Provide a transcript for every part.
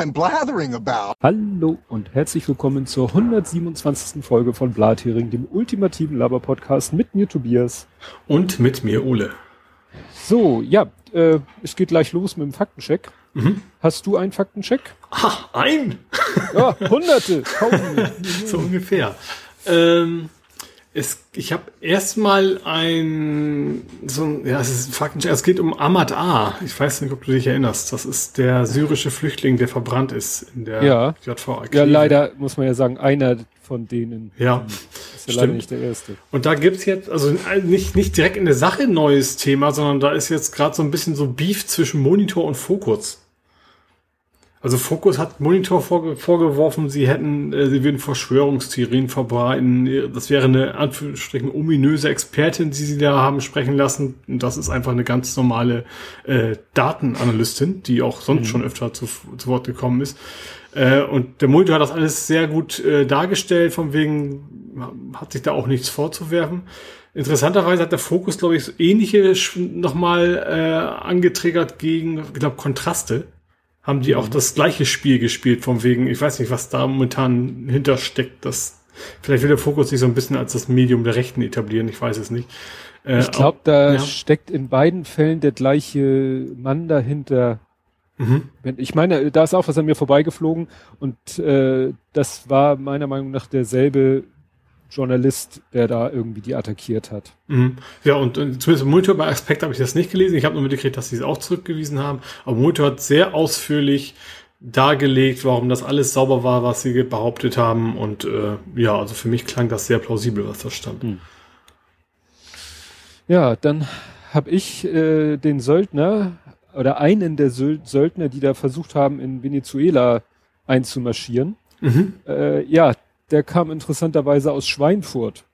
I'm blathering about. Hallo und herzlich willkommen zur 127. Folge von Blathering, dem ultimativen Laber-Podcast mit mir Tobias. Und mit mir Ole. So, ja, äh, es geht gleich los mit dem Faktencheck. Mhm. Hast du einen Faktencheck? Ah, ein? Ja, hunderte. so ungefähr. Ähm, es, ich habe erstmal ein, so ein, ja, es ist ein Faktencheck. Es geht um Ahmad A. Ich weiß nicht, ob du dich erinnerst. Das ist der syrische Flüchtling, der verbrannt ist in der ja. JVA. Ja, leider muss man ja sagen, einer von denen. Ja. Ist ja leider nicht der erste. Und da gibt's jetzt, also nicht, nicht direkt in der Sache ein neues Thema, sondern da ist jetzt gerade so ein bisschen so Beef zwischen Monitor und Fokus. Also Focus hat Monitor vorge vorgeworfen, sie hätten, äh, sie würden Verschwörungstheorien verbreiten. Das wäre eine Anführungsstrichen ominöse Expertin, die sie da haben sprechen lassen. Und das ist einfach eine ganz normale äh, Datenanalystin, die auch sonst mhm. schon öfter zu, zu Wort gekommen ist. Äh, und der Monitor hat das alles sehr gut äh, dargestellt, von wegen hat sich da auch nichts vorzuwerfen. Interessanterweise hat der Fokus, glaube ich, so ähnliche nochmal äh, angetriggert gegen, ich glaube, Kontraste haben die auch das gleiche Spiel gespielt, von wegen, ich weiß nicht, was da momentan hintersteckt, das vielleicht will der Fokus sich so ein bisschen als das Medium der Rechten etablieren, ich weiß es nicht. Äh, ich glaube, da ja. steckt in beiden Fällen der gleiche Mann dahinter. Mhm. Ich meine, da ist auch was an mir vorbeigeflogen und äh, das war meiner Meinung nach derselbe Journalist, der da irgendwie die attackiert hat. Mhm. Ja, und, und zumindest im Monitor-Aspekt habe ich das nicht gelesen. Ich habe nur mitgekriegt, dass sie es auch zurückgewiesen haben. Aber Monitor hat sehr ausführlich dargelegt, warum das alles sauber war, was sie behauptet haben. Und äh, ja, also für mich klang das sehr plausibel, was da stand. Mhm. Ja, dann habe ich äh, den Söldner oder einen der Söldner, die da versucht haben, in Venezuela einzumarschieren. Mhm. Äh, ja, der kam interessanterweise aus Schweinfurt.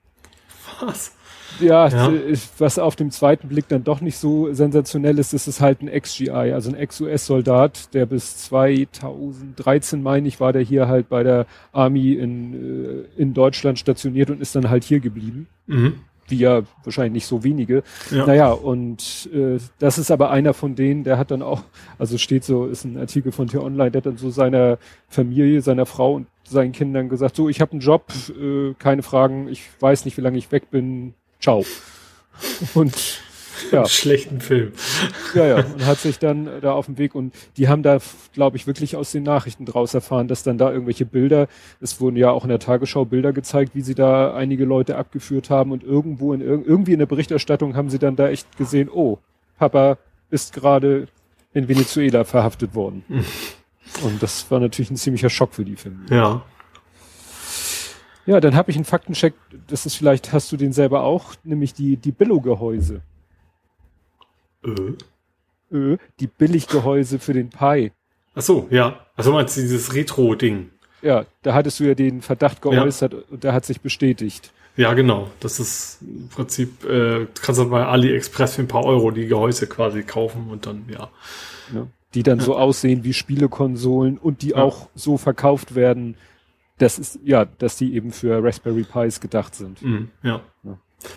Was? Ja, ja, was auf dem zweiten Blick dann doch nicht so sensationell ist, ist es halt ein Ex-GI, also ein Ex-US-Soldat, der bis 2013, meine ich, war der hier halt bei der Army in, äh, in Deutschland stationiert und ist dann halt hier geblieben. Mhm wie ja wahrscheinlich nicht so wenige. Ja. Naja, und äh, das ist aber einer von denen, der hat dann auch, also steht so, ist ein Artikel von T-Online, der hat dann so seiner Familie, seiner Frau und seinen Kindern gesagt, so, ich habe einen Job, äh, keine Fragen, ich weiß nicht, wie lange ich weg bin, ciao. Und ja. schlechten Film. Ja, ja, und hat sich dann da auf dem Weg und die haben da, glaube ich, wirklich aus den Nachrichten draus erfahren, dass dann da irgendwelche Bilder, es wurden ja auch in der Tagesschau Bilder gezeigt, wie sie da einige Leute abgeführt haben und irgendwo in irgendwie in der Berichterstattung haben sie dann da echt gesehen, oh, Papa ist gerade in Venezuela verhaftet worden. und das war natürlich ein ziemlicher Schock für die Familie. Ja. Ja, dann habe ich einen Faktencheck, das ist vielleicht, hast du den selber auch, nämlich die, die Billo-Gehäuse. Ö. Ö, die Billiggehäuse für den Pi. Ach so, ja. Also meinst du dieses Retro-Ding? Ja, da hattest du ja den Verdacht geäußert ja. und der hat sich bestätigt. Ja, genau. Das ist im Prinzip, äh, kannst du bei AliExpress für ein paar Euro die Gehäuse quasi kaufen und dann, ja. ja die dann ja. so aussehen wie Spielekonsolen und die auch so verkauft werden, das ist, ja, dass die eben für Raspberry Pis gedacht sind. Mhm, ja.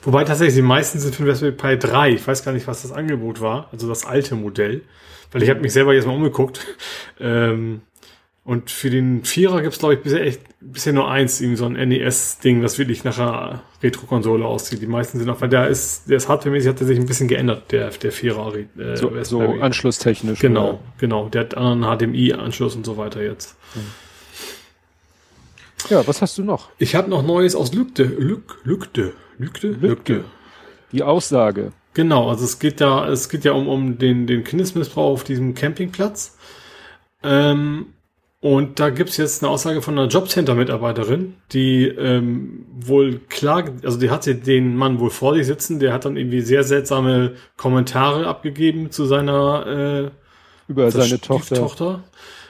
Wobei tatsächlich die meisten sind für den Raspberry Pi 3. Ich weiß gar nicht, was das Angebot war. Also das alte Modell. Weil ich habe mich selber jetzt mal umgeguckt. Ähm, und für den Vierer gibt's glaube ich, bisher echt bisher nur eins, irgendwie so ein NES-Ding, das wirklich nach einer Retro-Konsole aussieht. Die meisten sind auch, weil der ist, der ist hardware-mäßig, hat er sich ein bisschen geändert, der, der Vierer. Äh, so, so anschlusstechnisch. Genau, oder? genau. Der hat anderen HDMI-Anschluss und so weiter jetzt. Ja, was hast du noch? Ich habe noch Neues aus Lügde. Lüg, Lügde. Lügde? Lügde. Die Aussage. Genau, also es geht ja, es geht ja um, um den, den Kindesmissbrauch auf diesem Campingplatz. Ähm, und da gibt's jetzt eine Aussage von einer Jobcenter-Mitarbeiterin, die ähm, wohl klar, also die hatte den Mann wohl vor sich sitzen, der hat dann irgendwie sehr seltsame Kommentare abgegeben zu seiner äh, über seine Tochter. Tochter.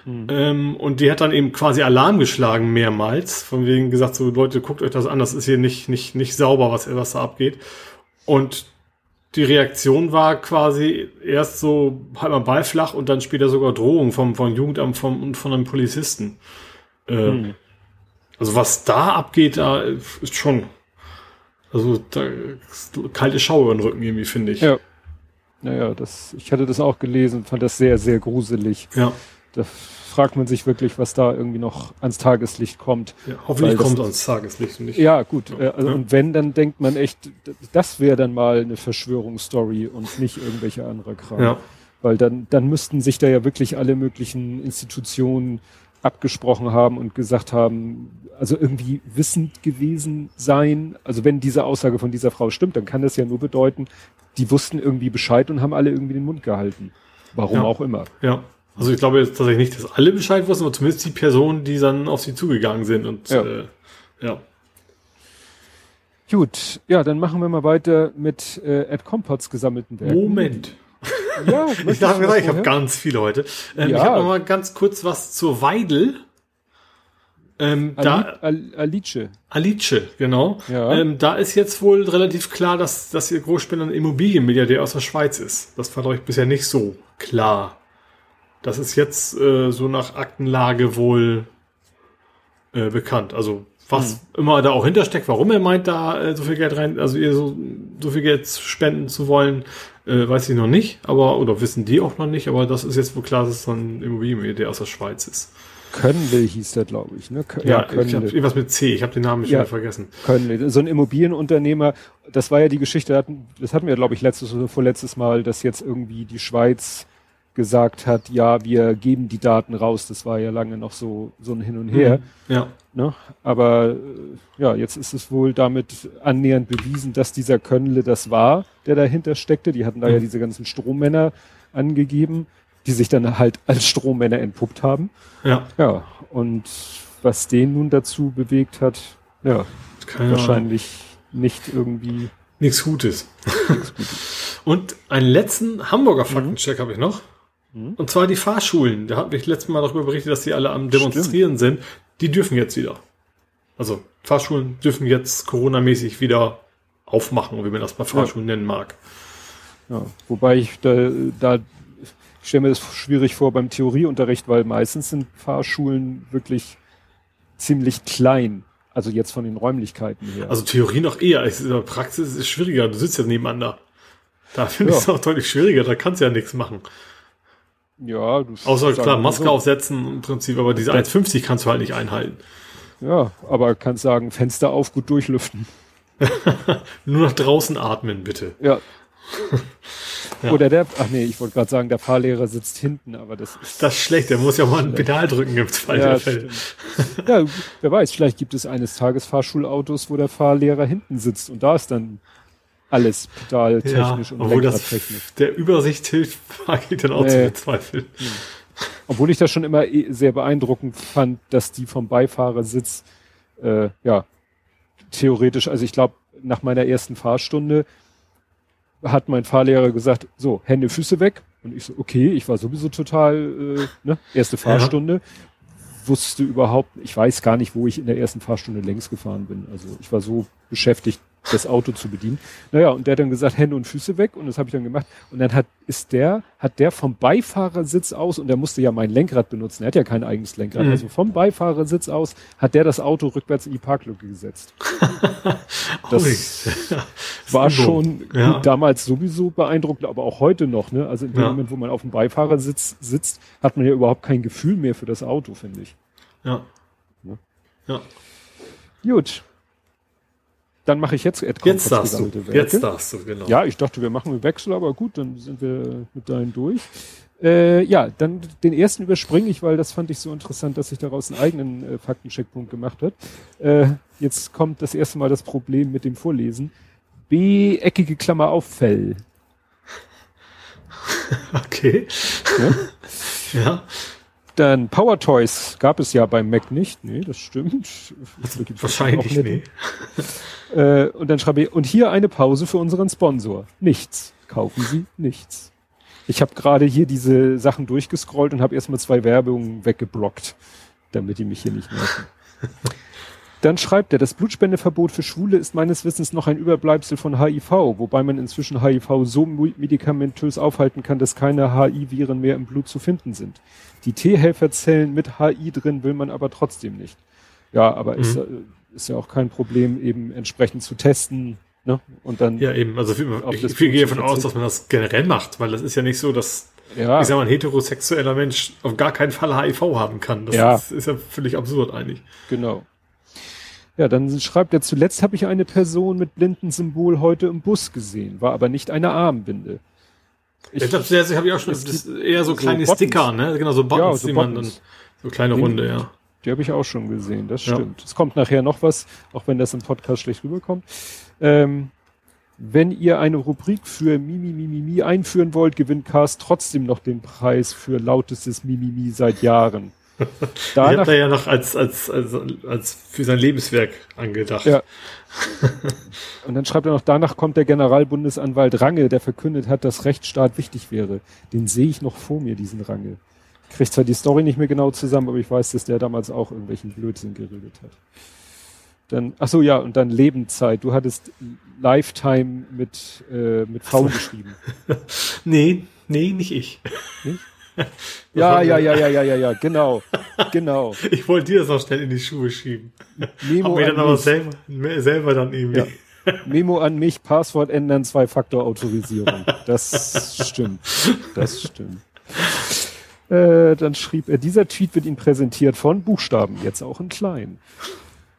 Mhm. Ähm, und die hat dann eben quasi Alarm geschlagen mehrmals, von wegen gesagt, so Leute, guckt euch das an, das ist hier nicht, nicht, nicht sauber, was, was da abgeht. Und die Reaktion war quasi erst so halb mal beiflach und dann später sogar Drohung vom, vom Jugendamt vom, und von einem Polizisten. Äh, mhm. Also was da abgeht, da ist schon, also da kalte Schauer im Rücken irgendwie, finde ich. Ja. Naja, das, ich hatte das auch gelesen, fand das sehr, sehr gruselig. Ja. da fragt man sich wirklich, was da irgendwie noch ans Tageslicht kommt. Ja, hoffentlich kommt das, ans Tageslicht. Nicht. Ja, gut. Ja. Äh, also, Und wenn, dann denkt man echt, das wäre dann mal eine Verschwörungsstory und nicht irgendwelche andere Kram. Ja. Weil dann, dann müssten sich da ja wirklich alle möglichen Institutionen abgesprochen haben und gesagt haben, also irgendwie wissend gewesen sein. Also wenn diese Aussage von dieser Frau stimmt, dann kann das ja nur bedeuten, die wussten irgendwie Bescheid und haben alle irgendwie den Mund gehalten. Warum ja. auch immer. Ja. Also ich glaube jetzt tatsächlich nicht, dass alle Bescheid wussten, aber zumindest die Personen, die dann auf sie zugegangen sind und ja. Äh, ja. Gut, ja, dann machen wir mal weiter mit äh, Ed Compots gesammelten Werken. Moment. Ja, ich dachte ich habe ganz viele heute. Ähm, ja. Ich habe noch mal ganz kurz was zur Weidel. Ähm, Ali, da, Al, Alice. Alice, genau. Ja. Ähm, da ist jetzt wohl relativ klar, dass, dass ihr Großspender ein Immobilienmilliardär aus der Schweiz ist. Das war, glaube ich, bisher nicht so klar. Das ist jetzt äh, so nach Aktenlage wohl äh, bekannt. Also was hm. immer da auch hintersteckt, warum er meint, da äh, so viel Geld rein, also ihr so, so viel Geld spenden zu wollen, äh, weiß ich noch nicht, aber, oder wissen die auch noch nicht, aber das ist jetzt wohl klar, dass es so ein Immobilienmilliardär aus der Schweiz ist. Könle hieß der, glaube ich. Ne? Kön ja, ja ich habe irgendwas mit C, ich habe den Namen schon ja, vergessen. Könle, so ein Immobilienunternehmer, das war ja die Geschichte, das hatten wir, glaube ich, letztes oder vorletztes Mal, dass jetzt irgendwie die Schweiz gesagt hat, ja, wir geben die Daten raus. Das war ja lange noch so, so ein Hin und Her. Mhm. Ja. Ne? Aber äh, ja, jetzt ist es wohl damit annähernd bewiesen, dass dieser Könle das war, der dahinter steckte. Die hatten da mhm. ja diese ganzen Strommänner angegeben, die sich dann halt als Strommänner entpuppt haben. Ja. Ja. Und was den nun dazu bewegt hat, ja, Keine wahrscheinlich Ahnung. nicht irgendwie. Nichts Gutes. Nichts Gutes. Und einen letzten Hamburger mhm. Faktencheck mhm. habe ich noch. Mhm. Und zwar die Fahrschulen. Da habe ich letztes Mal darüber berichtet, dass die alle am Demonstrieren Stimmt. sind. Die dürfen jetzt wieder. Also Fahrschulen dürfen jetzt Corona-mäßig wieder aufmachen, wie man das bei Fahrschulen ja. nennen mag. Ja, wobei ich da, da ich stelle mir das schwierig vor beim Theorieunterricht, weil meistens sind Fahrschulen wirklich ziemlich klein. Also jetzt von den Räumlichkeiten her. Also Theorie noch eher. Praxis ist schwieriger. Du sitzt ja nebeneinander. Da finde ja. ich es auch deutlich schwieriger. Da kannst du ja nichts machen. Ja, du Außer klar, Maske so. aufsetzen im Prinzip, aber diese 1,50 kannst du halt nicht einhalten. Ja, aber kannst sagen, Fenster auf, gut durchlüften. Nur nach draußen atmen, bitte. Ja. ja. Oder der, ach nee, ich wollte gerade sagen, der Fahrlehrer sitzt hinten, aber das ist. Das ist schlecht, der muss ja mal ein Pedal drücken im Fall ja, der Fälle. ja, wer weiß, vielleicht gibt es eines Tages Fahrschulautos, wo der Fahrlehrer hinten sitzt und da ist dann alles total technisch ja, und obwohl das der Übersicht hilft, mag ich dann auch nee. zu bezweifeln. Hm. Obwohl ich das schon immer eh sehr beeindruckend fand, dass die vom Beifahrersitz, äh, ja, theoretisch, also ich glaube, nach meiner ersten Fahrstunde hat mein Fahrlehrer gesagt, so, Hände, Füße weg. Und ich so, okay, ich war sowieso total, äh, ne, erste Fahrstunde. Ja. Wusste überhaupt, ich weiß gar nicht, wo ich in der ersten Fahrstunde längs gefahren bin. Also ich war so beschäftigt, das Auto zu bedienen. Naja, und der hat dann gesagt, Hände und Füße weg und das habe ich dann gemacht. Und dann hat, ist der, hat der vom Beifahrersitz aus, und der musste ja mein Lenkrad benutzen, er hat ja kein eigenes Lenkrad, mhm. also vom Beifahrersitz aus hat der das Auto rückwärts in die Parklücke gesetzt. das war schon ja. gut, damals sowieso beeindruckend, aber auch heute noch, ne? Also in dem ja. Moment, wo man auf dem Beifahrersitz sitzt, hat man ja überhaupt kein Gefühl mehr für das Auto, finde ich. Ja. ja. Ja. Gut. Dann mache ich jetzt Ed Jetzt darfst du. Werke. Jetzt darfst du, genau. Ja, ich dachte, wir machen einen Wechsel, aber gut, dann sind wir mit deinen durch. Äh, ja, dann den ersten überspringe ich, weil das fand ich so interessant, dass sich daraus einen eigenen äh, Faktencheckpunkt gemacht hat. Äh, jetzt kommt das erste Mal das Problem mit dem Vorlesen. B, eckige Klammer auf Fell. Okay. Ja. ja. Dann Power Toys gab es ja beim Mac nicht. Nee, das stimmt. Also, wahrscheinlich nicht. Äh, und dann schreibe ich, und hier eine Pause für unseren Sponsor. Nichts. Kaufen Sie nichts. Ich habe gerade hier diese Sachen durchgescrollt und habe erstmal zwei Werbungen weggeblockt, damit die mich hier nicht nerven. Dann schreibt er, das Blutspendeverbot für Schwule ist meines Wissens noch ein Überbleibsel von HIV, wobei man inzwischen HIV so medikamentös aufhalten kann, dass keine HI-Viren mehr im Blut zu finden sind. Die T-Helferzellen mit HI drin will man aber trotzdem nicht. Ja, aber mhm. ist, äh, ist ja auch kein Problem, eben entsprechend zu testen, Ne? Und dann ja, eben. Also ich, ich, ich gehe davon aus, dass man das generell macht, weil das ist ja nicht so, dass ja. ich sag mal, ein heterosexueller Mensch auf gar keinen Fall HIV haben kann. Das ja. Ist, ist ja völlig absurd eigentlich. Genau. Ja, dann schreibt er, zuletzt habe ich eine Person mit Blindensymbol heute im Bus gesehen, war aber nicht eine Armbinde. Ich, ich glaube, das habe ich auch schon, das ist eher so, so kleine Buttons. Sticker, ne? Genau, so Buttons, ja, so die Buttons. man dann, so kleine Runde, ja. Die habe ich auch schon gesehen, das stimmt. Ja. Es kommt nachher noch was, auch wenn das im Podcast schlecht rüberkommt. Ähm, wenn ihr eine Rubrik für Mimi Mimimi einführen wollt, gewinnt Cast trotzdem noch den Preis für lautestes Mimimi seit Jahren. Danach, ich habe da ja noch als, als, als, als für sein Lebenswerk angedacht. Ja. Und dann schreibt er noch, danach kommt der Generalbundesanwalt Range, der verkündet hat, dass Rechtsstaat wichtig wäre. Den sehe ich noch vor mir, diesen Range. Ich kriege zwar die Story nicht mehr genau zusammen, aber ich weiß, dass der damals auch irgendwelchen Blödsinn geredet hat. Dann, ach so, ja, und dann Lebenszeit. Du hattest Lifetime mit, äh, mit V geschrieben. nee, nee, nicht ich. Nicht? Ja, ja, ja, ja, ja, ja, ja, genau, genau. Ich wollte dir das noch schnell in die Schuhe schieben. Memo Hab mir dann aber selber, selber dann irgendwie. Ja. Memo an mich, Passwort ändern, Zwei-Faktor-Autorisierung. Das stimmt. Das stimmt. Äh, dann schrieb er, dieser Tweet wird Ihnen präsentiert von Buchstaben, jetzt auch in klein.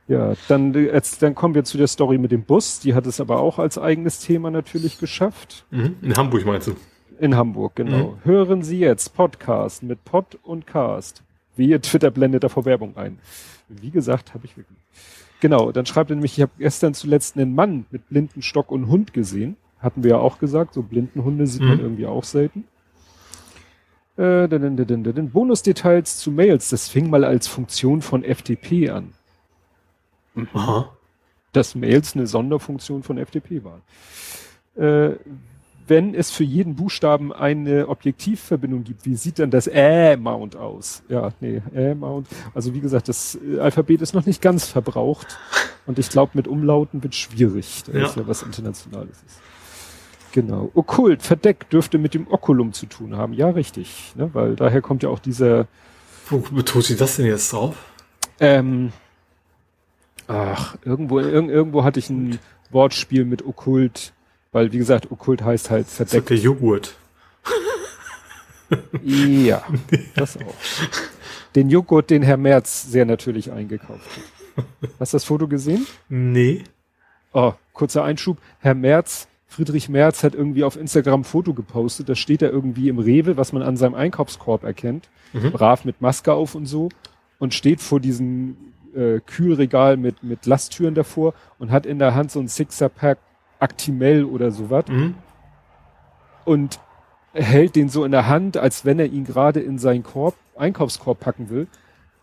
Ja, dann, jetzt, dann kommen wir zu der Story mit dem Bus. Die hat es aber auch als eigenes Thema natürlich geschafft. Mhm. In Hamburg meinst du? In Hamburg, genau. Mhm. Hören Sie jetzt Podcast mit Pod und Cast. Wie Twitter blendet davor Werbung ein. Wie gesagt, habe ich wirklich. Genau, dann schreibt er nämlich, ich habe gestern zuletzt einen Mann mit blinden Stock und Hund gesehen. Hatten wir ja auch gesagt, so blinden Hunde sieht mhm. man irgendwie auch selten. Äh, Bonusdetails zu Mails, das fing mal als Funktion von FTP an. Mhm. Aha. Dass Mails eine Sonderfunktion von FTP waren. Äh, wenn es für jeden Buchstaben eine Objektivverbindung gibt, wie sieht dann das Ä-Mount aus? Ja, nee, Ä-Mount. Also wie gesagt, das Alphabet ist noch nicht ganz verbraucht und ich glaube, mit Umlauten wird schwierig, da ja. ist ja was Internationales ist. Genau. Okkult, verdeckt, dürfte mit dem Okulum zu tun haben. Ja, richtig. Ne? Weil daher kommt ja auch dieser. Wo betont sie das denn jetzt drauf? Ähm, ach, irgendwo, irg irgendwo hatte ich ein Wortspiel mit Okkult, weil wie gesagt, Okkult heißt halt verdeckt. Das ist Joghurt. ja, das auch. Den Joghurt, den Herr Merz sehr natürlich eingekauft hat. Hast du das Foto gesehen? Nee. Oh, kurzer Einschub. Herr Merz Friedrich Merz hat irgendwie auf Instagram ein Foto gepostet, da steht er irgendwie im Rewe, was man an seinem Einkaufskorb erkennt, mhm. brav mit Maske auf und so und steht vor diesem äh, Kühlregal mit, mit Lasttüren davor und hat in der Hand so ein Sixer-Pack Actimel oder sowas mhm. und hält den so in der Hand, als wenn er ihn gerade in seinen Korb, Einkaufskorb packen will.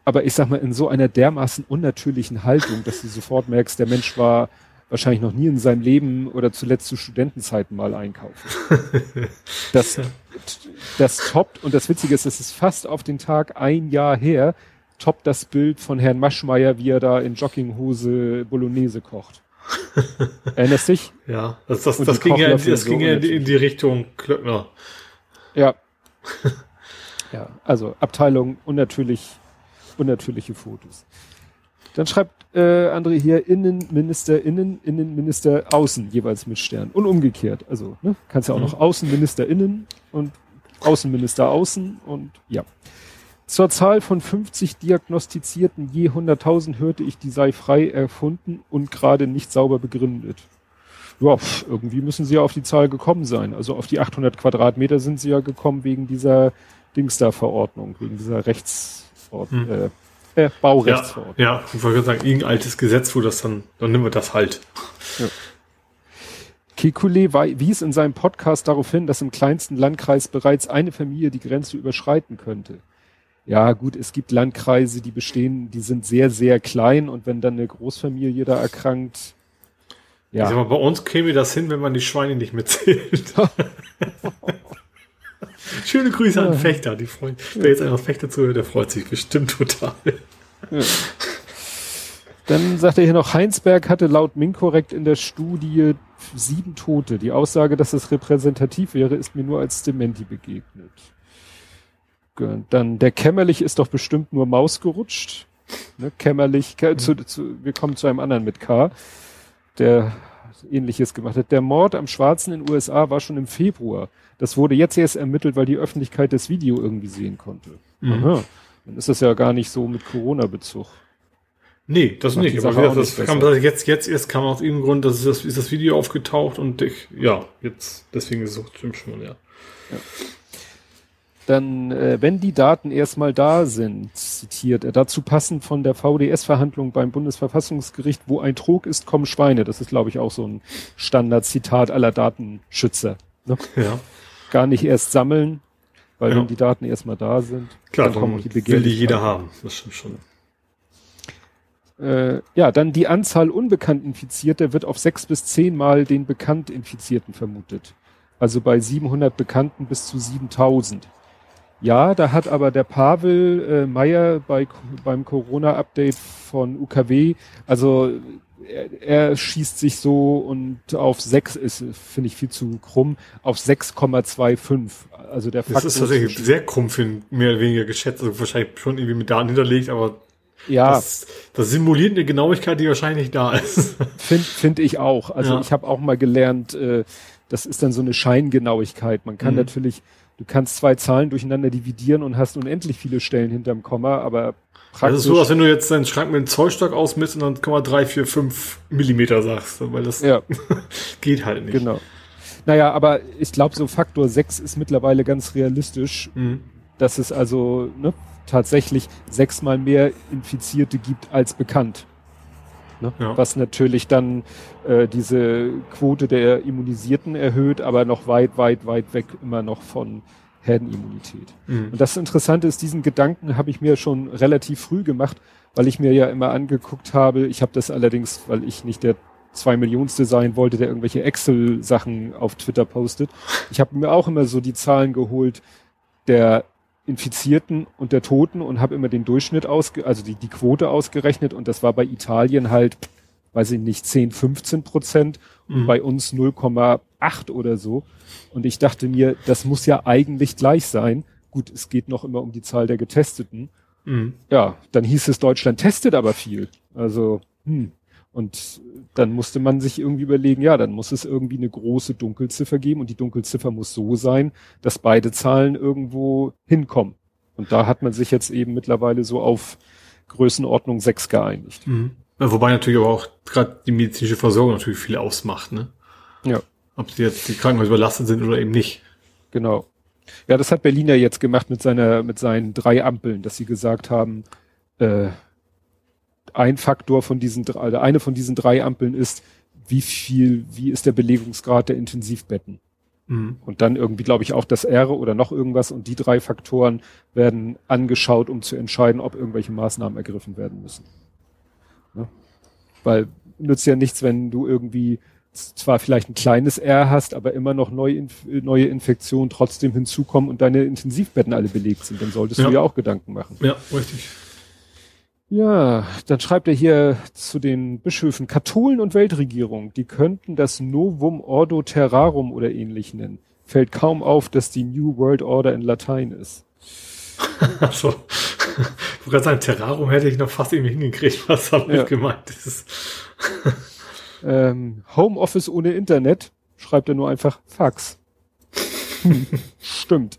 Aber ich sag mal, in so einer dermaßen unnatürlichen Haltung, dass du sofort merkst, der Mensch war wahrscheinlich noch nie in seinem Leben oder zuletzt zu Studentenzeiten mal einkaufen. Das, das toppt, und das Witzige ist, es ist fast auf den Tag ein Jahr her, toppt das Bild von Herrn Maschmeyer, wie er da in Jogginghose Bolognese kocht. Erinnerst dich? Ja, das, das, das ging, ja, das ging ja in die Richtung Klöckner. Ja. ja, also Abteilung unnatürlich, unnatürliche Fotos. Dann schreibt äh, André hier Innenminister innen, Innenminister außen jeweils mit Stern und umgekehrt. Also ne, kannst ja auch mhm. noch Außenminister innen und Außenminister außen und ja. Zur Zahl von 50 Diagnostizierten je 100.000 hörte ich, die sei frei erfunden und gerade nicht sauber begründet. Ja, pf, irgendwie müssen sie ja auf die Zahl gekommen sein. Also auf die 800 Quadratmeter sind sie ja gekommen wegen dieser Dingster-Verordnung, wegen dieser Rechtsordnung. Hm. Äh, äh, Baurechtsverordnung. Ja, ja, ich wollte sagen, irgendein altes Gesetz, wo das dann, dann nehmen wir das halt. Ja. Kekulé wies in seinem Podcast darauf hin, dass im kleinsten Landkreis bereits eine Familie die Grenze überschreiten könnte. Ja, gut, es gibt Landkreise, die bestehen, die sind sehr, sehr klein und wenn dann eine Großfamilie da erkrankt, ja. Ich sag mal, bei uns käme das hin, wenn man die Schweine nicht mitzählt. Schöne Grüße an Fechter. Die freuen, wer jetzt einfach Fechter zuhört, der freut sich bestimmt total. Ja. Dann sagt er hier noch, Heinsberg hatte laut Minkorrekt in der Studie sieben Tote. Die Aussage, dass es repräsentativ wäre, ist mir nur als Dementi begegnet. Dann der Kämmerlich ist doch bestimmt nur Maus gerutscht. Ne, Kämmerlich, zu, zu, wir kommen zu einem anderen mit K. Der ähnliches gemacht hat. Der Mord am Schwarzen in den USA war schon im Februar. Das wurde jetzt erst ermittelt, weil die Öffentlichkeit das Video irgendwie sehen konnte. Mhm. Aha. Dann ist das ja gar nicht so mit Corona-Bezug. Nee, das Macht nicht. Aber das kann man jetzt, jetzt erst kam aus irgendeinem Grund, dass das, ist das Video aufgetaucht und ich, ja, jetzt, deswegen ist es auch schon, ja. ja dann, äh, wenn die Daten erstmal da sind, zitiert er, dazu passend von der VDS-Verhandlung beim Bundesverfassungsgericht, wo ein Trog ist, kommen Schweine. Das ist, glaube ich, auch so ein Standardzitat aller Datenschützer. Ne? Ja. Gar nicht erst sammeln, weil ja. wenn die Daten erstmal da sind, Klar, dann kommen die Will die jeder haben. Das stimmt schon. Äh, ja, dann die Anzahl unbekannt Infizierter wird auf sechs bis zehnmal den bekannt Infizierten vermutet. Also bei 700 Bekannten bis zu 7000. Ja, da hat aber der Pavel äh, Meyer bei, beim Corona-Update von UKW, also er, er schießt sich so und auf sechs ist, finde ich viel zu krumm, auf 6,25. Also der Fakt Das ist tatsächlich sehr krumm für mehr oder weniger geschätzt, also wahrscheinlich schon irgendwie mit Daten hinterlegt, aber ja. Das, das simuliert eine Genauigkeit, die wahrscheinlich nicht da ist. Finde find ich auch. Also ja. ich habe auch mal gelernt, äh, das ist dann so eine Scheingenauigkeit. Man kann mhm. natürlich du kannst zwei Zahlen durcheinander dividieren und hast unendlich viele Stellen hinterm Komma, aber praktisch. Das ist so, als wenn du jetzt deinen Schrank mit einem Zollstock ausmisst und dann 0,345 Millimeter sagst, weil das ja. geht halt nicht. Genau. Naja, aber ich glaube, so Faktor 6 ist mittlerweile ganz realistisch, mhm. dass es also ne, tatsächlich sechsmal mehr Infizierte gibt als bekannt. Ne? Ja. Was natürlich dann äh, diese Quote der Immunisierten erhöht, aber noch weit, weit, weit weg immer noch von Herdenimmunität. Mhm. Und das Interessante ist, diesen Gedanken habe ich mir schon relativ früh gemacht, weil ich mir ja immer angeguckt habe, ich habe das allerdings, weil ich nicht der zwei Millionste sein wollte, der irgendwelche Excel-Sachen auf Twitter postet. Ich habe mir auch immer so die Zahlen geholt der Infizierten und der Toten und habe immer den Durchschnitt ausge, also die, die Quote ausgerechnet und das war bei Italien halt, weiß ich nicht, 10, 15 Prozent und mhm. bei uns 0,8 oder so. Und ich dachte mir, das muss ja eigentlich gleich sein. Gut, es geht noch immer um die Zahl der Getesteten. Mhm. Ja, dann hieß es, Deutschland testet aber viel. Also, hm. Und dann musste man sich irgendwie überlegen, ja, dann muss es irgendwie eine große Dunkelziffer geben und die Dunkelziffer muss so sein, dass beide Zahlen irgendwo hinkommen. Und da hat man sich jetzt eben mittlerweile so auf Größenordnung 6 geeinigt. Mhm. wobei natürlich aber auch gerade die medizinische Versorgung natürlich viel ausmacht, ne? Ja. Ob sie jetzt die Krankenhäuser überlastet sind oder eben nicht. Genau. Ja, das hat Berliner jetzt gemacht mit seiner, mit seinen drei Ampeln, dass sie gesagt haben, äh, ein Faktor von diesen drei, also eine von diesen drei Ampeln ist, wie viel, wie ist der Belegungsgrad der Intensivbetten? Mhm. Und dann irgendwie, glaube ich, auch das R oder noch irgendwas und die drei Faktoren werden angeschaut, um zu entscheiden, ob irgendwelche Maßnahmen ergriffen werden müssen. Ne? Weil nützt ja nichts, wenn du irgendwie zwar vielleicht ein kleines R hast, aber immer noch neue, neue Infektionen trotzdem hinzukommen und deine Intensivbetten alle belegt sind, dann solltest ja. du ja auch Gedanken machen. Ja, richtig. Ja, dann schreibt er hier zu den Bischöfen Katholen und Weltregierung, die könnten das Novum Ordo Terrarum oder ähnlich nennen. Fällt kaum auf, dass die New World Order in Latein ist. so. Ich wollte gerade sagen, Terrarum hätte ich noch fast irgendwie hingekriegt, was damit ja. gemeint ist. ähm, Homeoffice ohne Internet schreibt er nur einfach Fax. Hm, stimmt.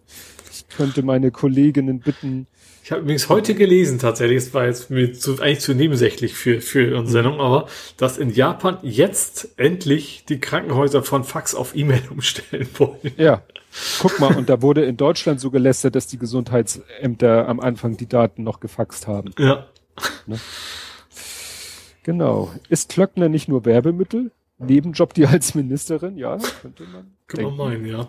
Ich könnte meine Kolleginnen bitten, ich habe übrigens heute gelesen, tatsächlich, es war jetzt mir zu, eigentlich zu nebensächlich für, für unsere Sendung, aber dass in Japan jetzt endlich die Krankenhäuser von Fax auf E-Mail umstellen wollen. Ja. Guck mal, und da wurde in Deutschland so gelästert, dass die Gesundheitsämter am Anfang die Daten noch gefaxt haben. Ja. Ne? Genau. Ist Klöckner nicht nur Werbemittel? Nebenjob die als Ministerin? Ja, könnte man. Könnte man meinen, ja.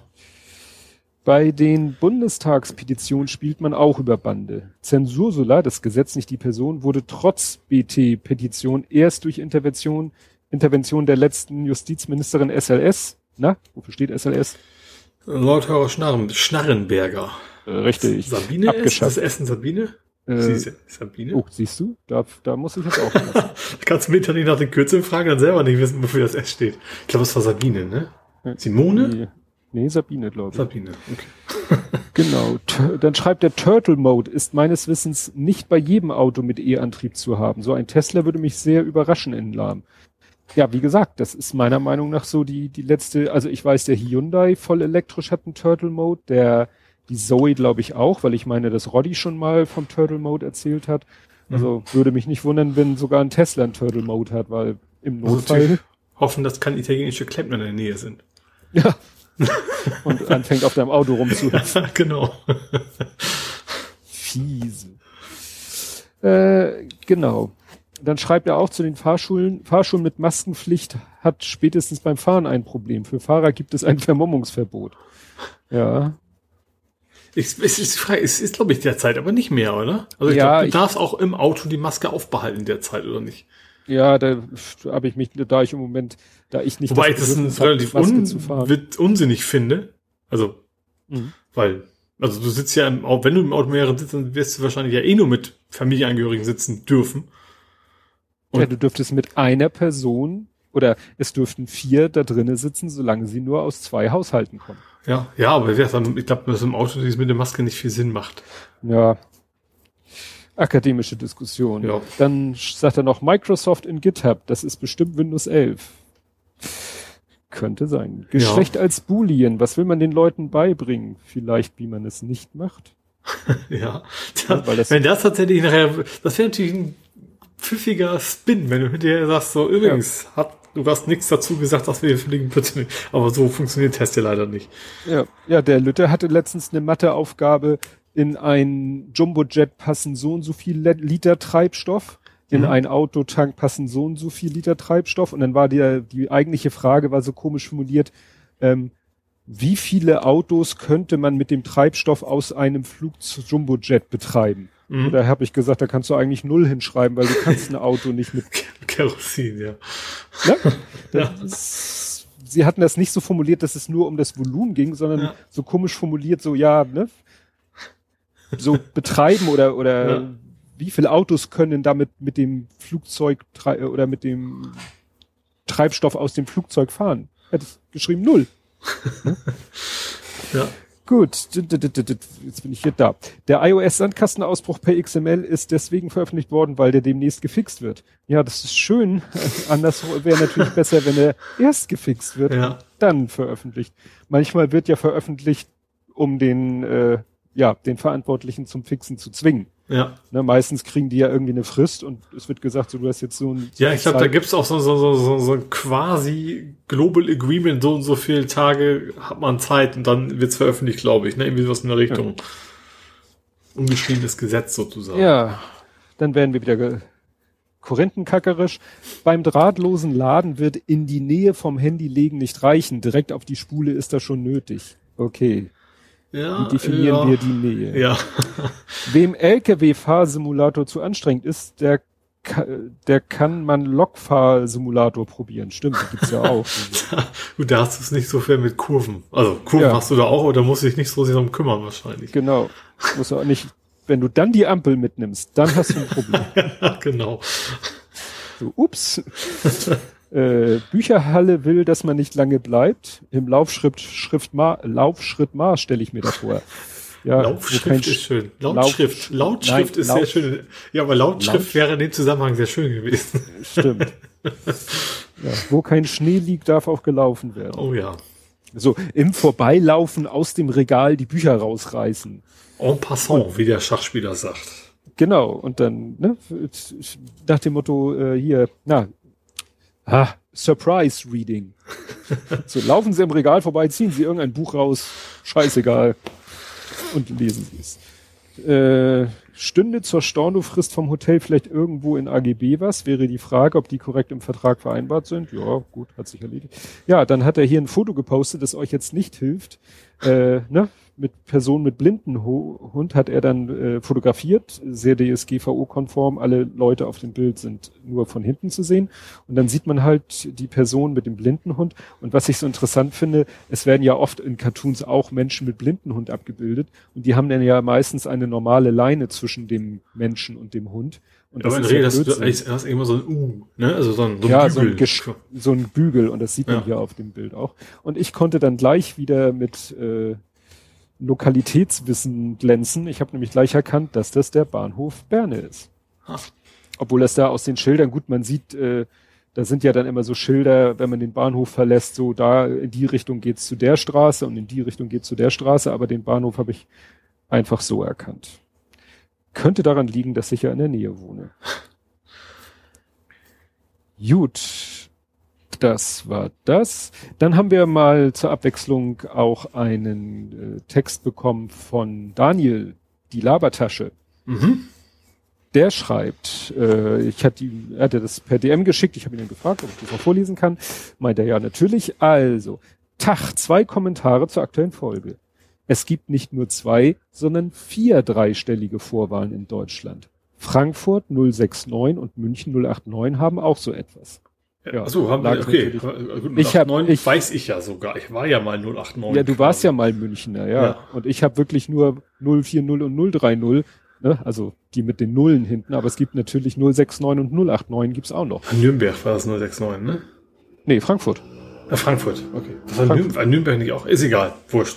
Bei den Bundestagspetitionen spielt man auch über Bande. Zensursula, das Gesetz nicht die Person, wurde trotz BT-Petition erst durch Intervention, Intervention der letzten Justizministerin SLS, na, wofür steht SLS? Lord Schnarren, Schnarrenberger. Äh, richtig. Sabine abgeschafft. Ist das Essen Sabine? Äh, Sabine? Oh, siehst du? Da, da muss ich jetzt auch Kannst du mir nicht nach den Kürzeln fragen, dann selber nicht wissen, wofür das S steht. Ich glaube, es war Sabine, ne? Simone? Nee, Sabine, glaube ich. Sabine, okay. genau. Dann schreibt der Turtle Mode ist meines Wissens nicht bei jedem Auto mit E-Antrieb zu haben. So ein Tesla würde mich sehr überraschen in Lahm. ja, wie gesagt, das ist meiner Meinung nach so die, die letzte, also ich weiß, der Hyundai voll elektrisch hat einen Turtle Mode, der, die Zoe glaube ich auch, weil ich meine, dass Roddy schon mal vom Turtle Mode erzählt hat. Also mhm. würde mich nicht wundern, wenn sogar ein Tesla einen Turtle Mode hat, weil im also Notfall. Also hoffen, dass keine italienische Klempner in der Nähe sind. Ja. Und anfängt auf deinem Auto rumzuhüpfen. Genau. Fiese. Äh, genau. Dann schreibt er auch zu den Fahrschulen, Fahrschulen mit Maskenpflicht hat spätestens beim Fahren ein Problem. Für Fahrer gibt es ein Vermummungsverbot. Ja. Ich, es ist frei, es ist, glaube ich, derzeit aber nicht mehr, oder? Also ich ja, glaube, du ich, darfst auch im Auto die Maske aufbehalten derzeit, oder nicht? Ja, da habe ich mich, da ich im Moment, da ich nicht. Wobei ich das ein relativ un, unsinnig finde. Also, mhm. weil, also du sitzt ja im Auto, wenn du im Auto mehrere sitzt, dann wirst du wahrscheinlich ja eh nur mit Familienangehörigen sitzen dürfen. Und ja, du dürftest mit einer Person oder es dürften vier da drinnen sitzen, solange sie nur aus zwei Haushalten kommen. Ja, ja, aber ich glaube, dass im Auto mit der Maske nicht viel Sinn macht. Ja. Akademische Diskussion. Ja. Dann sagt er noch Microsoft in GitHub, das ist bestimmt Windows 11. Könnte sein. Geschlecht ja. als Boolean, was will man den Leuten beibringen? Vielleicht, wie man es nicht macht. ja, ja das wenn das tatsächlich nachher, das wäre natürlich ein pfiffiger Spin, wenn du hinterher sagst, so übrigens, ja. hat, du hast nichts dazu gesagt, dass wir fliegen bitte nicht. Aber so funktioniert Test ja leider nicht. Ja, ja, der Lütte hatte letztens eine Matheaufgabe, in ein Jumbojet passen so und so viel Liter Treibstoff, in mhm. ein Autotank passen so und so viel Liter Treibstoff und dann war die, die eigentliche Frage war so komisch formuliert, ähm, wie viele Autos könnte man mit dem Treibstoff aus einem Flug-Jumbojet betreiben? Mhm. Da habe ich gesagt, da kannst du eigentlich null hinschreiben, weil du kannst ein Auto nicht mit Kerosin, ja. Ne? ja. sie hatten das nicht so formuliert, dass es nur um das Volumen ging, sondern ja. so komisch formuliert, so ja, ne? So betreiben oder oder ja. wie viele Autos können damit mit dem Flugzeug oder mit dem Treibstoff aus dem Flugzeug fahren? Hätte ich geschrieben null. ja. Gut, jetzt bin ich hier da. Der iOS-Sandkastenausbruch per XML ist deswegen veröffentlicht worden, weil der demnächst gefixt wird. Ja, das ist schön. Anders wäre natürlich besser, wenn er erst gefixt wird, ja. dann veröffentlicht. Manchmal wird ja veröffentlicht, um den, äh, ja, den Verantwortlichen zum Fixen zu zwingen. Ja. Ne, meistens kriegen die ja irgendwie eine Frist und es wird gesagt, so, du hast jetzt so ein. So ja, ich glaube, da gibt's auch so, so, so, so, so quasi Global Agreement, so und so viele Tage hat man Zeit und dann wird's veröffentlicht, glaube ich. Ne? Irgendwie was in der Richtung. Ja. Ungeschriebenes Gesetz sozusagen. Ja, dann werden wir wieder korinthenkackerisch. Beim drahtlosen Laden wird in die Nähe vom Handy legen nicht reichen. Direkt auf die Spule ist das schon nötig. Okay. Ja, Wie definieren ja. wir die Nähe? Ja. Wem LKW-Fahrsimulator zu anstrengend ist, der der kann man Lokfahrsimulator probieren. Stimmt, die gibt's ja auch. Gut, da hast du es nicht so viel mit Kurven. Also Kurven ja. hast du da auch, oder musst du dich nicht so sehr darum kümmern wahrscheinlich. Genau. Muss auch nicht, wenn du dann die Ampel mitnimmst, dann hast du ein Problem. genau. So, ups. Äh, Bücherhalle will, dass man nicht lange bleibt. Im Laufschritt, Schrift Ma, Laufschritt Maß stelle ich mir das vor. Ja, Lautschrift ist schön. Lautschrift. Lauf, Lautschrift nein, ist Laut, sehr schön. Ja, aber Lautschrift Laut, wäre in dem Zusammenhang sehr schön gewesen. Stimmt. ja, wo kein Schnee liegt, darf auch gelaufen werden. Oh ja. So, im Vorbeilaufen aus dem Regal die Bücher rausreißen. En passant, und, wie der Schachspieler sagt. Genau, und dann, ne, nach dem Motto, äh, hier, na, ah, Surprise Reading. so, laufen Sie im Regal vorbei, ziehen Sie irgendein Buch raus, scheißegal. Und lesen Sie es. Äh, stünde zur Stornofrist vom Hotel vielleicht irgendwo in AGB was, wäre die Frage, ob die korrekt im Vertrag vereinbart sind. Ja, gut, hat sich erledigt. Ja, dann hat er hier ein Foto gepostet, das euch jetzt nicht hilft. Äh, ne? Mit Personen mit Blindenhund hat er dann äh, fotografiert, sehr DSGVO-konform, alle Leute auf dem Bild sind nur von hinten zu sehen und dann sieht man halt die Person mit dem Blindenhund und was ich so interessant finde, es werden ja oft in Cartoons auch Menschen mit Blindenhund abgebildet und die haben dann ja meistens eine normale Leine zwischen dem Menschen und dem Hund. Und das ist Rede, hast du hast immer so ein U, ne? Also so ein, so ein ja, Bügel. So ein, so ein Bügel und das sieht man ja. hier auf dem Bild auch. Und ich konnte dann gleich wieder mit äh, Lokalitätswissen glänzen. Ich habe nämlich gleich erkannt, dass das der Bahnhof Berne ist. Ach. Obwohl das da aus den Schildern, gut, man sieht, äh, Da sind ja dann immer so Schilder, wenn man den Bahnhof verlässt, so da in die Richtung geht's zu der Straße und in die Richtung geht's zu der Straße, aber den Bahnhof habe ich einfach so erkannt. Könnte daran liegen, dass ich ja in der Nähe wohne. Gut, das war das. Dann haben wir mal zur Abwechslung auch einen äh, Text bekommen von Daniel, die Labertasche. Mhm. Der schreibt, äh, ich hatte ihm, er hatte das per DM geschickt, ich habe ihn dann gefragt, ob ich das auch vorlesen kann. Meint er ja natürlich. Also, Tag, zwei Kommentare zur aktuellen Folge. Es gibt nicht nur zwei, sondern vier dreistellige Vorwahlen in Deutschland. Frankfurt 069 und München 089 haben auch so etwas. Ja, Achso, haben wir, okay. Gut, ich hab, ich, weiß ich ja sogar. Ich war ja mal 089. Ja, du warst ja mal Münchner, ja. ja. Und ich habe wirklich nur 040 und 030, ne? also die mit den Nullen hinten. Aber es gibt natürlich 069 und 089 gibt's auch noch. An Nürnberg war das 069, ne? Nee, Frankfurt. Ja, Frankfurt, okay. War Frankfurt. Nürnberg, Nürnberg nicht auch. Ist egal, wurscht.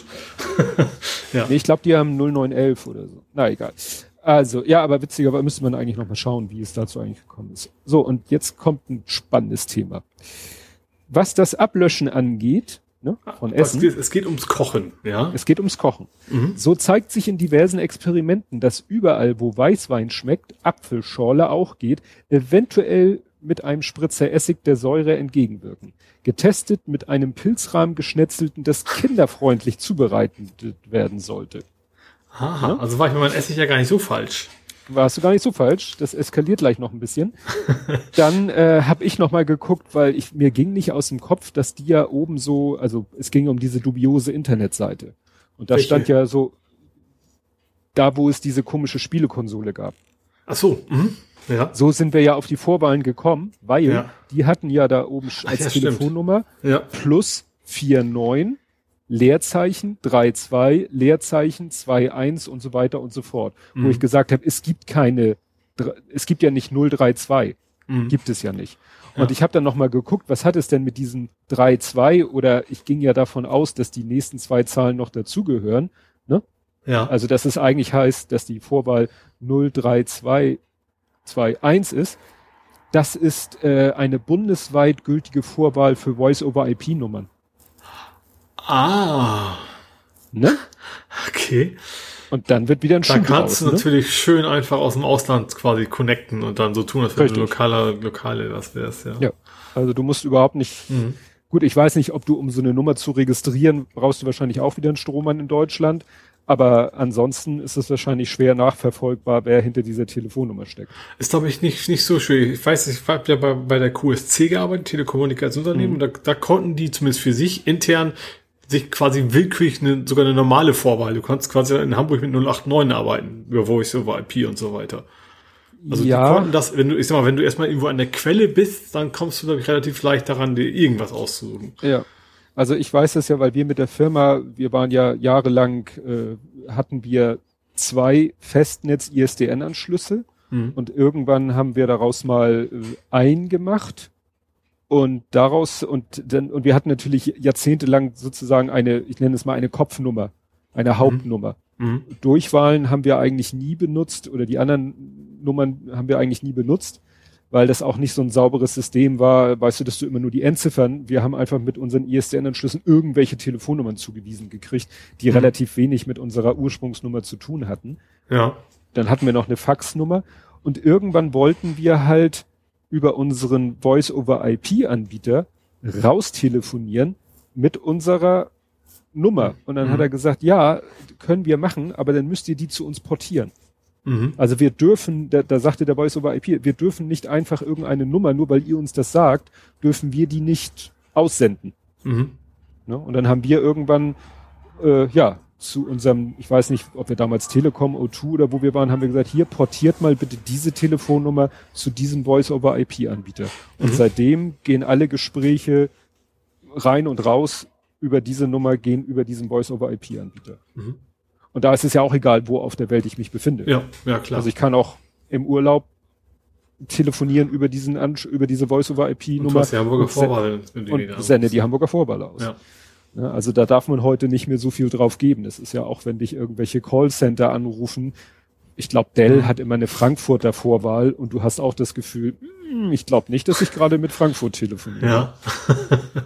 ja. Nee, ich glaube, die haben 0911 oder so. Na, egal. Also, ja, aber witzigerweise müsste man eigentlich nochmal schauen, wie es dazu eigentlich gekommen ist. So, und jetzt kommt ein spannendes Thema. Was das Ablöschen angeht, ne, von Essen. Geht, es geht ums Kochen, ja. Es geht ums Kochen. Mhm. So zeigt sich in diversen Experimenten, dass überall, wo Weißwein schmeckt, Apfelschorle auch geht, eventuell mit einem Spritzer Essig der Säure entgegenwirken. Getestet mit einem Pilzrahmen geschnetzelten, das kinderfreundlich zubereitet werden sollte. Aha, ja? also war ich mit meinem Essig ja gar nicht so falsch. Warst du gar nicht so falsch. Das eskaliert gleich noch ein bisschen. Dann äh, habe ich noch mal geguckt, weil ich mir ging nicht aus dem Kopf, dass die ja oben so, also es ging um diese dubiose Internetseite. Und da Welche? stand ja so, da wo es diese komische Spielekonsole gab. Ach so, mhm. ja. So sind wir ja auf die Vorwahlen gekommen, weil ja. die hatten ja da oben als ja, Telefonnummer ja. plus 49 Leerzeichen 3.2, Leerzeichen 2.1 und so weiter und so fort. Mhm. Wo ich gesagt habe, es gibt keine, es gibt ja nicht 032. Mhm. Gibt es ja nicht. Und ich habe dann nochmal geguckt, was hat es denn mit diesen 3.2 oder ich ging ja davon aus, dass die nächsten zwei Zahlen noch dazugehören. Ne? Ja. Also dass es eigentlich heißt, dass die Vorwahl 03221 ist. Das ist äh, eine bundesweit gültige Vorwahl für Voice-over-IP-Nummern. Ah. Ne? Okay. Und dann wird wieder ein Schuh Dann kannst du ne? natürlich schön einfach aus dem Ausland quasi connecten und dann so tun, als wenn du lokaler, lokale was wärst, ja. Ja. Also du musst überhaupt nicht, mhm. gut, ich weiß nicht, ob du, um so eine Nummer zu registrieren, brauchst du wahrscheinlich auch wieder einen Strohmann in Deutschland. Aber ansonsten ist es wahrscheinlich schwer nachverfolgbar, wer hinter dieser Telefonnummer steckt. Ist, glaube ich, nicht, nicht so schwer. Ich weiß, ich habe ja bei, bei der QSC gearbeitet, Telekommunikationsunternehmen, mhm. und da, da konnten die zumindest für sich intern sich quasi willkürlich eine, sogar eine normale Vorwahl. Du kannst quasi in Hamburg mit 089 arbeiten, über Voice over IP und so weiter. Also ja. die konnten das, wenn du, ich sag mal, wenn du erstmal irgendwo an der Quelle bist, dann kommst du, glaube ich, relativ leicht daran, dir irgendwas auszusuchen. Ja. Also ich weiß das ja, weil wir mit der Firma, wir waren ja jahrelang, äh, hatten wir zwei Festnetz-ISDN-Anschlüsse mhm. und irgendwann haben wir daraus mal äh, ein gemacht und daraus, und dann, und wir hatten natürlich jahrzehntelang sozusagen eine, ich nenne es mal eine Kopfnummer, eine mhm. Hauptnummer. Mhm. Durchwahlen haben wir eigentlich nie benutzt oder die anderen Nummern haben wir eigentlich nie benutzt, weil das auch nicht so ein sauberes System war, weißt du, dass du immer nur die Endziffern, wir haben einfach mit unseren ISDN-Anschlüssen irgendwelche Telefonnummern zugewiesen gekriegt, die mhm. relativ wenig mit unserer Ursprungsnummer zu tun hatten. Ja. Dann hatten wir noch eine Faxnummer und irgendwann wollten wir halt über unseren Voice-over-IP-Anbieter raustelefonieren mit unserer Nummer. Und dann mhm. hat er gesagt, ja, können wir machen, aber dann müsst ihr die zu uns portieren. Mhm. Also wir dürfen, da, da sagte der Voice over IP, wir dürfen nicht einfach irgendeine Nummer, nur weil ihr uns das sagt, dürfen wir die nicht aussenden. Mhm. Ne? Und dann haben wir irgendwann, äh, ja, zu unserem, ich weiß nicht, ob wir damals Telekom, O2 oder wo wir waren, haben wir gesagt, hier portiert mal bitte diese Telefonnummer zu diesem Voice-over-IP-Anbieter. Und mhm. seitdem gehen alle Gespräche rein und raus über diese Nummer, gehen über diesen Voice-over-IP-Anbieter. Mhm. Und da ist es ja auch egal, wo auf der Welt ich mich befinde. Ja, ja, klar. Also ich kann auch im Urlaub telefonieren über diesen über diese Voice-over-IP-Nummer. Und, die Hamburger Vorwahl, und sende die Hamburger Vorwahl aus. Ja. Ja, also da darf man heute nicht mehr so viel drauf geben. Das ist ja auch, wenn dich irgendwelche Callcenter anrufen, ich glaube, Dell hat immer eine Frankfurter Vorwahl und du hast auch das Gefühl, hm, ich glaube nicht, dass ich gerade mit Frankfurt telefoniere. Ja.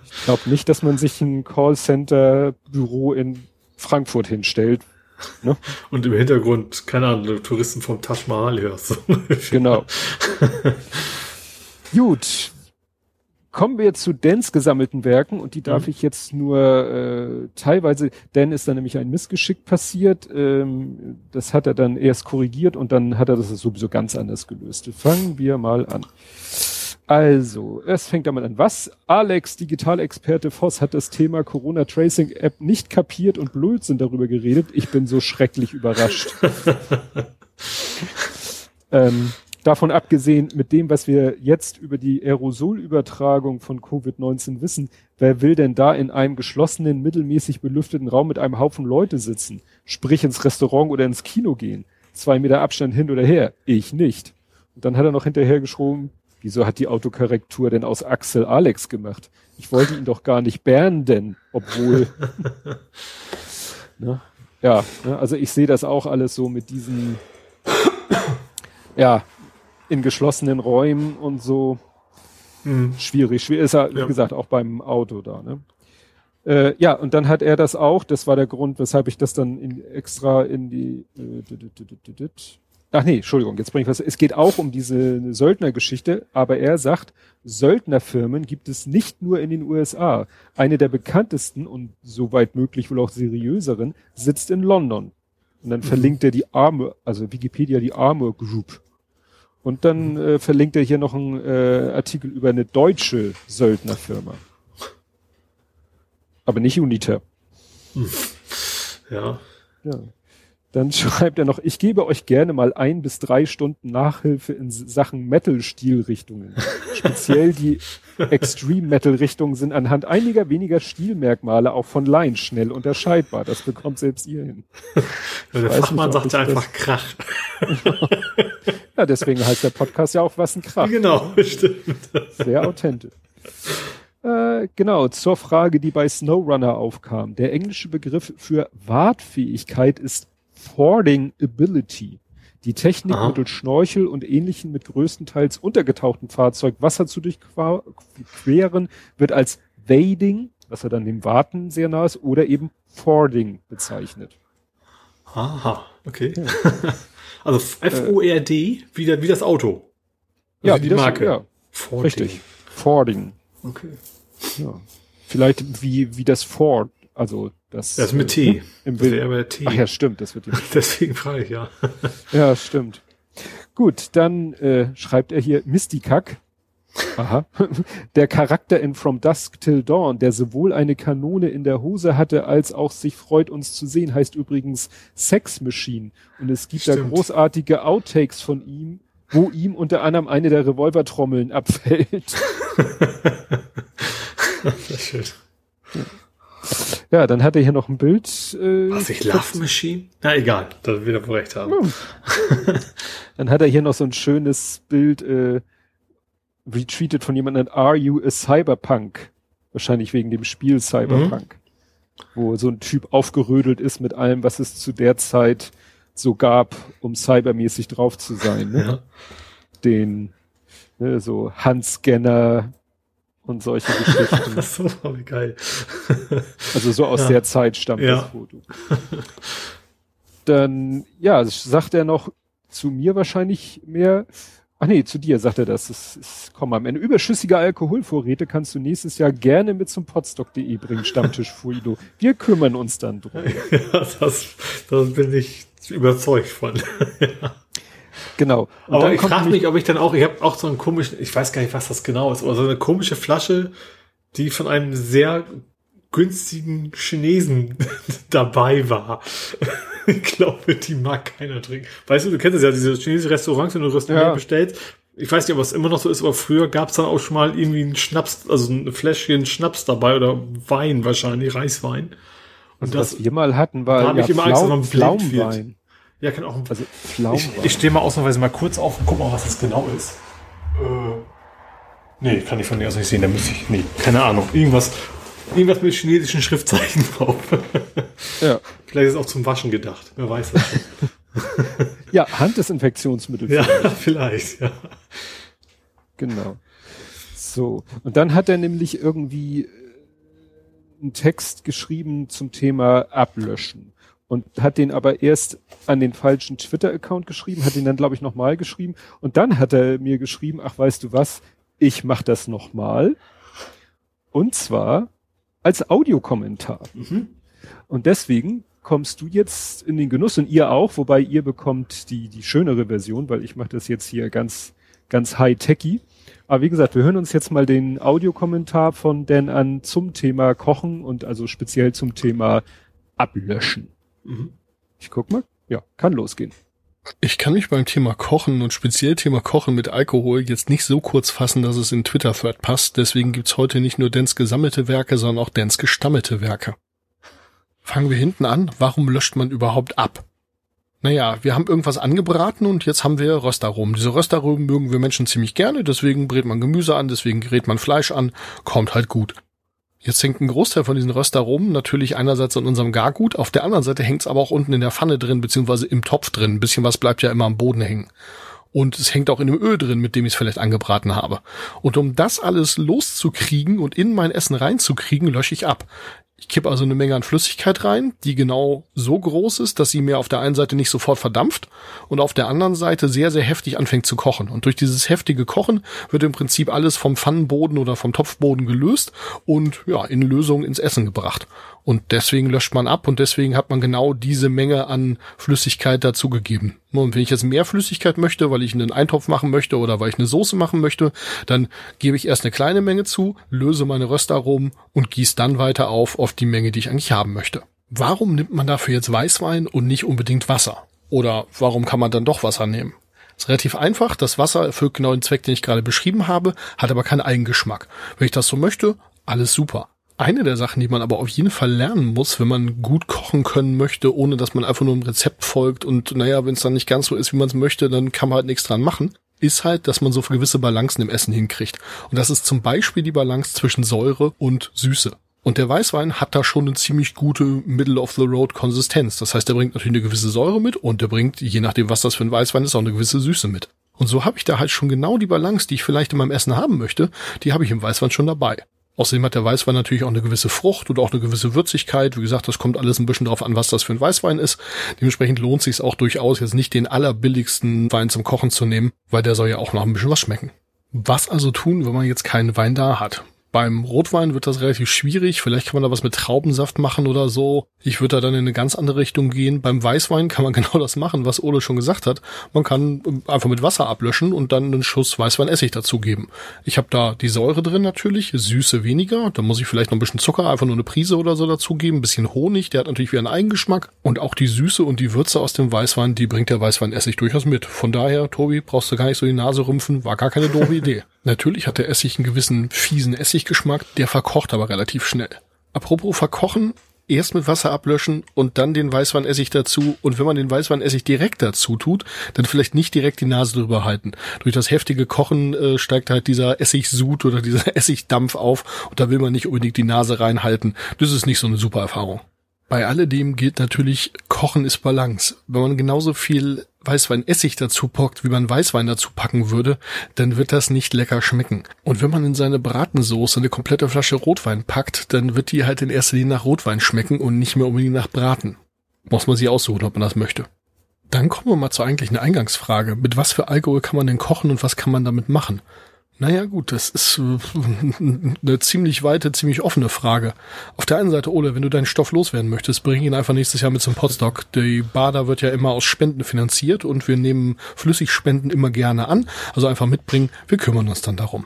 ich glaube nicht, dass man sich ein Callcenter-Büro in Frankfurt hinstellt. Ne? Und im Hintergrund, keine Ahnung, Touristen vom Taj Mahal hörst. genau. Gut, Kommen wir zu Dans gesammelten Werken und die darf mhm. ich jetzt nur äh, teilweise, Dan ist da nämlich ein Missgeschick passiert, ähm, das hat er dann erst korrigiert und dann hat er das sowieso ganz anders gelöst. Fangen wir mal an. Also, es fängt damit an. Was? Alex, Digitalexperte Voss, hat das Thema Corona Tracing App nicht kapiert und Blödsinn darüber geredet. Ich bin so schrecklich überrascht. ähm, davon abgesehen, mit dem, was wir jetzt über die Aerosolübertragung von Covid-19 wissen, wer will denn da in einem geschlossenen, mittelmäßig belüfteten Raum mit einem Haufen Leute sitzen? Sprich ins Restaurant oder ins Kino gehen? Zwei Meter Abstand hin oder her? Ich nicht. Und dann hat er noch hinterher geschoben, wieso hat die Autokorrektur denn aus Axel Alex gemacht? Ich wollte ihn doch gar nicht bernden, obwohl. ne? Ja, ne? also ich sehe das auch alles so mit diesen, ja, in geschlossenen Räumen und so mhm. schwierig. Schwierig ist er, wie ja. gesagt, auch beim Auto da. Ne? Äh, ja, und dann hat er das auch, das war der Grund, weshalb ich das dann in, extra in die äh, Ach nee, Entschuldigung, jetzt bringe ich was. Es geht auch um diese Söldnergeschichte, aber er sagt, Söldnerfirmen gibt es nicht nur in den USA. Eine der bekanntesten und soweit möglich wohl auch seriöseren sitzt in London. Und dann mhm. verlinkt er die Armor, also Wikipedia die Armor Group. Und dann äh, verlinkt er hier noch einen äh, Artikel über eine deutsche Söldnerfirma. Aber nicht Uniter. Hm. Ja. Ja. Dann schreibt er noch, ich gebe euch gerne mal ein bis drei Stunden Nachhilfe in Sachen Metal-Stilrichtungen. Speziell die Extreme-Metal-Richtungen sind anhand einiger weniger Stilmerkmale auch von Laien schnell unterscheidbar. Das bekommt selbst ihr hin. Ja, der Fachmann nicht, sagt ja einfach Krach. Ja, deswegen heißt der Podcast ja auch was ein Krach. Genau, stimmt. Sehr authentisch. Äh, genau, zur Frage, die bei SnowRunner aufkam. Der englische Begriff für Wartfähigkeit ist Fording Ability. Die Technik Aha. mittels Schnorchel und ähnlichen mit größtenteils untergetauchten Fahrzeug Wasser zu durchqueren wird als Wading, was er dann dem Warten sehr nah ist, oder eben Fording bezeichnet. Aha, okay. Ja. also F-O-R-D, wie, der, wie das Auto. Also ja, wie die das, Marke. Ja, Fording. Richtig. Fording. Okay. Ja. Vielleicht wie, wie das Ford, also das, das mit T. Äh, Im Bild. Aber T. Ach ja, stimmt, das wird Deswegen frage ich, ja. ja, stimmt. Gut, dann äh, schreibt er hier Mystikak. Aha. Der Charakter in From Dusk Till Dawn, der sowohl eine Kanone in der Hose hatte, als auch sich freut, uns zu sehen, heißt übrigens Sex Machine. Und es gibt Stimmt. da großartige Outtakes von ihm, wo ihm unter anderem eine der Revolvertrommeln abfällt. Sehr schön. Ja. Dann hat er hier noch ein Bild. Äh, Was, ich Love Machine? Na egal, da wieder wo recht haben. Hm. dann hat er hier noch so ein schönes Bild äh, retweetet von jemandem, Are you a Cyberpunk? Wahrscheinlich wegen dem Spiel Cyberpunk. Mhm. Wo so ein Typ aufgerödelt ist mit allem, was es zu der Zeit so gab, um cybermäßig drauf zu sein. Ne? Ja. Den, ne, so Handscanner, und solche Geschichten. so, wie geil. also so aus ja. der Zeit stammt ja. das Foto. Dann, ja, sagt er noch zu mir wahrscheinlich mehr. Ach nee, zu dir sagt er das. Es, es, komm am Ende. Überschüssige Alkoholvorräte kannst du nächstes Jahr gerne mit zum potstock.de bringen, Stammtisch Fuido. Wir kümmern uns dann drum. Ja, das, das bin ich überzeugt von. ja. Genau. Und aber ich frage mich, ob ich dann auch, ich habe auch so einen komischen, ich weiß gar nicht, was das genau ist, aber so eine komische Flasche, die von einem sehr günstigen Chinesen dabei war. ich glaube, die mag keiner trinken. Weißt du, du kennst es ja, diese chinesischen Restaurants, wenn du Restaurant ja. bestellst. Ich weiß nicht, ob es immer noch so ist, aber früher gab es dann auch schon mal irgendwie einen Schnaps, also ein Fläschchen Schnaps dabei oder Wein wahrscheinlich, Reiswein. Und also das, was wir mal hatten, war da ja, ich immer Flaum, Pflaumenwein. Ja, kann auch ein. Also Ich, ich stehe mal ausnahmsweise mal kurz auf und guck mal, was das genau ist. Äh, nee, kann ich von dir aus nicht sehen. Da müsste ich. Nee, keine Ahnung. Irgendwas, irgendwas mit chinesischen Schriftzeichen drauf. ja. Vielleicht ist es auch zum Waschen gedacht. Wer weiß das. Ja, Handdesinfektionsmittel. Ja, vielleicht, ja. Genau. So. Und dann hat er nämlich irgendwie äh, einen Text geschrieben zum Thema Ablöschen und hat den aber erst an den falschen Twitter-Account geschrieben, hat den dann, glaube ich, nochmal geschrieben und dann hat er mir geschrieben, ach weißt du was, ich mach das nochmal und zwar als Audiokommentar. Mhm. Und deswegen kommst du jetzt in den Genuss und ihr auch, wobei ihr bekommt die, die schönere Version, weil ich mache das jetzt hier ganz, ganz high-techy. Aber wie gesagt, wir hören uns jetzt mal den Audiokommentar von Dan an zum Thema Kochen und also speziell zum Thema Ablöschen. Mhm. Ich guck mal. Ja, kann losgehen. Ich kann mich beim Thema Kochen und speziell Thema Kochen mit Alkohol jetzt nicht so kurz fassen, dass es in Twitter-Thread passt. Deswegen gibt's heute nicht nur Dens gesammelte Werke, sondern auch Dens gestammelte Werke. Fangen wir hinten an. Warum löscht man überhaupt ab? Naja, wir haben irgendwas angebraten und jetzt haben wir Röstaromen. Diese Röstaromen mögen wir Menschen ziemlich gerne, deswegen brät man Gemüse an, deswegen gerät man Fleisch an, kommt halt gut. Jetzt hängt ein Großteil von diesen Röstaromen natürlich einerseits an unserem Gargut, auf der anderen Seite hängt es aber auch unten in der Pfanne drin, beziehungsweise im Topf drin. Ein bisschen was bleibt ja immer am Boden hängen. Und es hängt auch in dem Öl drin, mit dem ich es vielleicht angebraten habe. Und um das alles loszukriegen und in mein Essen reinzukriegen, lösche ich ab. Ich kippe also eine Menge an Flüssigkeit rein, die genau so groß ist, dass sie mir auf der einen Seite nicht sofort verdampft und auf der anderen Seite sehr, sehr heftig anfängt zu kochen. Und durch dieses heftige Kochen wird im Prinzip alles vom Pfannenboden oder vom Topfboden gelöst und ja, in Lösung ins Essen gebracht. Und deswegen löscht man ab und deswegen hat man genau diese Menge an Flüssigkeit dazugegeben. Und wenn ich jetzt mehr Flüssigkeit möchte, weil ich einen Eintopf machen möchte oder weil ich eine Soße machen möchte, dann gebe ich erst eine kleine Menge zu, löse meine Röstaromen und gieße dann weiter auf auf die Menge, die ich eigentlich haben möchte. Warum nimmt man dafür jetzt Weißwein und nicht unbedingt Wasser? Oder warum kann man dann doch Wasser nehmen? ist relativ einfach. Das Wasser erfüllt genau den Zweck, den ich gerade beschrieben habe, hat aber keinen Eigengeschmack. Wenn ich das so möchte, alles super. Eine der Sachen, die man aber auf jeden Fall lernen muss, wenn man gut kochen können möchte, ohne dass man einfach nur ein Rezept folgt und naja, wenn es dann nicht ganz so ist, wie man es möchte, dann kann man halt nichts dran machen, ist halt, dass man so gewisse Balancen im Essen hinkriegt. Und das ist zum Beispiel die Balance zwischen Säure und Süße. Und der Weißwein hat da schon eine ziemlich gute Middle-of-the-Road-Konsistenz. Das heißt, der bringt natürlich eine gewisse Säure mit und der bringt, je nachdem, was das für ein Weißwein ist, auch eine gewisse Süße mit. Und so habe ich da halt schon genau die Balance, die ich vielleicht in meinem Essen haben möchte, die habe ich im Weißwein schon dabei. Außerdem hat der Weißwein natürlich auch eine gewisse Frucht und auch eine gewisse Würzigkeit. Wie gesagt, das kommt alles ein bisschen drauf an, was das für ein Weißwein ist. Dementsprechend lohnt sich auch durchaus, jetzt nicht den allerbilligsten Wein zum Kochen zu nehmen, weil der soll ja auch noch ein bisschen was schmecken. Was also tun, wenn man jetzt keinen Wein da hat? Beim Rotwein wird das relativ schwierig. Vielleicht kann man da was mit Traubensaft machen oder so. Ich würde da dann in eine ganz andere Richtung gehen. Beim Weißwein kann man genau das machen, was Ole schon gesagt hat. Man kann ähm, einfach mit Wasser ablöschen und dann einen Schuss Weißweinessig dazugeben. Ich habe da die Säure drin natürlich, Süße weniger. Da muss ich vielleicht noch ein bisschen Zucker, einfach nur eine Prise oder so dazugeben. Ein bisschen Honig, der hat natürlich wieder einen Eigengeschmack. Und auch die Süße und die Würze aus dem Weißwein, die bringt der Weißweinessig durchaus mit. Von daher, Tobi, brauchst du gar nicht so die Nase rümpfen. War gar keine doofe Idee. Natürlich hat der Essig einen gewissen fiesen Essiggeschmack, der verkocht aber relativ schnell. Apropos verkochen, erst mit Wasser ablöschen und dann den Weißweinessig dazu. Und wenn man den Weißweinessig direkt dazu tut, dann vielleicht nicht direkt die Nase drüber halten. Durch das heftige Kochen äh, steigt halt dieser Essigsud oder dieser Essigdampf auf und da will man nicht unbedingt die Nase reinhalten. Das ist nicht so eine super Erfahrung. Bei alledem gilt natürlich, Kochen ist Balance. Wenn man genauso viel Weißweinessig dazu packt, wie man Weißwein dazu packen würde, dann wird das nicht lecker schmecken. Und wenn man in seine Bratensoße eine komplette Flasche Rotwein packt, dann wird die halt in erster Linie nach Rotwein schmecken und nicht mehr unbedingt nach Braten. Muss man sich aussuchen, ob man das möchte. Dann kommen wir mal zur eigentlichen Eingangsfrage. Mit was für Alkohol kann man denn kochen und was kann man damit machen? Naja gut, das ist äh, eine ziemlich weite, ziemlich offene Frage. Auf der einen Seite, Ole, wenn du deinen Stoff loswerden möchtest, bring ihn einfach nächstes Jahr mit zum Podstock. Die Bader wird ja immer aus Spenden finanziert und wir nehmen Flüssigspenden immer gerne an. Also einfach mitbringen, wir kümmern uns dann darum.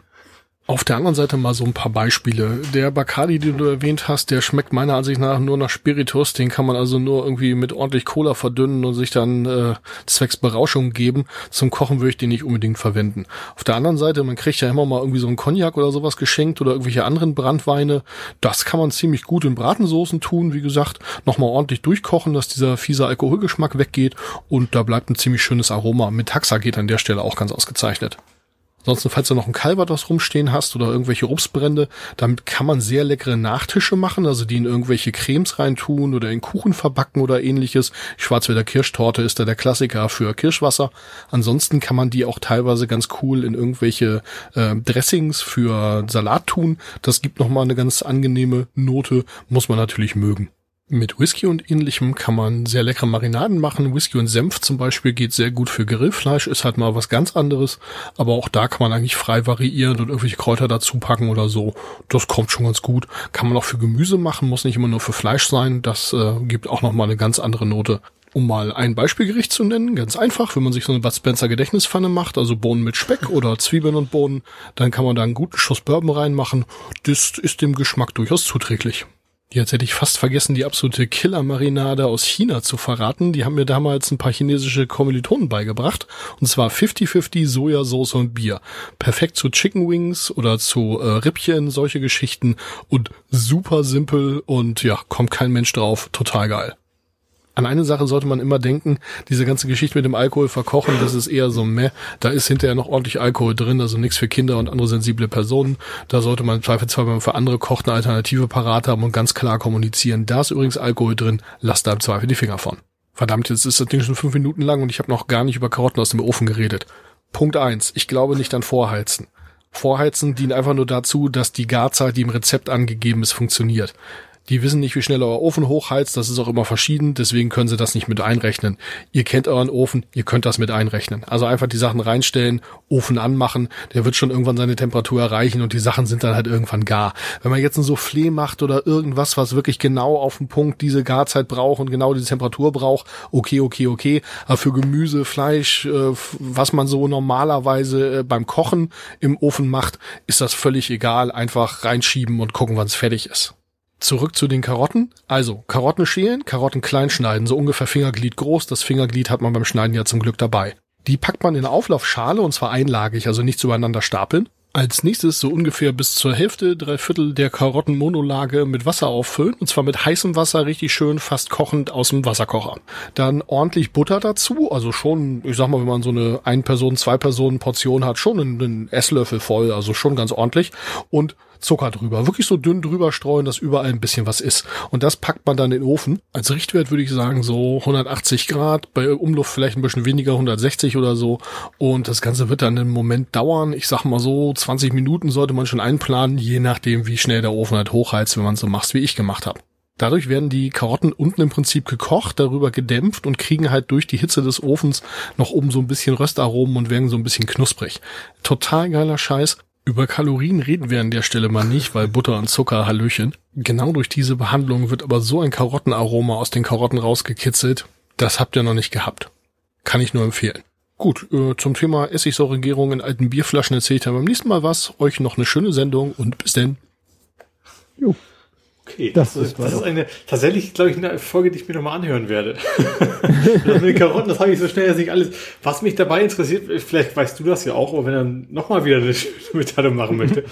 Auf der anderen Seite mal so ein paar Beispiele. Der Bacardi, den du erwähnt hast, der schmeckt meiner Ansicht nach nur nach Spiritus. Den kann man also nur irgendwie mit ordentlich Cola verdünnen und sich dann äh, zwecks Berauschung geben. Zum Kochen würde ich den nicht unbedingt verwenden. Auf der anderen Seite, man kriegt ja immer mal irgendwie so einen Cognac oder sowas geschenkt oder irgendwelche anderen Brandweine. Das kann man ziemlich gut in Bratensoßen tun, wie gesagt. Nochmal ordentlich durchkochen, dass dieser fiese Alkoholgeschmack weggeht und da bleibt ein ziemlich schönes Aroma. Mit Taxa geht an der Stelle auch ganz ausgezeichnet. Ansonsten, falls du noch ein Calvados rumstehen hast oder irgendwelche Obstbrände, damit kann man sehr leckere Nachtische machen, also die in irgendwelche Cremes reintun oder in Kuchen verbacken oder ähnliches. Schwarzwälder Kirschtorte ist da der Klassiker für Kirschwasser. Ansonsten kann man die auch teilweise ganz cool in irgendwelche äh, Dressings für Salat tun. Das gibt nochmal eine ganz angenehme Note, muss man natürlich mögen. Mit Whisky und ähnlichem kann man sehr leckere Marinaden machen. Whisky und Senf zum Beispiel geht sehr gut für Grillfleisch, ist halt mal was ganz anderes. Aber auch da kann man eigentlich frei variieren und irgendwelche Kräuter dazu packen oder so. Das kommt schon ganz gut. Kann man auch für Gemüse machen, muss nicht immer nur für Fleisch sein. Das äh, gibt auch nochmal eine ganz andere Note. Um mal ein Beispielgericht zu nennen, ganz einfach, wenn man sich so eine Bud Spencer Gedächtnispfanne macht, also Bohnen mit Speck oder Zwiebeln und Bohnen, dann kann man da einen guten Schuss Bourbon reinmachen. Das ist dem Geschmack durchaus zuträglich. Jetzt hätte ich fast vergessen, die absolute Killer-Marinade aus China zu verraten. Die haben mir damals ein paar chinesische Kommilitonen beigebracht. Und zwar 50-50 Sojasauce und Bier. Perfekt zu Chicken Wings oder zu äh, Rippchen, solche Geschichten. Und super simpel und ja, kommt kein Mensch drauf. Total geil. An eine Sache sollte man immer denken, diese ganze Geschichte mit dem Alkohol verkochen, das ist eher so meh. Da ist hinterher noch ordentlich Alkohol drin, also nichts für Kinder und andere sensible Personen. Da sollte man im Zweifelsfall, wenn man für andere kocht, eine Alternative parat haben und ganz klar kommunizieren. Da ist übrigens Alkohol drin, lasst da im Zweifel die Finger von. Verdammt, jetzt ist das Ding schon fünf Minuten lang und ich habe noch gar nicht über Karotten aus dem Ofen geredet. Punkt eins: Ich glaube nicht an Vorheizen. Vorheizen dient einfach nur dazu, dass die Garzeit, die im Rezept angegeben ist, funktioniert. Die wissen nicht, wie schnell euer Ofen hochheizt, das ist auch immer verschieden, deswegen können sie das nicht mit einrechnen. Ihr kennt euren Ofen, ihr könnt das mit einrechnen. Also einfach die Sachen reinstellen, Ofen anmachen, der wird schon irgendwann seine Temperatur erreichen und die Sachen sind dann halt irgendwann gar. Wenn man jetzt ein Soufflé macht oder irgendwas, was wirklich genau auf den Punkt diese Garzeit braucht und genau diese Temperatur braucht, okay, okay, okay. Aber für Gemüse, Fleisch, äh, was man so normalerweise äh, beim Kochen im Ofen macht, ist das völlig egal. Einfach reinschieben und gucken, wann es fertig ist. Zurück zu den Karotten. Also Karotten schälen, Karotten klein schneiden, so ungefähr Fingerglied groß. Das Fingerglied hat man beim Schneiden ja zum Glück dabei. Die packt man in eine Auflaufschale und zwar einlagig, also nicht übereinander stapeln. Als nächstes so ungefähr bis zur Hälfte, drei Viertel der Karottenmonolage mit Wasser auffüllen. Und zwar mit heißem Wasser, richtig schön, fast kochend aus dem Wasserkocher. Dann ordentlich Butter dazu. Also schon, ich sag mal, wenn man so eine Ein-Personen-, Zwei-Personen-Portion hat, schon einen Esslöffel voll. Also schon ganz ordentlich. Und Zucker drüber. Wirklich so dünn drüber streuen, dass überall ein bisschen was ist. Und das packt man dann in den Ofen. Als Richtwert würde ich sagen so 180 Grad, bei Umluft vielleicht ein bisschen weniger, 160 oder so. Und das Ganze wird dann einen Moment dauern. Ich sag mal so, 20 Minuten sollte man schon einplanen, je nachdem, wie schnell der Ofen halt hochheizt, wenn man so macht, wie ich gemacht habe. Dadurch werden die Karotten unten im Prinzip gekocht, darüber gedämpft und kriegen halt durch die Hitze des Ofens noch oben so ein bisschen Röstaromen und werden so ein bisschen knusprig. Total geiler Scheiß. Über Kalorien reden wir an der Stelle mal nicht, weil Butter und Zucker, Hallöchen. Genau durch diese Behandlung wird aber so ein Karottenaroma aus den Karotten rausgekitzelt. Das habt ihr noch nicht gehabt. Kann ich nur empfehlen. Gut, äh, zum Thema Essigsäuregärung in alten Bierflaschen erzähle ich dann beim nächsten Mal was. Euch noch eine schöne Sendung und bis denn. Jo. Okay, das, das, ist, das ist eine tatsächlich, glaube ich, eine Folge, die ich mir nochmal anhören werde. das mit Karotten, das habe ich so schnell, dass ich alles. Was mich dabei interessiert, vielleicht weißt du das ja auch, aber wenn er nochmal wieder eine Mitteilung machen möchte.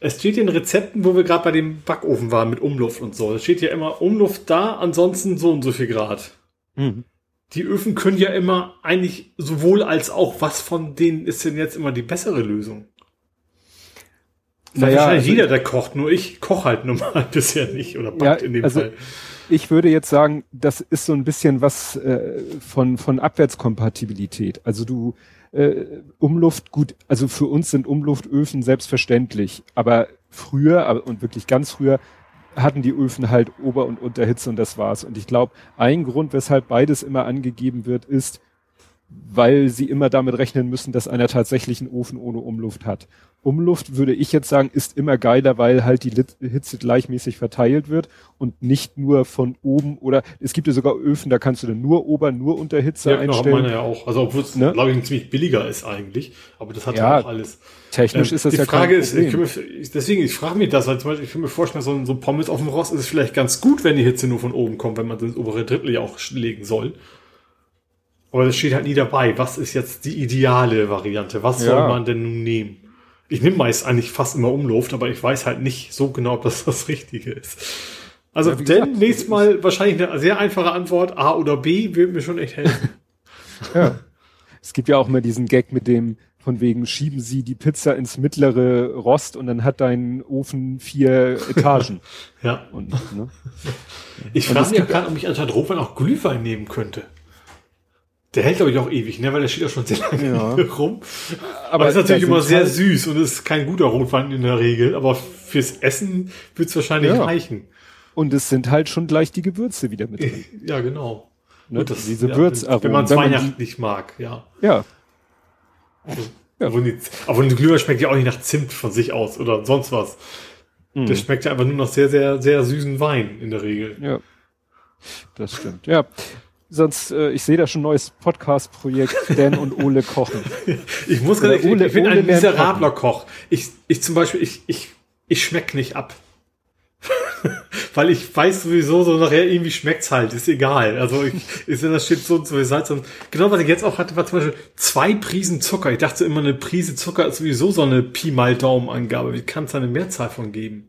es steht in Rezepten, wo wir gerade bei dem Backofen waren mit Umluft und so. Es steht ja immer Umluft da, ansonsten so und so viel Grad. Mhm. Die Öfen können ja immer eigentlich sowohl als auch, was von denen ist denn jetzt immer die bessere Lösung? Naja, wahrscheinlich also jeder, der kocht, nur ich koche halt normal bisher nicht oder backt ja, in dem also Fall. Ich würde jetzt sagen, das ist so ein bisschen was äh, von, von Abwärtskompatibilität. Also du, äh, Umluft, gut, also für uns sind Umluftöfen selbstverständlich, aber früher, und wirklich ganz früher, hatten die Öfen halt Ober- und Unterhitze und das war's. Und ich glaube, ein Grund, weshalb beides immer angegeben wird, ist, weil sie immer damit rechnen müssen, dass einer tatsächlich einen Ofen ohne Umluft hat. Umluft würde ich jetzt sagen, ist immer geiler, weil halt die Hitze gleichmäßig verteilt wird und nicht nur von oben oder es gibt ja sogar Öfen, da kannst du dann nur Ober-, nur Unterhitze ja, genau, einstellen. Ja, meine ja auch. Also obwohl es, ne? glaube ich, ziemlich billiger ist eigentlich. Aber das hat ja auch alles. Technisch ähm, ist das die ja Frage ist, ich mir, deswegen, ich frage mich das, weil zum Beispiel, ich kann mir vorstellen, so ein, so Pommes auf dem Rost ist es vielleicht ganz gut, wenn die Hitze nur von oben kommt, wenn man das obere Drittel ja auch legen soll. Aber das steht halt nie dabei. Was ist jetzt die ideale Variante? Was ja. soll man denn nun nehmen? Ich nehme meist eigentlich fast immer Umluft, aber ich weiß halt nicht so genau, ob das das Richtige ist. Also ja, denn nächstes Mal wahrscheinlich eine sehr einfache Antwort, A oder B, würde mir schon echt helfen. ja. Es gibt ja auch mal diesen Gag mit dem von wegen schieben sie die Pizza ins mittlere Rost und dann hat dein Ofen vier Etagen. Ja. Und, ne? Ich frage mich ja gerade, ob ich anstatt Rotwein auch Glühwein nehmen könnte. Der hält, glaube ich, auch ewig, ne? Weil der steht ja schon sehr lange Ja. rum. Aber, Aber ist natürlich immer sehr süß und ist kein guter Rotwein in der Regel. Aber fürs Essen wird es wahrscheinlich Ja. reichen. Und es sind halt schon gleich die Gewürze wieder mit drin. Ja, genau. Ne? Gut, das- Diese ja, Würzaromen. Wenn man Wenn man Weihnachten nicht mag, ja. Ja, Ja. Aber, ein Glühwein schmeckt ja auch nicht nach Zimt von sich aus oder sonst was. Mhm. Der schmeckt ja einfach nur nach sehr, sehr, sehr süßen Wein in der Regel. ja. Das stimmt. Ja. Sonst, äh, ich sehe da schon ein neues Podcast-Projekt, Dan und Ole kochen. Ich muss ehrlich, Ole- ich bin Ole ein miserabler Koch. Ich, ich zum Beispiel, ich, ich, ich schmeck nicht ab. Weil ich weiß sowieso, so nachher irgendwie schmeckt's halt, ist egal. Also ich, ich sehe, das steht so und so viel Salz. Und genau was ich jetzt auch hatte, war zum Beispiel zwei Prisen Zucker. Ich dachte immer, eine Prise Zucker ist sowieso so eine Pi mal Daumen-Angabe. Wie kann es da eine Mehrzahl von geben?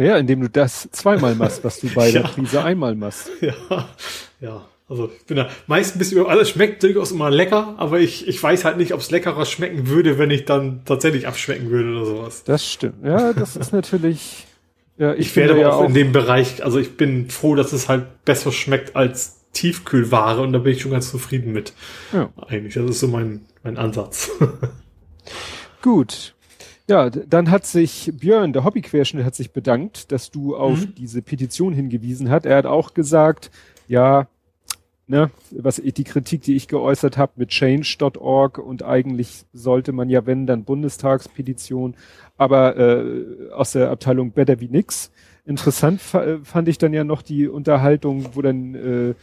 Naja, indem du das zweimal machst, was du bei der Ja. Prise einmal machst. Ja, ja. Also ich bin da meist ein bisschen über alles schmeckt durchaus immer lecker, aber ich, ich weiß halt nicht, ob es leckerer schmecken würde, wenn ich dann tatsächlich abschmecken würde oder sowas. Das stimmt. Ja, das ist natürlich. Ja, ich, Ich werde aber ja auch in dem Bereich, also ich bin froh, dass es halt besser schmeckt als Tiefkühlware und da bin ich schon ganz zufrieden mit. Ja. Eigentlich, das ist so mein, mein Ansatz. Gut. Ja, dann hat sich Björn, der Hobbyquerschnitt, hat sich bedankt, dass du auf Mhm. diese Petition hingewiesen hast. Er hat auch gesagt, ja, ne, was ich- die Kritik, die ich geäußert habe mit change.org und eigentlich sollte man ja, wenn, dann Bundestagspetition, aber äh, aus der Abteilung Better wie nix. Interessant äh, fand ich dann ja noch die Unterhaltung, wo dann äh,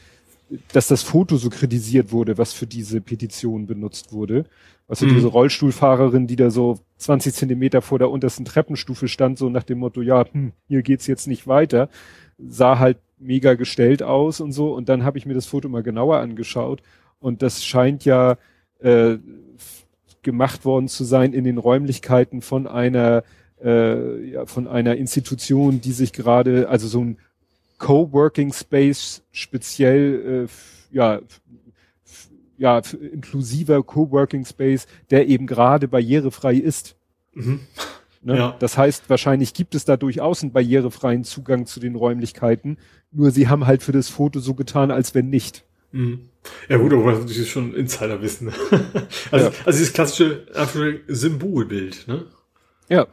dass das Foto so kritisiert wurde, was für diese Petition benutzt wurde. Also Mhm. diese Rollstuhlfahrerin, die da so 20 Zentimeter vor der untersten Treppenstufe stand, so nach dem Motto, ja, hm, hier geht's jetzt nicht weiter, sah halt mega gestellt aus und so. Und dann habe ich mir das Foto mal genauer angeschaut und das scheint ja äh, gemacht worden zu sein in den Räumlichkeiten von einer äh, ja, von einer Institution, die sich gerade, also so ein Coworking Space speziell, äh, ja, ja, inklusiver Coworking Space, der eben gerade barrierefrei ist. Mhm. Ne? Ja. Das heißt, wahrscheinlich gibt es da durchaus einen barrierefreien Zugang zu den Räumlichkeiten, nur sie haben halt für das Foto so getan, als wenn nicht. Mhm. Ja gut, aber das ist schon Insiderwissen. also, Ja. also dieses klassische Symbolbild, ne? Ja.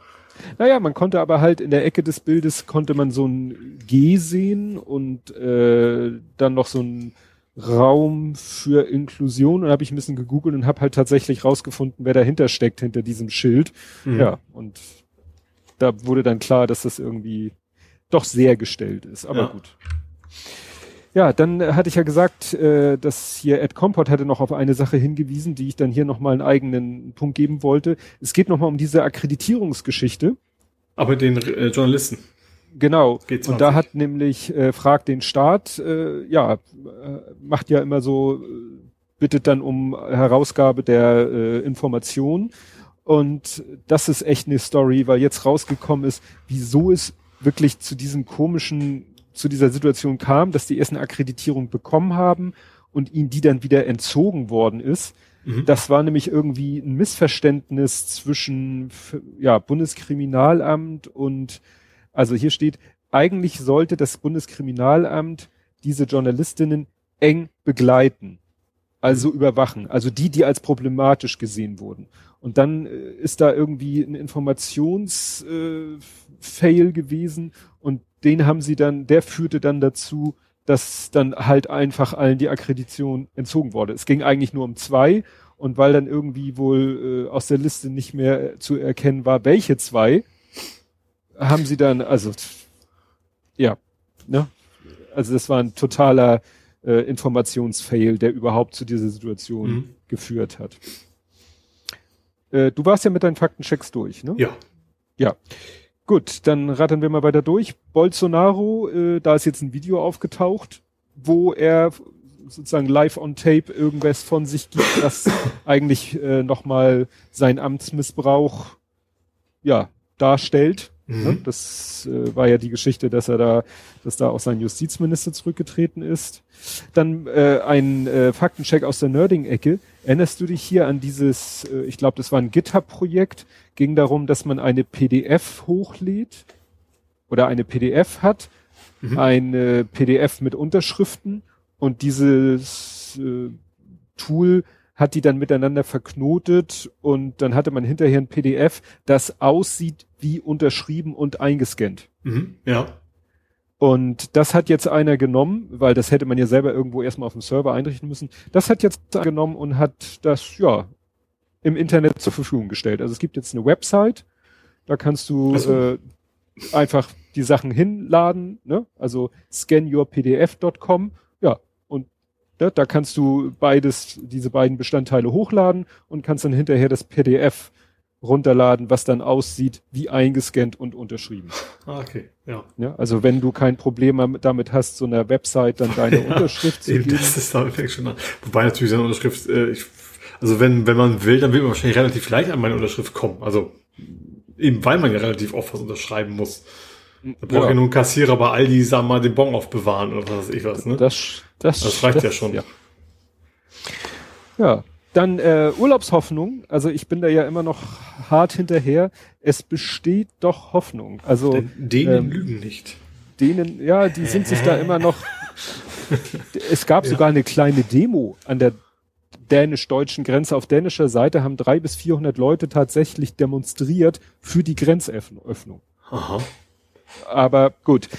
Naja, man konnte aber halt in der Ecke des Bildes konnte man so ein G sehen und äh, dann noch so ein Raum für Inklusion und habe ich ein bisschen gegoogelt und habe halt tatsächlich rausgefunden, wer dahinter steckt, hinter diesem Schild. Mhm. Ja, und da wurde dann klar, dass das irgendwie doch sehr gestellt ist, aber Ja. gut. Ja, dann hatte ich ja gesagt, äh, dass hier Ed Comport hatte noch auf eine Sache hingewiesen, die ich dann hier nochmal einen eigenen Punkt geben wollte. Es geht nochmal um diese Akkreditierungsgeschichte. Aber den äh, Journalisten. Genau. G20. Und da hat nämlich äh, fragt den Staat, äh, ja, äh, macht ja immer so, äh, bittet dann um Herausgabe der äh, Information. Und das ist echt eine Story, weil jetzt rausgekommen ist, wieso es wirklich zu diesem komischen, zu dieser Situation kam, dass die erst eine Akkreditierung bekommen haben und ihnen die dann wieder entzogen worden ist. Mhm. Das war nämlich irgendwie ein Missverständnis zwischen ja, Bundeskriminalamt und also hier steht, eigentlich sollte das Bundeskriminalamt diese Journalistinnen eng begleiten, also überwachen, also die, die als problematisch gesehen wurden. Und dann äh, ist da irgendwie ein Informationsfail äh, Fail gewesen und den haben sie dann, der führte dann dazu, dass dann halt einfach allen die Akkredition entzogen wurde. Es ging eigentlich nur um zwei und weil dann irgendwie wohl äh, aus der Liste nicht mehr äh, zu erkennen war, welche zwei, haben sie dann, also ja, ne? Also das war ein totaler äh, Informationsfail, der überhaupt zu dieser Situation Mhm. geführt hat. Äh, du warst ja mit deinen Faktenchecks durch, ne? Ja. Ja. Gut, dann rattern wir mal weiter durch. Bolsonaro, äh, da ist jetzt ein Video aufgetaucht, wo er sozusagen live on tape irgendwas von sich gibt, das eigentlich äh, nochmal seinen Amtsmissbrauch ja darstellt. Mhm. Ne? Das äh, war ja die Geschichte, dass er da, dass da auch sein Justizminister zurückgetreten ist. Dann äh, ein äh, Faktencheck aus der Nerding-Ecke. Erinnerst du dich hier an dieses, äh, ich glaube, das war ein GitHub-Projekt, ging darum, dass man eine PDF hochlädt oder eine PDF hat, mhm. eine PDF mit Unterschriften und dieses äh, Tool hat die dann miteinander verknotet und dann hatte man hinterher ein PDF, das aussieht wie unterschrieben und eingescannt. Mhm, ja. Und das hat jetzt einer genommen, weil das hätte man ja selber irgendwo erstmal auf dem Server einrichten müssen. Das hat jetzt genommen und hat das, ja, im Internet zur Verfügung gestellt. Also es gibt jetzt eine Website, da kannst du so. äh, einfach die Sachen hinladen, ne? also scanyourpdf.com, und ne, da kannst du beides, diese beiden Bestandteile hochladen und kannst dann hinterher das PDF runterladen, was dann aussieht wie eingescannt und unterschrieben. Ah, okay, ja. ja. Also wenn du kein Problem damit hast, so einer Website dann deine ja, Unterschrift zu eben, geben. Das ist damit schon an. Wobei natürlich seine Unterschrift, äh, ich, also wenn, wenn man will, dann will man wahrscheinlich relativ leicht an meine Unterschrift kommen. Also eben weil man ja relativ oft was unterschreiben muss. Da braucht ja. ja nun Kassierer bei Aldi, sag mal, den Bon aufbewahren oder was weiß ich was, ne? Das, das, das reicht das, ja schon. Ja. ja. Dann äh, Urlaubshoffnung. Also ich bin da ja immer noch hart hinterher. Es besteht doch Hoffnung. Also Denn denen ähm, lügen nicht. Denen, ja, die sind sich da immer noch. es gab ja. sogar eine kleine Demo an der dänisch-deutschen Grenze. Auf dänischer Seite haben drei bis vierhundert Leute tatsächlich demonstriert für die Grenzöffnung. Aha. Aber gut.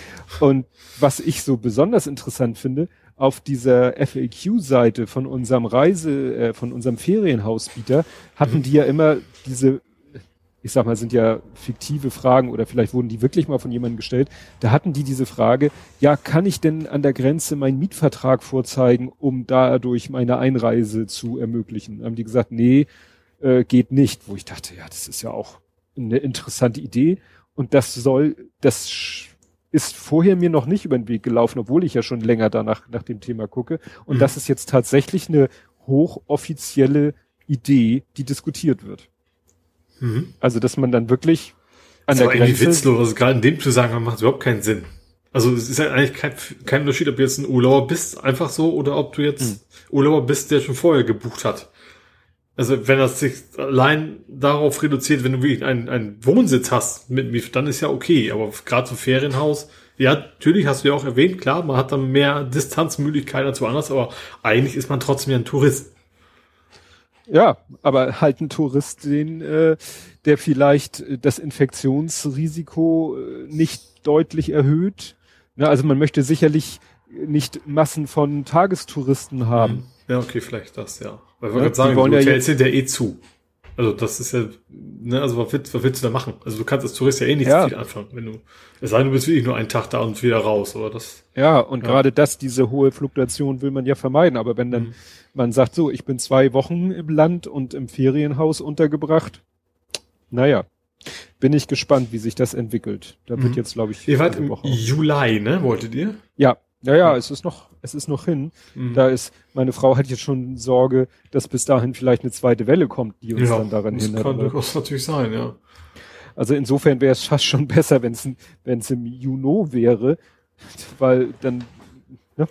Und was ich so besonders interessant finde, auf dieser FAQ-Seite von unserem Reise, äh, von unserem Ferienhausbieter hatten die ja immer diese, ich sag mal, sind ja fiktive Fragen oder vielleicht wurden die wirklich mal von jemandem gestellt. Da hatten die diese Frage, ja, kann ich denn an der Grenze meinen Mietvertrag vorzeigen, um dadurch meine Einreise zu ermöglichen? Haben die gesagt, nee, äh, geht nicht. Wo ich dachte, ja, das ist ja auch eine interessante Idee. Und das soll, das ist vorher mir noch nicht über den Weg gelaufen, obwohl ich ja schon länger danach nach dem Thema gucke. Und mhm. das ist jetzt tatsächlich eine hochoffizielle Idee, die diskutiert wird. Mhm. Also, dass man dann wirklich an das der Grenze... witzlos, also gerade in dem Zusammenhang macht es überhaupt keinen Sinn. Also es ist halt eigentlich kein, kein Unterschied, ob du jetzt ein Urlauber bist, einfach so, oder ob du jetzt mhm. Urlauber bist, der schon vorher gebucht hat. Also wenn das sich allein darauf reduziert, wenn du wirklich einen, einen Wohnsitz hast mit mir, dann ist ja okay. Aber gerade so Ferienhaus, ja, natürlich hast du ja auch erwähnt, klar, man hat dann mehr Distanzmöglichkeiten als woanders, aber eigentlich ist man trotzdem ja ein Tourist. Ja, aber halt ein Tourist, den, äh, der vielleicht das Infektionsrisiko äh, nicht deutlich erhöht. Also man möchte sicherlich nicht Massen von Tagestouristen haben. Hm. Ja, okay, vielleicht das, ja. Weil wir ja, gerade sagen, die Hotels ja sind ja eh zu. Also das ist ja, ne, also was willst, was willst du da machen? Also du kannst als Tourist ja eh nicht ja. viel anfangen, wenn du, es sei denn, du bist wirklich nur einen Tag da und wieder raus, aber das. Ja, und ja. gerade das, diese hohe Fluktuation will man ja vermeiden, aber wenn dann mhm. man sagt so, ich bin zwei Wochen im Land und im Ferienhaus untergebracht, naja, bin ich gespannt, wie sich das entwickelt. Da wird mhm. jetzt, glaube ich, ihr wart im Woche Juli, ne, wolltet ihr? Ja, ja, ja, es ist noch, es ist noch hin. Mhm. Da ist, meine Frau hat jetzt schon Sorge, dass bis dahin vielleicht eine zweite Welle kommt, die uns ja, dann daran das hindert. Das kann durchaus natürlich sein, ja. Also insofern wäre es fast schon besser, wenn es wenn es im Juni wäre, weil dann, ne?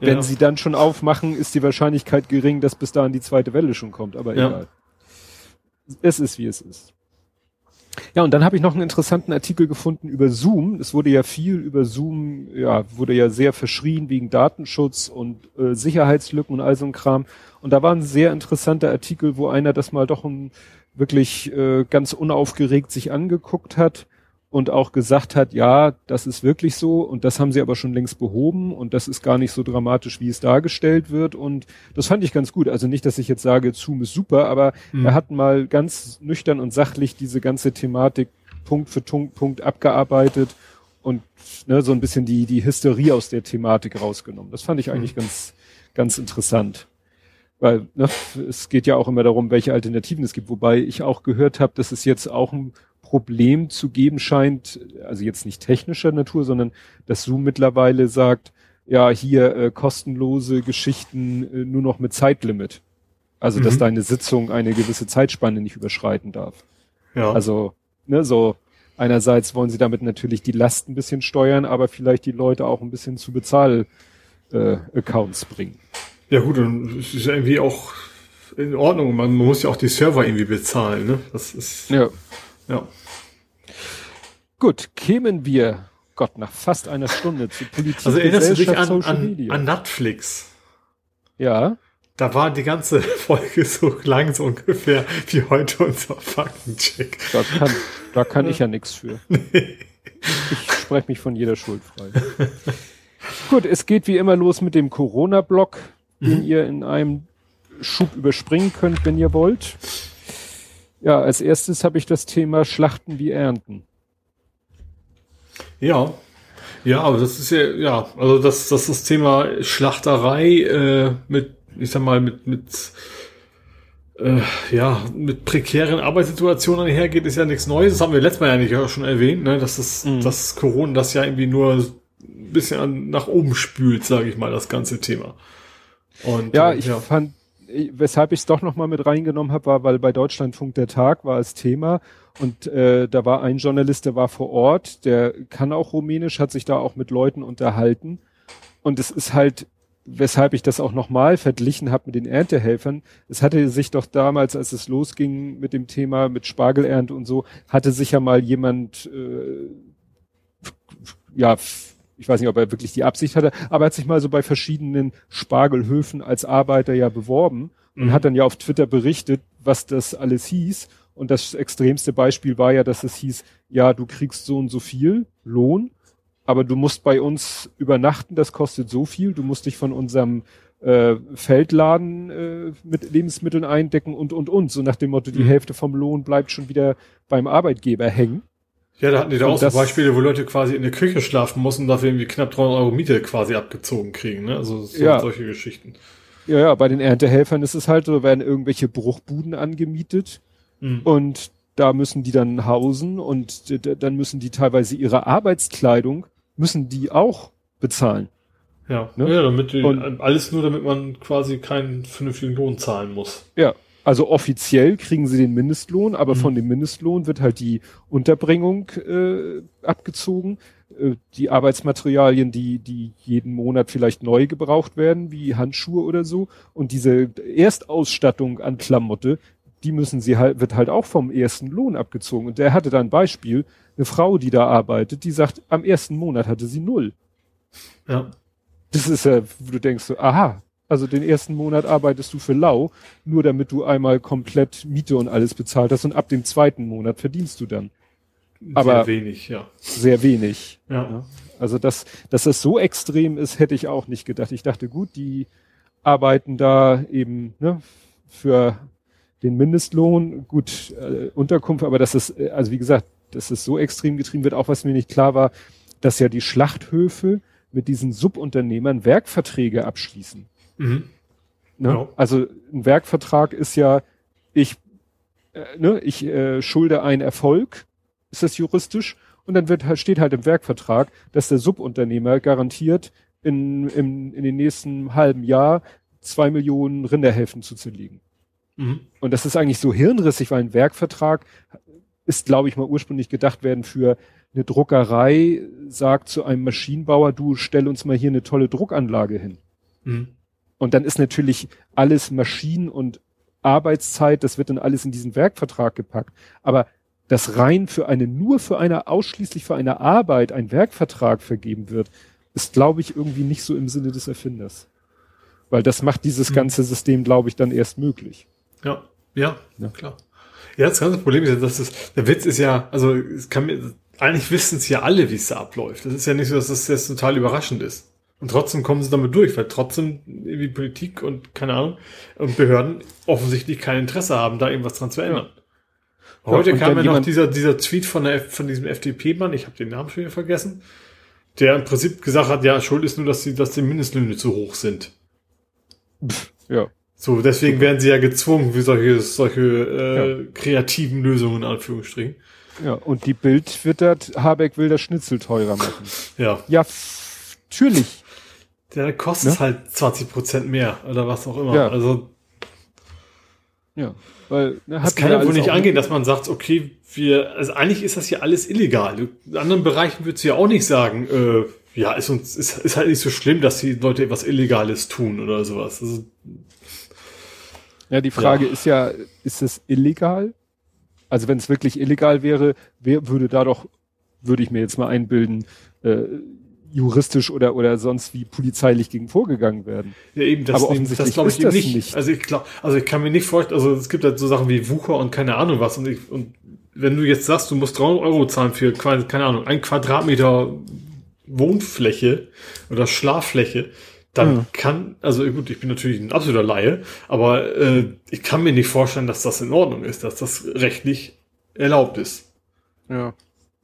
Wenn ja. sie dann schon aufmachen, ist die Wahrscheinlichkeit gering, dass bis dahin die zweite Welle schon kommt, aber ja. egal. Es ist, wie es ist. Ja, und dann habe ich noch einen interessanten Artikel gefunden über Zoom. Es wurde ja viel über Zoom, ja, wurde ja sehr verschrien wegen Datenschutz und äh, Sicherheitslücken und all so ein Kram. Und da war ein sehr interessanter Artikel, wo einer das mal doch ein, wirklich äh, ganz unaufgeregt sich angeguckt hat und auch gesagt hat, ja, das ist wirklich so und das haben sie aber schon längst behoben und das ist gar nicht so dramatisch, wie es dargestellt wird und das fand ich ganz gut. Also nicht, dass ich jetzt sage, Zoom ist super, aber mhm. er hat mal ganz nüchtern und sachlich diese ganze Thematik Punkt für Punkt abgearbeitet und ne, so ein bisschen die, die Hysterie aus der Thematik rausgenommen. Das fand ich eigentlich mhm. ganz, ganz interessant. Weil ne, es geht ja auch immer darum, welche Alternativen es gibt. Wobei ich auch gehört habe, dass es jetzt auch ein Problem zu geben scheint, also jetzt nicht technischer Natur, sondern dass Zoom mittlerweile sagt, ja, hier äh, kostenlose Geschichten äh, nur noch mit Zeitlimit. Also, mhm. dass deine Sitzung eine gewisse Zeitspanne nicht überschreiten darf. Ja. Also, ne, so einerseits wollen sie damit natürlich die Last ein bisschen steuern, aber vielleicht die Leute auch ein bisschen zu Bezahl-Accounts äh, bringen. Ja gut, und es ist irgendwie auch in Ordnung. Man muss ja auch die Server irgendwie bezahlen, ne? Das ist. Ja. Ja. Gut, kämen wir, Gott, nach fast einer Stunde zu Politik. Also erinnerst du dich an, an, an Netflix? Ja. Da war die ganze Folge so lang, so ungefähr wie heute unser Faktencheck. Da kann, da kann ich ja nichts für. Nee. Ich spreche mich von jeder Schuld frei. Gut, es geht wie immer los mit dem Corona-Block, den mhm. ihr in einem Schub überspringen könnt, wenn ihr wollt. Ja, als erstes habe ich das Thema Schlachten wie Ernten. Ja, ja, aber das ist ja, ja, also das, das, das Thema Schlachterei äh, mit, ich sag mal, mit, mit äh, ja, mit prekären Arbeitssituationen einhergeht, ist ja nichts Neues. Das haben wir letztes Mal ja nicht auch schon erwähnt, ne, dass das, mhm. dass Corona das ja irgendwie nur ein bisschen nach oben spült, sage ich mal, das ganze Thema. Und, ja, äh, ich ja. fand weshalb ich es doch nochmal mit reingenommen habe, war, weil bei Deutschlandfunk der Tag war als Thema. Und äh, da war ein Journalist, der war vor Ort, der kann auch Rumänisch, hat sich da auch mit Leuten unterhalten. Und es ist halt, weshalb ich das auch nochmal verglichen habe mit den Erntehelfern, es hatte sich doch damals, als es losging mit dem Thema mit Spargelernte und so, hatte sich ja mal jemand äh, ja ich weiß nicht, ob er wirklich die Absicht hatte, aber er hat sich mal so bei verschiedenen Spargelhöfen als Arbeiter ja beworben und mhm. hat dann ja auf Twitter berichtet, was das alles hieß. Und das extremste Beispiel war ja, dass es hieß, ja, du kriegst so und so viel Lohn, aber du musst bei uns übernachten, das kostet so viel, du musst dich von unserem äh, Feldladen äh, mit Lebensmitteln eindecken und und und. So nach dem Motto, die mhm. Hälfte vom Lohn bleibt schon wieder beim Arbeitgeber hängen. Ja, da hatten die da auch so Beispiele, wo Leute quasi in der Küche schlafen mussten und dafür irgendwie knapp 300 Euro Miete quasi abgezogen kriegen, ne? Also so, ja. solche Geschichten. Ja, ja, bei den Erntehelfern ist es halt so, werden irgendwelche Bruchbuden angemietet mhm. und da müssen die dann hausen und dann müssen die teilweise ihre Arbeitskleidung, müssen die auch bezahlen. Ja, ne? ja damit die, und, alles nur, damit man quasi keinen vernünftigen Lohn zahlen muss. Ja, also offiziell kriegen sie den Mindestlohn, aber mhm. von dem Mindestlohn wird halt die Unterbringung äh, abgezogen, äh, die Arbeitsmaterialien, die, die jeden Monat vielleicht neu gebraucht werden, wie Handschuhe oder so, und diese Erstausstattung an Klamotte, die müssen sie halt, wird halt auch vom ersten Lohn abgezogen. Und der hatte da ein Beispiel, eine Frau, die da arbeitet, die sagt, am ersten Monat hatte sie null. Ja. Das ist ja, wo du denkst so, aha, also den ersten Monat arbeitest du für lau, nur damit du einmal komplett Miete und alles bezahlt hast und ab dem zweiten Monat verdienst du dann. Aber sehr wenig, ja. Sehr wenig. Ja. ja. Also dass, dass das so extrem ist, hätte ich auch nicht gedacht. Ich dachte, gut, die arbeiten da eben ne, für den Mindestlohn, gut, äh, Unterkunft, aber das ist, äh, also wie gesagt, dass es so extrem getrieben wird, auch was mir nicht klar war, dass ja die Schlachthöfe mit diesen Subunternehmern Werkverträge abschließen. Mhm. Ne? Genau. Also ein Werkvertrag ist ja, ich, äh, ne, ich äh, schulde einen Erfolg, ist das juristisch, und dann wird halt, steht halt im Werkvertrag, dass der Subunternehmer garantiert, in, in, in den nächsten halben Jahr zwei Millionen Rinderhälften zu zerlegen. Mhm. Und das ist eigentlich so hirnrissig, weil ein Werkvertrag ist, glaube ich, mal ursprünglich gedacht werden für eine Druckerei, sagt zu einem Maschinenbauer, du stell uns mal hier eine tolle Druckanlage hin. Mhm. Und dann ist natürlich alles Maschinen und Arbeitszeit, das wird dann alles in diesen Werkvertrag gepackt. Aber dass rein für eine, nur für eine, ausschließlich für eine Arbeit ein Werkvertrag vergeben wird, ist, glaube ich, irgendwie nicht so im Sinne des Erfinders. Weil das macht dieses mhm. ganze System, glaube ich, dann erst möglich. Ja, ja, ja. klar. Ja, das ganze Problem ist ja, dass es, der Witz ist ja, also es kann mir, eigentlich wissen es ja alle, wie es da abläuft. Das ist ja nicht so, dass das jetzt total überraschend ist. Und trotzdem kommen sie damit durch, weil trotzdem irgendwie Politik und keine Ahnung und Behörden offensichtlich kein Interesse haben, da irgendwas dran zu ändern. Ja. Heute kam ja noch dieser, dieser Tweet von, der, von diesem FDP-Mann, ich habe den Namen schon wieder vergessen, der im Prinzip gesagt hat, ja, Schuld ist nur, dass die, dass die Mindestlöhne zu hoch sind. Pff, ja. So, deswegen werden sie ja gezwungen, wie solche, solche äh, ja. kreativen Lösungen, in Anführungsstrichen. Ja, und die Bild twittert, Habeck will das Schnitzel teurer machen. Ja. Ja, natürlich. Der kostet ne? halt 20 Prozent mehr oder was auch immer. Ja. Also ja, weil ne, das kann ja wohl nicht angehen, dass man sagt, okay, wir, also eigentlich ist das hier alles illegal. In anderen Bereichen würdest du ja auch nicht sagen, äh, ja, ist uns, ist, ist halt nicht so schlimm, dass die Leute etwas Illegales tun oder sowas. Also, ja, die Frage ja. ist ja, ist es illegal? Also wenn es wirklich illegal wäre, wer würde da doch, würde ich mir jetzt mal einbilden, äh, juristisch oder oder sonst wie polizeilich gegen vorgegangen werden. Ja, eben, das, Aber offensichtlich das glaube ich eben nicht. nicht. Also ich glaube, also ich kann mir nicht vorstellen, also es gibt halt so Sachen wie Wucher und keine Ahnung was und ich, und wenn du jetzt sagst, du musst 300 Euro zahlen für, keine Ahnung, ein Quadratmeter Wohnfläche oder Schlaffläche, dann mhm. kann, also gut, ich bin natürlich ein absoluter Laie, aber äh, ich kann mir nicht vorstellen, dass das in Ordnung ist, dass das rechtlich erlaubt ist. Ja.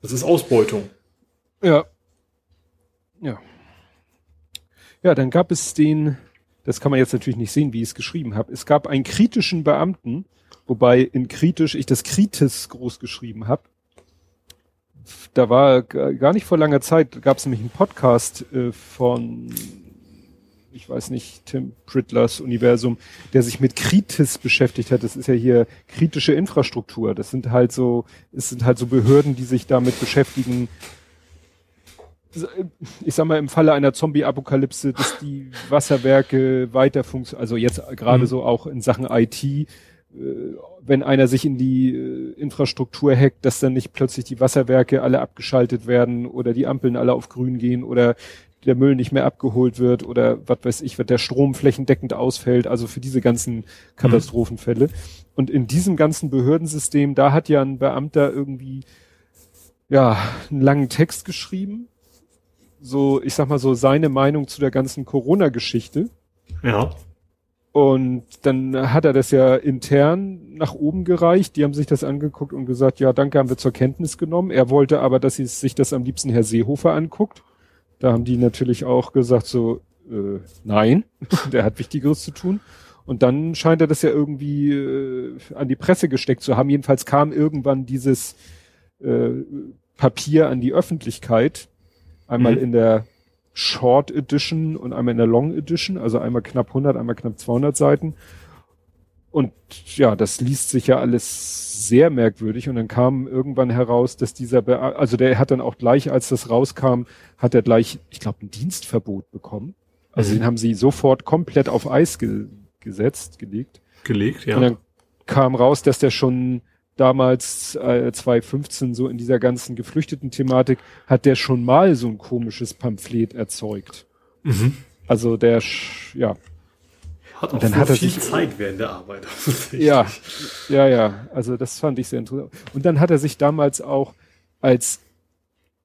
Das ist Ausbeutung. Ja. Ja. Ja, dann gab es den, das kann man jetzt natürlich nicht sehen, wie ich es geschrieben habe. Es gab einen kritischen Beamten, wobei in kritisch ich das Kritis groß geschrieben habe. Da war gar nicht vor langer Zeit, gab es nämlich einen Podcast äh, von, ich weiß nicht, Tim Prittlers Universum, der sich mit Kritis beschäftigt hat. Das ist ja hier kritische Infrastruktur. Das sind halt so, es sind halt so Behörden, die sich damit beschäftigen, ich sag mal, im Falle einer Zombie-Apokalypse, dass die Wasserwerke weiter funktionieren, also jetzt gerade mhm. so auch in Sachen IT, äh, wenn einer sich in die äh, Infrastruktur hackt, dass dann nicht plötzlich die Wasserwerke alle abgeschaltet werden oder die Ampeln alle auf grün gehen oder der Müll nicht mehr abgeholt wird oder was weiß ich, wird der Strom flächendeckend ausfällt, also für diese ganzen Katastrophenfälle. Mhm. Und in diesem ganzen Behördensystem, da hat ja ein Beamter irgendwie ja, einen langen Text geschrieben, so, ich sag mal so, seine Meinung zu der ganzen Corona-Geschichte. Ja. Und dann hat er das ja intern nach oben gereicht. Die haben sich das angeguckt und gesagt, ja, danke, haben wir zur Kenntnis genommen. Er wollte aber, dass sie sich das am liebsten Herr Seehofer anguckt. Da haben die natürlich auch gesagt, so, äh, nein, der hat Wichtigeres zu tun. Und dann scheint er das ja irgendwie äh, an die Presse gesteckt zu haben. Jedenfalls kam irgendwann dieses äh, Papier an die Öffentlichkeit Einmal mhm. in der Short Edition und einmal in der Long Edition, also einmal knapp 100, einmal knapp 200 Seiten. Und ja, das liest sich ja alles sehr merkwürdig. Und dann kam irgendwann heraus, dass dieser, Be also der hat dann auch gleich, als das rauskam, hat er gleich, ich glaube, ein Dienstverbot bekommen. Also mhm. den haben sie sofort komplett auf Eis ge gesetzt, gelegt. Gelegt, ja. Und dann kam raus, dass der schon damals äh, 2015 so in dieser ganzen geflüchteten Thematik hat der schon mal so ein komisches Pamphlet erzeugt. Mhm. Also der ja hat auch dann hat er viel sich, Zeit während der Arbeit. ja, ja, ja. Also das fand ich sehr interessant. Und dann hat er sich damals auch als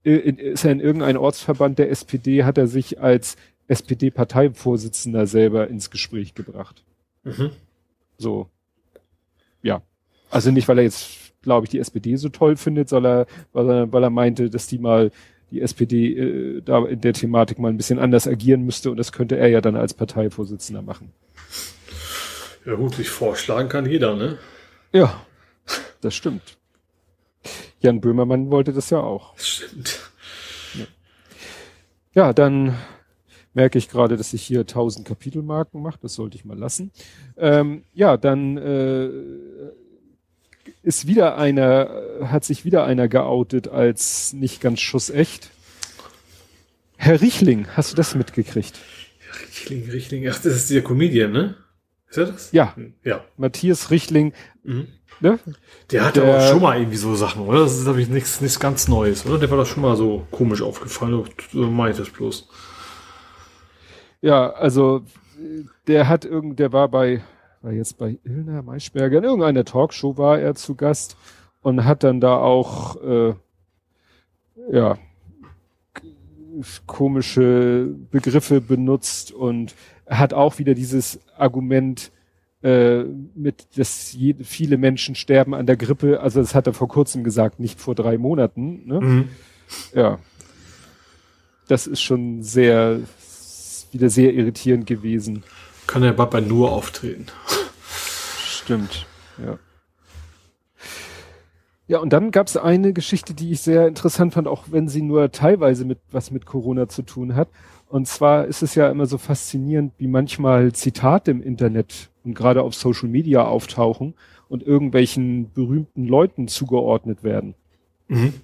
ist er in irgendein Ortsverband der SPD, hat er sich als SPD-Parteivorsitzender selber ins Gespräch gebracht. Mhm. So. Ja. Also nicht, weil er jetzt, glaube ich, die SPD so toll findet, sondern weil er, weil er meinte, dass die mal die SPD äh, da in der Thematik mal ein bisschen anders agieren müsste und das könnte er ja dann als Parteivorsitzender machen. Ja gut, sich vorschlagen kann jeder, ne? Ja, das stimmt. Jan Böhmermann wollte das ja auch. Das stimmt. Ja, ja dann merke ich gerade, dass ich hier 1000 Kapitelmarken mache. Das sollte ich mal lassen. Ähm, ja, dann äh, ist wieder einer, hat sich wieder einer geoutet als nicht ganz schussecht. Herr Richling, hast du das mitgekriegt? Richling, Richling, ach, das ist der Comedian, ne? Ist er das? Ja. Ja. Matthias Richling. Mhm. Ne? Der hatte der, auch schon mal irgendwie so Sachen, oder? Das ist, glaube ich, nichts, nichts ganz Neues, oder? Der war doch schon mal so komisch aufgefallen, so meint es bloß. Ja, also, der hat irgend, der war bei, war jetzt bei Ilna Maischberger, in irgendeiner Talkshow war er zu Gast und hat dann da auch, äh, ja, komische Begriffe benutzt und hat auch wieder dieses Argument äh, mit, dass jede, viele Menschen sterben an der Grippe. Also das hat er vor kurzem gesagt, nicht vor drei Monaten. Ne? Mhm. Ja, das ist schon sehr wieder sehr irritierend gewesen. Kann er bald bei nur auftreten. Stimmt, ja. Ja, und dann gab es eine Geschichte, die ich sehr interessant fand, auch wenn sie nur teilweise mit was mit Corona zu tun hat. Und zwar ist es ja immer so faszinierend, wie manchmal Zitate im Internet und gerade auf Social Media auftauchen und irgendwelchen berühmten Leuten zugeordnet werden. Mhm.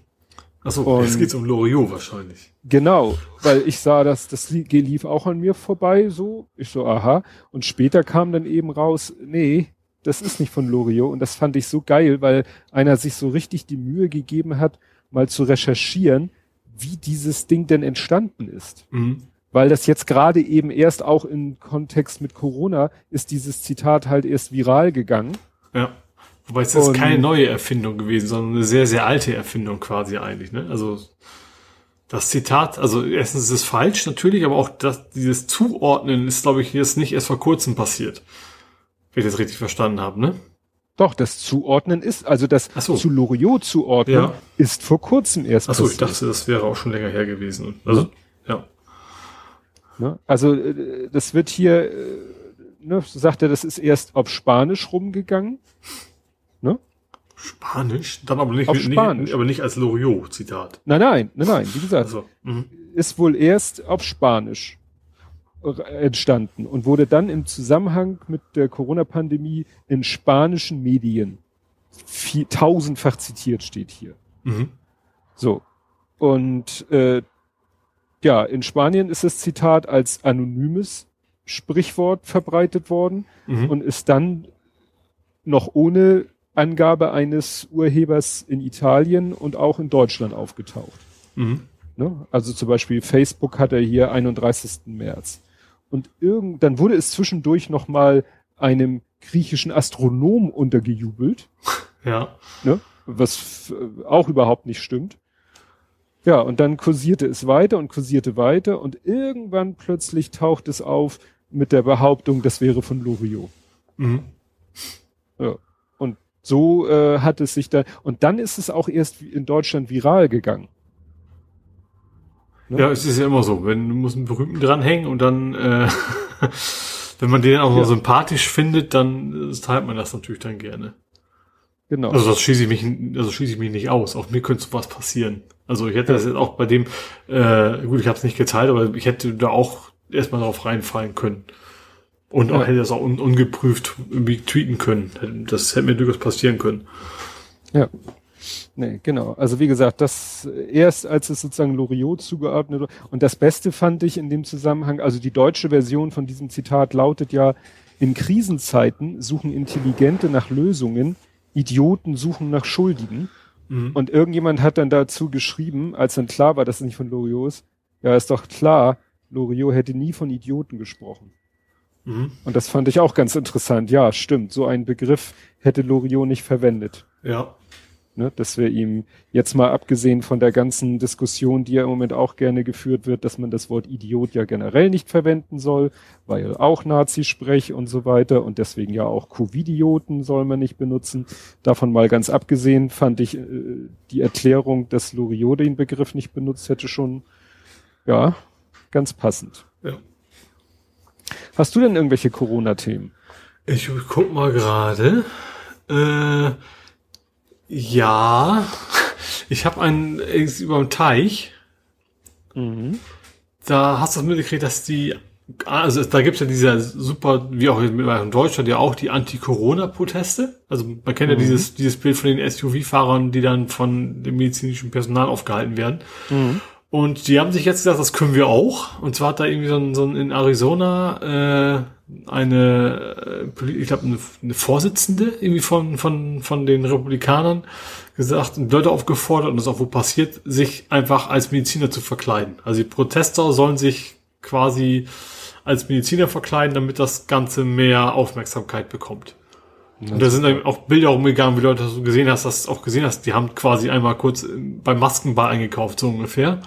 Achso, jetzt geht's um Loriot wahrscheinlich. Genau, weil ich sah, dass das lie- lief auch an mir vorbei, so. Ich so, aha. Und später kam dann eben raus, nee, das ist nicht von Loriot. Und das fand ich so geil, weil einer sich so richtig die Mühe gegeben hat, mal zu recherchieren, wie dieses Ding denn entstanden ist. Mhm. Weil das jetzt gerade eben erst auch im Kontext mit Corona ist dieses Zitat halt erst viral gegangen. Ja. Wobei es ist Und- keine neue Erfindung gewesen, sondern eine sehr, sehr alte Erfindung quasi eigentlich. Ne? Also das Zitat, also erstens ist es falsch natürlich, aber auch das, dieses Zuordnen ist, glaube ich, jetzt nicht erst vor kurzem passiert. Wenn ich das richtig verstanden habe, ne? Doch, das Zuordnen ist, also das so. zu Loriot zuordnen, Ja. ist vor kurzem erst Achso, ich passiert. dachte, das wäre auch schon länger her gewesen. Also, ja. Ne? Also äh, das wird hier, äh, ne, so sagt er, das ist erst auf Spanisch rumgegangen. Ne? Spanisch? Dann aber nicht, Auf nicht Spanisch. aber nicht als Loriot-Zitat. Nein, nein, nein, nein, wie gesagt, Also, mhm. ist wohl erst auf Spanisch entstanden und wurde dann im Zusammenhang mit der Corona-Pandemie in spanischen Medien viel, tausendfach zitiert steht hier. Mhm. So. Und äh, ja, in Spanien ist das Zitat als anonymes Sprichwort verbreitet worden. Mhm. und ist dann noch ohne Angabe eines Urhebers in Italien und auch in Deutschland aufgetaucht. Mhm. Ne? Also zum Beispiel Facebook hat er hier 31. März. Und irgend, dann wurde es zwischendurch noch mal einem griechischen Astronom untergejubelt, Ja. ne? was auch überhaupt nicht stimmt. Ja, und dann kursierte es weiter und kursierte weiter und irgendwann plötzlich taucht es auf mit der Behauptung, das wäre von Loriot. Mhm. Ja. So äh, hat es sich da und dann ist es auch erst in Deutschland viral gegangen. Ne? Ja, es ist ja immer so, wenn du musst einen Berühmten dranhängen und dann, äh, wenn man den auch noch Ja. sympathisch findet, dann teilt man das natürlich dann gerne. Genau. Also das schließe ich mich, also schließe ich mich nicht aus. Auch mir könnte sowas passieren. Also ich hätte das jetzt auch bei dem, äh, gut, ich habe es nicht geteilt, aber ich hätte da auch erstmal drauf reinfallen können. Und auch Ja. hätte das auch un ungeprüft irgendwie tweeten können. Das hätte mir durchaus passieren können. Ja. Nee, genau. Also wie gesagt, das erst als es sozusagen Loriot zugeordnet wurde. Und das Beste fand ich in dem Zusammenhang, also die deutsche Version von diesem Zitat lautet ja, in Krisenzeiten suchen Intelligente nach Lösungen, Idioten suchen nach Schuldigen. Mhm. Und irgendjemand hat dann dazu geschrieben, als dann klar war, dass es nicht von Loriot ist, ja, ist doch klar, Loriot hätte nie von Idioten gesprochen. Mhm. Und das fand ich auch ganz interessant. Ja, stimmt. So einen Begriff hätte Loriot nicht verwendet. Ja. Ne, dass wir ihm jetzt mal abgesehen von der ganzen Diskussion, die ja im Moment auch gerne geführt wird, dass man das Wort Idiot ja generell nicht verwenden soll, weil auch Nazi-Sprech und so weiter und deswegen ja auch Covidioten soll man nicht benutzen. Davon mal ganz abgesehen fand ich äh, die Erklärung, dass Loriot den Begriff nicht benutzt hätte schon, ja, ganz passend. Ja. Hast du denn irgendwelche Corona-Themen? Ich guck mal gerade. Äh, ja, ich habe einen ist über dem Teich. Mhm. Da hast du das mitgekriegt, dass die, also da gibt's ja diese super, wie auch in Deutschland ja auch die Anti-Corona-Proteste. Also man kennt ja Mhm. dieses, dieses Bild von den SUV-Fahrern, die dann von dem medizinischen Personal aufgehalten werden. Mhm. Und die haben sich jetzt gesagt, das können wir auch. Und zwar hat da irgendwie so ein, so ein in Arizona äh, eine, äh, ich glaube, eine, eine Vorsitzende irgendwie von, von, von den Republikanern gesagt und Leute aufgefordert, und das ist auch wo passiert, sich einfach als Mediziner zu verkleiden. Also die Protester sollen sich quasi als Mediziner verkleiden, damit das Ganze mehr Aufmerksamkeit bekommt. Und da sind dann auch Bilder rumgegangen, wie Leute das gesehen hast, dass du auch gesehen hast, die haben quasi einmal kurz äh, beim Maskenball eingekauft, so ungefähr.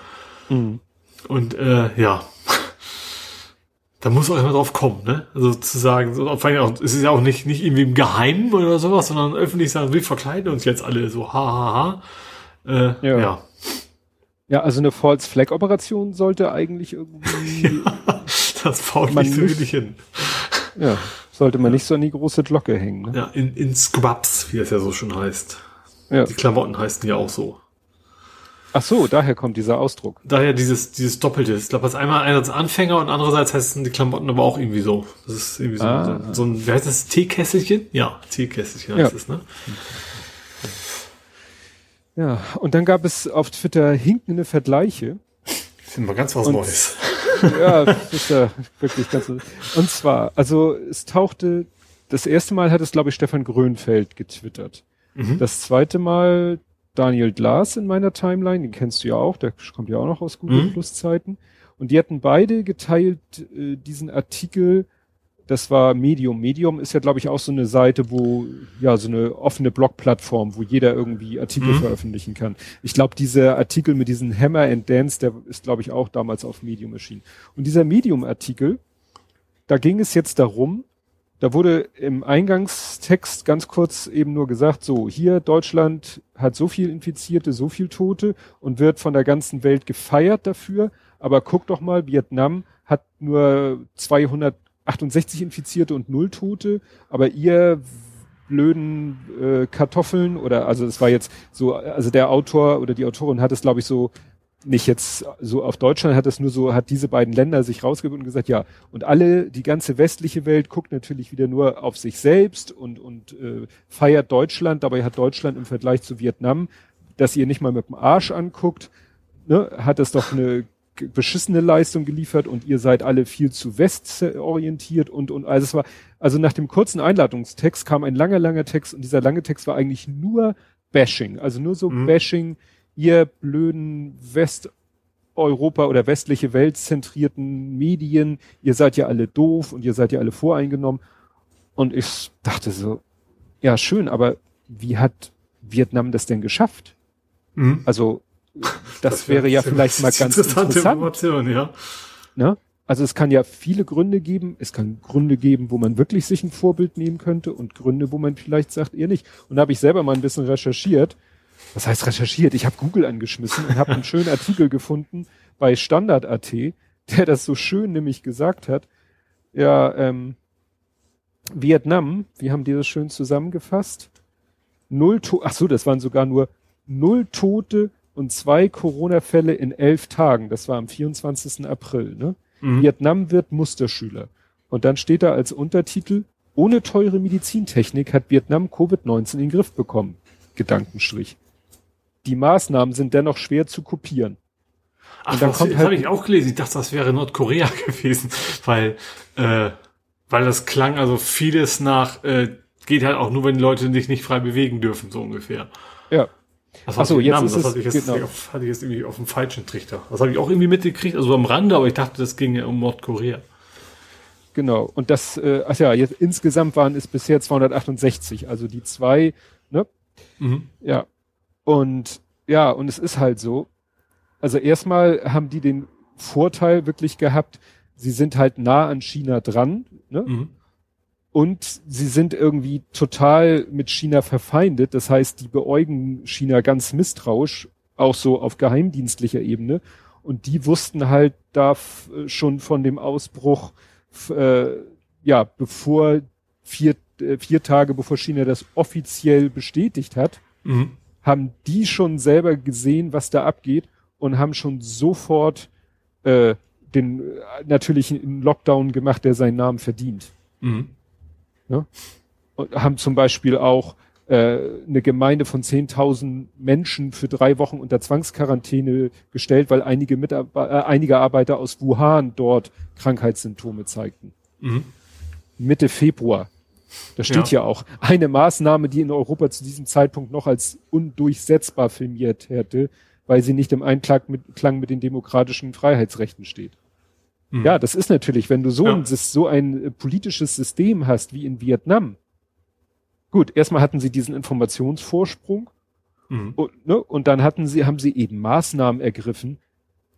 Mhm. Und äh, ja, da muss auch immer drauf kommen, ne? Also zu sagen, so, vor allem auch, es ist ja auch nicht, nicht irgendwie im Geheimen oder sowas, sondern öffentlich sagen, wir verkleiden uns jetzt alle so, ha, ha, ha. Äh, Ja. ja. Ja, also eine False Flag Operation sollte eigentlich irgendwie Das baut nicht so hin. Ja, sollte man nicht so an die große Glocke hängen. Ne? Ja, in, in Scrubs, wie das ja so schon heißt. Ja. Die Klamotten heißen ja auch so. Ach so, daher kommt dieser Ausdruck. Daher dieses, dieses Doppelte. Ich glaube, das ist einmal einerseits Anfänger und andererseits heißen die Klamotten aber auch irgendwie so. Das ist irgendwie so, Ah. so, so ein, wie heißt das, Teekesselchen? Ja, Teekesselchen heißt Ja. es, ne? Ja, und dann gab es auf Twitter hinkende Vergleiche. Ich finde mal ganz was Und- Neues. ja, das ist ja wirklich ganz. Und zwar, also es tauchte, das erste Mal hat es, glaube ich, Stefan Grönfeld getwittert. Mhm. Das zweite Mal Daniel Glas in meiner Timeline, den kennst du ja auch, der kommt ja auch noch aus Google Mhm. Plus Zeiten. Und die hatten beide geteilt äh, diesen Artikel, das war Medium. Medium ist ja, glaube ich, auch so eine Seite, wo, ja, so eine offene Blog-Plattform, wo jeder irgendwie Artikel Mhm. veröffentlichen kann. Ich glaube, dieser Artikel mit diesem Hammer and Dance, der ist, glaube ich, auch damals auf Medium erschienen. Und dieser Medium-Artikel, da ging es jetzt darum, da wurde im Eingangstext ganz kurz eben nur gesagt, so, hier Deutschland hat so viel Infizierte, so viel Tote und wird von der ganzen Welt gefeiert dafür. Aber guck doch mal, Vietnam hat nur 268 Infizierte und null Tote, aber ihr blöden äh, Kartoffeln oder also es war jetzt so, also der Autor oder die Autorin hat es, glaube ich, so nicht jetzt so auf Deutschland, hat es nur so, hat diese beiden Länder sich rausgebildet und gesagt, ja, und alle, die ganze westliche Welt guckt natürlich wieder nur auf sich selbst und, und äh, feiert Deutschland, dabei hat Deutschland im Vergleich zu Vietnam, dass ihr nicht mal mit dem Arsch anguckt, ne, hat es doch eine beschissene Leistung geliefert und ihr seid alle viel zu westorientiert und, und also es war, also nach dem kurzen Einladungstext kam ein langer, langer Text und dieser lange Text war eigentlich nur Bashing, also nur so Mhm. Bashing, ihr blöden Westeuropa oder westliche Welt zentrierten Medien, ihr seid ja alle doof und ihr seid ja alle voreingenommen. Und ich dachte so, ja schön, aber wie hat Vietnam das denn geschafft? Mhm. Also das, wäre ja vielleicht mal ganz interessante interessant. Information, ja. Ne? Also es kann ja viele Gründe geben. Es kann Gründe geben, wo man wirklich sich ein Vorbild nehmen könnte und Gründe, wo man vielleicht sagt, ihr nicht. Und da habe ich selber mal ein bisschen recherchiert. Was heißt recherchiert? Ich habe Google angeschmissen und habe einen schönen Artikel gefunden bei Standard.at, der das so schön nämlich gesagt hat. Ja, ähm, Vietnam, wie haben die das schön zusammengefasst? Null to ach so, das waren sogar nur null Tote und zwei Corona-Fälle in elf Tagen. Das war am 24. April. Ne? Mhm. Vietnam wird Musterschüler. Und dann steht da als Untertitel, ohne teure Medizintechnik hat Vietnam Covid-19 in den Griff bekommen. Gedankenstrich. Die Maßnahmen sind dennoch schwer zu kopieren. Ach, Und dann das, kommt das halt- habe ich auch gelesen. Ich dachte, das wäre Nordkorea gewesen, weil, äh, weil das klang also vieles nach, äh, geht halt auch nur, wenn die Leute sich nicht frei bewegen dürfen, so ungefähr. Ja. Das Ach so, war Vietnam, jetzt ist das es- hatte ich jetzt, genau. hatte ich jetzt irgendwie auf dem falschen Trichter. Das habe ich auch irgendwie mitgekriegt, also am Rande, aber ich dachte, das ging ja um Nordkorea. Genau. Und das, äh, ach ja, jetzt insgesamt waren es bisher 268. Also die zwei, ne? Mhm. Ja. Und ja, und es ist halt so. Also erstmal haben die den Vorteil wirklich gehabt, sie sind halt nah an China dran, ne? Mhm. Und sie sind irgendwie total mit China verfeindet. Das heißt, die beäugen China ganz misstrauisch, auch so auf geheimdienstlicher Ebene. Und die wussten halt da schon von dem Ausbruch, äh, ja, bevor vier, äh, vier Tage bevor China das offiziell bestätigt hat, Mhm. Haben die schon selber gesehen, was da abgeht und haben schon sofort äh, den äh, natürlich einen Lockdown gemacht, der seinen Namen verdient. Mhm. Und haben zum Beispiel auch äh, eine Gemeinde von 10.000 Menschen für drei Wochen unter Zwangsquarantäne gestellt, weil einige, Mitarbe äh, einige Arbeiter aus Wuhan dort Krankheitssymptome zeigten. Mhm. Mitte Februar. Da steht ja. auch eine Maßnahme, die in Europa zu diesem Zeitpunkt noch als undurchsetzbar filmiert hätte, weil sie nicht im Einklang mit, Klang mit den demokratischen Freiheitsrechten steht. Mhm. Ja, das ist natürlich, wenn du so, Ja. ein, so ein äh, politisches System hast wie in Vietnam. Gut, erstmal hatten sie diesen Informationsvorsprung Mhm. und, ne, und dann hatten sie, haben sie eben Maßnahmen ergriffen.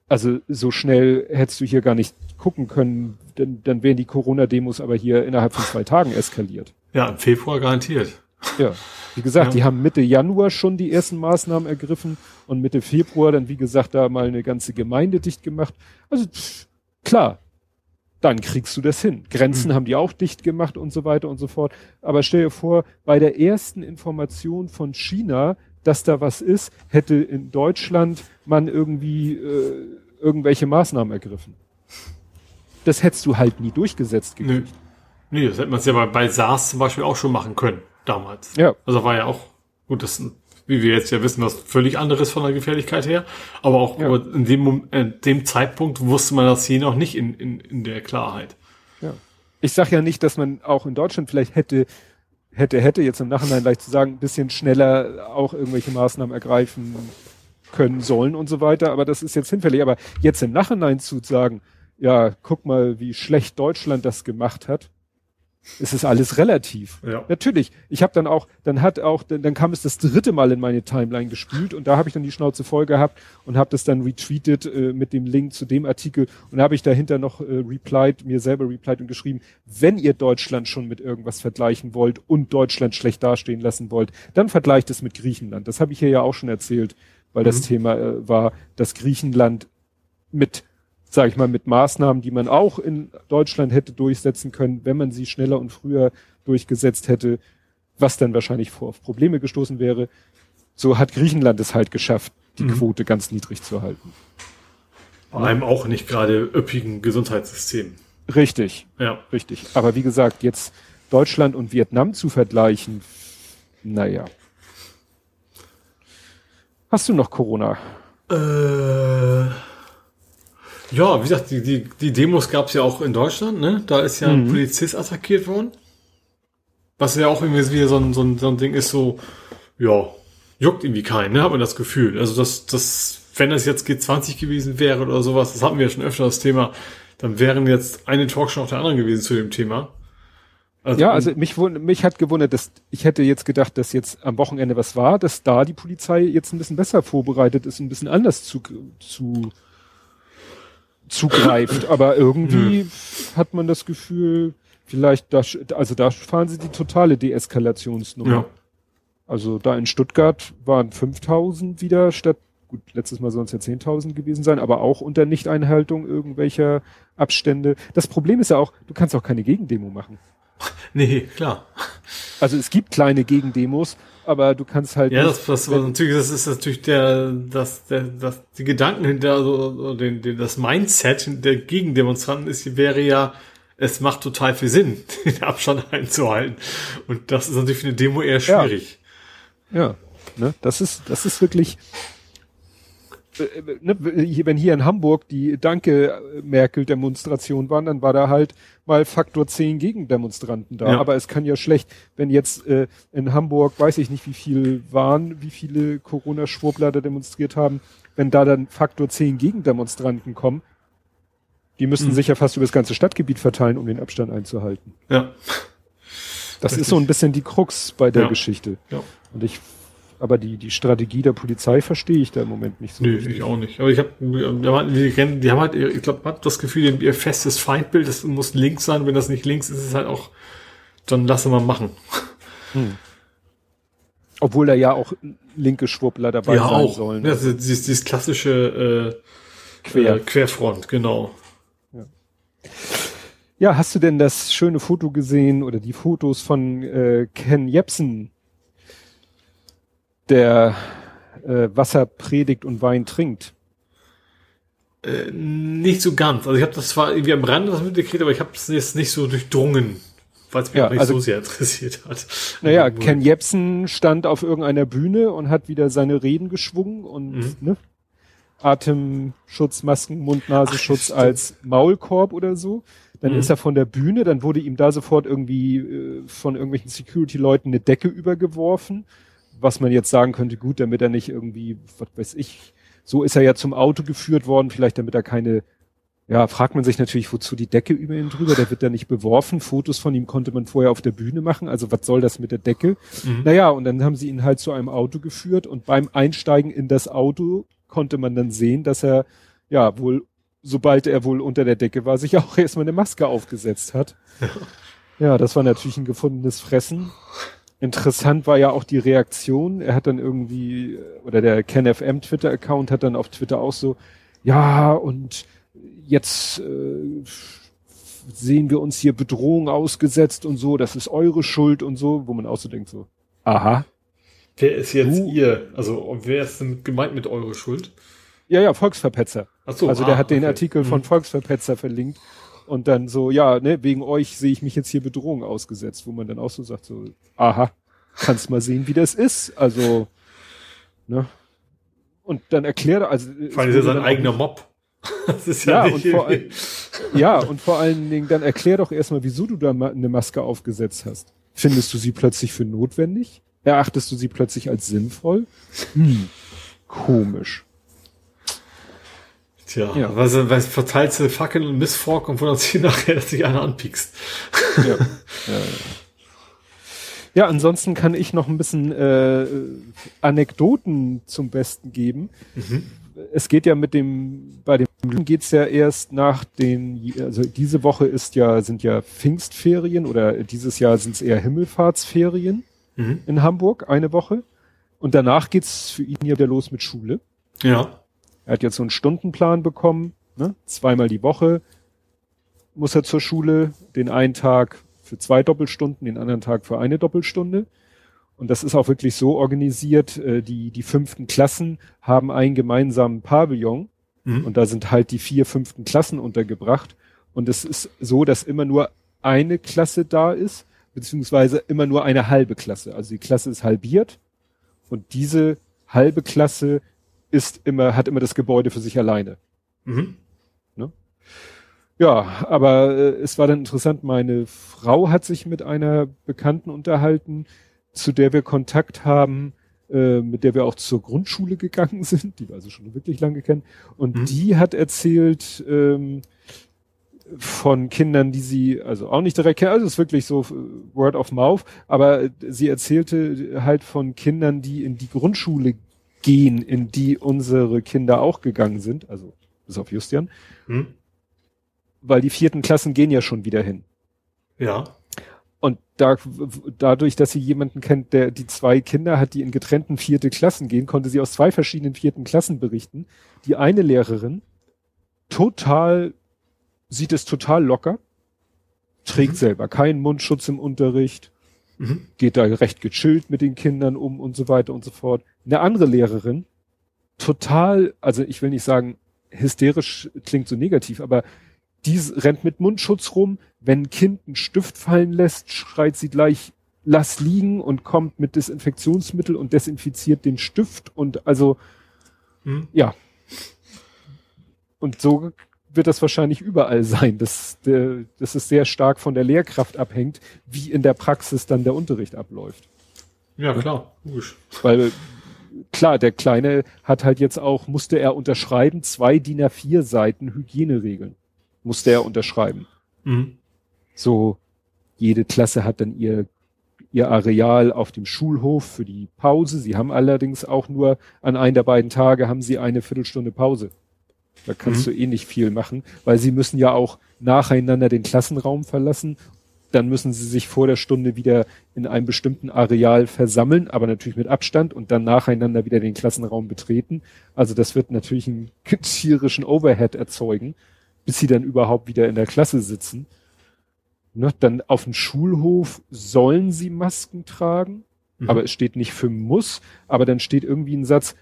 Also so schnell hättest du hier gar nicht gucken können, dann, dann wären die Corona-Demos aber hier innerhalb von zwei Tagen eskaliert. Ja, im Februar garantiert. Ja, wie gesagt, Ja. die haben Mitte Januar schon die ersten Maßnahmen ergriffen und Mitte Februar dann, wie gesagt, da mal eine ganze Gemeinde dicht gemacht. Also pff, klar, dann kriegst du das hin. Grenzen Mhm. haben die auch dicht gemacht und so weiter und so fort. Aber stell dir vor, bei der ersten Information von China, dass da was ist, hätte in Deutschland man irgendwie äh, irgendwelche Maßnahmen ergriffen. Das hättest du halt nie durchgesetzt gekriegt. Nee, nee das hätte man ja bei, bei SARS zum Beispiel auch schon machen können, damals. Ja. Also war ja auch, gut, das, wie wir jetzt ja wissen, was völlig anderes von der Gefährlichkeit her. Aber auch ja. in, dem, in dem Zeitpunkt wusste man das hier noch nicht in, in, in der Klarheit. Ja. Ich sag ja nicht, dass man auch in Deutschland vielleicht hätte hätte, hätte jetzt im Nachhinein leicht zu sagen, ein bisschen schneller auch irgendwelche Maßnahmen ergreifen können sollen und so weiter, aber das ist jetzt hinfällig. Aber jetzt im Nachhinein zu sagen, ja, guck mal, wie schlecht Deutschland das gemacht hat, es ist alles relativ. Ja. Natürlich. Ich habe dann auch, dann hat auch, dann, dann kam es das dritte Mal in meine Timeline gespült und da habe ich dann die Schnauze voll gehabt und habe das dann retweetet äh, mit dem Link zu dem Artikel und habe ich dahinter noch äh, replied, mir selber replied und geschrieben, wenn ihr Deutschland schon mit irgendwas vergleichen wollt und Deutschland schlecht dastehen lassen wollt, dann vergleicht es mit Griechenland. Das habe ich hier ja auch schon erzählt, weil mhm. das Thema äh, war, dass Griechenland mit sage ich mal, mit Maßnahmen, die man auch in Deutschland hätte durchsetzen können, wenn man sie schneller und früher durchgesetzt hätte, was dann wahrscheinlich vor auf Probleme gestoßen wäre. So hat Griechenland es halt geschafft, die mhm. Quote ganz niedrig zu halten. Bei einem auch nicht gerade üppigen Gesundheitssystem. Richtig. Ja. Richtig. Aber wie gesagt, jetzt Deutschland und Vietnam zu vergleichen, naja. Hast du noch Corona? Äh ja, wie gesagt, die, die, die Demos gab es ja auch in Deutschland, ne? Da ist ja mhm. ein Polizist attackiert worden. Was ja auch irgendwie wieder so ein, so ein, so ein Ding ist, so, ja, juckt irgendwie keinen, ne? Hat man das Gefühl. Also das, das, wenn das jetzt G20 gewesen wäre oder sowas, das hatten wir ja schon öfter das Thema, dann wären jetzt eine Talkshow nach der anderen gewesen zu dem Thema. Also, ja, also mich, mich hat gewundert, dass ich hätte jetzt gedacht, dass jetzt am Wochenende was war, dass da die Polizei jetzt ein bisschen besser vorbereitet ist, ein bisschen anders zu, zu zugreift. Aber irgendwie hm. hat man das Gefühl, vielleicht, da, also da fahren sie die totale Deeskalationsnummer. Ja. Also da in Stuttgart waren 5000 wieder statt, gut, letztes Mal sollen es ja 10.000 gewesen sein, aber auch unter Nichteinhaltung irgendwelcher Abstände. Das Problem ist ja auch, du kannst auch keine Gegendemo machen. Nee, klar. Also es gibt kleine Gegendemos, aber du kannst halt. Ja, das, das, wenn, natürlich, das ist natürlich der, das, der, das, die Gedanken hinter, also, den, den, das Mindset der Gegendemonstranten ist, wäre ja, es macht total viel Sinn, den Abstand einzuhalten. Und das ist natürlich für eine Demo eher schwierig. Ja, ja ne, das ist, das ist wirklich, äh, ne, wenn hier in Hamburg die Danke Merkel Demonstration waren, dann war da halt mal Faktor 10 Gegendemonstranten da. Ja. Aber es kann ja schlecht, wenn jetzt äh, in Hamburg, weiß ich nicht, wie viel waren, wie viele Corona-Schwurbler da demonstriert haben, wenn da dann Faktor 10 Gegendemonstranten kommen, die müssten mhm. sich ja fast über das ganze Stadtgebiet verteilen, um den Abstand einzuhalten. Ja. Das Richtig. ist so ein bisschen die Krux bei der ja. Geschichte. Ja. Und ich aber die, die Strategie der Polizei verstehe ich da im Moment nicht so. Nee, richtig. ich auch nicht. Aber ich habe, die, die haben halt, ich glaube, man hat das Gefühl, ihr festes Feindbild, das muss links sein. Wenn das nicht links ist, ist es halt auch, dann lasse mal machen. Hm. Obwohl da ja auch linke Schwuppler dabei ja, sein auch. sollen. Ja, dieses, dieses klassische äh, Quer. Äh, Querfront, genau. Ja. ja, hast du denn das schöne Foto gesehen oder die Fotos von äh, Ken Jepsen, der äh, Wasser predigt und Wein trinkt? Äh, nicht so ganz. Also ich habe das zwar irgendwie am Rande was mitgekriegt, aber ich habe es jetzt nicht so durchdrungen, weil es mich ja, auch nicht also, so sehr interessiert hat. Naja. Ken Jebsen stand auf irgendeiner Bühne und hat wieder seine Reden geschwungen und mhm. ne, Atemschutz, Masken, Mund-Nasenschutz als Maulkorb oder so. Dann mhm. ist er von der Bühne, dann wurde ihm da sofort irgendwie äh, von irgendwelchen Security-Leuten eine Decke übergeworfen was man jetzt sagen könnte, gut, damit er nicht irgendwie, was weiß ich, so ist er ja zum Auto geführt worden, vielleicht damit er keine, ja, fragt man sich natürlich, wozu die Decke über ihn drüber, der wird da nicht beworfen, Fotos von ihm konnte man vorher auf der Bühne machen, also was soll das mit der Decke? Mhm. Naja, und dann haben sie ihn halt zu einem Auto geführt und beim Einsteigen in das Auto konnte man dann sehen, dass er, ja, wohl, sobald er wohl unter der Decke war, sich auch erstmal eine Maske aufgesetzt hat. Ja. Ja, das war natürlich ein gefundenes Fressen. Interessant war ja auch die Reaktion. Er hat dann irgendwie, oder der KenFM Twitter-Account hat dann auf Twitter auch so, ja, und jetzt äh, sehen wir uns hier Bedrohung ausgesetzt und so, das ist eure Schuld und so, wo man auch so denkt so, aha, Wer ist jetzt Du- ihr? Also wer ist denn gemeint mit eure Schuld? Ja, ja, Volksverpetzer. Ach so, also ah, der hat den okay. Artikel von Mhm. Volksverpetzer verlinkt und dann so, ja, ne, wegen euch sehe ich mich jetzt hier Bedrohung ausgesetzt, wo man dann auch so sagt, so, aha, kannst mal sehen, wie das ist. Also, ne? Und dann erklärt er, also es Vor allem ist ja wurde sein eigener Mob. Das ist ja, Ja, nicht und vor irgendwie- Ja, und vor allen Dingen, dann erklär doch erstmal, wieso du da eine Maske aufgesetzt hast. Findest du sie plötzlich für notwendig? Erachtest du sie plötzlich als sinnvoll? Hm, komisch. Tja, Ja. was, was verteilt sie Fackeln und Missfork und wundert sich nachher, dass sich einer anpiekst. Ja. ja, ja. ja, ansonsten kann ich noch ein bisschen äh, Anekdoten zum Besten geben. Es geht ja mit dem, bei dem geht's ja erst nach den, also diese Woche ist ja, sind ja Pfingstferien oder dieses Jahr sind es eher Himmelfahrtsferien Mhm. in Hamburg, eine Woche. Und danach geht's für ihn ja wieder los mit Schule. Ja. Er hat jetzt so einen Stundenplan bekommen, ne? zweimal die Woche muss er zur Schule, den einen Tag für zwei Doppelstunden, den anderen Tag für eine Doppelstunde. Und das ist auch wirklich so organisiert, äh, die, die fünften Klassen haben einen gemeinsamen Pavillon Mhm. und da sind halt die vier fünften Klassen untergebracht. Und es ist so, dass immer nur eine Klasse da ist, beziehungsweise immer nur eine halbe Klasse. Also die Klasse ist halbiert und diese halbe Klasse ist immer, hat immer das Gebäude für sich alleine. Mhm. Ja, aber äh, es war dann interessant, meine Frau hat sich mit einer Bekannten unterhalten, zu der wir Kontakt haben, äh, mit der wir auch zur Grundschule gegangen sind, die wir also schon wirklich lange kennen. Und Mhm. die hat erzählt ähm, von Kindern, die sie also auch nicht direkt kennen, also es ist wirklich so äh, Word of Mouth, aber äh, sie erzählte halt von Kindern, die in die Grundschule gehen, in die unsere Kinder auch gegangen sind, also bis auf Justian Mhm. weil die vierten Klassen gehen ja schon wieder hin. Ja. Und da, dadurch, dass sie jemanden kennt, der die zwei Kinder hat, die in getrennten vierte Klassen gehen, konnte sie aus zwei verschiedenen vierten Klassen berichten. Die eine Lehrerin total, sieht es total locker, trägt Mhm. selber keinen Mundschutz im Unterricht, Mhm. geht da recht gechillt mit den Kindern um und so weiter und so fort. Eine andere Lehrerin, total, also ich will nicht sagen, hysterisch klingt so negativ, aber die rennt mit Mundschutz rum. Wenn ein Kind einen Stift fallen lässt, schreit sie gleich, lass liegen und kommt mit Desinfektionsmittel und desinfiziert den Stift und also, Mhm. ja. Und so wird das wahrscheinlich überall sein, dass, dass es sehr stark von der Lehrkraft abhängt, wie in der Praxis dann der Unterricht abläuft. Ja, klar. Logisch. Weil klar, der Kleine hat halt jetzt auch, musste er unterschreiben, zwei DIN A4 Seiten Hygieneregeln. Musste er unterschreiben. Mhm. So, jede Klasse hat dann ihr, ihr Areal auf dem Schulhof für die Pause. Sie haben allerdings auch nur an einem der beiden Tage haben sie eine Viertelstunde Pause. Da kannst Mhm. du eh nicht viel machen, weil sie müssen ja auch nacheinander den Klassenraum verlassen. Dann müssen sie sich vor der Stunde wieder in einem bestimmten Areal versammeln, aber natürlich mit Abstand und dann nacheinander wieder den Klassenraum betreten. Also das wird natürlich einen tierischen Overhead erzeugen, bis sie dann überhaupt wieder in der Klasse sitzen. Ne, dann auf dem Schulhof sollen sie Masken tragen, Mhm. aber es steht nicht für muss, aber dann steht irgendwie ein Satz,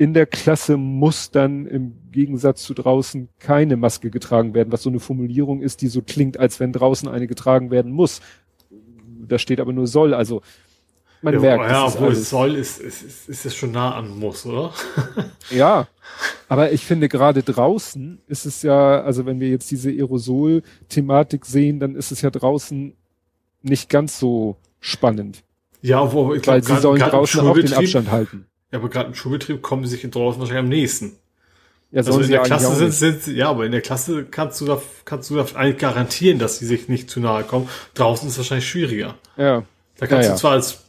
in der Klasse muss dann im Gegensatz zu draußen keine Maske getragen werden, was so eine Formulierung ist, die so klingt, als wenn draußen eine getragen werden muss. Da steht aber nur soll, also man ja, merkt, ja, obwohl es soll, ist, ist, ist, ist es schon nah an muss, oder? Ja, aber ich finde gerade draußen ist es ja, also wenn wir jetzt diese Aerosol-Thematik sehen, dann ist es ja draußen nicht ganz so spannend, Ja, wo ich weil glaub, sie sollen draußen auch den Abstand halten. Ja, aber gerade im Schulbetrieb kommen sie sich draußen wahrscheinlich am nächsten. Ja, Also in der Klasse sind, sind sie, ja, aber in der Klasse kannst du da, kannst du da eigentlich garantieren, dass sie sich nicht zu nahe kommen. Draußen ist es wahrscheinlich schwieriger. Ja, Da kannst Ja, du zwar als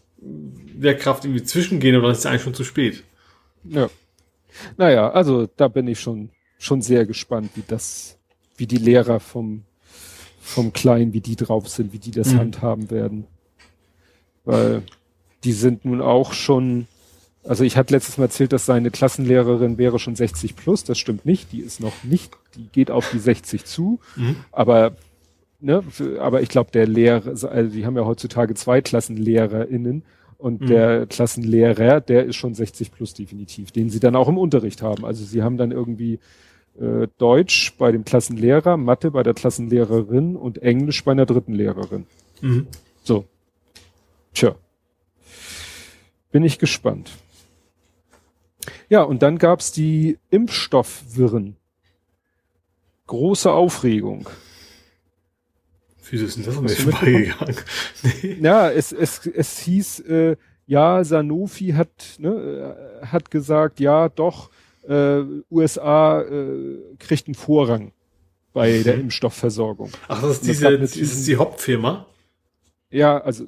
Lehrkraft irgendwie zwischengehen, aber dann ist es eigentlich schon zu spät. ja. Naja, also da bin ich schon, schon sehr gespannt, wie das, wie die Lehrer vom, vom Kleinen, wie die drauf sind, wie die das Mhm. handhaben werden. Weil die sind nun auch schon, also ich hatte letztes Mal erzählt, dass seine Klassenlehrerin wäre schon 60 plus, das stimmt nicht, die ist noch nicht, die geht auf die 60 zu, Mhm. aber ne, aber ich glaube der Lehrer, also die haben ja heutzutage zwei KlassenlehrerInnen Und Mhm. der Klassenlehrer, der ist schon 60 plus definitiv, den sie dann auch im Unterricht haben. Also sie haben dann irgendwie äh, Deutsch bei dem Klassenlehrer, Mathe bei der Klassenlehrerin und Englisch bei einer dritten Lehrerin. Mhm. So. Tja. Bin ich gespannt. Ja, und dann gab's die Impfstoffwirren. Große Aufregung. Wieso ist denn das an mir vorbeigegangen? nee. Ja, es, es, es hieß, äh, ja, Sanofi hat, ne, äh, hat gesagt, ja, doch, äh, USA äh, kriegt einen Vorrang bei der Mhm. Impfstoffversorgung. Ach, das ist diese, gab das ist die Hauptfirma. Ja, also,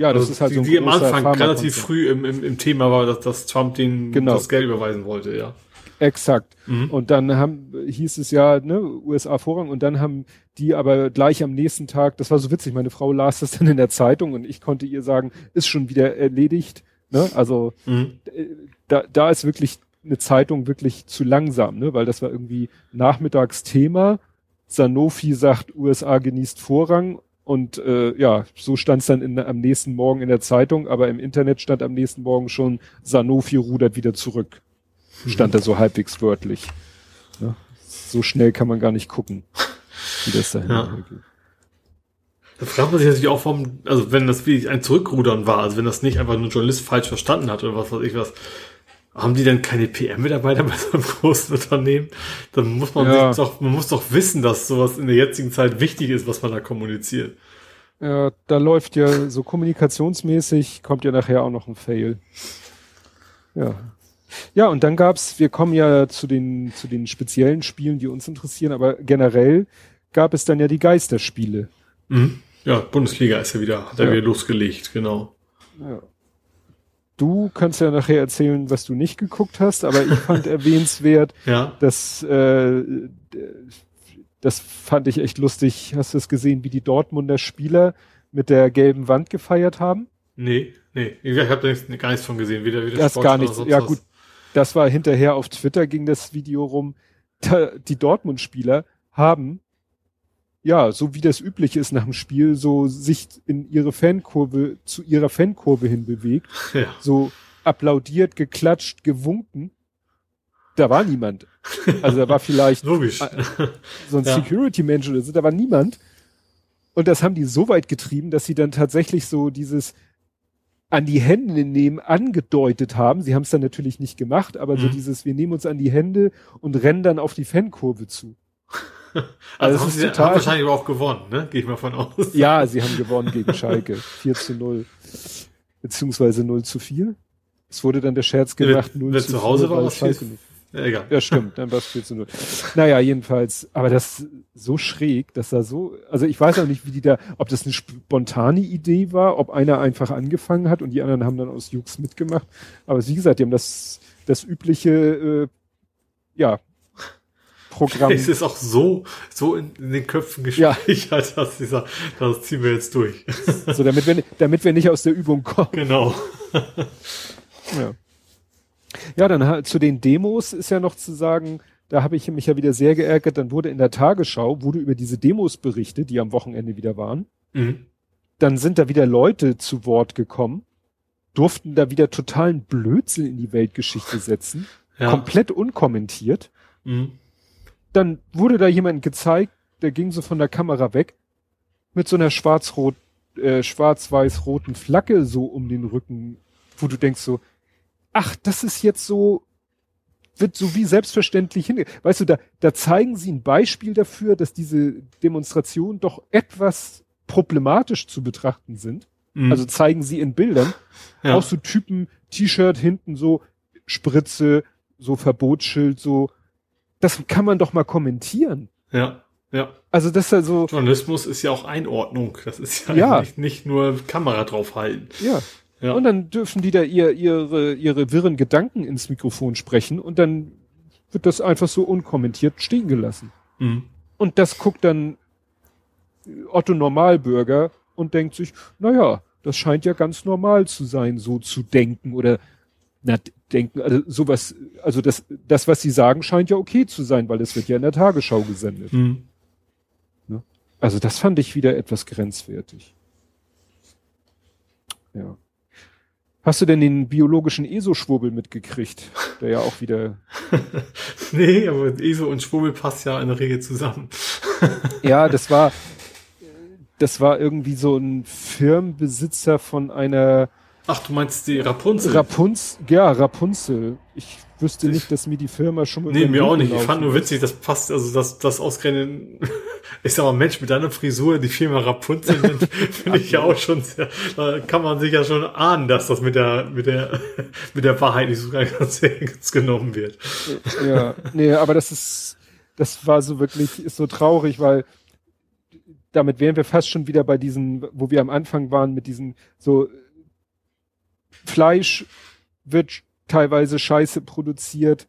ja, das Also ist halt die, so ein die am Anfang relativ früh im, im, im Thema war, dass, dass Trump den Genau. das Geld überweisen wollte, ja. Exakt. Mhm. Und dann haben, hieß es ja, ne, USA Vorrang und dann haben die aber gleich am nächsten Tag, das war so witzig, meine Frau las das dann in der Zeitung und ich konnte ihr sagen, ist schon wieder erledigt. Ne? Also Mhm. äh, da, da ist wirklich eine Zeitung wirklich zu langsam, ne? weil das war irgendwie Nachmittagsthema. Sanofi sagt, USA genießt Vorrang und äh, ja, so stand es dann in, am nächsten Morgen in der Zeitung, aber im Internet stand am nächsten Morgen schon, Sanofi rudert wieder zurück. Stand da so halbwegs wörtlich. Ja, so schnell kann man gar nicht gucken, wie das dahin Ja. geht. Da fragt man sich natürlich auch, warum, also wenn das wirklich ein Zurückrudern war, also wenn das nicht einfach nur ein Journalist falsch verstanden hat oder was weiß ich was, haben die dann keine PM-Mitarbeiter bei so einem großen Unternehmen? Dann muss man Ja. doch, man muss doch wissen, dass sowas in der jetzigen Zeit wichtig ist, was man da kommuniziert. Ja, da läuft ja so kommunikationsmäßig, kommt ja nachher auch noch ein Fail. Ja. Ja, und dann gab's, wir kommen ja zu den, zu den speziellen Spielen, die uns interessieren, aber generell gab es dann ja die Geisterspiele. Mhm. Ja, Bundesliga ist ja wieder, hat er Ja. wieder losgelegt, genau. Ja. Du kannst ja nachher erzählen, was du nicht geguckt hast, aber ich fand erwähnenswert, Ja. dass äh, das fand ich echt lustig. Hast du es gesehen, wie die Dortmunder Spieler mit der gelben Wand gefeiert haben? Nee, nee. Ich habe da nichts- gar nichts von gesehen. Weder, weder Das Sport gar nichts. Ja was. gut, das war hinterher auf Twitter ging das Video rum. Da, die Dortmund-Spieler haben, ja, so wie das üblich ist nach dem Spiel, so sich in ihre Fankurve, zu ihrer Fankurve hin bewegt, Ja. so applaudiert, geklatscht, gewunken. Da war niemand. Also da war vielleicht Logisch. so ein Ja. Security-Mensch oder so, da war niemand. Und das haben die so weit getrieben, dass sie dann tatsächlich so dieses an die Hände nehmen angedeutet haben. Sie haben es dann natürlich nicht gemacht, aber so Mhm. dieses, wir nehmen uns an die Hände und rennen dann auf die Fankurve zu. Also, das haben sie total- haben wahrscheinlich aber auch gewonnen, ne? Gehe ich mal von aus. Ja, sie haben gewonnen gegen Schalke. 4 zu 0. Beziehungsweise 0 zu 4. Es wurde dann der Scherz gemacht, wenn- 0 wenn zu zu Hause 4, war, was Schalke nicht. Ja, egal. Ja, stimmt, dann war es 4 zu 0. Naja, jedenfalls, aber das so schräg, dass da so, also ich weiß auch nicht, wie die da, ob das eine spontane Idee war, ob einer einfach angefangen hat und die anderen haben dann aus Jux mitgemacht. Aber wie gesagt, die haben das, das übliche, äh, ja, Programm. Es ist auch so, so in, in den Köpfen Ja. gespeichert, dass sie sagen, das ziehen wir jetzt durch. so, damit wir, damit wir nicht aus der Übung kommen. genau. Ja. Ja, dann zu den Demos ist ja noch zu sagen, da habe ich mich ja wieder sehr geärgert, dann wurde in der Tagesschau, wurde über diese Demos berichtet, die am Wochenende wieder waren. Mhm. Dann sind da wieder Leute zu Wort gekommen, durften da wieder totalen Blödsinn in die Weltgeschichte setzen, Ja. komplett unkommentiert. Mhm. Dann wurde da jemand gezeigt, der ging so von der Kamera weg, mit so einer schwarz-rot, äh, schwarz-weiß-roten Flagge so um den Rücken, wo du denkst so, ach, das ist jetzt so, wird so wie selbstverständlich hinge. Weißt du, da, da zeigen sie ein Beispiel dafür, dass diese Demonstrationen doch etwas problematisch zu betrachten sind. Mhm. Also zeigen sie in Bildern ja. auch so Typen, T-Shirt hinten so Spritze, so Verbotsschild, so. Das kann man doch mal kommentieren. ja. Ja. Also das ist ja so, Journalismus ist ja auch Einordnung. Das ist ja, Ja. Nicht, nicht nur Kamera draufhalten. ja. Ja. Und dann dürfen die da ihr, ihre, ihre wirren Gedanken ins Mikrofon sprechen und dann wird das einfach so unkommentiert stehen gelassen. Mhm. Und das guckt dann Otto Normalbürger und denkt sich, naja, das scheint ja ganz normal zu sein, so zu denken oder na, denken, also sowas, also das, das, was sie sagen, scheint ja okay zu sein, weil es wird ja in der Tagesschau gesendet. Mhm. Also das fand ich wieder etwas grenzwertig. Ja. Hast du denn den biologischen ESO-Schwurbel mitgekriegt? Der ja auch wieder. nee, aber ESO und Schwurbel passt ja in der Regel zusammen. ja, das war, das war irgendwie so ein Firmenbesitzer von einer. Ach, du meinst die Rapunzel? Rapunzel, ja, Rapunzel. Ich wüsste ich, nicht, dass mir die Firma schon mal. Nee, mir auch nicht. Ich fand nur witzig, das passt, also das, das ausgerechnet, ich sag mal, Mensch, mit deiner Frisur die Firma Rapunzel finde ich ja auch schon sehr, da kann man sich ja schon ahnen, dass das mit der, mit der, mit der Wahrheit nicht so ganz ernst genommen wird. Ja, nee, aber das ist, das war so wirklich, ist so traurig, weil damit wären wir fast schon wieder bei diesen, wo wir am Anfang waren, mit diesen so Fleisch wird teilweise Scheiße produziert,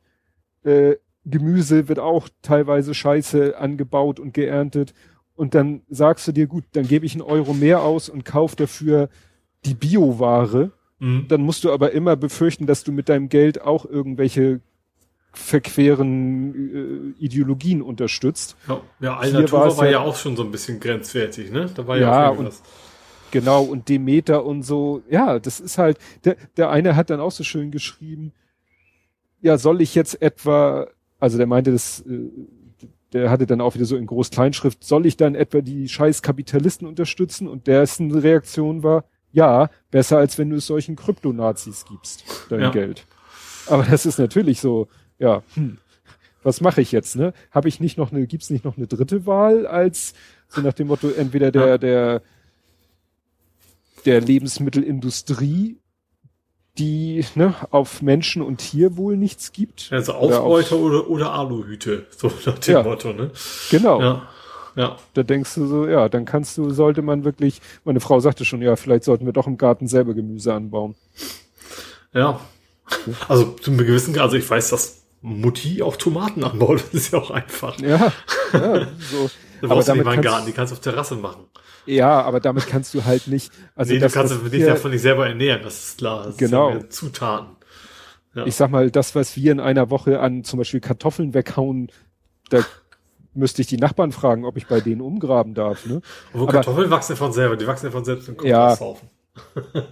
äh, Gemüse wird auch teilweise Scheiße angebaut und geerntet. Und dann sagst du dir, gut, dann gebe ich einen Euro mehr aus und kauf dafür die Bioware. Mhm. Dann musst du aber immer befürchten, dass du mit deinem Geld auch irgendwelche verqueren äh, Ideologien unterstützt. Ja, ja Alnatura war ja, auch schon so ein bisschen grenzwertig, ne? Da war ja, ja auch irgendwas. Genau, und Demeter und so, ja, das ist halt, der, der eine hat dann auch so schön geschrieben, ja, soll ich jetzt etwa, also der meinte das, äh, der hatte dann auch wieder so in Groß-Kleinschrift, soll ich dann etwa die scheiß Kapitalisten unterstützen? Und dessen Reaktion war, ja, besser als wenn du es solchen Kryptonazis gibst, dein ja. Geld. Aber das ist natürlich so, ja, hm, was mache ich jetzt, ne? Habe ich nicht noch eine, gibt's nicht noch eine dritte Wahl als so nach dem Motto, entweder der, der der Lebensmittelindustrie, die ne, auf Menschen und Tierwohl nichts gibt. Also Ausbeuter oder, auf, oder, oder Aluhüte, so nach dem ja, Motto, ne? Genau. Ja. Ja. Da denkst du so, ja, dann kannst du, sollte man wirklich, meine Frau sagte schon, ja, vielleicht sollten wir doch im Garten selber Gemüse anbauen. Ja. Also zu einem gewissen Grad, also ich weiß, dass Mutti auch Tomaten anbaut, das ist ja auch einfach. Ja, ja so. Du brauchst aber damit Garten, die kannst du auf Terrasse machen. Ja, aber damit kannst du halt nicht. Also nee, das, du kannst dich davon nicht selber ernähren, das ist klar. Das genau. Ja Zutaten. Ja. Ich sag mal, das, was wir in einer Woche an zum Beispiel Kartoffeln weghauen, da müsste ich die Nachbarn fragen, ob ich bei denen umgraben darf. Ne? Obwohl aber, Kartoffeln wachsen von selber, die wachsen ja von selbst im Komposthaufen. Ja.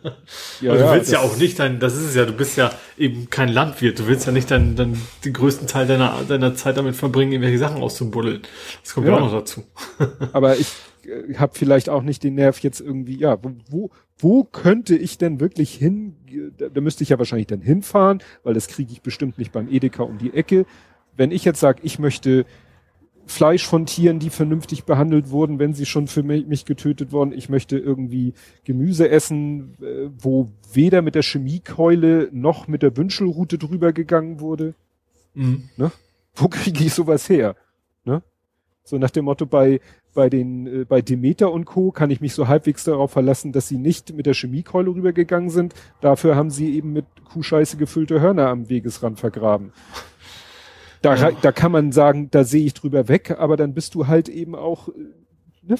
ja, du willst ja, auch nicht dein, das ist es ja, du bist ja eben kein Landwirt, du willst ja nicht dein, dein, den größten Teil deiner, deiner Zeit damit verbringen, irgendwelche Sachen auszubuddeln. Das kommt ja auch noch dazu. aber ich äh, habe vielleicht auch nicht den Nerv jetzt irgendwie, ja, wo, wo könnte ich denn wirklich hin? Da, da müsste ich ja wahrscheinlich dann hinfahren, weil das kriege ich bestimmt nicht beim Edeka um die Ecke. Wenn ich jetzt sage, ich möchte Fleisch von Tieren, die vernünftig behandelt wurden, wenn sie schon für mich, getötet wurden. Ich möchte irgendwie Gemüse essen, äh, wo weder mit der Chemiekeule noch mit der Wünschelrute drüber gegangen wurde. Mhm. Ne? Wo kriege ich sowas her? Ne? So nach dem Motto bei bei den äh, bei Demeter und Co kann ich mich so halbwegs darauf verlassen, dass sie nicht mit der Chemiekeule rübergegangen sind. Dafür haben sie eben mit Kuhscheiße gefüllte Hörner am Wegesrand vergraben. Da, ja. da kann man sagen, da sehe ich drüber weg, aber dann bist du halt eben auch, ne,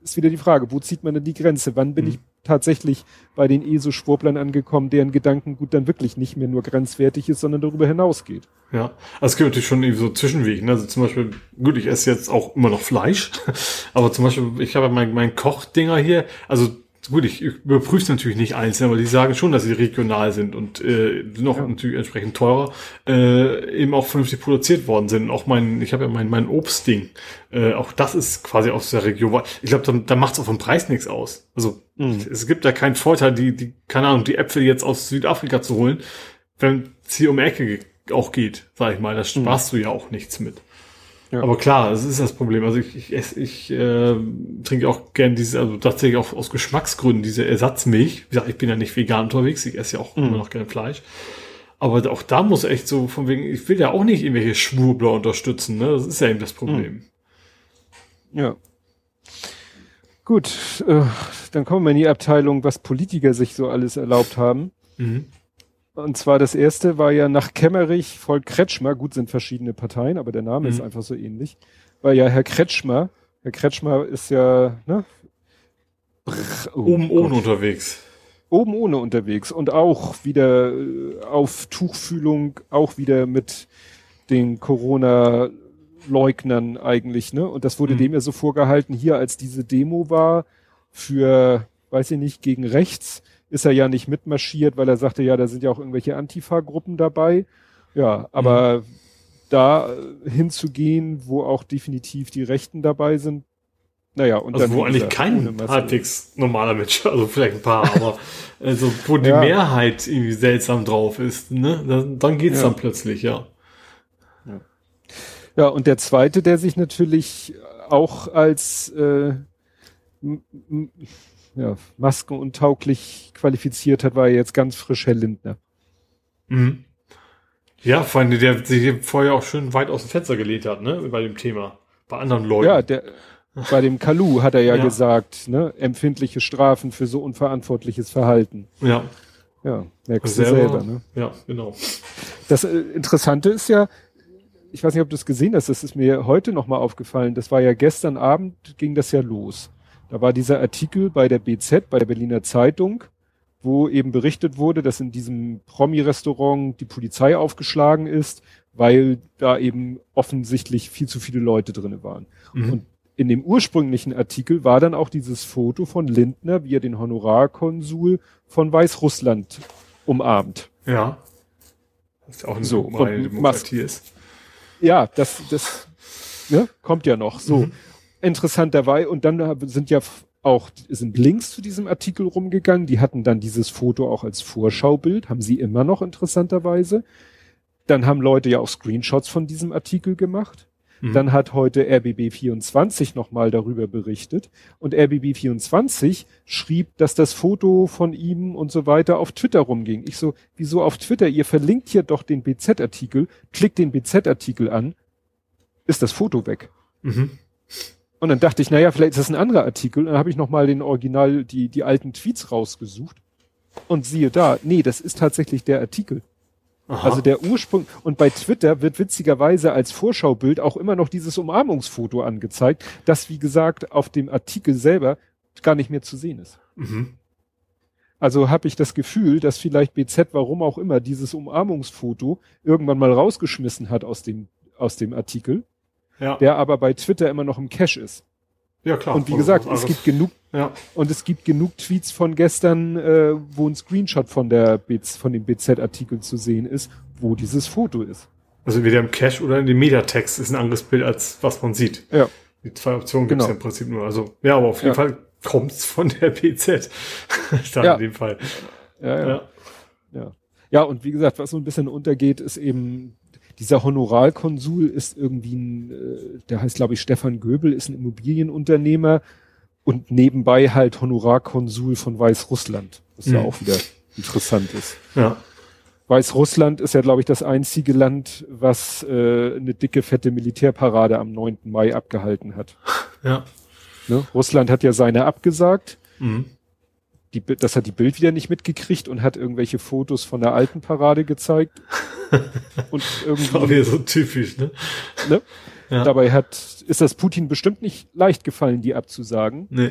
ist wieder die Frage, wo zieht man denn die Grenze? Wann bin mhm. ich tatsächlich bei den ESO-Schwurblern angekommen, deren Gedankengut dann wirklich nicht mehr nur grenzwertig ist, sondern darüber hinausgeht? Ja, also es gibt natürlich schon irgendwie so Zwischenwege. Ne? Also zum Beispiel, gut, ich esse jetzt auch immer noch Fleisch, aber zum Beispiel, ich habe mein, mein Kochdinger hier, also Gut, ich überprüfe es natürlich nicht einzeln, aber die sagen schon, dass sie regional sind und äh, noch ja. natürlich entsprechend teurer, äh, eben auch vernünftig produziert worden sind. auch mein, ich habe ja mein, mein Obstding, äh, auch das ist quasi aus der Region. Ich glaube, da, da macht es auch vom Preis nichts aus. Also mhm. es gibt da keinen Vorteil, die, die, keine Ahnung, die Äpfel jetzt aus Südafrika zu holen, wenn es hier um Ecke auch geht, sag ich mal. Da sparst mhm. du ja auch nichts mit. Ja. Aber klar, das ist das Problem. Also ich, ich, esse, ich äh, trinke auch gern diese, also tatsächlich auch aus Geschmacksgründen diese Ersatzmilch. Wie gesagt, ich bin ja nicht vegan unterwegs, ich esse ja auch mhm. immer noch gern Fleisch. Aber auch da muss echt so von wegen, ich will ja auch nicht irgendwelche Schwurbler unterstützen, ne? Das ist ja eben das Problem. Mhm. Ja. Gut, äh, dann kommen wir in die Abteilung, was Politiker sich so alles erlaubt haben. Mhm. Und zwar das erste war ja nach Kemmerich folgt Kretschmer, gut sind verschiedene Parteien, aber der Name mhm. ist einfach so ähnlich. War ja Herr Kretschmer, Herr Kretschmer ist ja, ne? Brr, oh Oben Gott. ohne unterwegs. Oben ohne unterwegs und auch wieder äh, auf Tuchfühlung, auch wieder mit den Corona-Leugnern eigentlich, ne? Und das wurde mhm. dem ja so vorgehalten, hier als diese Demo war für, weiß ich nicht, gegen rechts, ist er ja nicht mitmarschiert, weil er sagte, ja, da sind ja auch irgendwelche Antifa-Gruppen dabei. Ja, aber mhm. da hinzugehen, wo auch definitiv die Rechten dabei sind, naja, und also dann wo eigentlich kein halbwegs normaler Mensch, also vielleicht ein paar, aber also wo die ja. Mehrheit irgendwie seltsam drauf ist, ne? Dann, dann geht's ja. dann plötzlich, ja. ja. Ja, und der zweite, der sich natürlich auch als äh, ja, maskenuntauglich qualifiziert hat, war jetzt ganz frisch Herr Lindner. Mhm. Ja, vor allem, der sich vorher auch schon weit aus dem Fenster gelehnt hat, ne, bei dem Thema. Bei anderen Leuten. Ja, der, bei dem Kalu hat er ja, ja, gesagt, ne, empfindliche Strafen für so unverantwortliches Verhalten. Ja. Ja, merkst du selber, ne? Ja, genau. Das äh, Interessante ist ja, ich weiß nicht, ob du es gesehen hast, das ist mir heute nochmal aufgefallen, das war ja gestern Abend, ging das ja los. Da war dieser Artikel bei der BZ, bei der Berliner Zeitung, wo eben berichtet wurde, dass in diesem Promi-Restaurant die Polizei aufgeschlagen ist, weil da eben offensichtlich viel zu viele Leute drinne waren. Mhm. Und in dem ursprünglichen Artikel war dann auch dieses Foto von Lindner, wie er den Honorarkonsul von Weißrussland umarmt. Ja. Das ist auch ein so, und Demokratie ist. Ja, das, das ne, kommt ja noch. So. Mhm. Interessant dabei. Und dann sind ja auch, sind Links zu diesem Artikel rumgegangen. Die hatten dann dieses Foto auch als Vorschaubild, haben sie immer noch interessanterweise. Dann haben Leute ja auch Screenshots von diesem Artikel gemacht. Mhm. Dann hat heute RBB24 nochmal darüber berichtet und RBB24 schrieb, dass das Foto von ihm und so weiter auf Twitter rumging. Ich so, wieso auf Twitter? Ihr verlinkt hier doch den BZ-Artikel, klickt den BZ-Artikel an, ist das Foto weg. Mhm. Und dann dachte ich, naja, vielleicht ist das ein anderer Artikel. Und dann habe ich nochmal den Original, die, die alten Tweets rausgesucht. Und siehe da, nee, das ist tatsächlich der Artikel. Aha. Also der Ursprung, und bei Twitter wird witzigerweise als Vorschaubild auch immer noch dieses Umarmungsfoto angezeigt, das wie gesagt auf dem Artikel selber gar nicht mehr zu sehen ist. Mhm. Also habe ich das Gefühl, dass vielleicht BZ, warum auch immer, dieses Umarmungsfoto irgendwann mal rausgeschmissen hat aus dem, aus dem Artikel, ja. der aber bei Twitter immer noch im Cache ist. Ja, klar. Und wie gesagt, es gibt genug, ja. und es gibt genug Tweets von gestern, äh, wo ein Screenshot von der BZ, von dem BZ-Artikel zu sehen ist, wo dieses Foto ist. Also entweder im Cache oder in dem Metatext ist ein anderes Bild, als was man sieht. Ja. Die zwei Optionen gibt es genau. ja im Prinzip nur. Also, ja, aber auf jeden ja. Fall kommt's von der BZ. Dann ja. in dem Fall. Ja, ja, ja. Ja. Ja, und wie gesagt, was so ein bisschen untergeht, ist eben dieser Honoralkonsul ist irgendwie ein, äh, der heißt glaube ich Stefan Göbel, ist ein Immobilienunternehmer und nebenbei halt Honorarkonsul von Weißrussland, was mhm. ja auch wieder interessant ist. Ja. Weißrussland ist ja, glaube ich, das einzige Land, was äh, eine dicke, fette Militärparade am 9. Mai abgehalten hat. Ja. Ne? Russland hat ja seine abgesagt. Mhm die, das hat die Bild wieder nicht mitgekriegt und hat irgendwelche Fotos von der alten Parade gezeigt. und irgendwie. War wieder so typisch, ne? ne? Ja. Dabei hat, ist das Putin bestimmt nicht leicht gefallen, die abzusagen. Nee.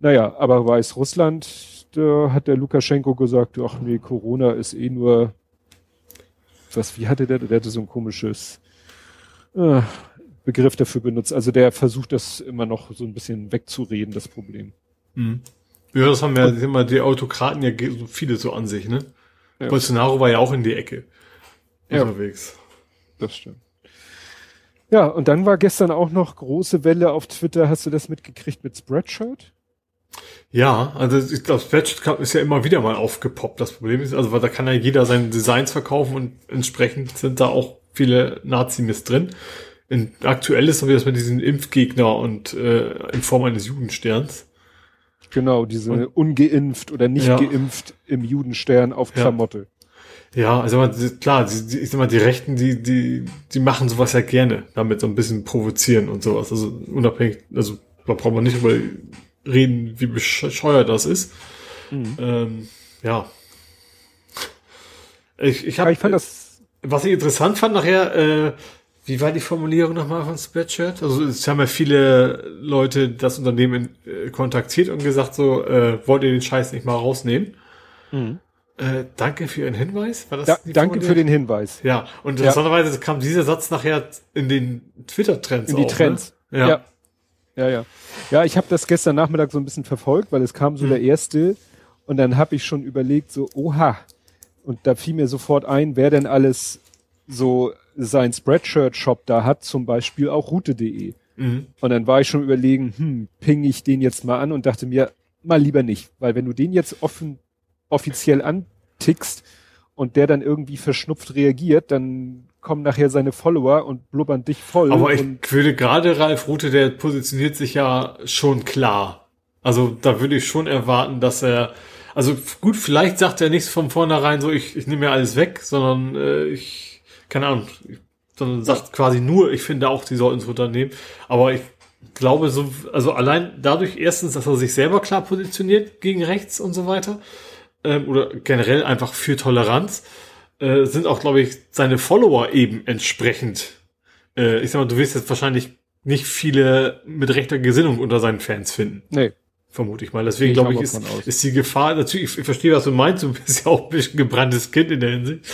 Naja, aber weiß Russland, da hat der Lukaschenko gesagt, ach nee, Corona ist eh nur, was, wie hatte der, der hatte so ein komisches, äh, Begriff dafür benutzt. Also der versucht das immer noch so ein bisschen wegzureden, das Problem. Mhm. Ja, das haben ja immer die Autokraten ja so viele so an sich, ne? Ja. Bolsonaro war ja auch in die Ecke ja. unterwegs. Das stimmt. Ja, und dann war gestern auch noch große Welle auf Twitter. Hast du das mitgekriegt mit Spreadshirt? Ja, also ich glaube, Spreadshirt ist ja immer wieder mal aufgepoppt. Das Problem ist, also weil da kann ja jeder seine Designs verkaufen und entsprechend sind da auch viele Nazi-Mist drin. In, aktuell ist so wie das mit diesen Impfgegner und äh, in Form eines Judensterns. Genau, diese und, ungeimpft oder nicht ja. geimpft im Judenstern auf. Klamotte. Ja, also klar, die, ich sag mal, die Rechten, die, die, die machen sowas ja gerne, damit so ein bisschen provozieren und sowas. Also unabhängig, also da braucht man nicht über reden, wie bescheuert das ist. Mhm. Ähm, ja. Ich, ich, hab, ich fand das. Was ich interessant fand nachher, äh, wie war die Formulierung nochmal von Spreadshirt? Also es haben ja viele Leute das Unternehmen äh, kontaktiert und gesagt so, äh, wollt ihr den Scheiß nicht mal rausnehmen? Mhm. Äh, danke für Ihren Hinweis. War das da, danke für den Hinweis. Ja, und interessanterweise ja. kam dieser Satz nachher in den Twitter-Trends. In die auch, Trends. Ne? Ja. ja. Ja, ja. Ja, ich habe das gestern Nachmittag so ein bisschen verfolgt, weil es kam so mhm. der erste Und dann habe ich schon überlegt, so, oha. Und da fiel mir sofort ein, wer denn alles so sein Spreadshirt-Shop da hat, zum Beispiel auch route.de. Mhm. Und dann war ich schon überlegen, hm, ping ich den jetzt mal an und dachte mir, mal lieber nicht. Weil wenn du den jetzt offen, offiziell antickst und der dann irgendwie verschnupft reagiert, dann kommen nachher seine Follower und blubbern dich voll. Aber ich würde gerade Ralf Rute, der positioniert sich ja schon klar. Also da würde ich schon erwarten, dass er, also gut, vielleicht sagt er nichts von vornherein so, ich, ich nehme mir alles weg, sondern äh, ich, keine Ahnung, ich, sondern sagt quasi nur, ich finde auch, die sollten es runternehmen. Aber ich glaube so, also allein dadurch erstens, dass er sich selber klar positioniert gegen rechts und so weiter, ähm, oder generell einfach für Toleranz, äh, sind auch, glaube ich, seine Follower eben entsprechend. Äh, ich sag mal, du wirst jetzt wahrscheinlich nicht viele mit rechter Gesinnung unter seinen Fans finden. Nee. Vermute ich mal. Deswegen glaube ich, ist, ist die Gefahr, natürlich, ich, ich verstehe, was du meinst, du bist ja auch ein bisschen gebranntes Kind in der Hinsicht.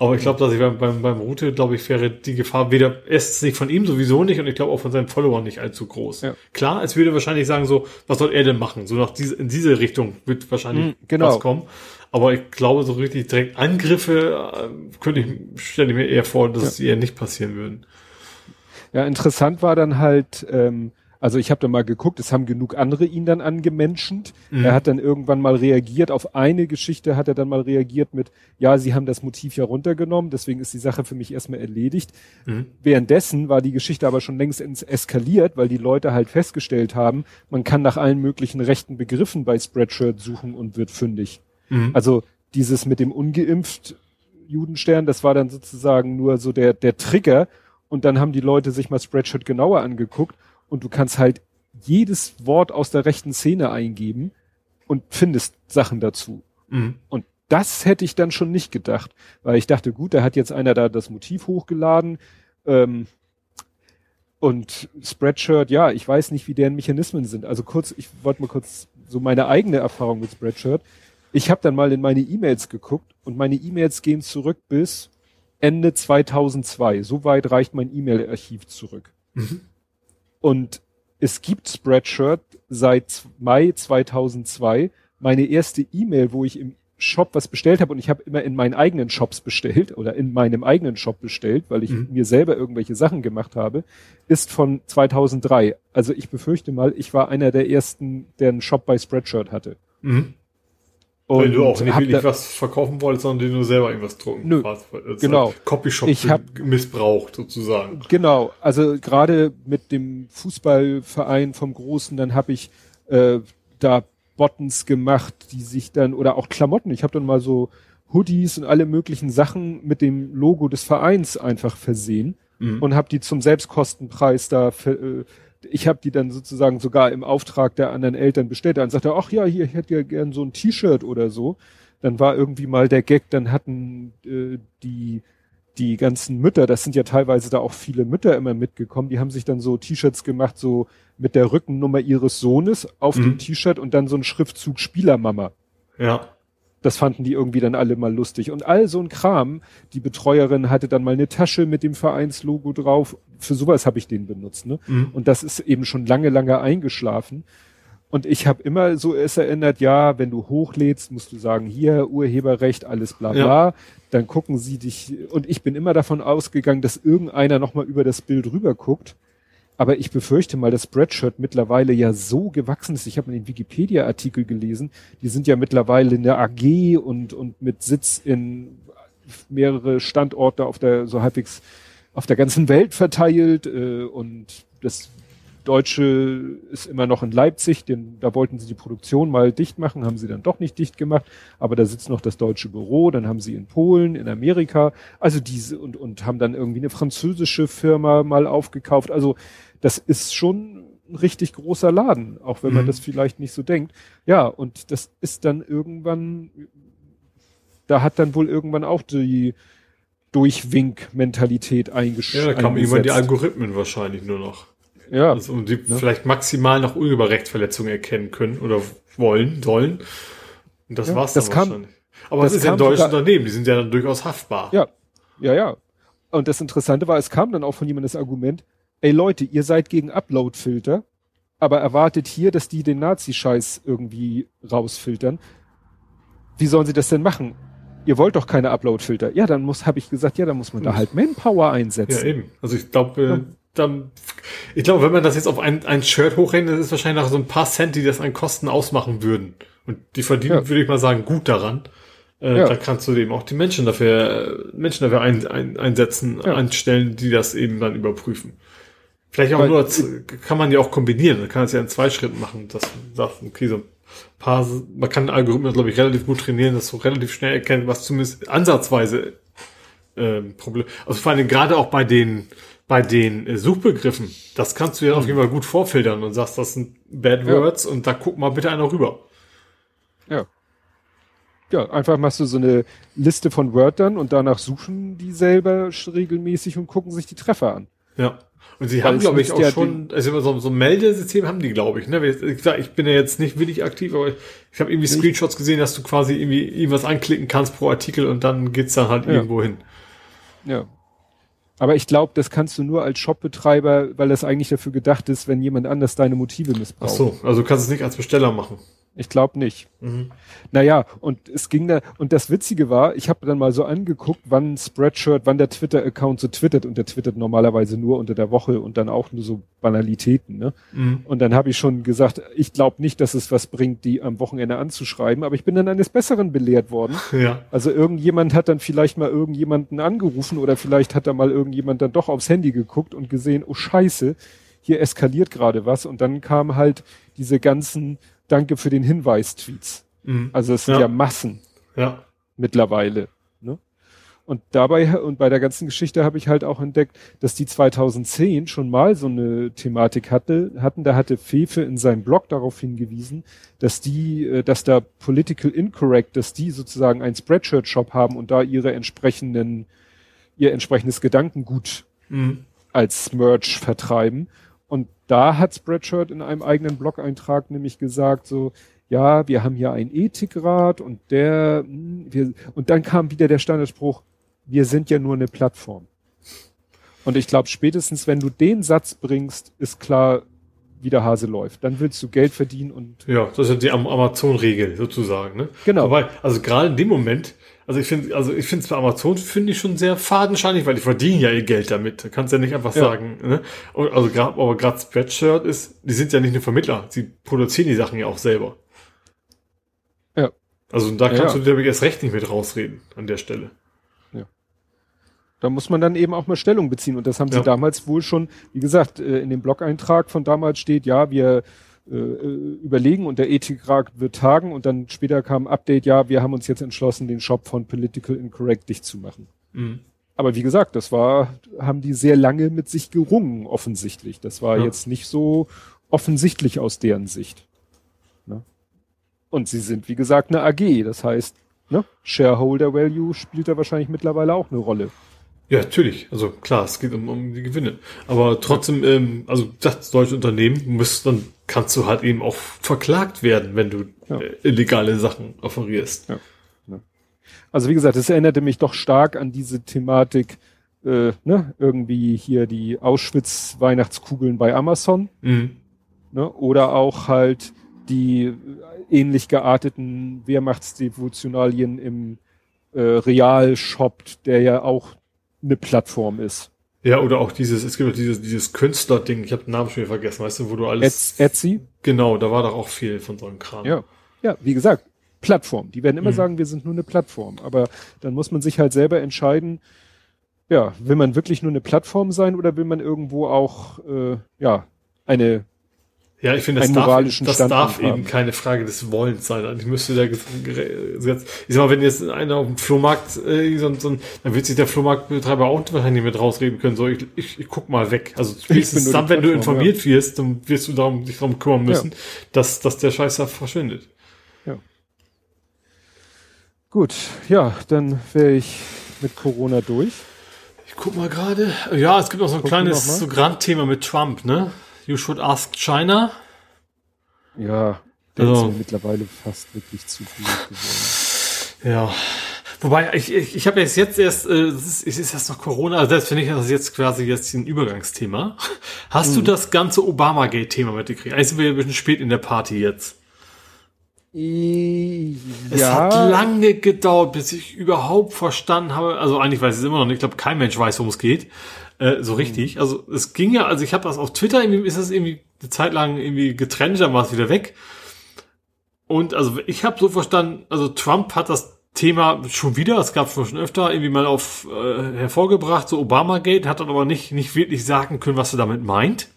Aber ich glaube, dass ich beim, beim, beim Route, glaube ich, wäre die Gefahr weder erstens nicht von ihm sowieso nicht und ich glaube auch von seinen Followern nicht allzu groß. Ja. Klar, es würde wahrscheinlich sagen so, was soll er denn machen? So nach diese, in diese Richtung wird wahrscheinlich mm, genau. was kommen. Aber ich glaube, so richtig direkt Angriffe äh, könnte ich, stelle ich mir eher vor, dass ja. sie eher nicht passieren würden. Ja, interessant war dann halt, ähm, also ich habe da mal geguckt, es haben genug andere ihn dann angemenschend. Mhm. Er hat dann irgendwann mal reagiert. Auf eine Geschichte hat er dann mal reagiert mit, ja, sie haben das Motiv ja runtergenommen, deswegen ist die Sache für mich erstmal erledigt. Mhm. Währenddessen war die Geschichte aber schon längst eskaliert, weil die Leute halt festgestellt haben, man kann nach allen möglichen rechten Begriffen bei Spreadshirt suchen und wird fündig. Mhm. Also dieses mit dem ungeimpft Judenstern, das war dann sozusagen nur so der, der Trigger. Und dann haben die Leute sich mal Spreadshirt genauer angeguckt und du kannst halt jedes Wort aus der rechten Szene eingeben und findest Sachen dazu. Mhm. Und das hätte ich dann schon nicht gedacht, weil ich dachte, gut, da hat jetzt einer da das Motiv hochgeladen ähm, und Spreadshirt, ja, ich weiß nicht, wie deren Mechanismen sind. Also kurz, ich wollte mal kurz so meine eigene Erfahrung mit Spreadshirt. Ich habe dann mal in meine E-Mails geguckt und meine E-Mails gehen zurück bis Ende 2002. So weit reicht mein E-Mail-Archiv zurück. Mhm. Und es gibt Spreadshirt seit Mai 2002. Meine erste E-Mail, wo ich im Shop was bestellt habe und ich habe immer in meinen eigenen Shops bestellt oder in meinem eigenen Shop bestellt, weil ich mhm. mir selber irgendwelche Sachen gemacht habe, ist von 2003. Also ich befürchte mal, ich war einer der ersten, der einen Shop bei Spreadshirt hatte. Mhm. Und Weil du auch nicht wirklich was verkaufen wolltest, sondern dir nur selber irgendwas drucken. Nö, genau. Copyshop ich hab, missbraucht sozusagen. Genau, also gerade mit dem Fußballverein vom Großen, dann habe ich äh, da Buttons gemacht, die sich dann, oder auch Klamotten. Ich habe dann mal so Hoodies und alle möglichen Sachen mit dem Logo des Vereins einfach versehen mhm. und habe die zum Selbstkostenpreis da für, äh, ich habe die dann sozusagen sogar im Auftrag der anderen Eltern bestellt. Dann sagte er, ach ja, hier, ich hätte ja gern so ein T-Shirt oder so. Dann war irgendwie mal der Gag, dann hatten äh, die die ganzen Mütter, das sind ja teilweise da auch viele Mütter immer mitgekommen, die haben sich dann so T-Shirts gemacht, so mit der Rückennummer ihres Sohnes auf mhm. dem T-Shirt und dann so ein Schriftzug Spielermama. Ja. Das fanden die irgendwie dann alle mal lustig. Und all so ein Kram. Die Betreuerin hatte dann mal eine Tasche mit dem Vereinslogo drauf. Für sowas habe ich den benutzt. Ne? Mhm. Und das ist eben schon lange, lange eingeschlafen. Und ich habe immer so es erinnert, ja, wenn du hochlädst, musst du sagen, hier Urheberrecht, alles bla bla. Ja. Dann gucken sie dich. Und ich bin immer davon ausgegangen, dass irgendeiner nochmal über das Bild rüber guckt. Aber ich befürchte mal, dass Spreadshirt mittlerweile ja so gewachsen ist. Ich habe den Wikipedia-Artikel gelesen. Die sind ja mittlerweile in der AG und, und mit Sitz in mehrere Standorte auf der, so halbwegs auf der ganzen Welt verteilt. Äh, und das Deutsche ist immer noch in Leipzig, denn da wollten sie die Produktion mal dicht machen, haben sie dann doch nicht dicht gemacht, aber da sitzt noch das deutsche Büro, dann haben sie in Polen, in Amerika, also diese und, und haben dann irgendwie eine französische Firma mal aufgekauft. Also das ist schon ein richtig großer Laden, auch wenn mhm. man das vielleicht nicht so denkt. Ja, und das ist dann irgendwann, da hat dann wohl irgendwann auch die Durchwink-Mentalität eingeschränkt. Ja, da kamen irgendwann die Algorithmen wahrscheinlich nur noch. Ja. Also, und die ne? vielleicht maximal noch Urheberrechtsverletzungen erkennen können oder wollen, sollen. Und das ja, war's das dann kam, wahrscheinlich. Aber das ist ja ein deutsches Unternehmen, die sind ja dann durchaus haftbar. Ja, ja, ja. Und das Interessante war, es kam dann auch von jemandem das Argument, ey Leute, ihr seid gegen Upload-Filter, aber erwartet hier, dass die den Nazi-Scheiß irgendwie rausfiltern. wie sollen sie das denn machen? Ihr wollt doch keine Upload-Filter. Ja, dann muss, habe ich gesagt, ja, dann muss man da halt Manpower einsetzen. Ja, eben. Also ich glaube, äh, dann, ich glaube, wenn man das jetzt auf ein, ein Shirt hochrechnet, ist es wahrscheinlich noch so ein paar Cent, die das an Kosten ausmachen würden. Und die verdienen, Ja. würde ich mal sagen, gut daran. Äh, Ja. Da kannst du eben auch die Menschen dafür, Menschen dafür ein, ein, einsetzen, Ja. einstellen, die das eben dann überprüfen. Vielleicht auch Weil- nur, als, kann man ja auch kombinieren. Man kann es ja in zwei Schritten machen, dass man sagt, okay, so ein paar, man kann den Algorithmus, glaube ich, relativ gut trainieren, dass du relativ schnell erkennen, was zumindest ansatzweise ähm, Problem. Also vor allem gerade auch bei den bei den äh, Suchbegriffen, das kannst du ja auf jeden Fall gut vorfiltern und sagst, das sind Bad Ja. Words und da guck mal bitte einer rüber. Ja. Ja, einfach machst du so eine Liste von Wörtern und danach suchen die selber regelmäßig und gucken sich die Treffer an. Ja. Und sie haben, glaube ich, auch ja schon, also so, so ein Meldesystem haben die, glaube ich. Ne? Ich bin ja jetzt nicht willig aktiv, aber ich habe irgendwie Screenshots gesehen, dass du quasi irgendwie irgendwas anklicken kannst pro Artikel und dann geht's dann halt Ja. irgendwo hin. Ja. Aber ich glaube, das kannst du nur als Shopbetreiber, weil das eigentlich dafür gedacht ist, wenn jemand anders deine Motive Ach missbraucht. so, also du kannst es nicht als Besteller machen. Ich glaube nicht. Mhm. Naja, und es ging da, und das Witzige war, ich habe dann mal so angeguckt, wann Spreadshirt, wann der Twitter-Account so twittert und der twittert normalerweise nur unter der Woche und dann auch nur so Banalitäten, ne? Mhm. Und dann habe ich schon gesagt, ich glaube nicht, dass es was bringt, die am Wochenende anzuschreiben, aber ich bin dann eines Besseren belehrt worden. Ja. Also irgendjemand hat dann vielleicht mal irgendjemanden angerufen oder vielleicht hat da mal irgendjemand dann doch aufs Handy geguckt und gesehen, oh Scheiße, hier eskaliert gerade was und dann kam halt diese ganzen Danke für den Hinweis-Tweets. Mhm. Also es sind Ja. ja, Massen Ja. mittlerweile. Ne? Und dabei und bei der ganzen Geschichte habe ich halt auch entdeckt, dass die 2010 schon mal so eine Thematik hatte, hatten. Da hatte Fefe in seinem Blog darauf hingewiesen, dass die, äh, dass da Political Incorrect, dass die sozusagen einen Spreadshirt-Shop haben und da ihre entsprechenden, ihr entsprechendes Gedankengut Mhm. als Merch vertreiben. Da hat Spreadshirt in einem eigenen Blog-Eintrag nämlich gesagt, so, ja, wir haben hier einen Ethikrat und der, hm, wir, und dann kam wieder der Standardspruch, wir sind ja nur eine Plattform. Und ich glaube, spätestens wenn du den Satz bringst, ist klar, wie der Hase läuft. Dann willst du Geld verdienen und Ja, das ist ja die Am- Amazon-Regel sozusagen, ne? Genau. Wobei, also gerade in dem Moment, also ich finde, also ich finde es bei Amazon finde ich schon sehr fadenscheinig, weil die verdienen ja ihr Geld damit. Da kannst ja nicht einfach Ja. sagen, ne? Und also gerade, aber gerade Spreadshirt ist, die sind ja nicht nur Vermittler, sie produzieren die Sachen ja auch selber. Ja. Also da Ja, kannst ja. du dir erst recht nicht mit rausreden an der Stelle. Da muss man dann eben auch mal Stellung beziehen. Und das haben Ja. sie damals wohl schon, wie gesagt, äh, in dem Blog-Eintrag von damals steht, ja, wir äh, äh, überlegen und der Ethikrat wird tagen und dann später kam ein Update, ja, wir haben uns jetzt entschlossen, den Shop von Political Incorrect dicht zu machen. Mhm. Aber wie gesagt, das war, haben die sehr lange mit sich gerungen, offensichtlich. Das war Ja. jetzt nicht so offensichtlich aus deren Sicht. Ne? Und sie sind, wie gesagt, eine AG. Das heißt, ne? Shareholder Value spielt da wahrscheinlich mittlerweile auch eine Rolle. Ja, natürlich. Also klar, es geht um, um die Gewinne. Aber trotzdem, ähm, also das deutsche Unternehmen muss, dann kannst du halt eben auch verklagt werden, wenn du Ja. äh, illegale Sachen offerierst. Also wie gesagt, es erinnerte mich doch stark an diese Thematik, äh, ne, irgendwie hier die Auschwitz-Weihnachtskugeln bei Amazon, Mhm. ne, oder auch halt die äh, ähnlich gearteten Wehrmachtsdevotionalien im äh, Realshop, der ja auch eine Plattform ist. Ja, oder auch dieses, es gibt auch dieses, dieses Künstlerding, ich habe den Namen schon wieder vergessen, weißt du, wo du alles. Ets- Etsy? Genau, da war doch auch viel von so einem Kram. Ja. Ja, wie gesagt, Plattform. Die werden immer Mhm. sagen, wir sind nur eine Plattform. Aber dann muss man sich halt selber entscheiden, ja, will man wirklich nur eine Plattform sein oder will man irgendwo auch, äh, ja, eine, Ja, ich finde, das darf, das darf eben keine Frage des Wollens sein. Eigentlich müsste der Ges- Gesetz, ich sag mal, wenn jetzt einer auf dem Flohmarkt, äh, so, so, dann wird sich der Flohmarktbetreiber auch wahrscheinlich mit rausreden können, so, ich, ich, ich guck mal weg. Also spätestens dann, wenn du informiert wirst, dann wirst du darum, dich darum kümmern müssen, dass, dass der Scheiß da verschwindet. gut, ja, dann wäre ich mit Corona durch. Ich guck mal gerade. Ja, es gibt noch so ein Guck kleines so Grandthema mit Trump, ne? You should ask China. Ja, der Also- ist mir mittlerweile fast wirklich zu viel geworden. Ja. Wobei, ich, ich, ich habe jetzt jetzt erst, äh, es ist, es ist erst noch Corona, also das finde ich das jetzt quasi jetzt ein Übergangsthema. Hast Mhm. du das ganze Obamagate-Thema mitgekriegt? Eigentlich sind wir ein bisschen spät in der Party jetzt. I- Es hat lange gedauert, bis ich überhaupt verstanden habe. Also eigentlich weiß ich es immer noch nicht. Ich glaube, kein Mensch weiß, worum es geht. Äh, so richtig. Also es ging ja, also ich habe das auf Twitter, irgendwie ist das irgendwie eine Zeit lang irgendwie getrennt, dann war es wieder weg. Und also ich habe so verstanden, also Trump hat das Thema schon wieder, es gab schon öfter, irgendwie mal auf äh, hervorgebracht, so Obamagate, hat dann aber nicht, nicht wirklich sagen können, was er damit meint.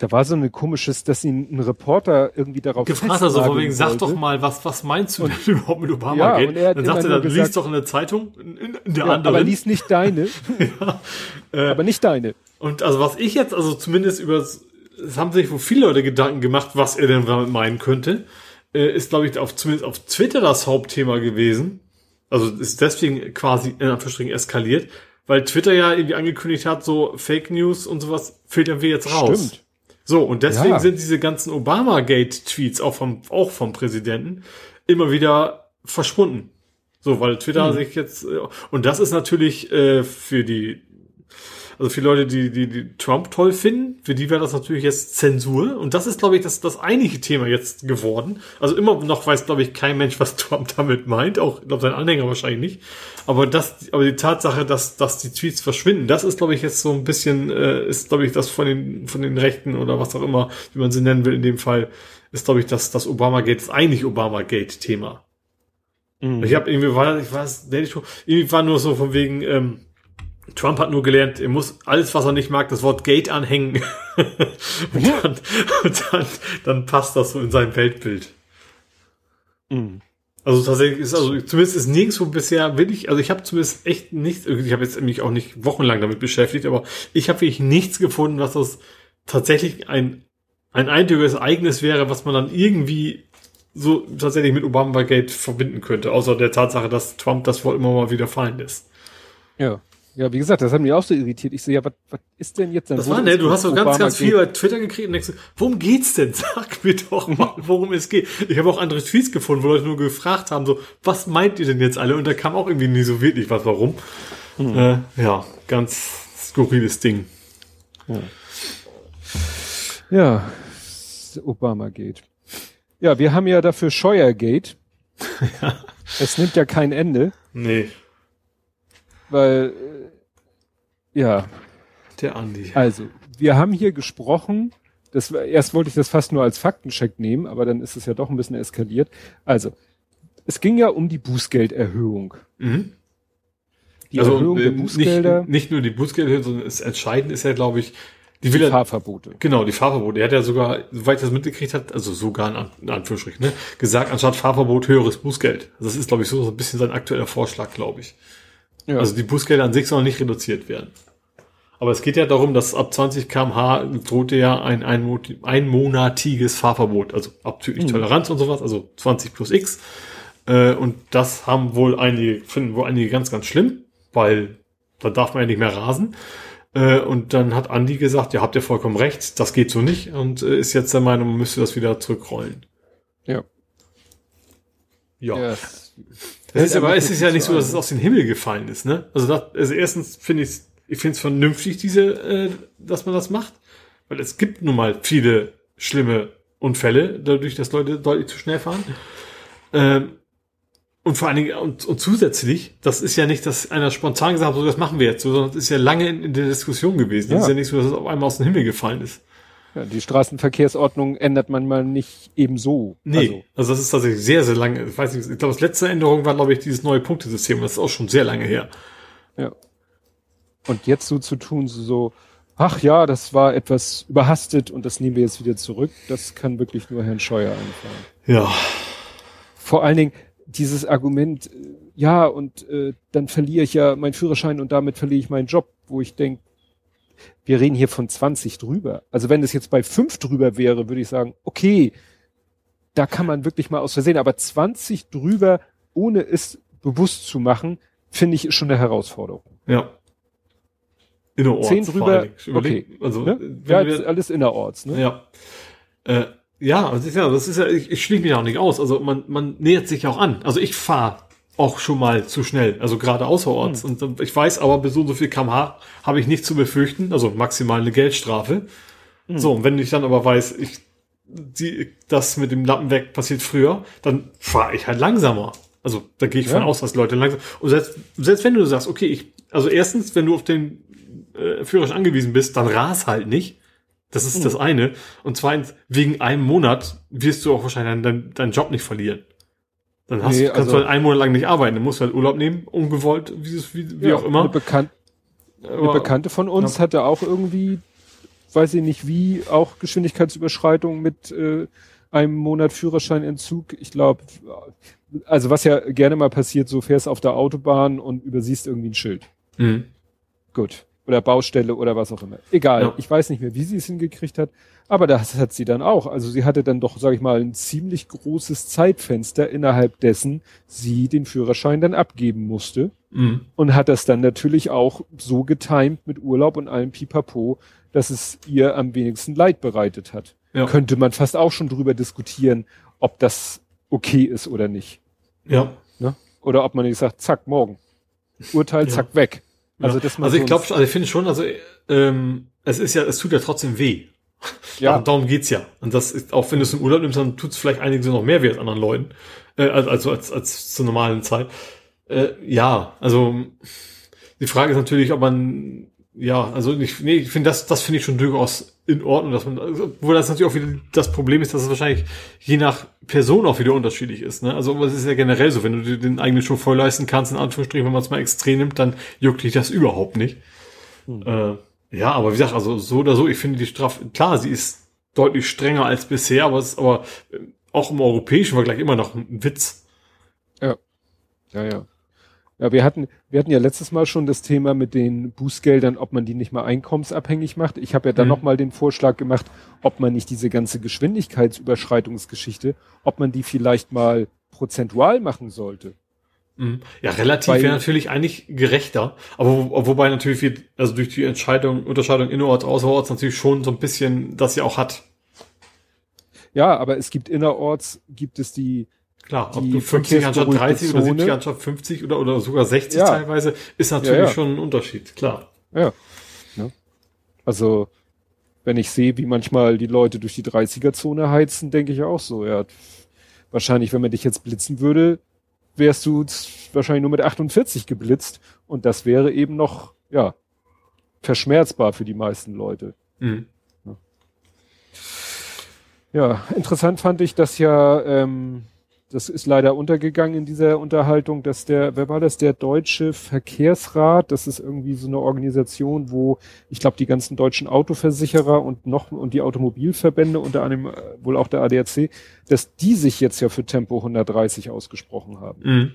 Da war so eine komisches, dass ihn ein Reporter irgendwie darauf gefragt hat, so von wegen, sag doch mal, was, was meinst du denn überhaupt mit Ja, Obamagate? und er hat dann immer sagt er, liest doch in der Zeitung, in, in der Ja, anderen. aber lies nicht deine. aber nicht deine. Und also was ich jetzt, also zumindest über, es haben sich wohl viele Leute Gedanken gemacht, was er denn damit meinen könnte, äh, ist glaube ich auf, zumindest auf Twitter das Hauptthema gewesen. Also ist deswegen quasi in Anführungsstrichen eskaliert, weil Twitter ja irgendwie angekündigt hat, so Fake News und sowas filtern wir jetzt raus. Stimmt. So, und deswegen Ja. sind diese ganzen Obama-Gate-Tweets auch vom, auch vom Präsidenten immer wieder verschwunden. So, weil Twitter sich jetzt, äh, und das ist natürlich äh, für die, also für Leute, die, die, die Trump toll finden, für die wäre das natürlich jetzt Zensur. Und das ist, glaube ich, das, das eigentliche Thema jetzt geworden. Also immer noch weiß, glaube ich, kein Mensch, was Trump damit meint. Auch, ich glaube, sein Anhänger wahrscheinlich nicht. Aber das, aber die Tatsache, dass, dass die Tweets verschwinden, das ist, glaube ich, jetzt so ein bisschen, äh, ist, glaube ich, das von den, von den Rechten oder was auch immer, wie man sie nennen will in dem Fall, ist, glaube ich, das, das Obama-Gate, das eigentlich Obama-Gate-Thema. Ich habe irgendwie war, ich weiß, irgendwie war nur so von wegen, ähm, Trump hat nur gelernt, er muss alles, was er nicht mag, das Wort Gate anhängen. und dann, und dann, dann passt das so in sein Weltbild. Mhm. Also tatsächlich ist, also zumindest ist nirgendwo bisher wirklich, also ich habe zumindest echt nichts, ich habe jetzt mich auch nicht wochenlang damit beschäftigt, aber ich habe wirklich nichts gefunden, was das tatsächlich ein, ein eindeutiges Ereignis wäre, was man dann irgendwie so tatsächlich mit Obama-Gate verbinden könnte, außer der Tatsache, dass Trump das Wort immer mal wieder fallen lässt. Ja. Ja, wie gesagt, das hat mich auch so irritiert. Ich so, ja, was, was ist denn jetzt? Dann Das war, ne, du hast so ganz, ganz viel bei Twitter gekriegt und denkst, so, worum geht's denn? Sag mir doch mal, worum es geht. Ich habe auch andere Tweets gefunden, wo Leute nur gefragt haben, so, was meint ihr denn jetzt alle? Und da kam auch irgendwie nie so wirklich was, warum. Äh, ja, ganz skurriles Ding. Ja, Obama geht. Ja, wir haben ja dafür Scheuergate. Es nimmt ja kein Ende, Nee, weil, äh, ja, der Andi. also, wir haben hier gesprochen, das war, erst wollte ich das fast nur als Faktencheck nehmen, aber dann ist es ja doch ein bisschen eskaliert. Also, es ging ja um die Bußgelderhöhung. Mhm. Die Also Erhöhung der äh, Bußgelder, nicht, nicht nur die Bußgelder, sondern das Entscheidende ist ja, glaube ich, die die er, Fahrverbote. Genau, die Fahrverbote. Er hat ja sogar, soweit ich das mitgekriegt hat, also sogar in, An in Anführungsstrichen, ne, gesagt, anstatt Fahrverbot höheres Bußgeld. Also das ist, glaube ich, so, so ein bisschen sein aktueller Vorschlag, glaube ich. Ja. Also die Bußgelder an sich sollen nicht reduziert werden. Aber es geht ja darum, dass ab 20 kmh drohte ja ein einmo- einmonatiges Fahrverbot, also abzüglich Toleranz und sowas, also 20 plus X. Äh, und das haben wohl einige, finden wohl einige ganz, ganz schlimm, weil da darf man ja nicht mehr rasen. Äh, und dann hat Andi gesagt, ja, habt ihr vollkommen recht, das geht so nicht und äh, ist jetzt der Meinung, man müsste das wieder zurückrollen. Ja. Ja. Ja. Es ist aber, es ist ja nicht so dass es aus dem Himmel gefallen ist, ne? Also, das, also erstens finde ich ich finde es vernünftig, diese, äh, dass man das macht, weil es gibt nun mal viele schlimme Unfälle, dadurch, dass Leute deutlich zu schnell fahren. Ähm, und vor allen Dingen, und, und zusätzlich, das ist ja nicht, dass einer spontan gesagt hat, so, das machen wir jetzt so, sondern es ist ja lange in, in der Diskussion gewesen. Es Ja. ist ja nicht so, dass es auf einmal aus dem Himmel gefallen ist. Ja, die Straßenverkehrsordnung ändert man mal nicht ebenso. Nee, Also, also, das ist tatsächlich sehr, sehr lange. Ich weiß nicht, ich glaube, das letzte Änderung war, glaube ich, dieses neue Punktesystem. Das ist auch schon sehr lange her. ja. Und jetzt so zu tun, so, ach ja, das war etwas überhastet und das nehmen wir jetzt wieder zurück, das kann wirklich nur Herrn Scheuer einfallen. Ja. Vor allen Dingen dieses Argument, äh, ja, und äh, dann verliere ich ja meinen Führerschein und damit verliere ich meinen Job, wo ich denke, wir reden hier von 20 drüber. Also wenn es jetzt bei 5 drüber wäre, würde ich sagen, okay, da kann man wirklich mal aus Versehen, aber 20 drüber, ohne es bewusst zu machen, finde ich, ist schon eine Herausforderung. Ja. Innerorts. 10 vor drüber. Überleg- okay. Also, Ne? Ja, wir- alles innerorts, ne? Ja. Äh, ja, das ist ja, das ist ja, ich, ich schließe mich auch nicht aus. Also man, man nähert sich auch an. Also ich fahre auch schon mal zu schnell, also gerade außerorts. Hm. Und ich weiß aber, bis so und so viel kmh habe ich nicht zu befürchten, also maximal eine Geldstrafe. Hm. So, und wenn ich dann aber weiß, ich die, das mit dem Lappen weg passiert früher, dann fahre ich halt langsamer. Also da gehe ich ja. von aus, dass Leute langsam. Und selbst, selbst wenn du sagst, okay, ich, also erstens, wenn du auf den äh, Führerschein angewiesen bist, dann ras halt nicht. Das ist mhm. das eine. Und zweitens, wegen einem Monat wirst du auch wahrscheinlich deinen, deinen Job nicht verlieren. Dann hast, nee, kannst also, du halt einen Monat lang nicht arbeiten. Dann musst du halt Urlaub nehmen, ungewollt, wie, wie, wie ja, auch immer. Eine, Bekan eine Bekannte von uns ja. hatte auch irgendwie, weiß ich nicht wie, auch Geschwindigkeitsüberschreitung mit äh, einem Monat Führerscheinentzug. Ich glaube, also was ja gerne mal passiert, so fährst auf der Autobahn und übersiehst irgendwie ein Schild. Mhm. Gut oder Baustelle oder was auch immer. Egal, ja. ich weiß nicht mehr, wie sie es hingekriegt hat, aber das hat sie dann auch. Also sie hatte dann doch, sage ich mal, ein ziemlich großes Zeitfenster, innerhalb dessen sie den Führerschein dann abgeben musste mhm. und hat das dann natürlich auch so getimt mit Urlaub und allem Pipapo, dass es ihr am wenigsten Leid bereitet hat. Ja. Könnte man fast auch schon drüber diskutieren, ob das okay ist oder nicht. Ja. Ne? Oder ob man nicht sagt, zack, morgen. Urteil, ja. zack, weg. Also, das also ich glaube, also ich finde schon, also ähm, es ist ja, es tut ja trotzdem weh. Ja. Also darum geht's ja. Und das ist, auch wenn du es im Urlaub nimmst, dann tut's vielleicht einigen so noch mehr weh als anderen Leuten. Äh, also als, als zur normalen Zeit. Äh, ja, also die Frage ist natürlich, ob man ja, also ich, nee, ich finde das, das finde ich schon durchaus in Ordnung, dass man, also, wo das natürlich auch wieder das Problem ist, dass es wahrscheinlich je nach Person auch wieder unterschiedlich ist. Ne? Also es ist ja generell so, wenn du dir den eigenen Schuh voll leisten kannst, in Anführungsstrichen, wenn man es mal extrem nimmt, dann juckt dich das überhaupt nicht. Hm. Äh, ja, aber wie gesagt, also so oder so, ich finde die Strafe, klar, sie ist deutlich strenger als bisher, aber es ist aber auch im europäischen Vergleich immer noch ein Witz. Ja. Ja, ja. Ja, wir hatten, wir hatten ja letztes Mal schon das Thema mit den Bußgeldern, ob man die nicht mal einkommensabhängig macht. Ich habe ja dann mhm. nochmal den Vorschlag gemacht, ob man nicht diese ganze Geschwindigkeitsüberschreitungsgeschichte, ob man die vielleicht mal prozentual machen sollte. Mhm. Ja, relativ wäre natürlich eigentlich gerechter, aber wo, wobei natürlich wir, also durch die Entscheidung, Unterscheidung innerorts, außerorts natürlich schon so ein bisschen das ja auch hat. Ja, aber es gibt innerorts, gibt es die Klar, ob du 50 anstatt 30 oder 70 anstatt 50 oder, oder sogar 60 ja. teilweise, ist natürlich ja, ja. schon ein Unterschied, klar. Ja. ja. Also, wenn ich sehe, wie manchmal die Leute durch die 30er-Zone heizen, denke ich auch so, ja. Wahrscheinlich, wenn man dich jetzt blitzen würde, wärst du wahrscheinlich nur mit 48 geblitzt und das wäre eben noch, ja, verschmerzbar für die meisten Leute. Mhm. Ja, interessant fand ich, dass ja ähm, das ist leider untergegangen in dieser Unterhaltung, dass der, wer war das, der Deutsche Verkehrsrat, das ist irgendwie so eine Organisation, wo ich glaube die ganzen deutschen Autoversicherer und noch und die Automobilverbände, unter anderem äh, wohl auch der ADAC, dass die sich jetzt ja für Tempo 130 ausgesprochen haben. Mhm.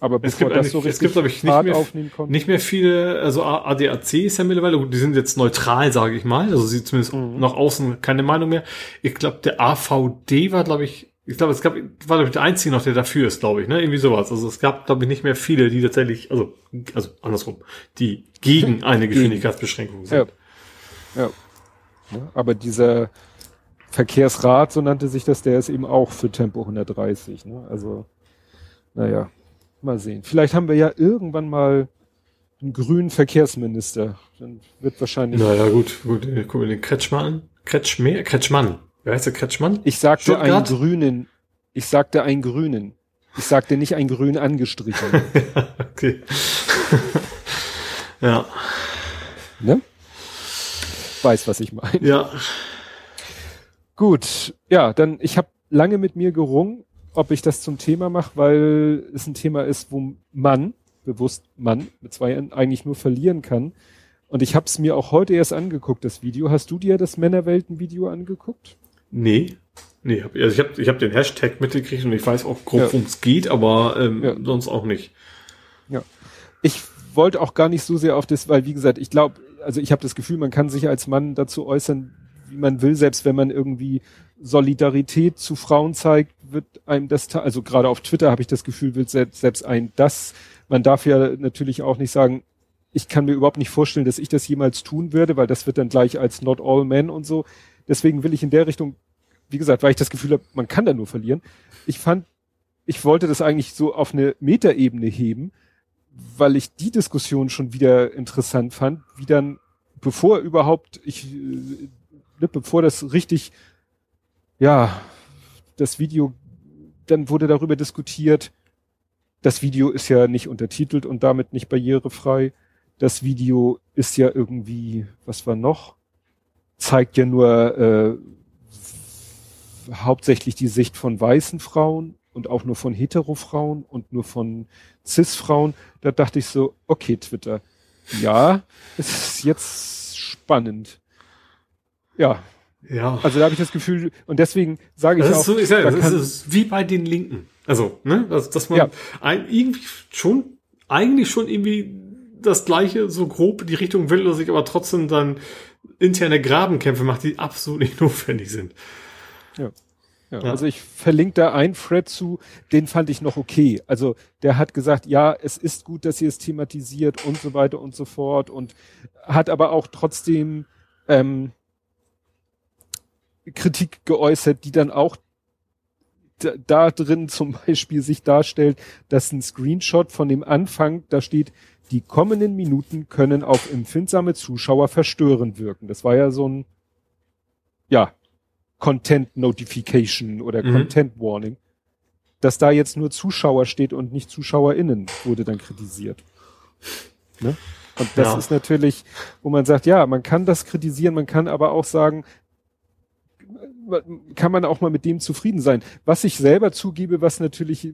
Aber bevor das so richtig es gibt, glaube ich, nicht mehr, nicht mehr viele, also ADAC ist ja mittlerweile, die sind jetzt neutral, sage ich mal, also sie zumindest mhm. nach außen keine Meinung mehr. Ich glaube, der AVD war, glaube ich, ich glaube, es gab, war glaube ich der einzige noch, der dafür ist, glaube ich, ne? Irgendwie sowas. Also es gab, glaube ich, nicht mehr viele, die tatsächlich, also, also andersrum, die gegen eine Geschwindigkeitsbeschränkung sind. Ja. ja. Aber dieser Verkehrsrat, so nannte sich das, der ist eben auch für Tempo 130. Ne? Also, naja, mal sehen. Vielleicht haben wir ja irgendwann mal einen grünen Verkehrsminister. Dann wird wahrscheinlich. Naja, gut, gut, gucken wir den Kretschmann. Kretschmer, Kretschmann. Wer heißt der Kretschmann? Ich sagte Stuttgart? einen grünen. Ich sagte einen grünen. Ich sagte nicht ein grün angestrichen. okay. ja. Ne? Weiß, was ich meine. Ja. Gut. Ja, dann, ich habe lange mit mir gerungen, ob ich das zum Thema mache, weil es ein Thema ist, wo man, bewusst Mann, mit zwei N eigentlich nur verlieren kann. Und ich habe es mir auch heute erst angeguckt, das Video. Hast du dir das Männerwelten-Video angeguckt? Nee. Nee, hab, also ich habe ich hab den Hashtag mitgekriegt und ich weiß auch grob, ja. worum es geht, aber ähm, ja. sonst auch nicht. Ja. Ich wollte auch gar nicht so sehr auf das, weil wie gesagt, ich glaube, also ich habe das Gefühl, man kann sich als Mann dazu äußern, wie man will, selbst wenn man irgendwie Solidarität zu Frauen zeigt, wird einem das, also gerade auf Twitter habe ich das Gefühl, wird selbst, selbst ein das, man darf ja natürlich auch nicht sagen, ich kann mir überhaupt nicht vorstellen, dass ich das jemals tun würde, weil das wird dann gleich als not all men und so. Deswegen will ich in der Richtung, wie gesagt, weil ich das Gefühl habe, man kann da nur verlieren. Ich fand, ich wollte das eigentlich so auf eine Metaebene heben, weil ich die Diskussion schon wieder interessant fand, wie dann, bevor überhaupt ich, äh, ne, bevor das richtig ja, das Video, dann wurde darüber diskutiert, das Video ist ja nicht untertitelt und damit nicht barrierefrei. Das Video ist ja irgendwie, was war noch? Zeigt ja nur äh, hauptsächlich die Sicht von weißen Frauen und auch nur von Hetero-Frauen und nur von Cis-Frauen. Da dachte ich so, okay, Twitter, ja, es ist jetzt spannend. Ja. Ja. Also da habe ich das Gefühl, und deswegen sage ich das auch. Ist so, ich sag, da das ist wie bei den Linken. Also, ne, dass, dass man Ja. ein, irgendwie schon, eigentlich schon irgendwie das gleiche, so grob die Richtung will, dass ich aber trotzdem dann interne Grabenkämpfe macht, die absolut nicht notwendig sind. Ja. Ja, Ja. Also ich verlinke da einen Thread zu, den fand ich noch okay. Also der hat gesagt, ja, es ist gut, dass ihr es thematisiert und so weiter und so fort und hat aber auch trotzdem ähm, Kritik geäußert, die dann auch da, drin zum Beispiel sich darstellt, dass ein Screenshot von dem Anfang, da steht, die kommenden Minuten können auf empfindsame Zuschauer verstörend wirken. Das war ja so ein, ja, Content Notification oder Mhm. Content Warning. Dass da jetzt nur Zuschauer steht und nicht ZuschauerInnen, wurde dann kritisiert. Ne? Und das Ja. ist natürlich, wo man sagt, ja, man kann das kritisieren, man kann aber auch sagen, kann man auch mal mit dem zufrieden sein. Was ich selber zugebe, was natürlich, äh,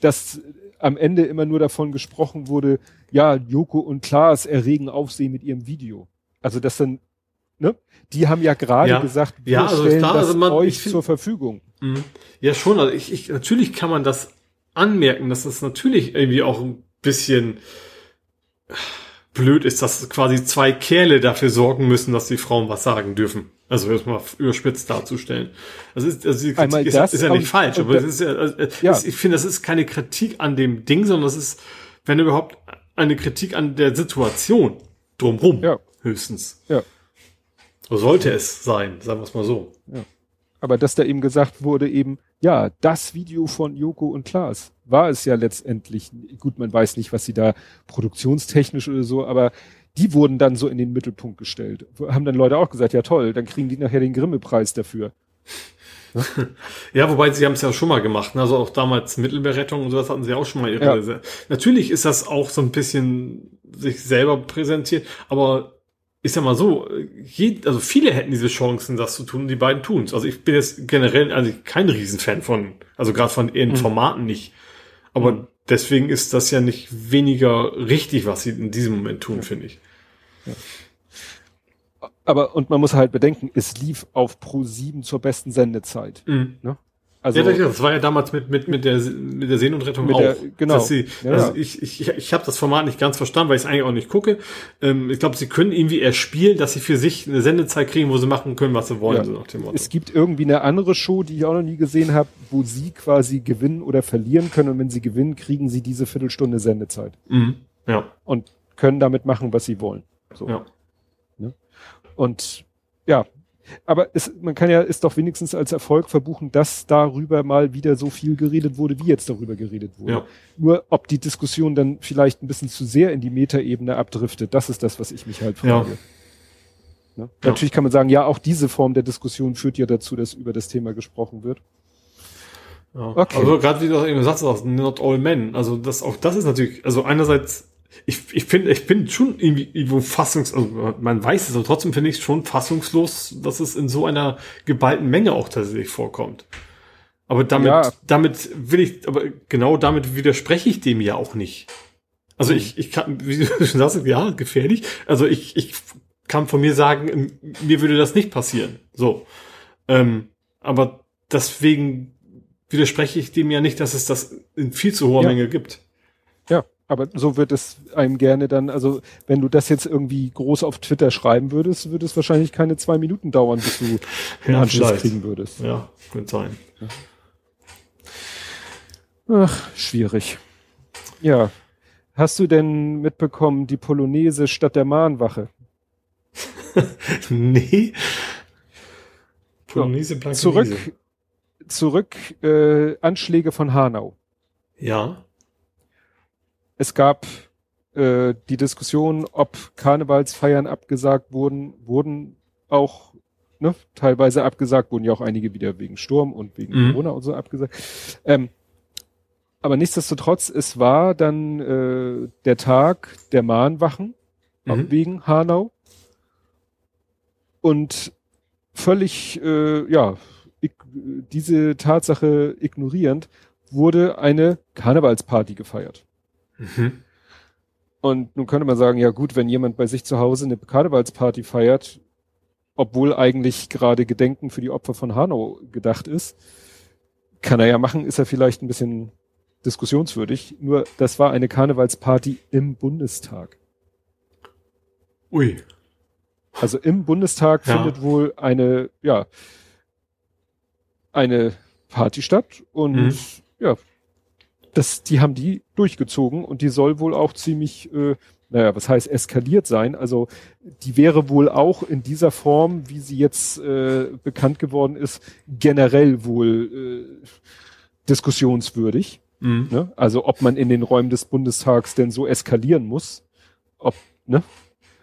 dass am Ende immer nur davon gesprochen wurde, ja, Joko und Klaas erregen Aufsehen mit ihrem Video. Also das dann, ne? Die haben ja gerade Ja. gesagt, wir Ja, also stellen klar, das also man- euch find- zur Verfügung. Mhm. Ja, schon. Also ich, ich, natürlich kann man das anmerken, dass das natürlich irgendwie auch ein bisschen blöd ist, dass quasi zwei Kerle dafür sorgen müssen, dass die Frauen was sagen dürfen. Also jetzt mal überspitzt darzustellen. Das ist, also die Einmal Kritik ist, das ist ja nicht falsch, aber da- es ist ja, also, Ja. es- ich finde, das ist keine Kritik an dem Ding, sondern das ist, wenn überhaupt, eine Kritik an der Situation drumrum. Ja. Höchstens. Ja. So sollte es sein, sagen wir es mal so. Aber dass da eben gesagt wurde, eben, ja, das Video von Joko und Klaas war es ja letztendlich, gut, man weiß nicht, was sie da produktionstechnisch oder so, aber die wurden dann so in den Mittelpunkt gestellt. Haben dann Leute auch gesagt, ja toll, dann kriegen die nachher den Grimme-Preis dafür. Ja, wobei sie haben es ja schon mal gemacht. ne? Also auch damals Mittelmeerrettung und sowas hatten sie auch schon mal ihre. Natürlich ist das auch so ein bisschen sich selber präsentiert, aber ist ja mal so, je, also viele hätten diese Chancen, das zu tun, die beiden tun's. Also ich bin jetzt generell also kein Riesenfan von, also gerade von ihren Formaten nicht. Aber deswegen ist das ja nicht weniger richtig, was sie in diesem Moment tun, finde ich. Aber, und man muss halt bedenken, es lief auf Pro 7 zur besten Sendezeit. Mhm. Also, ja, das war ja damals mit, mit, mit der, mit der Seenotrettung Mit auch. der- genau. Sie, Ja, also ja. ich, ich, ich, habe das Format nicht ganz verstanden, weil ich es eigentlich auch nicht gucke. Ähm, ich glaube, sie können irgendwie erspielen, dass sie für sich eine Sendezeit kriegen, wo sie machen können, was sie wollen, Ja. so nach dem Motto. es gibt irgendwie eine andere Show, die ich auch noch nie gesehen habe, wo sie quasi gewinnen oder verlieren können. Und wenn sie gewinnen, kriegen sie diese Viertelstunde Sendezeit. Mhm. Ja, und können damit machen, was sie wollen. So. ja. Und ja, aber es, man kann ja es doch wenigstens als Erfolg verbuchen, dass darüber mal wieder so viel geredet wurde, wie jetzt darüber geredet wurde. Ja. Nur ob die Diskussion dann vielleicht ein bisschen zu sehr in die Metaebene abdriftet, das ist das, was ich mich halt frage. Ne? Ja. Natürlich kann man sagen, ja, auch diese Form der Diskussion führt ja dazu, dass über das Thema gesprochen wird. Ja. Okay. Also gerade wie du eben gesagt hast, not all men. Also das auch das ist natürlich, also einerseits, ich, ich finde, ich bin schon irgendwie irgendwo fassungs, also man weiß es, aber trotzdem finde ich es schon fassungslos, dass es in so einer geballten Menge auch tatsächlich vorkommt. Aber damit, Ja. damit will ich, aber genau damit widerspreche ich dem ja auch nicht. Also ich, ich kann, wie du schon sagst, ja, gefährlich. Also ich, ich kann von mir sagen, mir würde das nicht passieren. So. Ähm, aber deswegen widerspreche ich dem ja nicht, dass es das in viel zu hoher Ja. Menge gibt. Aber so wird es einem gerne dann, also wenn du das jetzt irgendwie groß auf Twitter schreiben würdest, würde es wahrscheinlich keine zwei Minuten dauern, bis du einen Ja, Anschluss vielleicht. kriegen würdest. Ja, könnte sein. Ach, schwierig. Ja. Hast du denn mitbekommen, die Polonaise statt der Mahnwache? nee. Polonaise, Blankenese. Zurück, zurück, äh, Anschläge von Hanau. Ja. Es gab äh, die Diskussion, ob Karnevalsfeiern abgesagt wurden, wurden auch ne, teilweise abgesagt, wurden ja auch einige wieder wegen Sturm und wegen Mhm. Corona und so abgesagt. Ähm, aber nichtsdestotrotz, es war dann äh, der Tag der Mahnwachen Mhm. wegen Hanau. Und völlig, äh, ja, ig diese Tatsache ignorierend wurde eine Karnevalsparty gefeiert. Mhm. Und nun könnte man sagen, ja gut, wenn jemand bei sich zu Hause eine Karnevalsparty feiert, obwohl eigentlich gerade Gedenken für die Opfer von Hanau gedacht ist, kann er ja machen, ist er vielleicht ein bisschen diskussionswürdig. Nur das war eine Karnevalsparty im Bundestag. Ui. Also im Bundestag Ja. findet wohl eine, ja, eine Party statt und Mhm. ja, das, die haben die durchgezogen und die soll wohl auch ziemlich, äh, naja, was heißt eskaliert sein? Also die wäre wohl auch in dieser Form, wie sie jetzt äh, bekannt geworden ist, generell wohl äh, diskussionswürdig. Mhm. Ne? Also ob man in den Räumen des Bundestags denn so eskalieren muss. Ob, ne?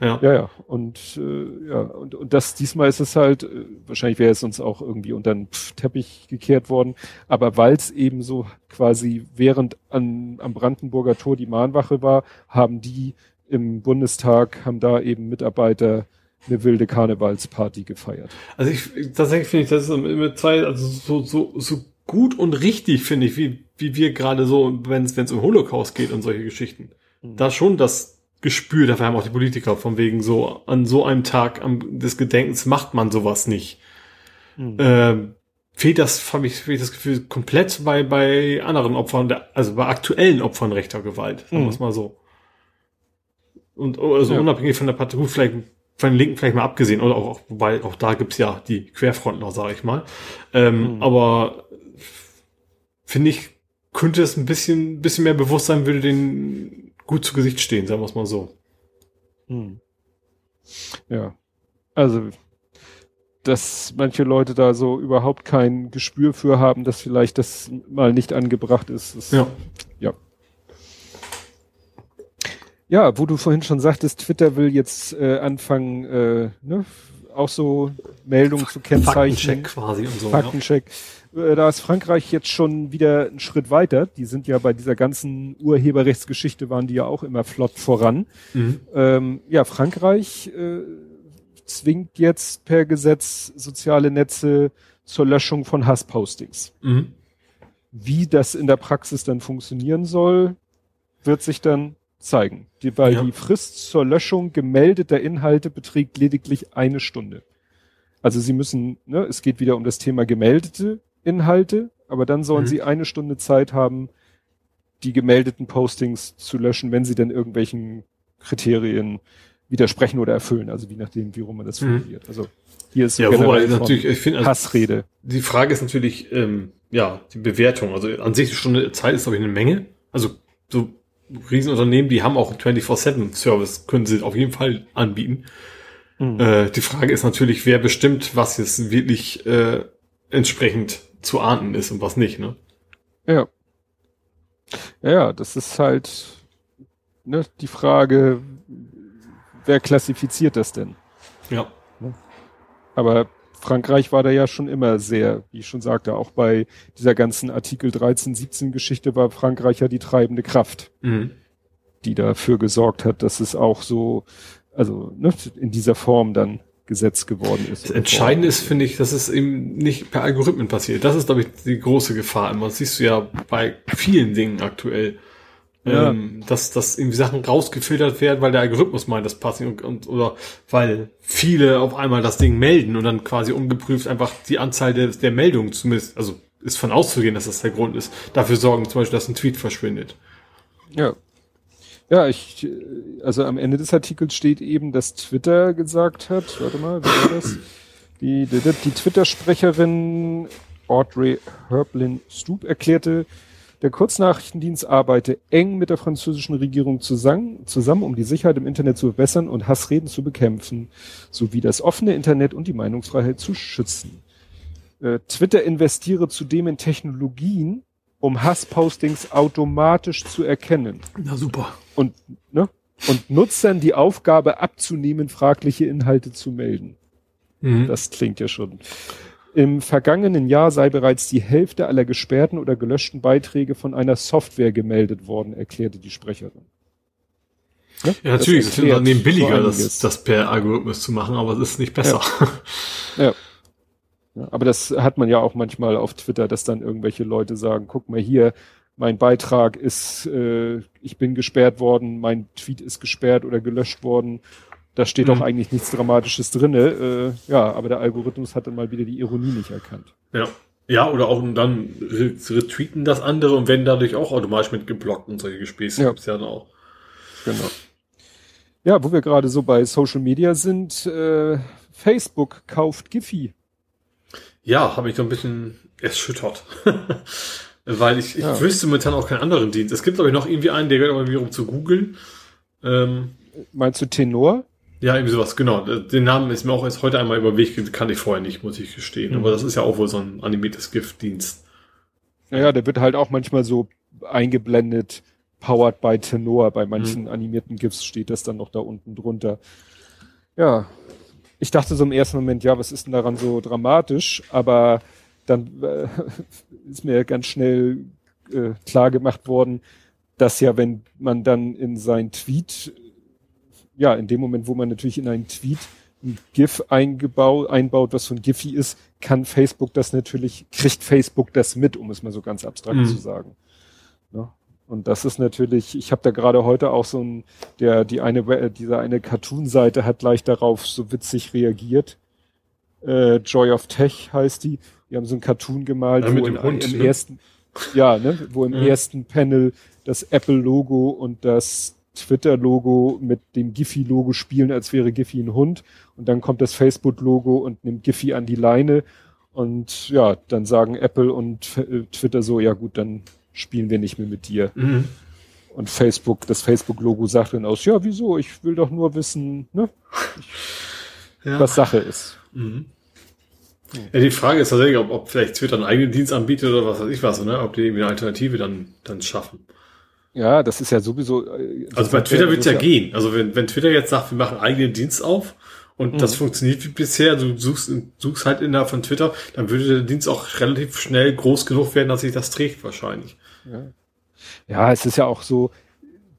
Ja. Ja, ja. Und äh, ja, und, und das diesmal ist es halt, äh, wahrscheinlich wäre es uns auch irgendwie unter den Pf- Teppich gekehrt worden, aber weil es eben so quasi während an, am Brandenburger Tor die Mahnwache war, haben die im Bundestag, haben da eben Mitarbeiter eine wilde Karnevalsparty gefeiert. Also ich tatsächlich finde ich, das ist mit zwei, also so, so, so gut und richtig, finde ich, wie, wie wir gerade so, wenn es um Holocaust geht und solche Geschichten. Da schon das Gespür, dafür haben auch die Politiker, von wegen so, an so einem Tag am, des Gedenkens macht man sowas nicht. Mhm. Ähm, fehlt das, habe ich, fehlt das Gefühl, komplett bei, bei anderen Opfern, also bei aktuellen Opfern rechter Gewalt, sagen wir Mhm. es mal so. Und also Ja. unabhängig von der Partei, gut, vielleicht von den Linken vielleicht mal abgesehen, oder auch, wobei auch da gibt's ja die Querfrontler, sage ich mal. Ähm, Mhm. Aber finde ich, könnte es ein bisschen, bisschen mehr Bewusstsein, würde den gut zu Gesicht stehen, sagen wir es mal so. Hm. Ja. Also, dass manche Leute da so überhaupt kein Gespür für haben, dass vielleicht das mal nicht angebracht ist. ist Ja. Ja, wo du vorhin schon sagtest, Twitter will jetzt äh, anfangen, äh, ne, auch so Meldungen zu kennzeichnen. Faktencheck quasi und so. Faktencheck. Äh, Da ist Frankreich jetzt schon wieder einen Schritt weiter. Die sind ja bei dieser ganzen Urheberrechtsgeschichte waren die ja auch immer flott voran. Ja. Mhm. Ähm, ja, Frankreich äh, zwingt jetzt per Gesetz soziale Netze zur Löschung von Hasspostings. Mhm. Wie das in der Praxis dann funktionieren soll, wird sich dann zeigen. Die, weil Ja. die Frist zur Löschung gemeldeter Inhalte beträgt lediglich eine Stunde. Also sie müssen, ne, es geht wieder um das Thema gemeldete Inhalte, aber dann sollen Mhm. sie eine Stunde Zeit haben, die gemeldeten Postings zu löschen, wenn sie dann irgendwelchen Kriterien widersprechen oder erfüllen, also wie nachdem, wie rum man das Mhm. formuliert. Also hier ist Ja, wobei natürlich, ich finde, also, Hassrede. die Frage ist natürlich, ähm, ja, die Bewertung. Also an sich eine Stunde Zeit ist, glaube ich, eine Menge. Also so Riesenunternehmen, die haben auch einen 24-7-Service, können sie auf jeden Fall anbieten. Mhm. Äh, die Frage ist natürlich, wer bestimmt, was jetzt wirklich äh, entsprechend zu ahnden ist und was nicht, ne? Ja. Ja, ja, das ist halt ne, die Frage, wer klassifiziert das denn? Ja. Aber Frankreich war da ja schon immer sehr, wie ich schon sagte, auch bei dieser ganzen Artikel 13, 17 Geschichte war Frankreich ja die treibende Kraft, Mhm. die dafür gesorgt hat, dass es auch so, also ne, in dieser Form dann Gesetz geworden ist. Das Entscheidende ist, finde ich, dass es eben nicht per Algorithmen passiert. Das ist, glaube ich, die große Gefahr immer. Das siehst du ja bei vielen Dingen aktuell. Ja. Ähm, dass, dass irgendwie Sachen rausgefiltert werden, weil der Algorithmus meint, das passt nicht und, und, oder weil viele auf einmal das Ding melden und dann quasi ungeprüft einfach die Anzahl der, der Meldungen zumindest, also ist von auszugehen, dass das der Grund ist, dafür sorgen zum Beispiel, dass ein Tweet verschwindet. Ja. Ja, ich, äh, also am Ende des Artikels steht eben, dass Twitter gesagt hat, warte mal, wie war das? Die, die, die Twitter-Sprecherin Audrey Herblin Stoop erklärte, der Kurznachrichtendienst arbeite eng mit der französischen Regierung zusammen, zusammen, um die Sicherheit im Internet zu verbessern und Hassreden zu bekämpfen, sowie das offene Internet und die Meinungsfreiheit zu schützen. Äh, Twitter investiere zudem in Technologien, um Hasspostings automatisch zu erkennen Na super. und, ne, und Nutzern die Aufgabe abzunehmen, fragliche Inhalte zu melden. Mhm. Das klingt ja schon. Im vergangenen Jahr sei bereits die Hälfte aller gesperrten oder gelöschten Beiträge von einer Software gemeldet worden, erklärte die Sprecherin. Ja, ja natürlich, es ist Unternehmen billiger, das, das per Algorithmus zu machen, aber es ist nicht besser. Ja. ja. Aber das hat man ja auch manchmal auf Twitter, dass dann irgendwelche Leute sagen, guck mal hier, mein Beitrag ist, äh, ich bin gesperrt worden, mein Tweet ist gesperrt oder gelöscht worden da steht mhm. auch eigentlich nichts Dramatisches drinne. Äh, ja, aber der Algorithmus hat dann mal wieder die Ironie nicht erkannt. Ja. Ja, oder auch dann retweeten das andere und werden dadurch auch automatisch mit geblockt und solche Gespäße ja. gibt's ja dann auch. Genau. Ja, wo wir gerade so bei Social Media sind, äh, Facebook kauft Giphy. Ja, habe ich so ein bisschen erschüttert. Weil ich, ich ja. wüsste momentan auch keinen anderen Dienst. Es gibt, glaube ich, noch irgendwie einen, der gehört aber wiederum zu googeln. Ähm, Meinst du Tenor? Ja, irgendwie sowas, genau. Den Namen ist mir auch erst heute einmal über Weg, kann ich vorher nicht, muss ich gestehen. Mhm. Aber das ist ja auch wohl so ein animiertes Giftdienst. Naja, der wird halt auch manchmal so eingeblendet, powered by Tenor. Bei manchen mhm. animierten GIFs steht das dann noch da unten drunter. Ja, ich dachte so im ersten Moment, ja, was ist denn daran so dramatisch? Aber dann äh, ist mir ganz schnell äh, klar gemacht worden, dass ja, wenn man dann in sein Tweet ja, in dem Moment, wo man natürlich in einen Tweet ein GIF eingebaut, einbaut, was von Giphy ist, kann Facebook das natürlich, kriegt Facebook das mit, um es mal so ganz abstrakt mhm. zu sagen. Ja. Und das ist natürlich, ich habe da gerade heute auch so ein, der, die eine, dieser eine Cartoon-Seite hat gleich darauf so witzig reagiert. Äh, Joy of Tech heißt die. Die haben so ein Cartoon gemalt, ja, wo in, Hund, im ne? ersten, ja, ne, wo im ja. ersten Panel das Apple-Logo und das Twitter-Logo mit dem Giphy-Logo spielen, als wäre Giphy ein Hund. Und dann kommt das Facebook-Logo und nimmt Giphy an die Leine. Und ja, dann sagen Apple und Twitter so, ja gut, dann spielen wir nicht mehr mit dir. Mhm. Und Facebook, das Facebook-Logo sagt dann aus, ja, wieso? Ich will doch nur wissen, ne? Ich, ja. was Sache ist. Mhm. Ja, die Frage ist tatsächlich, ob, ob vielleicht Twitter einen eigenen Dienst anbietet oder was weiß ich was, ne? ob die irgendwie eine Alternative dann, dann schaffen. Ja, das ist ja sowieso. Äh, also bei Twitter wird's ja, ja gehen. Also wenn, wenn Twitter jetzt sagt, wir machen eigenen Dienst auf und mhm. das funktioniert wie bisher, du suchst, suchst halt innerhalb von Twitter, dann würde der Dienst auch relativ schnell groß genug werden, dass sich das trägt wahrscheinlich. Ja, ja es ist ja auch so,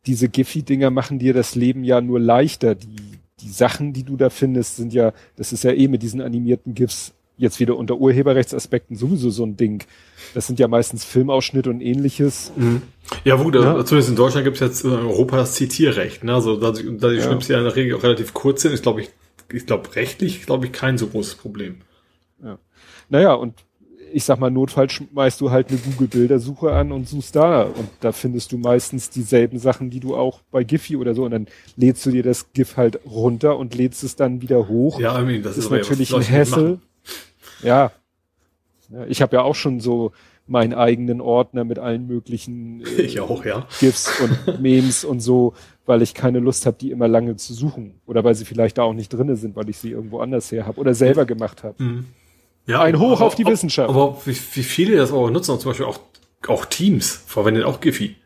diese Giphy-Dinger machen dir das Leben ja nur leichter. Die, die Sachen, die du da findest, sind ja, das ist ja eh mit diesen animierten GIFs jetzt wieder unter Urheberrechtsaspekten sowieso so ein Ding. Das sind ja meistens Filmausschnitte und ähnliches. Mhm. Ja, gut, ja. zumindest in Deutschland gibt es jetzt in Europa das Zitierrecht. Ne? Also da, da die ja. Schnips ja in der Regel auch relativ kurz sind, ist glaube ich, ich glaube rechtlich, glaube ich, kein so großes Problem. Ja. Naja, und ich sag mal, notfalls schmeißt du halt eine Google-Bildersuche an und suchst da. Und da findest du meistens dieselben Sachen, die du auch bei Giphy oder so. Und dann lädst du dir das GIF halt runter und lädst es dann wieder hoch. Ja, I mean, das ist, ist natürlich ein Hassel. Ja. ja ich habe ja auch schon so meinen eigenen Ordner mit allen möglichen äh, auch, ja. GIFs und Memes und so, weil ich keine Lust habe, die immer lange zu suchen. Oder weil sie vielleicht da auch nicht drinne sind, weil ich sie irgendwo anders her habe oder selber gemacht habe. Mhm. Ja, Ein Hoch aber, auf die Wissenschaft. Aber wie, wie viele das auch nutzen, zum Beispiel auch, auch Teams verwendet auch Giphy.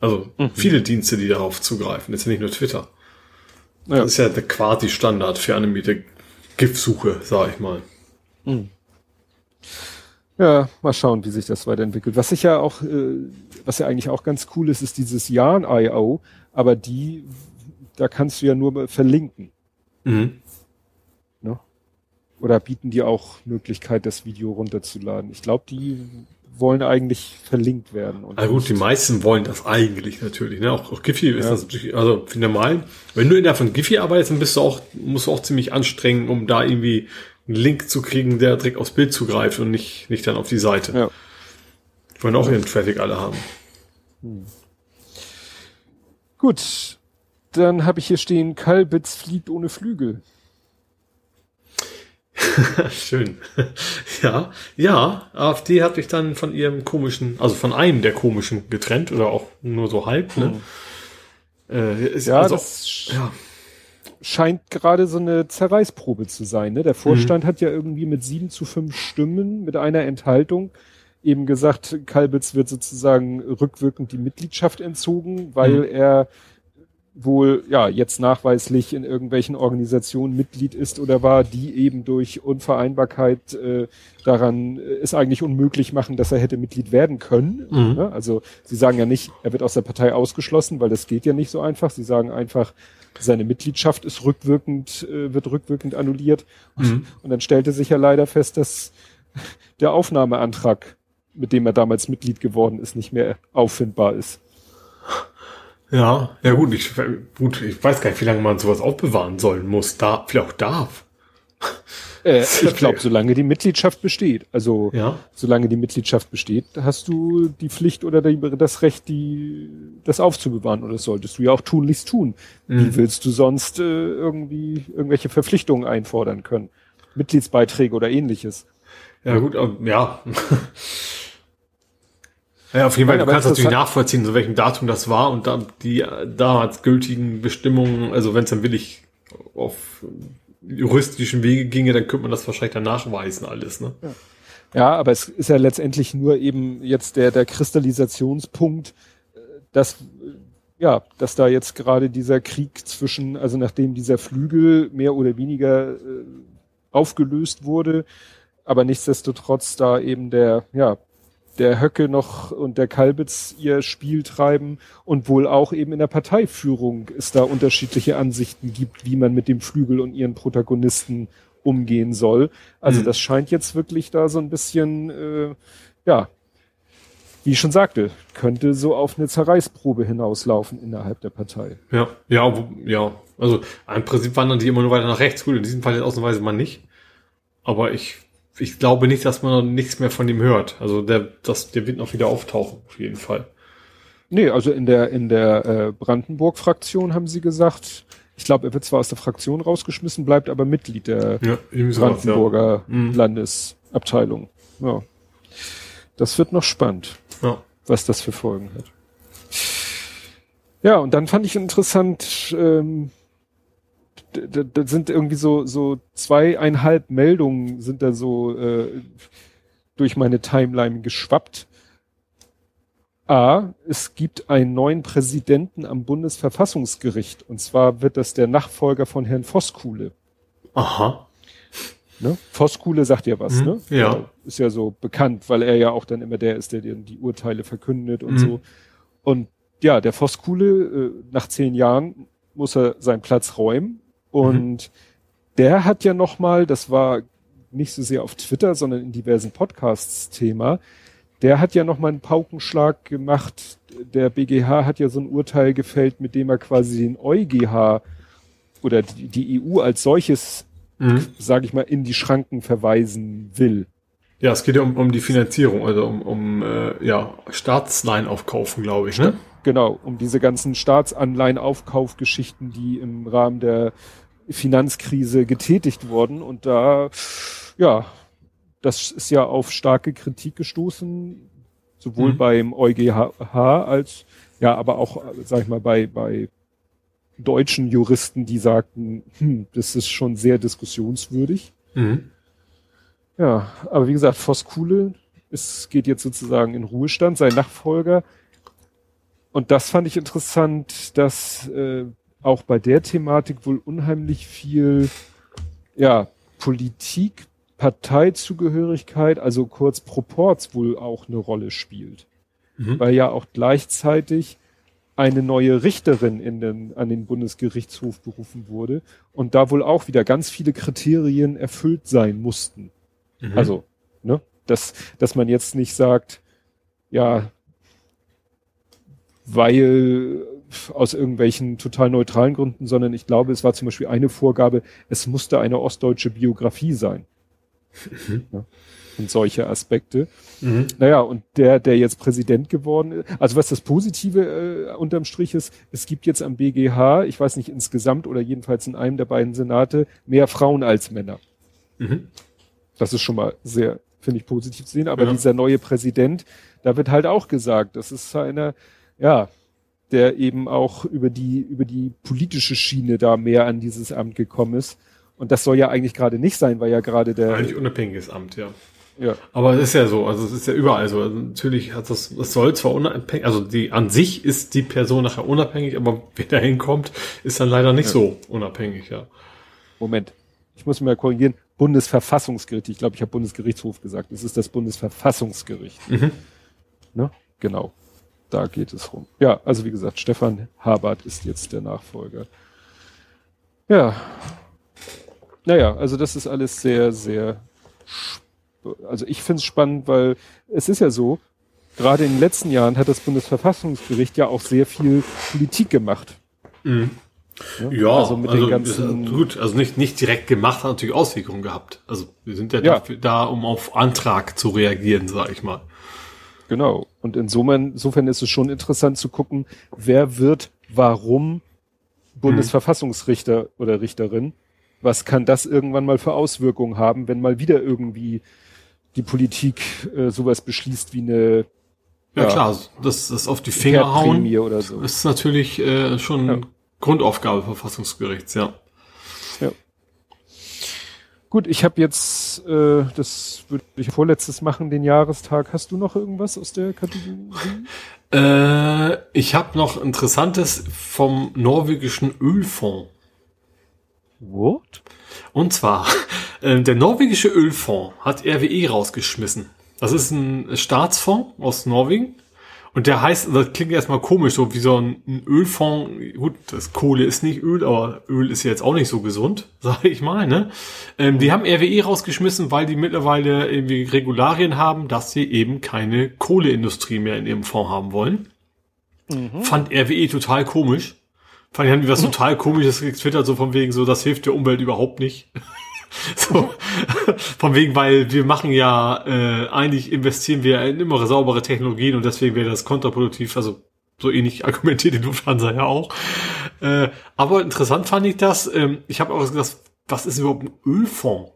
Also mhm. viele Dienste, die darauf zugreifen. Das ist ja nicht nur Twitter. Ja. Das ist ja der quasi Standard für animierte GIF-Suche, sag ich mal. Mhm. Ja, mal schauen, wie sich das weiterentwickelt. Was ich ja auch, äh, was ja eigentlich auch ganz cool ist, ist dieses Yarn.io, aber die, da kannst du ja nur verlinken. Mhm. Oder bieten die auch Möglichkeit, das Video runterzuladen? Ich glaube, die wollen eigentlich verlinkt werden. Und Na gut, die meisten wollen das eigentlich natürlich. Ne? Auch, auch Giphy ist ja. das natürlich, also normal. Wenn du in der von Giphy arbeitest, dann bist du auch, musst du auch ziemlich anstrengen, um da irgendwie einen Link zu kriegen, der direkt aufs Bild zugreift und nicht, nicht dann auf die Seite. Ja. Die wollen auch ihren Traffic alle haben. Hm. Gut, dann habe ich hier stehen, Kalbitz fliegt ohne Flügel. Schön. ja, ja, AfD hat sich dann von ihrem komischen, also von einem der komischen getrennt oder auch nur so halb, ne? Hm. Äh, ist, ja, also, das, ja scheint gerade so eine Zerreißprobe zu sein. Ne? Der Vorstand mhm. hat ja irgendwie mit sieben zu fünf Stimmen mit einer Enthaltung eben gesagt, Kalbitz wird sozusagen rückwirkend die Mitgliedschaft entzogen, weil mhm. er wohl ja jetzt nachweislich in irgendwelchen Organisationen Mitglied ist oder war, die eben durch Unvereinbarkeit äh, daran äh, es eigentlich unmöglich machen, dass er hätte Mitglied werden können. Mhm. Ne? Also sie sagen ja nicht, er wird aus der Partei ausgeschlossen, weil das geht ja nicht so einfach. Sie sagen einfach, seine Mitgliedschaft ist rückwirkend, äh, wird rückwirkend annulliert. Mhm. Und dann stellte sich ja leider fest, dass der Aufnahmeantrag, mit dem er damals Mitglied geworden ist, nicht mehr auffindbar ist. Ja, ja gut, ich, gut, ich weiß gar nicht, wie lange man sowas aufbewahren sollen muss, da, vielleicht auch darf. Äh, ich glaube, solange die Mitgliedschaft besteht. Also ja. solange die Mitgliedschaft besteht, hast du die Pflicht oder das Recht, die das aufzubewahren. Oder das solltest du ja auch tunlichst tun. Mhm. Wie willst du sonst äh, irgendwie irgendwelche Verpflichtungen einfordern können? Mitgliedsbeiträge oder ähnliches. Ja gut, ja. Ja, auf jeden Fall, Nein, du kannst natürlich nachvollziehen, zu welchem Datum das war und dann die damals gültigen Bestimmungen, also wenn es dann willig auf juristischen Wege ginge, dann könnte man das wahrscheinlich dann nachweisen alles, ne? Ja. ja, aber es ist ja letztendlich nur eben jetzt der, der Kristallisationspunkt, dass, ja, dass da jetzt gerade dieser Krieg zwischen, also nachdem dieser Flügel mehr oder weniger äh, aufgelöst wurde, aber nichtsdestotrotz da eben der, ja, der Höcke noch und der Kalbitz ihr Spiel treiben und wohl auch eben in der Parteiführung es da unterschiedliche Ansichten gibt, wie man mit dem Flügel und ihren Protagonisten umgehen soll. Also mhm. das scheint jetzt wirklich da so ein bisschen, äh, ja, wie ich schon sagte, könnte so auf eine Zerreißprobe hinauslaufen innerhalb der Partei. Ja, ja, ja. Also im Prinzip wandern die immer nur weiter nach rechts. Gut, in diesem Fall jetzt ausnahmsweise mal nicht. Aber ich ich glaube nicht, dass man nichts mehr von ihm hört. Also der, das, der wird noch wieder auftauchen, auf jeden Fall. Nee, also in der, in der äh, Brandenburg-Fraktion haben sie gesagt, ich glaube, er wird zwar aus der Fraktion rausgeschmissen, bleibt aber Mitglied der ja, Brandenburger ja. Mhm. Landesabteilung. Ja. Das wird noch spannend, ja. was das für Folgen hat. Ja, und dann fand ich interessant, ähm, da, da sind irgendwie so, so zweieinhalb Meldungen sind da so äh, durch meine Timeline geschwappt. A, es gibt einen neuen Präsidenten am Bundesverfassungsgericht. Und zwar wird das der Nachfolger von Herrn Voskuhle. Aha. Ne? Voskuhle sagt ja was, hm, ne? Ja. ja. Ist ja so bekannt, weil er ja auch dann immer der ist, der die Urteile verkündet und hm. so. Und ja, der Voskuhle, äh, nach zehn Jahren muss er seinen Platz räumen und mhm. der hat ja nochmal, das war nicht so sehr auf Twitter, sondern in diversen Podcasts Thema, der hat ja nochmal einen Paukenschlag gemacht. Der BGH hat ja so ein Urteil gefällt, mit dem er quasi den EuGH oder die, die EU als solches, mhm. sage ich mal, in die Schranken verweisen will. Ja, es geht ja um, um die Finanzierung, also um, um äh, ja, Staatsleihen aufkaufen, glaube ich, ne? Genau, um diese ganzen Staatsanleihenaufkaufgeschichten, die im Rahmen der Finanzkrise getätigt wurden. Und da, ja, das ist ja auf starke Kritik gestoßen, sowohl mhm. beim EuGH als, ja, aber auch, sag ich mal, bei, bei deutschen Juristen, die sagten, hm, das ist schon sehr diskussionswürdig. Mhm. Ja, aber wie gesagt, Voskuhle, es geht jetzt sozusagen in Ruhestand, sein Nachfolger. Und das fand ich interessant, dass äh, auch bei der Thematik wohl unheimlich viel, ja, Politik, Parteizugehörigkeit, also kurz Proports wohl auch eine Rolle spielt. Mhm. Weil ja auch gleichzeitig eine neue Richterin in den, an den Bundesgerichtshof berufen wurde und da wohl auch wieder ganz viele Kriterien erfüllt sein mussten. Mhm. Also, ne, dass, dass man jetzt nicht sagt, ja, weil aus irgendwelchen total neutralen Gründen, sondern ich glaube, es war zum Beispiel eine Vorgabe, es musste eine ostdeutsche Biografie sein. Mhm. Ja, und solche Aspekte. Mhm. Naja, und der, der jetzt Präsident geworden ist, also was das Positive äh, unterm Strich ist, es gibt jetzt am BGH, ich weiß nicht insgesamt oder jedenfalls in einem der beiden Senate, mehr Frauen als Männer. Mhm. Das ist schon mal sehr, finde ich, positiv zu sehen. Aber ja. dieser neue Präsident, da wird halt auch gesagt, das ist einer, ja, der eben auch über die, über die politische Schiene da mehr an dieses Amt gekommen ist. Und das soll ja eigentlich gerade nicht sein, weil ja gerade der. Eigentlich unabhängiges Amt, ja. Ja. Aber es ist ja so, also es ist ja überall so. Also natürlich hat das, es soll zwar unabhängig, also die an sich ist die Person nachher unabhängig, aber wer da hinkommt, ist dann leider nicht ja. so unabhängig, ja. Moment, ich muss mal korrigieren. Bundesverfassungsgericht. Ich glaube, ich habe Bundesgerichtshof gesagt. Es ist das Bundesverfassungsgericht. Mhm. Ne? Genau. Da geht es rum. Ja, also wie gesagt, Stefan Habert ist jetzt der Nachfolger. Ja. Naja, also das ist alles sehr, sehr also ich finde es spannend, weil es ist ja so, gerade in den letzten Jahren hat das Bundesverfassungsgericht ja auch sehr viel Politik gemacht. Mhm. Ja, ja, also mit also den ganzen gut, also nicht nicht direkt gemacht, hat natürlich Auswirkungen gehabt. Also wir sind ja, ja. Dafür, da, um auf Antrag zu reagieren, sage ich mal. Genau. Und insofern, insofern ist es schon interessant zu gucken, wer wird, warum Bundesverfassungsrichter oder Richterin. Was kann das irgendwann mal für Auswirkungen haben, wenn mal wieder irgendwie die Politik äh, sowas beschließt wie eine ja, ja klar, das, das auf die Finger hauen oder so. ist natürlich äh, schon ja. Grundaufgabe Verfassungsgerichts, ja. Ja. Gut, ich habe jetzt, äh, das würde ich vorletztes machen, den Jahrestag. Hast du noch irgendwas aus der Kategorie? Äh, ich habe noch Interessantes vom norwegischen Ölfonds. What? Und zwar, äh, der norwegische Ölfonds hat RWE rausgeschmissen. Das ist ein Staatsfonds aus Norwegen. Und der heißt, das klingt erstmal komisch, so wie so ein, ein Ölfonds. Gut, das Kohle ist nicht Öl, aber Öl ist jetzt auch nicht so gesund, sage ich mal. Ne? Ähm, die haben RWE rausgeschmissen, weil die mittlerweile irgendwie Regularien haben, dass sie eben keine Kohleindustrie mehr in ihrem Fonds haben wollen. Mhm. Fand RWE total komisch. Fand ich, haben die was total komisches getwittert, so von wegen so, das hilft der Umwelt überhaupt nicht. so, von wegen, weil wir machen ja, äh, eigentlich investieren wir in immer saubere Technologien und deswegen wäre das kontraproduktiv, also so ähnlich argumentiert die Lufthansa ja auch. Äh, aber interessant fand ich das. Ähm, ich habe auch gesagt, was ist überhaupt ein Ölfonds?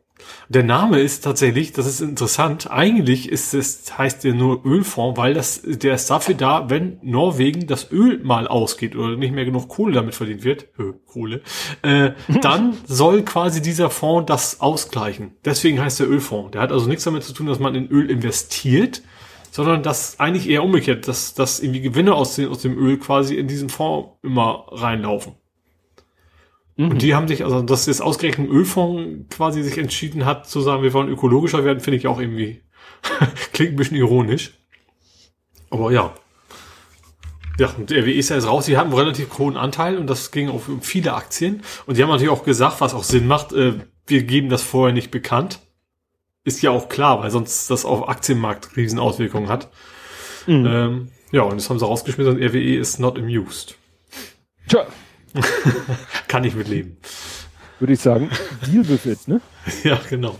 Der Name ist tatsächlich, das ist interessant, eigentlich ist es, heißt der nur Ölfonds, weil das, der ist dafür da, wenn Norwegen das Öl mal ausgeht oder nicht mehr genug Kohle damit verdient wird, äh, Kohle, äh, dann soll quasi dieser Fonds das ausgleichen. Deswegen heißt der Ölfonds. Der hat also nichts damit zu tun, dass man in Öl investiert, sondern das eigentlich eher umgekehrt, dass, dass irgendwie Gewinne aus dem, aus dem Öl quasi in diesen Fonds immer reinlaufen. Mhm. Und die haben sich, also dass jetzt ausgerechnet ein Ölfonds quasi sich entschieden hat, zu sagen, wir wollen ökologischer werden, finde ich auch irgendwie, klingt ein bisschen ironisch. Aber ja. Ja, und RWE ist ja jetzt raus, die haben einen relativ hohen Anteil und das ging auf viele Aktien. Und die haben natürlich auch gesagt, was auch Sinn macht, äh, wir geben das vorher nicht bekannt. Ist ja auch klar, weil sonst das auf Aktienmarkt Riesenauswirkungen hat. Mhm. Ähm, ja, und das haben sie rausgeschmissen und RWE ist not amused. Tja, Kann ich mitleben. Würde ich sagen, Deal with it, ne? ja, genau.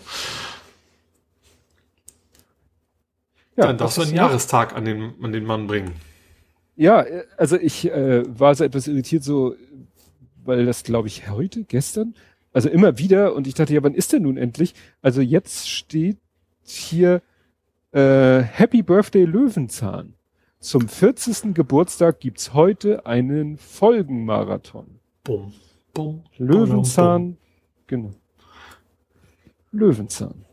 Ja, Dann darfst du einen Jahrestag an den, an den Mann bringen. Ja, also ich äh, war so etwas irritiert, so, weil das glaube ich heute, gestern, also immer wieder und ich dachte, ja, wann ist der nun endlich? Also jetzt steht hier äh, Happy Birthday Löwenzahn. Zum 40. Geburtstag gibt's heute einen Folgenmarathon. Bum, bum, Löwenzahn, bum. genau. Löwenzahn.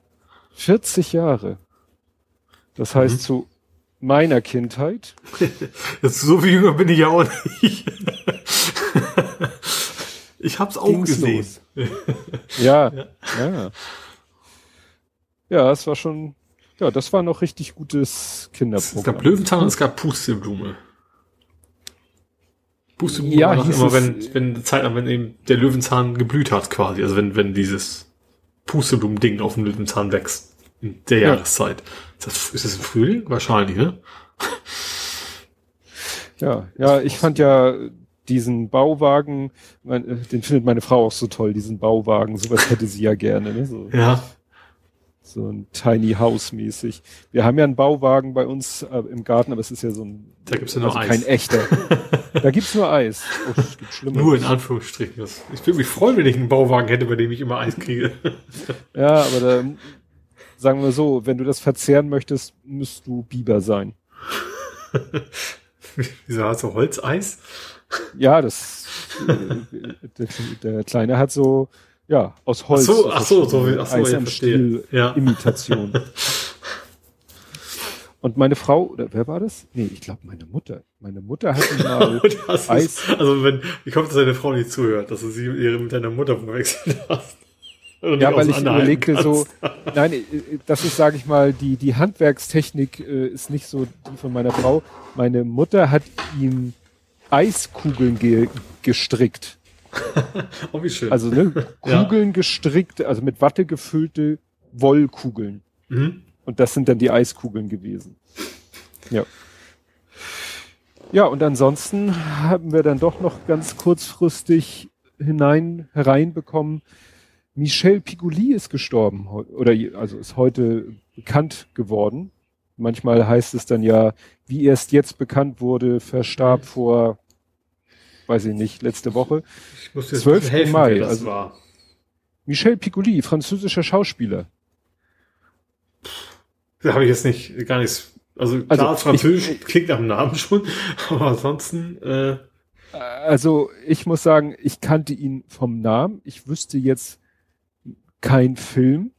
40 Jahre. Das heißt, mhm. zu meiner Kindheit. so viel jünger bin ich ja auch nicht. ich hab's auch gesehen. ja, ja, ja. Ja, es war schon ja, das war noch richtig gutes Kinderprogramm. Es gab Löwenzahn und es gab Pusteblume. Pusteblume ja, war immer, wenn, wenn Zeit wenn eben der Löwenzahn geblüht hat quasi. Also wenn, wenn dieses Pusteblumen-Ding auf dem Löwenzahn wächst. In der ja. Jahreszeit. Ist das, ist das im Frühling? Wahrscheinlich, ne? Ja, ja, ich fand ja diesen Bauwagen, mein, äh, den findet meine Frau auch so toll, diesen Bauwagen, sowas hätte sie ja gerne, ne? So. Ja so ein Tiny House mäßig. Wir haben ja einen Bauwagen bei uns äh, im Garten, aber es ist ja so ein da gibt's ja nur also Eis. kein echter. da gibt's nur Eis. Oh, es gibt Schlimmeres. Nur in Anführungsstrichen. Ich würde mich freuen, wenn ich einen Bauwagen hätte, bei dem ich immer Eis kriege. ja, aber da, sagen wir so, wenn du das verzehren möchtest, müsst du Biber sein. Wieso hast du Holzeis? Ja, das äh, der, der Kleine hat so ja, aus Holz. Ach so, ach so, so wie, ach so, Eis Stiel, ja. Imitation. Und meine Frau, oder wer war das? Nee, ich glaube meine Mutter. Meine Mutter hat mal Das Eis. ist, also wenn, ich hoffe, dass deine Frau nicht zuhört, dass du sie ihre mit deiner Mutter verwechselt hast. Ja, weil ich überlegte so, kannst. nein, äh, das ist, sage ich mal, die, die Handwerkstechnik äh, ist nicht so die von meiner Frau. Meine Mutter hat ihm Eiskugeln ge gestrickt. Oh, wie schön. Also ne, Ja. Kugeln gestrickt, also mit Watte gefüllte Wollkugeln. mhm. Und das sind dann die Eiskugeln gewesen. Ja. Ja, und ansonsten haben wir dann doch noch ganz kurzfristig hinein, hereinbekommen, Michel Piccoli ist gestorben, oder also ist heute bekannt geworden. Manchmal heißt es dann ja, wie erst jetzt bekannt wurde, verstarb vor, weiß ich nicht, letzte Woche. Ich muss jetzt 12. ein bisschen helfen, Mai, das also- war. Michel Piccoli, französischer Schauspieler. Da habe ich jetzt nicht, gar nichts. Also klar, Also, Französisch ich- klingt nach dem Namen schon, aber ansonsten, äh, Also ich muss sagen, ich kannte ihn vom Namen. Ich wüsste jetzt kein Film.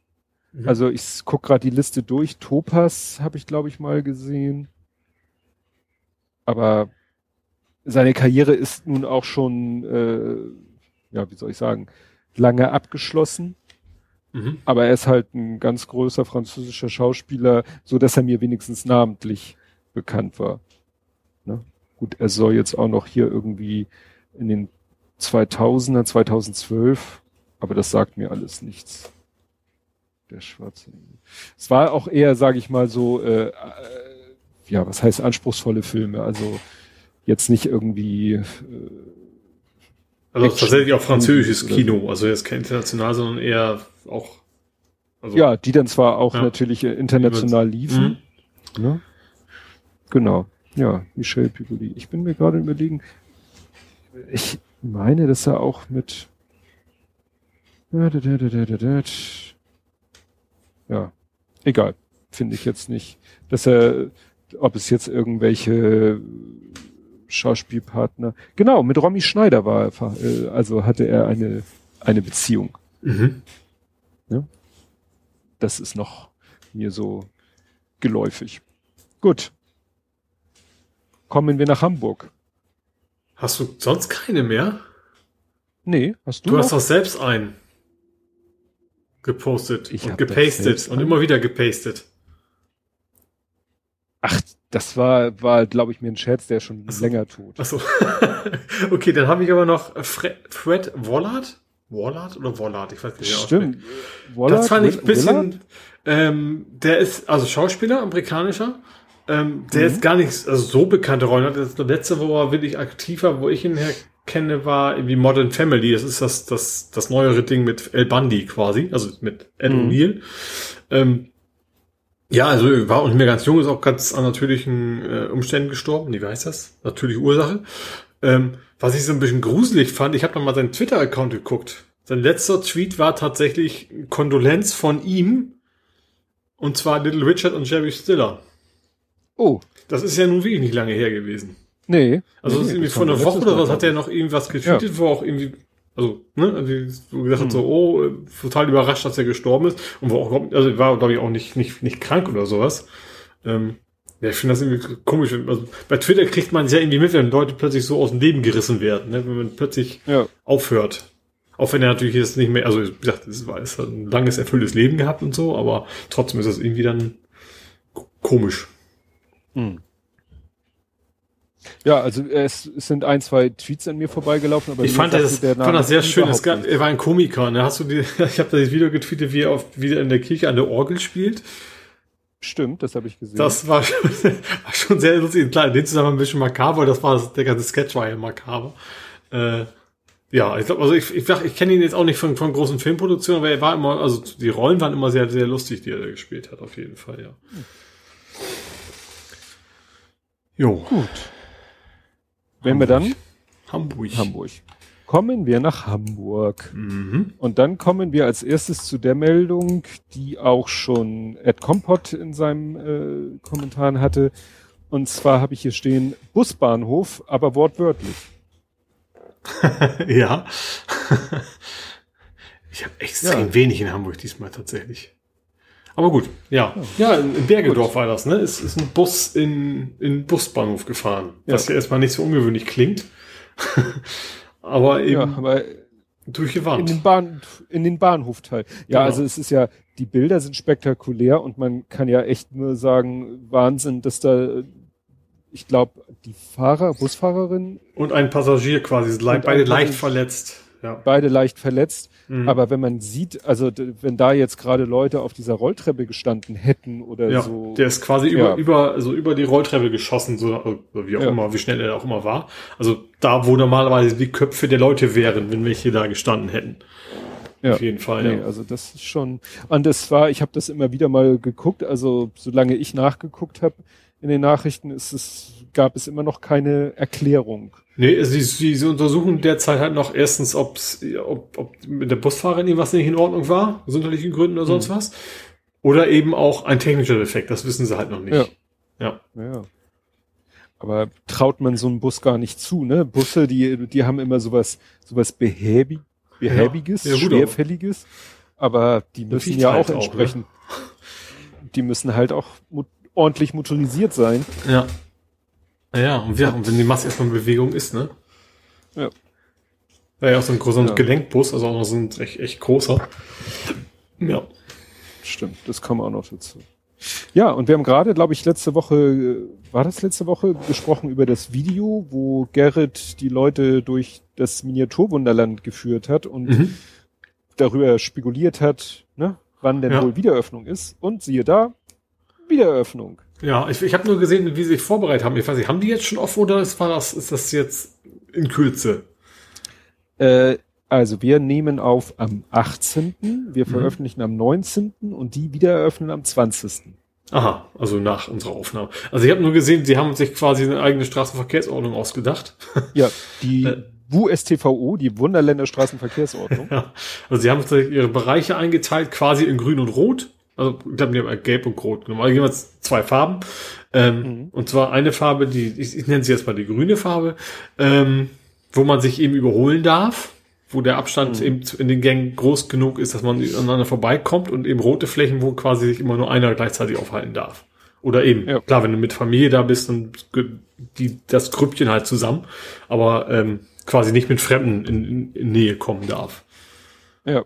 Mhm. Also ich guck gerade die Liste durch. Topaz habe ich, glaube ich, mal gesehen. Aber seine Karriere ist nun auch schon, äh, ja, wie soll ich sagen, lange abgeschlossen. mhm. Aber er ist halt ein ganz großer französischer Schauspieler, so dass er mir wenigstens namentlich bekannt war. Ne? Gut, er soll jetzt auch noch hier irgendwie in den 2000er, 2012, aber das sagt mir alles nichts. Der schwarze. Es war auch eher, sage ich mal so, äh, äh, ja, was heißt anspruchsvolle Filme? Also jetzt nicht irgendwie äh, Also tatsächlich auch französisches oder Kino, also jetzt kein international, sondern eher auch, also, ja, die dann zwar auch Ja. natürlich international liefen. Mhm. Ne? Genau. Ja, Michel Piccoli. Ich bin mir gerade überlegen, ich meine, dass er auch mit ja, egal. Finde ich jetzt nicht, dass er, ob es jetzt irgendwelche Schauspielpartner, genau, mit Romy Schneider war er, äh, also hatte er eine, eine Beziehung. Mhm. Das ist noch mir so geläufig. Gut. Kommen wir nach Hamburg. Hast du sonst keine mehr? Nee, hast du, Du noch? hast doch selbst einen gepostet Ich und gepastet und einen? immer wieder gepastet. Ach, das war, war, glaube ich, mir ein Scherz, der schon Ach so. länger tot. Achso. okay, dann habe ich aber noch Fred, Fred Wallard. Wallard oder Wallard? Ich weiß nicht, wie Stimmt. Wollard, Das fand ich ein Willard? bisschen, ähm, der ist also Schauspieler, amerikanischer, ähm, der Mhm. ist gar nicht also so bekannte Rollen hat. Das letzte, wo er wirklich aktiv war, wo ich ihn her kenne, war irgendwie Modern Family. Das ist das, das, das neuere Ding mit El Bundy quasi, also mit Ed Mhm. O'Neill. Ähm, ja, also war auch nicht mehr ganz jung, ist auch ganz an natürlichen äh, Umständen gestorben. Nee, wie heißt das? Natürliche Ursache. Ähm, was ich so ein bisschen gruselig fand, ich habe noch mal seinen Twitter-Account geguckt. Sein letzter Tweet war tatsächlich Kondolenz von ihm. Und zwar Little Richard und Jerry Stiller. Oh, Das ist ja nun wirklich nicht lange her gewesen. nee. Also das nee, ist irgendwie vor einer Woche oder was hat er noch irgendwas getweetet, wo auch irgendwie, also, ne, also wo gesagt hat, so, oh, äh, total überrascht, dass er gestorben ist. Und wo auch, überhaupt- also war, glaube ich, auch nicht, nicht, nicht krank oder sowas. Ähm, ja, ich finde das irgendwie komisch. Also, bei Twitter kriegt man es ja irgendwie mit, wenn Leute plötzlich so aus dem Leben gerissen werden, ne? wenn man plötzlich ich. Ja. aufhört. Auch wenn er natürlich jetzt nicht mehr, also wie gesagt, es war es hat ein langes, erfülltes Leben gehabt und so, aber trotzdem ist das irgendwie dann komisch. Hm. Ja, also es, es sind ein, zwei Tweets an mir vorbeigelaufen, aber Ich fand das, fand das sehr schön. Es gab, er war ein Komiker. Ne? Hast du die, ich habe das Video getweetet, wie er auf, wieder in der Kirche an der Orgel spielt. Stimmt, das habe ich gesehen. Das war schon, war schon sehr lustig. Klar, in dem Zusammenhang ein bisschen makaber. Das war der ganze Sketch war ja makaber. Äh, ja, ich glaube, also ich, ich, ich kenne ihn jetzt auch nicht von, von großen Filmproduktionen, aber er war immer, also die Rollen waren immer sehr, sehr lustig, die er da gespielt hat, auf jeden Fall, ja. Jo. Gut. Wenn wir dann Hamburg. Hamburg. Kommen wir nach Hamburg. Mhm. Und dann kommen wir als erstes zu der Meldung, die auch schon Ed Kompott in seinem äh, Kommentar hatte. Und zwar habe ich hier stehen Busbahnhof, aber wortwörtlich. ja. ich habe extrem Ja. wenig in Hamburg diesmal tatsächlich. Aber gut, ja. Ja, in Bergedorf war das, ne? Es ist ein Bus in, in Busbahnhof gefahren. Was ja erstmal nicht so ungewöhnlich klingt. aber eben Ja, aber durch die in Wand. den Bahn, in den Bahnhofteil. Ja, Genau. also es ist ja, die Bilder sind spektakulär und man kann ja echt nur sagen, Wahnsinn, dass da, ich glaube, die Fahrer, Busfahrerin, Und ein Passagier quasi, beide leicht verletzt. Ja. beide leicht verletzt. Mhm. Aber wenn man sieht, also wenn da jetzt gerade Leute auf dieser Rolltreppe gestanden hätten oder Ja, so. der ist quasi Ja. über, über, also über die Rolltreppe geschossen, so, oder wie auch Ja. immer, wie schnell er auch immer war. Also da, wo normalerweise die Köpfe der Leute wären, wenn welche da gestanden hätten. Ja. Auf jeden Fall, Nee, ja. also das ist schon. Und das war, ich habe das immer wieder mal geguckt. Also solange ich nachgeguckt habe in den Nachrichten, ist es, gab es immer noch keine Erklärung. Nee, sie, sie, sie untersuchen derzeit halt noch erstens, ob's, ob, ob mit der Busfahrerin irgendwas nicht in Ordnung war, gesundheitlichen Gründen oder sonst Mhm. was. Oder eben auch ein technischer Defekt, das wissen sie halt noch nicht. Ja. Ja. Ja. Aber traut man so einem Bus gar nicht zu, ne? Busse, die, die haben immer sowas, sowas behäbig, behäbiges, Ja, gut, schwerfälliges. Aber die müssen ja halt auch auch, ne? entsprechend, die müssen halt auch ordentlich motorisiert sein. Ja. Ja, und, wir, und wenn die Masse erstmal in Bewegung ist, ne? Ja. Ja, ja, auch so ein großer Ja. Gelenkbus, also auch noch so ein echt, echt großer. Ja. Stimmt, das kommen auch noch dazu. Ja, und wir haben gerade, glaube ich, letzte Woche, äh, war das letzte Woche, gesprochen über das Video, wo Gerrit die Leute durch das Miniaturwunderland geführt hat und Mhm. darüber spekuliert hat, ne, wann denn Ja. wohl Wiederöffnung ist. Und siehe da, Wiederöffnung. Ja, ich, ich habe nur gesehen, wie sie sich vorbereitet haben. Ich weiß nicht, haben die jetzt schon offen oder ist, war das, ist das jetzt in Kürze? Äh, also wir nehmen auf am 18., wir Mhm. veröffentlichen am 19. und die wieder eröffnen am 20. Aha, also nach unserer Aufnahme. Also ich habe nur gesehen, sie haben sich quasi eine eigene Straßenverkehrsordnung ausgedacht. Ja, die Äh. WSTVO, die Wunderländer Straßenverkehrsordnung. Ja. Also sie haben sich ihre Bereiche eingeteilt, quasi in Grün und Rot. Also ich glaube, die haben Gelb und Rot genommen. Also jeweils zwei Farben. Ähm, Mhm. Und zwar eine Farbe, die, ich, ich nenne sie jetzt mal die grüne Farbe, ähm, wo man sich eben überholen darf, wo der Abstand Mhm. eben in den Gängen groß genug ist, dass man aneinander vorbeikommt und eben rote Flächen, wo quasi sich immer nur einer gleichzeitig aufhalten darf. Oder eben, Ja. klar, wenn du mit Familie da bist, dann die, das Grüppchen halt zusammen, aber ähm, quasi nicht mit Fremden in, in, in Nähe kommen darf. Ja.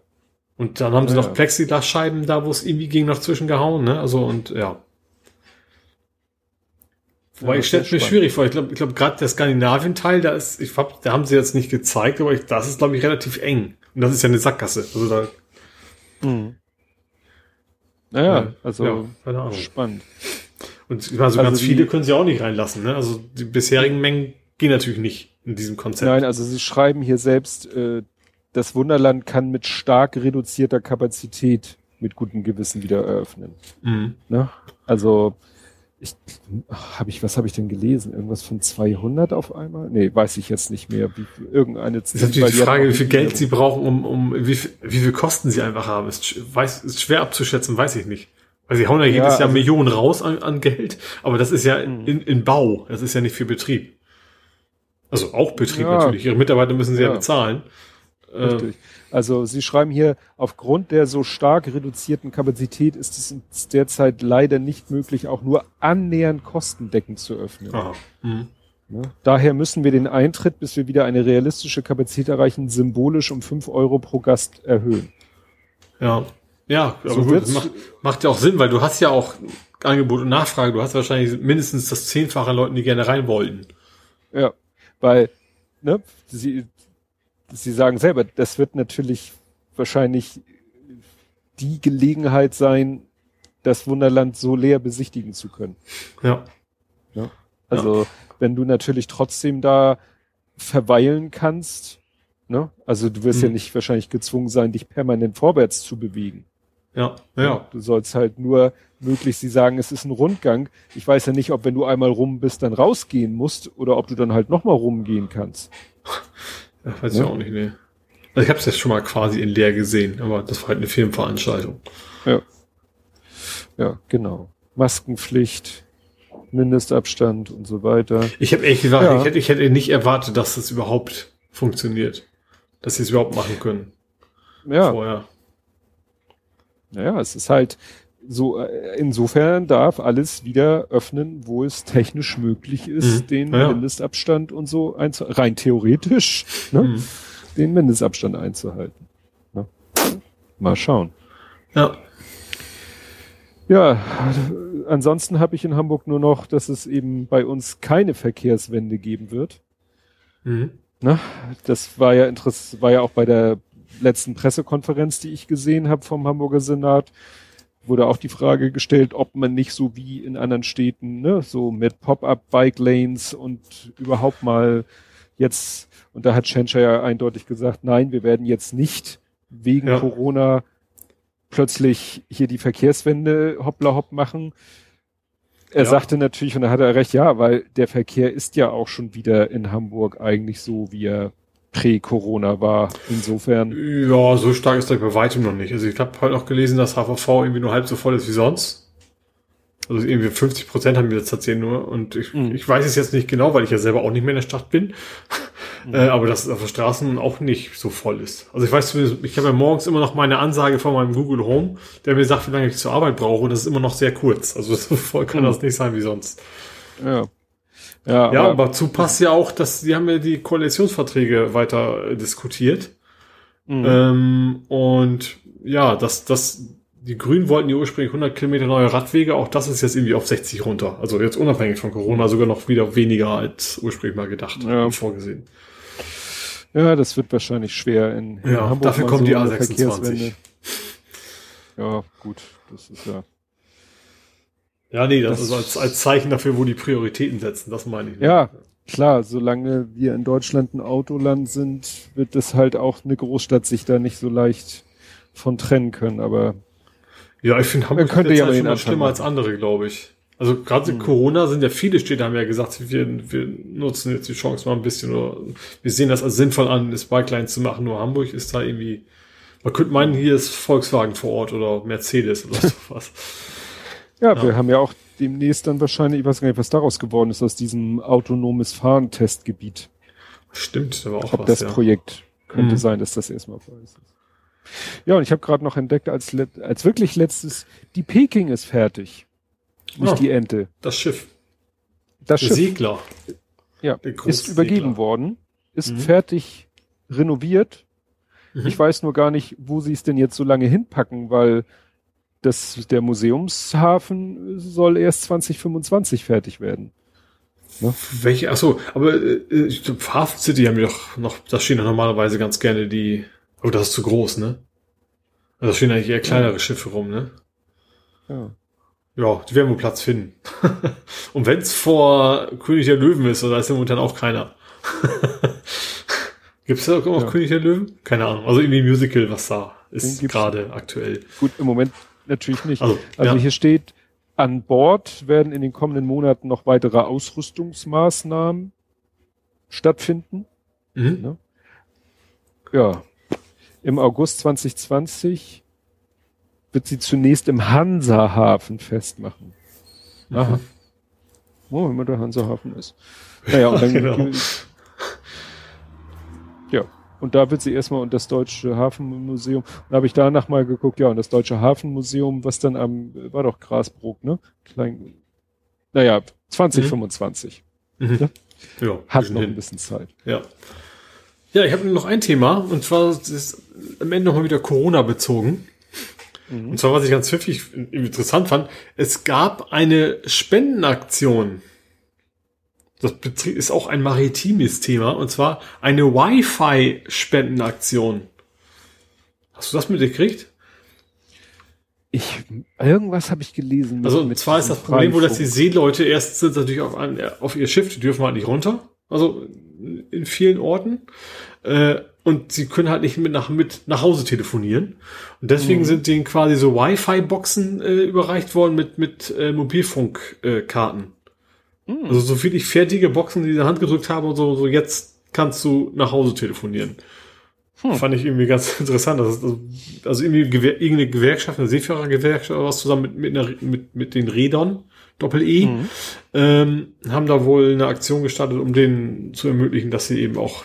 Und dann haben sie Ja, noch. Plexiglasscheiben da, wo es irgendwie ging, noch zwischengehauen, ne? Also und ja. Wobei Ja, ich stelle mir spannend. schwierig vor. Ich glaube, ich glaube gerade der Skandinavien-Teil, da ist, ich hab, da haben sie jetzt nicht gezeigt, aber ich, das ist glaube ich relativ eng. Und das ist ja eine Sackgasse. Also da, Mhm. Naja, Ja, also ja, keine Ahnung. spannend. Und ich meine, so Also ganz die- viele können sie auch nicht reinlassen, ne? Also die bisherigen Mengen gehen natürlich nicht in diesem Konzept. Nein, also sie schreiben hier selbst, äh, das Wunderland kann mit stark reduzierter Kapazität mit gutem Gewissen wieder eröffnen. Mhm. Ne? Also ich habe ich was habe ich denn gelesen? Irgendwas von 200 auf einmal? Nee, weiß ich jetzt nicht mehr. Wie, irgendeine Das ist natürlich die Frage, wie viel Geld sie brauchen, um, um wie, viel, wie viel Kosten sie einfach haben. Ist, weiß, ist schwer abzuschätzen, weiß ich nicht. Weil sie hauen ja jedes Ja, Jahr also- Millionen raus an, an Geld, aber das ist ja in, Mhm. in, in Bau, das ist ja nicht für Betrieb. Also auch Betrieb Ja. natürlich. Ihre Mitarbeiter müssen sie ja, Ja. bezahlen. Richtig. Also Sie schreiben hier, aufgrund der so stark reduzierten Kapazität ist es uns derzeit leider nicht möglich, auch nur annähernd kostendeckend zu öffnen. Mhm. Ne? Daher müssen wir den Eintritt, bis wir wieder eine realistische Kapazität erreichen, symbolisch um 5 Euro pro Gast erhöhen. Ja. Ja, aber So gut, das macht, macht ja auch Sinn, weil du hast ja auch Angebot und Nachfrage. Du hast wahrscheinlich mindestens das Zehnfache an Leuten, die gerne rein wollten. Ja, weil, ne, Sie, Sie sagen selber, das wird natürlich wahrscheinlich die Gelegenheit sein, das Wunderland so leer besichtigen zu können. Ja. Also, wenn du natürlich trotzdem da verweilen kannst, ne? Also du wirst Mhm. ja nicht wahrscheinlich gezwungen sein, dich permanent vorwärts zu bewegen. Ja. Ja. Du sollst halt nur möglichst, sie sagen, es ist ein Rundgang. Ich weiß ja nicht, ob wenn du einmal rum bist, dann rausgehen musst oder ob du dann halt nochmal rumgehen kannst. Ja, weiß Ja. ich auch nicht, nee. Also ich habe es jetzt schon mal quasi in leer gesehen, aber das war halt eine Filmveranstaltung. Ja. Ja, genau. Maskenpflicht, Mindestabstand und so weiter. Ich habe ehrlich gesagt, Ja. ich, hätte, ich hätte nicht erwartet, dass das überhaupt funktioniert. Dass sie es überhaupt machen können Ja, vorher. naja, es ist halt, so, äh, insofern darf alles wieder öffnen, wo es technisch möglich ist, Mhm. den Ja. Mindestabstand und so einzu, rein theoretisch, ne, Mhm. den Mindestabstand einzuhalten. Ne? Mal schauen. Ja. Ja, ansonsten habe ich in Hamburg nur noch, dass es eben bei uns keine Verkehrswende geben wird. Mhm. Ne? Das war ja interessant, war ja auch bei der letzten Pressekonferenz, die ich gesehen habe vom Hamburger Senat, wurde auch die Frage gestellt, ob man nicht so wie in anderen Städten, ne, so mit Pop-up-Bike-Lanes und überhaupt mal jetzt, und da hat Schenscher ja eindeutig gesagt, nein, wir werden jetzt nicht wegen Ja. Corona plötzlich hier die Verkehrswende hoppla hopp machen. Er Ja. sagte natürlich, und da hat er recht, ja, weil der Verkehr ist ja auch schon wieder in Hamburg eigentlich so, wie er prä-Corona war. Insofern, Ja, so stark ist er bei weitem noch nicht. Also ich habe heute noch gelesen, dass HVV irgendwie nur halb so voll ist wie sonst. Also irgendwie 50 Prozent haben wir jetzt tatsächlich nur. Und ich, Mhm. ich weiß es jetzt nicht genau, weil ich ja selber auch nicht mehr in der Stadt bin. Äh, aber dass es auf den Straßen auch nicht so voll ist. Also ich weiß zumindest, ich habe ja morgens immer noch meine Ansage von meinem Google Home, der mir sagt, wie lange ich zur Arbeit brauche. Und das ist immer noch sehr kurz. Also so voll kann Mhm. das nicht sein wie sonst. ja. Ja, Ja, aber, dazu passt ja auch, dass die haben ja die Koalitionsverträge weiter diskutiert. Mhm. Ähm, und ja, das, das, die Grünen wollten ja ursprünglich 100 Kilometer neue Radwege, auch das ist jetzt irgendwie auf 60 runter. Also jetzt unabhängig von Corona sogar noch wieder weniger als ursprünglich mal gedacht Ja. und vorgesehen. ja, das wird wahrscheinlich schwer in, in Ja, dafür mal kommt die eine A26. Verkehrswende. Ja, gut, das ist ja. Ja, nee, das, Das- ist als, als Zeichen dafür, wo die Prioritäten setzen, das meine ich. Ja, klar, solange wir in Deutschland ein Autoland sind, wird das halt auch eine Großstadt sich da nicht so leicht von trennen können, aber Ja, ich finde Hamburg könnte ist ja halt schon mal schlimmer machen. als andere, glaube ich. Also gerade in Corona sind ja viele Städte, haben ja gesagt, wir, wir nutzen jetzt die Chance mal ein bisschen oder wir sehen das als sinnvoll an, das Bikeline zu machen. Nur Hamburg ist da irgendwie, man könnte meinen, hier ist Volkswagen vor Ort oder Mercedes oder sowas. Ja, Ja. wir haben ja auch demnächst dann wahrscheinlich, ich weiß gar nicht, was daraus geworden ist, aus diesem autonomes Fahren-Testgebiet. Stimmt, war auch Ob was, das ja. Projekt könnte Mhm. sein, dass das erstmal voll ist. Ja, und ich habe gerade noch entdeckt, als, als wirklich letztes, die Peking ist fertig. Nicht Ah. die Ente. Das Schiff, Das der Schiff Segler. ja, der ist übergeben Segler. worden, ist Mhm. fertig renoviert. Mhm. Ich weiß nur gar nicht, wo sie es denn jetzt so lange hinpacken, weil das, der Museumshafen soll erst 2025 fertig werden. Welche, ach so, aber äh, glaub, Hafen City haben wir doch noch, da stehen doch normalerweise ganz gerne die, aber das ist zu groß, ne? Also da stehen eigentlich eher kleinere Schiffe rum, ne? Ja. Ja, die werden wohl Platz finden. Und wenn's vor König der Löwen ist, da ist ja momentan auch keiner. Gibt's da auch noch Ja. König der Löwen? Keine Ahnung. Also irgendwie Musical, was da ist gerade aktuell. Gut, im Moment natürlich nicht. Also, Also ja. hier steht, an Bord werden in den kommenden Monaten noch weitere Ausrüstungsmaßnahmen stattfinden. Mhm. Ne? Ja. Im August 2020 wird sie zunächst im Hansa-Hafen festmachen. Aha. Oh, wenn man der Hansa-Hafen ist. Naja, und dann, Genau. Und da wird sie erstmal und das Deutsche Hafenmuseum. Und da habe ich danach mal geguckt, ja, und das Deutsche Hafenmuseum, was dann am, war doch Grasbrook, ne? Klein, naja, 2025. Mhm. Ja. Ja, Hat noch ein bisschen Zeit. Ja. Ja, ich habe noch ein Thema und zwar ist am Ende nochmal wieder Corona bezogen. Mhm. Und zwar, was ich ganz pfiffig interessant fand, es gab eine Spendenaktion. Das ist auch ein maritimes Thema und zwar eine Wi-Fi-Spendenaktion. Hast du das mitgekriegt? Ich, irgendwas habe ich gelesen. Also und mit zwar ist das Problem wohl, dass die. Seeleute erst sind natürlich auf, ein, auf ihr Schiff, die dürfen halt nicht runter. Also in vielen Orten. Äh, und sie können halt nicht mit nach, mit nach Hause telefonieren. Und deswegen Mhm. sind denen quasi so Wi-Fi-Boxen äh, überreicht worden mit, mit äh, Mobilfunkkarten. Mhm. Also so viel ich fertige Boxen, die in der Hand gedrückt habe und so, so jetzt kannst du nach Hause telefonieren. Hm. Fand ich irgendwie ganz interessant. Das ist, also- also irgendwie Gewer irgendeine Gewerkschaft, eine Seefahrergewerkschaft oder was zusammen mit, mit, einer, mit, mit den Rädern, Doppel-E, Mhm. ähm, haben da wohl eine Aktion gestartet, um denen zu ermöglichen, dass sie eben auch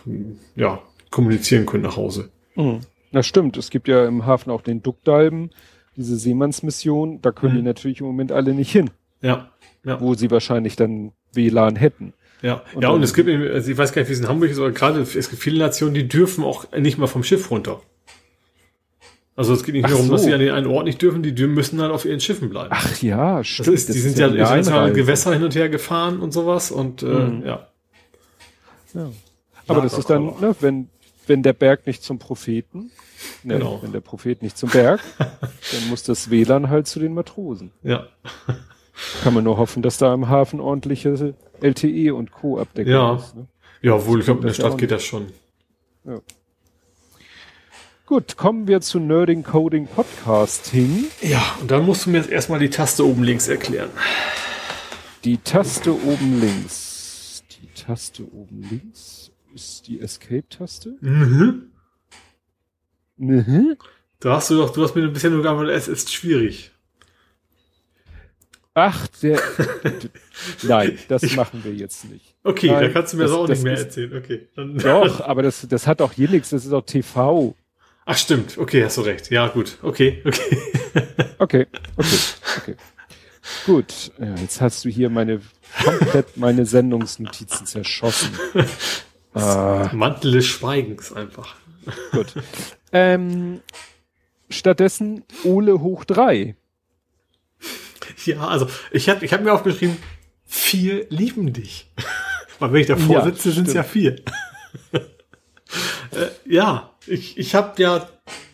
ja, kommunizieren können nach Hause. Mhm. Na stimmt, es gibt ja im Hafen auch den Duckdalben, diese Seemannsmission, da können die Mhm. natürlich im Moment alle nicht hin, Ja. Ja. wo sie wahrscheinlich dann WLAN hätten. Ja, Und ja, und dann- es gibt, eben- also ich weiß gar nicht, wie es in Hamburg ist, aber gerade es gibt viele Nationen, die dürfen auch nicht mal vom Schiff runter. Also es geht nicht Ach darum, dass so. sie an den einen Ort nicht dürfen, die müssen halt auf ihren Schiffen bleiben. Ach ja, das stimmt. ist, die sind ja internationale. Gewässer hin und her gefahren und sowas und äh, Mhm. ja. Ja. Aber das ist dann, ne, wenn, wenn der Berg nicht zum Propheten, ne, Genau. wenn der Prophet nicht zum Berg, dann muss das WLAN halt zu den Matrosen. Ja, Kann man nur hoffen, dass da im Hafen ordentliche LTE und Co. Abdeckung Ja. ist. Ne? ja, wohl, ich glaube, in der ja Stadt geht das schon. Gut, kommen wir zu Nerding Coding Podcasting. Ja, und dann musst du mir jetzt erstmal die Taste oben links erklären. Die Taste oben links. Die Taste oben links ist die Escape-Taste. Mhm. Mhm. Da hast du doch, du hast mir bisher nur geantwortet, es ist schwierig. Ach, der. Nein, das machen wir jetzt nicht. Okay, Nein, da kannst du mir das, auch das nicht mehr ist- erzählen. Okay. Dann, Doch, aber das, das hat auch hier nichts, das ist auch TV. Ach, stimmt. Okay, hast du recht. Ja, gut. Okay, okay. Okay, okay, okay. Gut, ja, jetzt hast du hier meine komplett meine Sendungsnotizen zerschossen. Ah, Mantel des Schweigens einfach. gut. Ähm, stattdessen Ole hoch drei. Ja, also ich habe ich hab mir aufgeschrieben, vier lieben dich. Weil wenn ich davor Ja, sitze, sind es ja vier. äh, ja, ich, ich habe ja,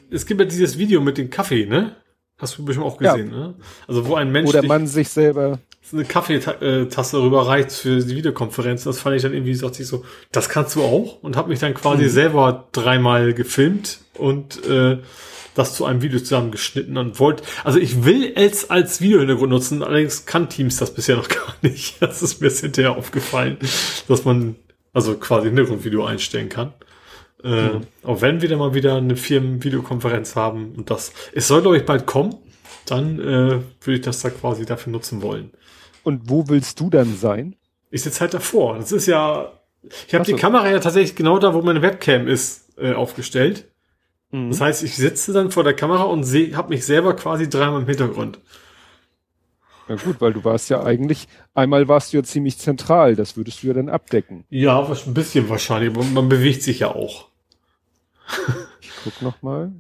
es gibt ja dieses Video mit dem Kaffee, ne? Hast du bestimmt auch Ja. gesehen, ne? Also wo ein Mensch Wo der Mann sich selber. Eine Kaffeetasse rüberreicht für die Videokonferenz. Das fand ich dann irgendwie, dachte ich so, das kannst du auch und habe mich dann quasi Mhm. selber dreimal gefilmt und äh, das zu einem Video zusammengeschnitten und wollte, also ich will es als Videohintergrund nutzen, allerdings kann Teams das bisher noch gar nicht. Das ist mir jetzt hinterher aufgefallen, dass man also quasi Hintergrundvideo einstellen kann. Äh, Mhm. Auch wenn wir dann mal wieder eine Firmenvideokonferenz haben und das, es soll glaube ich bald kommen, dann äh, würde ich das da quasi dafür nutzen wollen. Und wo willst du dann sein? Ich sitze halt davor. Das ist ja. Ich habe so. die Kamera ja tatsächlich genau da, wo meine Webcam ist, äh, aufgestellt. Mhm. Das heißt, ich sitze dann vor der Kamera und habe mich selber quasi dreimal im Hintergrund. Na gut, weil du warst ja eigentlich, einmal warst du ja ziemlich zentral, das würdest du ja dann abdecken. Ja, was- ein bisschen wahrscheinlich, aber man bewegt sich ja auch. Ich guck noch mal.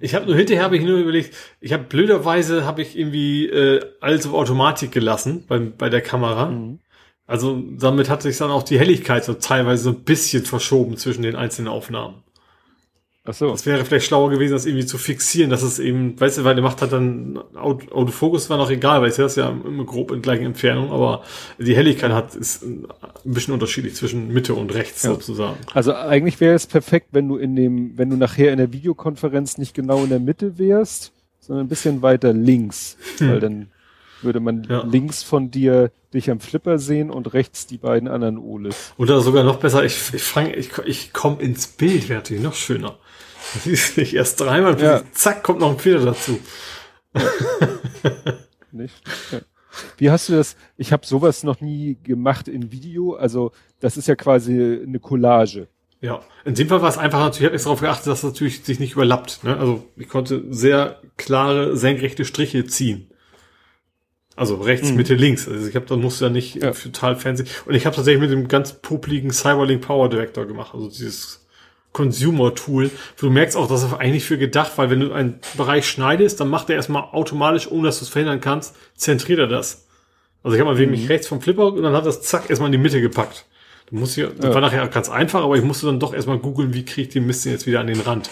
Ich habe nur hinterher habe ich nur überlegt, ich habe blöderweise habe ich irgendwie äh, alles auf Automatik gelassen bei, bei der Kamera. Mhm. Also damit hat sich dann auch die Helligkeit so teilweise so ein bisschen verschoben zwischen den einzelnen Aufnahmen. Ach so. Das wäre vielleicht schlauer gewesen, das irgendwie zu fixieren, dass es eben, weißt du, weil der macht hat dann Aut- Autofokus war noch egal, weil ich sehe das ja immer grob in gleichen Entfernung, aber die Helligkeit hat ist ein bisschen unterschiedlich zwischen Mitte und rechts Ja. sozusagen. Also eigentlich wäre es perfekt, wenn du in dem, wenn du nachher in der Videokonferenz nicht genau in der Mitte wärst, sondern ein bisschen weiter links, weil dann würde man Hm. Ja. links von dir dich am Flipper sehen und rechts die beiden anderen Oles. Oder sogar noch besser, ich, ich fange, ich, ich komme ins Bild, wäre natürlich noch schöner. Ist nicht erst dreimal, Ja. zack, kommt noch ein Filter dazu. Nicht? Ja. Wie hast du das? Ich habe sowas noch nie gemacht in Video. Also das ist ja quasi eine Collage. Ja, in dem Fall war es einfach natürlich, ich habe jetzt darauf geachtet, dass es natürlich sich nicht überlappt. Ne? Also ich konnte sehr klare, senkrechte Striche ziehen. Also rechts, Mhm. Mitte, links. Also ich habe, da musste ja nicht Ja. total fancy. Und ich habe tatsächlich mit dem ganz popligen Cyberlink Power Director gemacht. Also dieses Consumer-Tool. Du merkst auch, dass er eigentlich für gedacht, weil wenn du einen Bereich schneidest, dann macht er erstmal automatisch, ohne dass du es verhindern kannst, zentriert er das. Also ich habe mal Mhm. rechts vom Flipper und dann hat das zack erstmal in die Mitte gepackt. Du musst hier, das Ja. war nachher ganz einfach, aber ich musste dann doch erstmal googeln, wie kriege ich den Mist jetzt wieder an den Rand.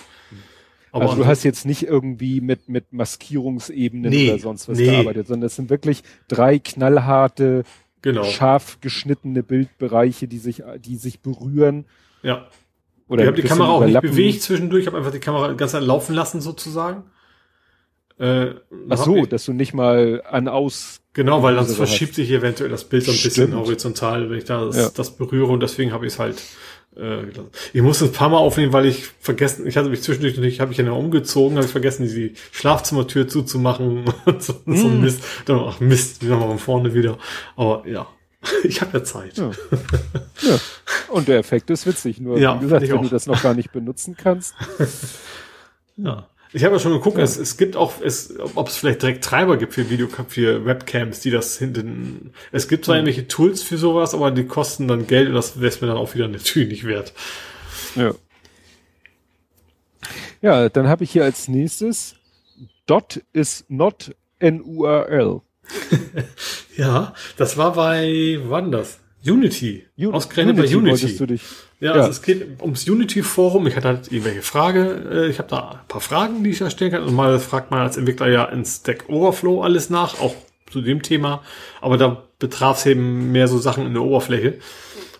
Aber also du hast jetzt nicht irgendwie mit, mit Maskierungsebenen Nee, oder sonst was nee. gearbeitet, sondern es sind wirklich drei knallharte, genau. scharf geschnittene Bildbereiche, die sich, die sich berühren. Ja. Oder ich habe die bisschen Kamera auch nicht bewegt zwischendurch, ich habe einfach die Kamera ganz laufen lassen sozusagen. Äh, Ach so, ich- dass du nicht mal an aus. Genau, weil sonst Also verschiebt sich eventuell das Bild so ein bisschen Stimmt. horizontal, wenn ich da das, Ja. das berühre und deswegen habe ich es halt äh, gelassen. Ich musste ein paar Mal aufnehmen, weil ich vergessen, ich hatte mich zwischendurch natürlich, habe ich ja noch umgezogen, habe ich vergessen, die Schlafzimmertür zuzumachen und so, so Mm. Mist. Dann, ach Mist, wieder mal von vorne wieder. Aber ja, ich habe ja Zeit. Ja. ja. Und der Effekt ist witzig. Nur Ja, wie gesagt, wenn auch. du das noch gar nicht benutzen kannst. Ja. Ich habe ja schon geguckt, ja. es, es gibt auch, es, ob es vielleicht direkt Treiber gibt für Video, für Webcams, die das hinten. Es gibt zwar mhm. irgendwelche Tools für sowas, aber die kosten dann Geld und das wäre mir dann auch wieder natürlich nicht wert. Ja. Ja, dann habe ich hier als nächstes Dot is not an URL. ja, das war bei, wann das? Unity. Un Ausgerechnet Unity bei Unity. Ja, ja, also es geht ums Unity-Forum. Ich hatte halt irgendwelche Frage. Äh, ich habe da ein paar Fragen, die ich erstellen kann. Und mal fragt man als Entwickler ja in Stack Overflow alles nach, auch zu dem Thema. Aber da betraf es eben mehr so Sachen in der Oberfläche.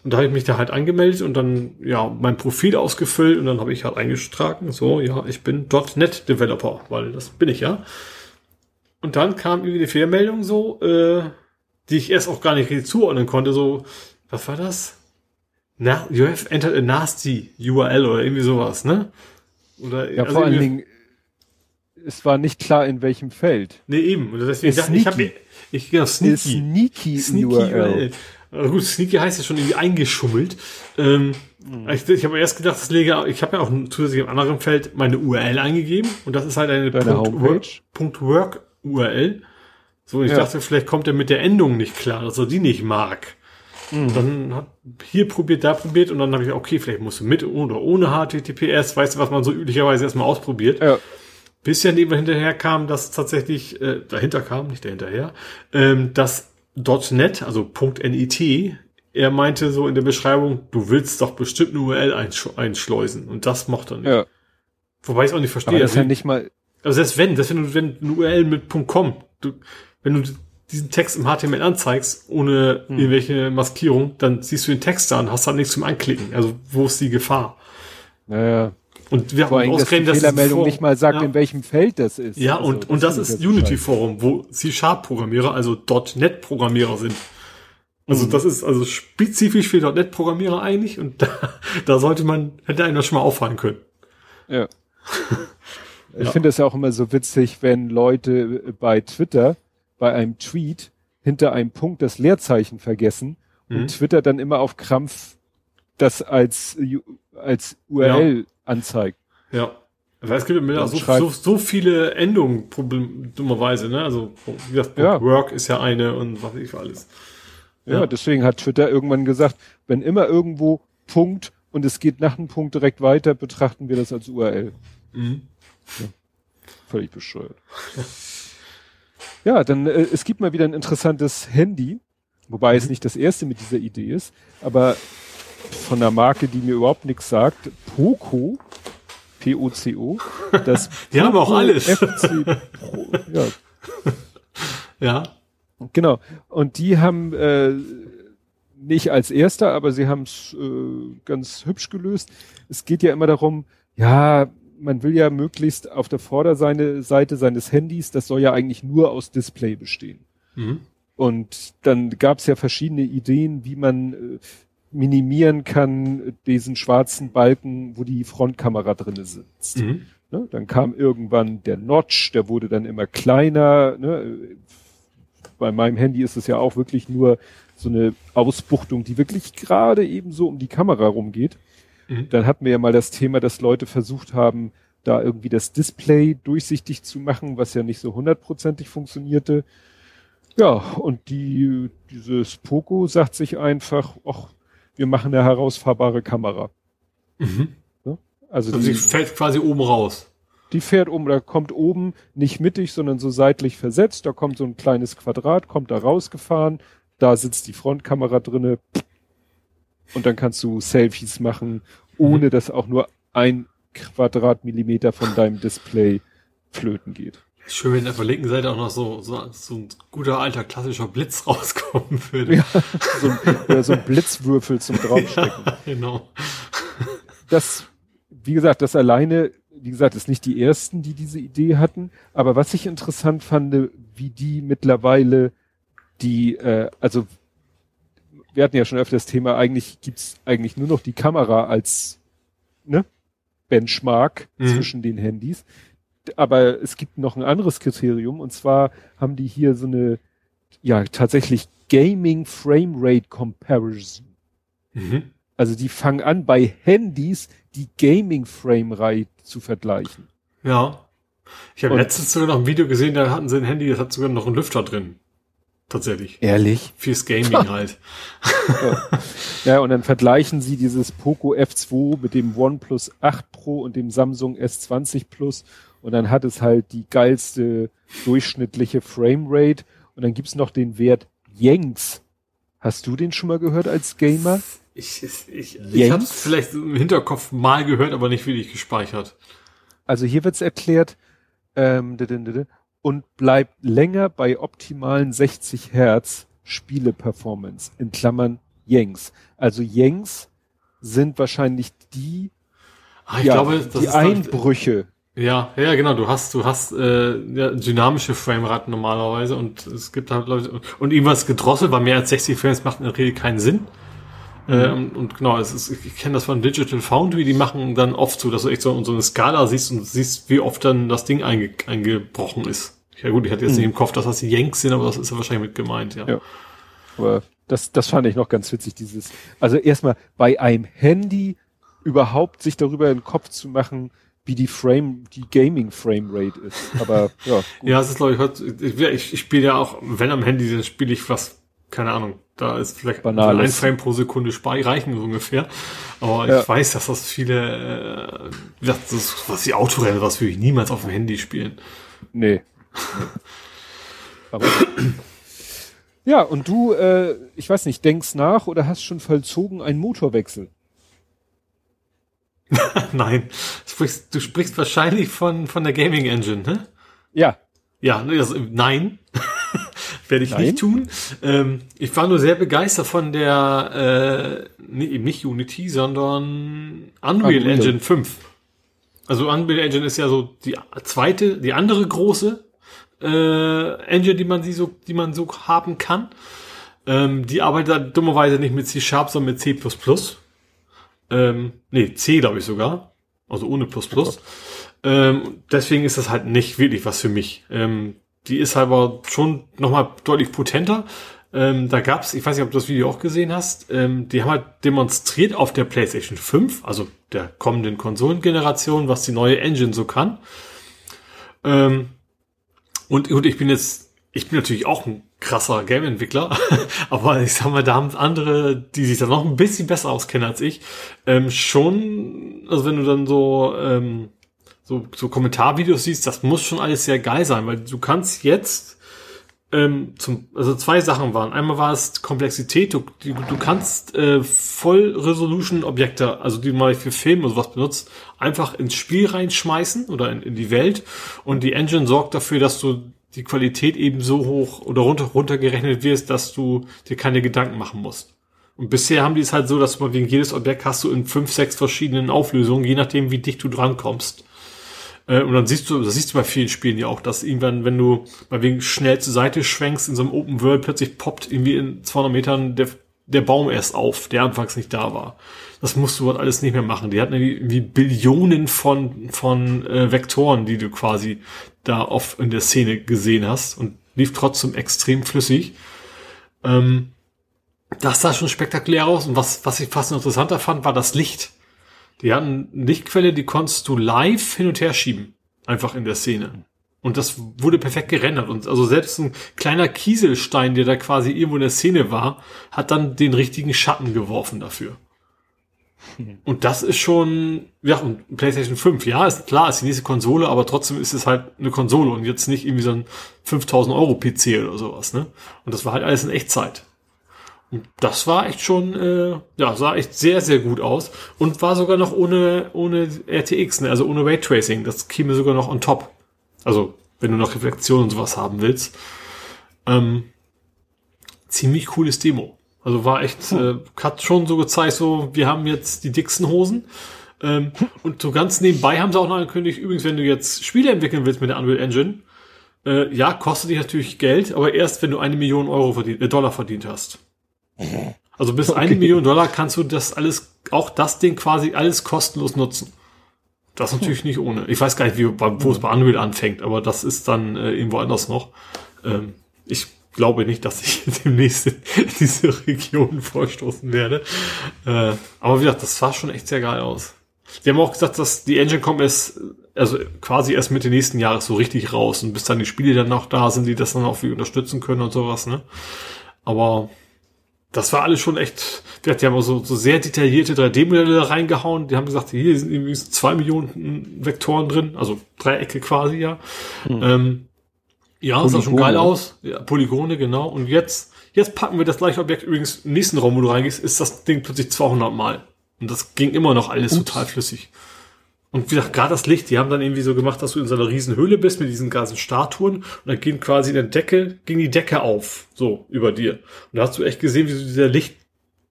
Und da habe ich mich da halt angemeldet und dann ja mein Profil ausgefüllt und dann habe ich halt eingetragen, so ja, ich bin .NET Developer, weil das bin ich ja. Und dann kam irgendwie die Fehlermeldung so, äh, die ich erst auch gar nicht zuordnen konnte, so, was war das? Na, you have entered a nasty URL oder irgendwie sowas, ne? Oder, ja, also vor allen Dingen, es war nicht klar, in welchem Feld. Nee, eben. Und deswegen dachte ich, habe ich, genau, sneaky. Sneaky, sneaky URL. Also gut, Sneaky heißt ja schon irgendwie eingeschummelt. Ähm, mhm. Ich, ich habe erst gedacht, das lege, ich habe ja auch zusätzlich im anderen Feld meine URL eingegeben und das ist halt eine Punkt Work, Punkt Work URL. So, ich ja. dachte, vielleicht kommt er mit der Endung nicht klar, dass er die nicht mag. Mhm. dann hat hier probiert, da probiert und dann habe ich, okay, vielleicht musst du mit oder ohne HTTPS, weißt du, was man so üblicherweise erstmal ausprobiert. Ja. Bis ja neben hinterher kam, dass tatsächlich, äh, dahinter kam, nicht dahinterher, ähm, dass .NET, also .NET, er meinte so in der Beschreibung, du willst doch bestimmt eine URL einsch einschleusen und das mochte er nicht. Ja. Wobei ich es auch nicht verstehe. Aber das ist ja nicht mal. Also selbst wenn, selbst wenn du, wenn eine URL mit .com, du, wenn du diesen Text im HTML anzeigst, ohne hm. irgendwelche Maskierung, dann siehst du den Text da und hast dann nichts zum Anklicken. Also wo ist die Gefahr? Naja. Und wir Vor haben ausgerechnet, dass die Fehlermeldung nicht mal sagt, ja. in welchem Feld das ist. Ja, also, und, das und das ist Unity Forum, wo C-Sharp-Programmierer, also .NET-Programmierer sind. Also mhm. das ist also spezifisch für .NET-Programmierer eigentlich und da, da sollte man, hätte einer schon mal auffallen können. Ja. ich ja. finde es ja auch immer so witzig, wenn Leute bei Twitter bei einem Tweet hinter einem Punkt das Leerzeichen vergessen mhm. und Twitter dann immer auf Krampf das als, als URL ja. anzeigt. Ja. Weil es gibt immer so, so, so, viele Endungen, problem, dummerweise, ne? Also, wie gesagt, ja. Work ist ja eine und was ich alles. Ja. ja, deswegen hat Twitter irgendwann gesagt, wenn immer irgendwo Punkt und es geht nach einem Punkt direkt weiter, betrachten wir das als URL. Mhm. Ja. Völlig bescheuert. Ja, dann äh, es gibt mal wieder ein interessantes Handy, wobei mhm. es nicht das erste mit dieser Idee ist, aber von einer Marke, die mir überhaupt nichts sagt, Poco, P-O-C-O, das Die haben auch alles. FC Pro, ja. ja. Genau. Und die haben äh, nicht als erster, aber sie haben es äh, ganz hübsch gelöst. Es geht ja immer darum, ja, man will ja möglichst auf der Vorderseite seines Handys, das soll ja eigentlich nur aus Display bestehen. Mhm. Und dann gab es ja verschiedene Ideen, wie man äh, minimieren kann diesen schwarzen Balken, wo die Frontkamera drinne sitzt. Mhm. Ne? Dann kam irgendwann der Notch, der wurde dann immer kleiner. Ne? Bei meinem Handy ist es ja auch wirklich nur so eine Ausbuchtung, die wirklich gerade eben so um die Kamera rumgeht. Mhm. Dann hatten wir ja mal das Thema, dass Leute versucht haben, da irgendwie das Display durchsichtig zu machen, was ja nicht so hundertprozentig funktionierte. Ja, und die, dieses Poco sagt sich einfach, ach, wir machen eine herausfahrbare Kamera. Mhm. Also, also die, die fällt quasi oben raus. Die fährt oben, da kommt oben nicht mittig, sondern so seitlich versetzt. Da kommt so ein kleines Quadrat, kommt da rausgefahren. Da sitzt die Frontkamera drinne. Und dann kannst du Selfies machen, ohne mhm. dass auch nur ein Quadratmillimeter von deinem Display flöten geht. Schön, wenn auf der linken Seite auch noch so, so, so ein guter alter klassischer Blitz rauskommen würde. Ja, so, ein, so ein Blitzwürfel zum draufstecken. Ja, genau. Das, wie gesagt, das alleine, wie gesagt, ist nicht die ersten, die diese Idee hatten. Aber was ich interessant fand, wie die mittlerweile die, äh, also wir hatten ja schon öfter das Thema, eigentlich gibt's eigentlich nur noch die Kamera als ne, Benchmark mhm. zwischen den Handys. Aber es gibt noch ein anderes Kriterium und zwar haben die hier so eine, ja, tatsächlich Gaming Frame Rate Comparison. Mhm. Also die fangen an, bei Handys die Gaming Frame Rate zu vergleichen. Ja. Ich habe letztens sogar noch ein Video gesehen, da hatten sie ein Handy, das hat sogar noch einen Lüfter drin. Tatsächlich. Ehrlich? Fürs Gaming halt. ja. und dann vergleichen sie dieses Poco F2 mit dem OnePlus 8 Pro und dem Samsung S20 Plus und dann hat es halt die geilste durchschnittliche Framerate und dann gibt's noch den Wert Yanks. Hast du den schon mal gehört als Gamer? Ich, ich, ich, ich habe vielleicht im Hinterkopf mal gehört, aber nicht wirklich gespeichert. Also hier wird's erklärt, ähm, und bleibt länger bei optimalen 60 Hertz Spiele-Performance, in Klammern Yanks. Also Yanks sind wahrscheinlich die, ah, ja, glaube, die Einbrüche. Ja, ja, genau. Du hast, du hast äh, ja, dynamische Frameraten normalerweise und es gibt halt Leute und irgendwas gedrosselt, weil mehr als 60 Frames macht in der Regel keinen Sinn. Mhm. Ähm, und genau, es ist, ich kenne das von Digital Foundry, die machen dann oft so, dass du echt so, so eine Skala siehst und siehst, wie oft dann das Ding einge, eingebrochen ist. Ja gut, ich hatte jetzt mhm. nicht im Kopf, dass das Yanks sind, aber das ist ja wahrscheinlich mit gemeint, ja. ja. Aber das, das fand ich noch ganz witzig, dieses, also erstmal bei einem Handy überhaupt sich darüber in den Kopf zu machen, wie die Frame, die Gaming Frame Rate ist. Aber ja. Gut. ja, es ist glaube ich heute, ich, ich spiele ja auch, wenn am Handy, dann spiele ich was, keine Ahnung, da ist vielleicht Banales. ein Frame pro Sekunde reichen so ungefähr. Aber ja. ich weiß, dass das viele, äh, das ist, was die Autorennen, was würde ich niemals auf dem Handy spielen. Nee. Aber, ja, und du, äh, ich weiß nicht, denkst nach oder hast schon vollzogen einen Motorwechsel? Nein, du sprichst, du sprichst wahrscheinlich von, von der Gaming Engine, ne? Ja. Ja, also, nein. Werde ich Nein? nicht tun. Ähm, ich war nur sehr begeistert von der, äh, nee, nicht Unity, sondern Unreal, Unreal Engine 5. Also Unreal Engine ist ja so die zweite, die andere große äh, Engine, die man sie so, die man so haben kann. Ähm, die arbeitet dummerweise nicht mit C Sharp, sondern mit C++. Ähm, nee, C glaube ich sogar. Also ohne Plus Plus. Ähm, deswegen ist das halt nicht wirklich was für mich. Ähm, die ist aber schon nochmal deutlich potenter. Ähm, da gab's, ich weiß nicht, ob du das Video auch gesehen hast, ähm, die haben halt demonstriert auf der PlayStation 5, also der kommenden Konsolengeneration, was die neue Engine so kann. Ähm, und, und ich bin jetzt, ich bin natürlich auch ein krasser Game-Entwickler, aber ich sag mal, da haben andere, die sich da noch ein bisschen besser auskennen als ich, ähm, schon, also wenn du dann so, ähm, so, so Kommentarvideos siehst, das muss schon alles sehr geil sein, weil du kannst jetzt ähm, zum, also zwei Sachen waren. Einmal war es Komplexität, du, du, du kannst äh, Voll-Resolution-Objekte, also die man für Filme oder sowas benutzt, einfach ins Spiel reinschmeißen oder in, in die Welt und die Engine sorgt dafür, dass du die Qualität eben so hoch oder runter, runtergerechnet wirst, dass du dir keine Gedanken machen musst. Und bisher haben die es halt so, dass man wegen jedes Objekt hast du in fünf, sechs verschiedenen Auflösungen, je nachdem, wie dicht du drankommst. Äh, und dann siehst du, das siehst du bei vielen Spielen ja auch, dass irgendwann, wenn du mal wegen schnell zur Seite schwenkst in so einem Open World, plötzlich poppt irgendwie in 200 Metern der, der Baum erst auf, der anfangs nicht da war. Das musst du halt alles nicht mehr machen. Die hatten irgendwie Billionen von, von äh, Vektoren, die du quasi da oft in der Szene gesehen hast und lief trotzdem extrem flüssig. Ähm, das sah schon spektakulär aus und was, was ich fast interessanter fand, war das Licht. Die hatten eine Lichtquelle, die konntest du live hin und her schieben. Einfach in der Szene. Und das wurde perfekt gerendert. Und also selbst ein kleiner Kieselstein, der da quasi irgendwo in der Szene war, hat dann den richtigen Schatten geworfen dafür. Und das ist schon, ja, und PlayStation 5, ja, ist klar, ist die nächste Konsole, aber trotzdem ist es halt eine Konsole und jetzt nicht irgendwie so ein 5000 Euro PC oder sowas, ne? Und das war halt alles in Echtzeit. Und das war echt schon, äh, ja, sah echt sehr, sehr gut aus und war sogar noch ohne, ohne RTX, ne? also ohne Raytracing. Das käme sogar noch on top. Also, wenn du noch Reflexion und sowas haben willst. Ähm, ziemlich cooles Demo. Also war echt, hm. äh, hat schon so gezeigt, so, wir haben jetzt die dicksten Hosen. Ähm, und so ganz nebenbei haben sie auch noch angekündigt, übrigens, wenn du jetzt Spiele entwickeln willst mit der Unreal Engine, äh, ja, kostet dich natürlich Geld, aber erst, wenn du eine Million Euro verdient, äh, Dollar verdient hast. Also bis okay. eine Million Dollar kannst du das alles, auch das Ding quasi alles kostenlos nutzen. Das ist natürlich nicht ohne. Ich weiß gar nicht, wie, wo es bei Unreal anfängt, aber das ist dann äh, irgendwo anders noch. Ähm, ich glaube nicht, dass ich demnächst in diese Region vorstoßen werde. Äh, aber wie gesagt, das sah schon echt sehr geil aus. Die haben auch gesagt, dass die Engine kommt erst, also quasi erst Mitte nächsten Jahres so richtig raus und bis dann die Spiele dann noch da sind, die das dann auch wie unterstützen können und sowas, ne? Aber das war alles schon echt, die haben auch so, so sehr detaillierte 3D-Modelle da reingehauen. Die haben gesagt, hier sind irgendwie zwei Millionen Vektoren drin, also Dreiecke quasi, ja. Hm. Ähm, ja, Polygone. sah schon geil aus. Ja, Polygone, genau. Und jetzt, jetzt packen wir das gleiche Objekt übrigens im nächsten Raum, wo du reingehst, ist das Ding plötzlich 200 Mal. Und das ging immer noch alles Ups. total flüssig. Und wie gesagt, gerade das Licht, die haben dann irgendwie so gemacht, dass du in so einer riesen Höhle bist mit diesen ganzen Statuen und dann ging quasi in der Decke, ging die Decke auf, so über dir. Und da hast du echt gesehen, wie so dieser Licht,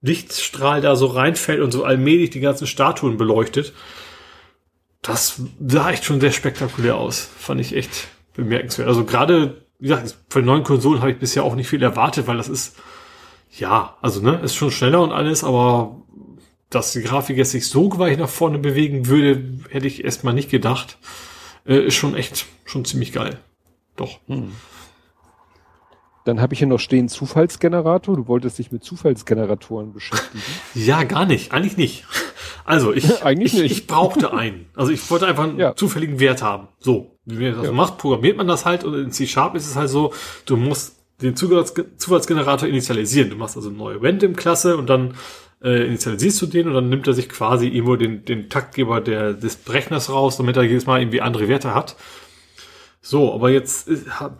Lichtstrahl da so reinfällt und so allmählich die ganzen Statuen beleuchtet. Das sah echt schon sehr spektakulär aus. Fand ich echt bemerkenswert. Also gerade, wie gesagt, von neuen Konsolen habe ich bisher auch nicht viel erwartet, weil das ist, ja, also ne, ist schon schneller und alles, aber dass die Grafik jetzt sich so weit nach vorne bewegen würde, hätte ich erstmal nicht gedacht. Äh, ist schon echt, schon ziemlich geil. Doch. Hm. Dann habe ich hier noch stehen Zufallsgenerator. Du wolltest dich mit Zufallsgeneratoren beschäftigen. Ja, gar nicht. Eigentlich nicht. Also ich, Eigentlich ich, nicht. ich brauchte einen. Also ich wollte einfach einen ja. zufälligen Wert haben. So, wie man das ja. macht, programmiert man das halt und in C-Sharp ist es halt so, du musst den Zufallsgenerator initialisieren. Du machst also eine neue Random-Klasse und dann äh, initialisierst du den und dann nimmt er sich quasi irgendwo den, den Taktgeber der, des Berechners raus, damit er jedes Mal irgendwie andere Werte hat. So, aber jetzt,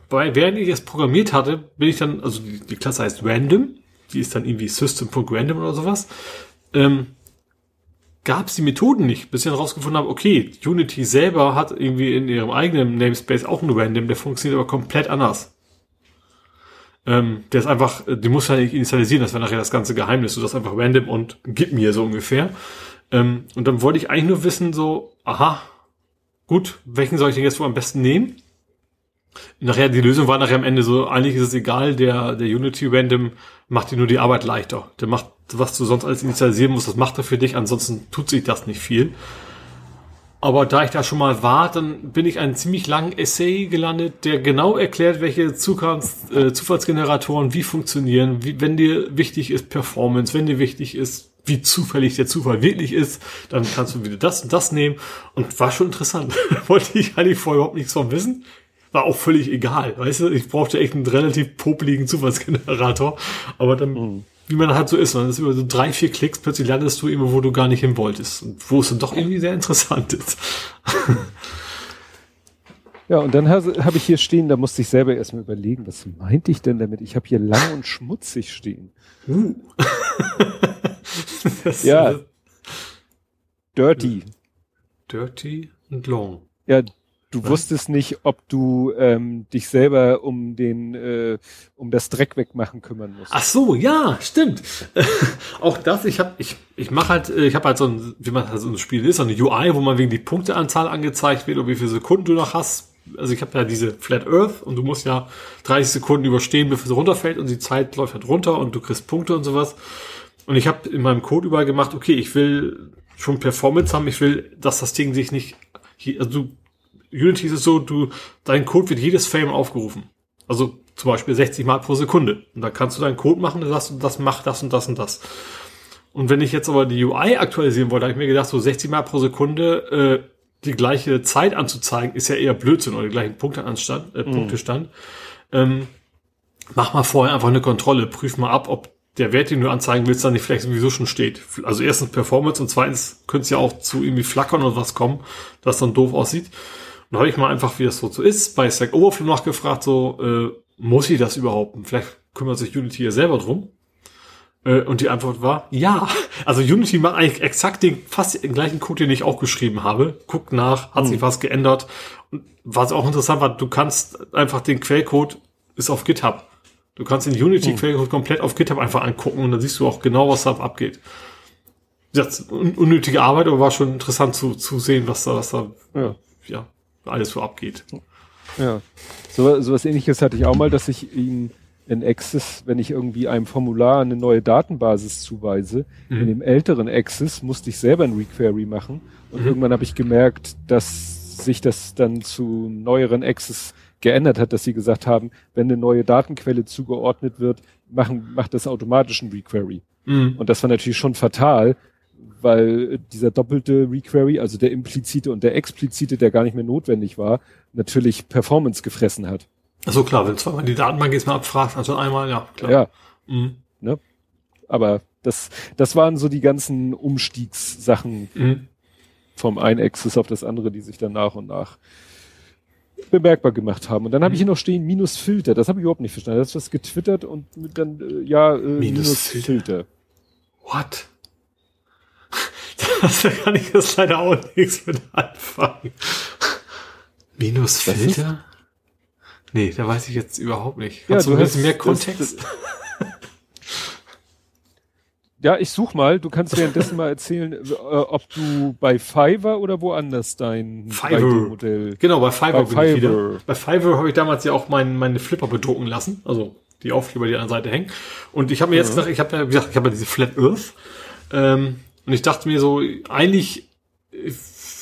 bei, während ich es programmiert hatte, bin ich dann, also die, die Klasse heißt Random, die ist dann irgendwie System.random oder sowas, ähm, gab es die Methoden nicht, bis ich dann rausgefunden habe, okay, Unity selber hat irgendwie in ihrem eigenen Namespace auch einen Random, der funktioniert aber komplett anders. Ähm, der ist einfach, die muss ja nicht initialisieren, das wäre nachher das ganze Geheimnis. Du das einfach random und gib mir so ungefähr. Ähm, und dann wollte ich eigentlich nur wissen, so, aha, gut, welchen soll ich denn jetzt wohl am besten nehmen? Nachher, die Lösung war nachher am Ende so, eigentlich ist es egal, der, der Unity Random macht dir nur die Arbeit leichter. Der macht, was du sonst alles initialisieren musst, das macht er für dich, ansonsten tut sich das nicht viel. Aber da ich da schon mal war, dann bin ich einen ziemlich langen Essay gelandet, der genau erklärt, welche Zukunfts äh, Zufallsgeneratoren wie funktionieren, wie, wenn dir wichtig ist Performance, wenn dir wichtig ist, wie zufällig der Zufall wirklich ist, dann kannst du wieder das und das nehmen. Und war schon interessant. Wollte ich eigentlich vorher überhaupt nichts von wissen. War auch völlig egal. Weißt du, ich brauchte echt einen relativ popeligen Zufallsgenerator. Aber dann mhm wie man halt so ist. Das ist über so drei, vier Klicks plötzlich landest du immer, wo du gar nicht hin wolltest. Und wo es dann doch irgendwie sehr interessant ist. Ja, und dann habe hab ich hier stehen, da musste ich selber erstmal überlegen, was meinte ich denn damit? Ich habe hier lang und schmutzig stehen. Uh. ja. Dirty. Dirty und long. Ja, Du Was? wusstest nicht, ob du ähm, dich selber um den äh, um das Dreck wegmachen kümmern musst. Ach so, ja, stimmt. auch das, ich habe ich ich mache halt ich habe halt so ein wie man halt so ein Spiel ist, so eine UI, wo man wegen die Punkteanzahl angezeigt wird und wie viele Sekunden du noch hast. Also ich habe ja diese Flat Earth und du musst ja 30 Sekunden überstehen, bevor sie runterfällt und die Zeit läuft halt runter und du kriegst Punkte und sowas. Und ich habe in meinem Code überall gemacht, okay, ich will schon Performance haben, ich will, dass das Ding sich nicht also du Unity ist es so, du, dein Code wird jedes Frame aufgerufen. Also zum Beispiel 60 Mal pro Sekunde. Und da kannst du deinen Code machen und sagst, das macht das und das und das. Und wenn ich jetzt aber die UI aktualisieren wollte, habe ich mir gedacht, so 60 Mal pro Sekunde äh, die gleiche Zeit anzuzeigen, ist ja eher Blödsinn oder den gleichen Punkteanstand, äh, mhm. Punktestand. Ähm, mach mal vorher einfach eine Kontrolle, prüf mal ab, ob der Wert, den du anzeigen willst, dann nicht vielleicht sowieso schon steht. Also erstens Performance und zweitens könnte es ja auch zu irgendwie flackern oder was kommen, das dann doof aussieht. Und habe ich mal einfach, wie das so, so ist, bei Stack Overflow nachgefragt, so, äh, muss ich das überhaupt? Vielleicht kümmert sich Unity ja selber drum. Äh, und die Antwort war, ja. Also Unity macht eigentlich exakt den, fast den gleichen Code, den ich auch geschrieben habe. Guckt nach, hat hm. sich was geändert. Und was auch interessant war, du kannst einfach den Quellcode, ist auf GitHub. Du kannst den Unity-Quellcode hm. komplett auf GitHub einfach angucken und dann siehst du auch genau, was da abgeht. Das unnötige Arbeit, aber war schon interessant zu, zu sehen, was da, was da, ja, ja alles so abgeht. Ja, so, so was ähnliches hatte ich auch mal, dass ich ihn in Access, wenn ich irgendwie einem Formular eine neue Datenbasis zuweise, mhm. in dem älteren Access musste ich selber ein Requery machen und mhm. irgendwann habe ich gemerkt, dass sich das dann zu neueren Access geändert hat, dass sie gesagt haben, wenn eine neue Datenquelle zugeordnet wird, machen, macht das automatisch ein Requery. Mhm. Und das war natürlich schon fatal, weil dieser doppelte Requery, also der implizite und der explizite, der gar nicht mehr notwendig war, natürlich Performance gefressen hat. Also klar, wenn zweimal die Datenbank jetzt mal abfragt, also einmal, ja, klar. Ja. Mhm. Ne? Aber das, das waren so die ganzen Umstiegssachen mhm. vom einen Access auf das andere, die sich dann nach und nach bemerkbar gemacht haben. Und dann habe ich hier noch stehen minus Filter. Das habe ich überhaupt nicht verstanden. Das ist was getwittert und dann äh, ja äh, minus, minus Filter. Filter. What? Das, da kann ich jetzt leider auch nichts mit anfangen. Minus Filter? Nee, da weiß ich jetzt überhaupt nicht. Hast ja, du ein bisschen mehr Kontext? Ja, ich such mal. Du kannst währenddessen mal erzählen, äh, ob du bei Fiverr oder woanders dein Fiverr-Modell. Genau, bei Fiverr bei bin Fiverr. ich wieder. Bei Fiverr habe ich damals ja auch mein, meine Flipper bedrucken lassen. Also die Aufkleber, die an der Seite hängen. Und ich habe mir jetzt ja. gedacht, ich habe ja, wie gesagt, ich habe ja diese Flat Earth. Ähm, und ich dachte mir so, eigentlich,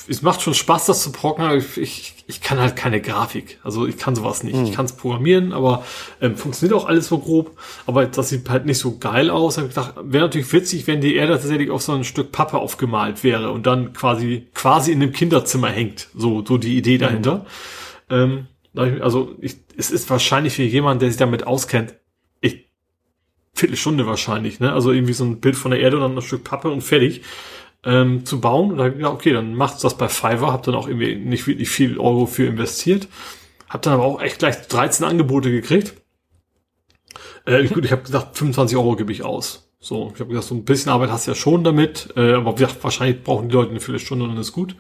es macht schon Spaß, das zu programmieren, ich, ich, ich kann halt keine Grafik. Also ich kann sowas nicht. Mhm. Ich kann es programmieren, aber ähm, funktioniert auch alles so grob. Aber das sieht halt nicht so geil aus. Hab ich gedacht, wäre natürlich witzig, wenn die Erde tatsächlich auf so ein Stück Pappe aufgemalt wäre und dann quasi quasi in dem Kinderzimmer hängt. So, so die Idee dahinter. Mhm. Ähm, also ich, es ist wahrscheinlich für jemanden, der sich damit auskennt, Viertelstunde wahrscheinlich, ne? Also irgendwie so ein Bild von der Erde und dann ein Stück Pappe und fertig ähm, zu bauen. Und dann, ja, okay, dann macht's das bei Fiverr, hab dann auch irgendwie nicht wirklich viel Euro für investiert. Hab dann aber auch echt gleich 13 Angebote gekriegt. Äh, gut, ich habe gesagt, 25 Euro gebe ich aus. So, ich habe gesagt, so ein bisschen Arbeit hast du ja schon damit, äh, aber wie gesagt, wahrscheinlich brauchen die Leute eine Viertelstunde und dann ist gut.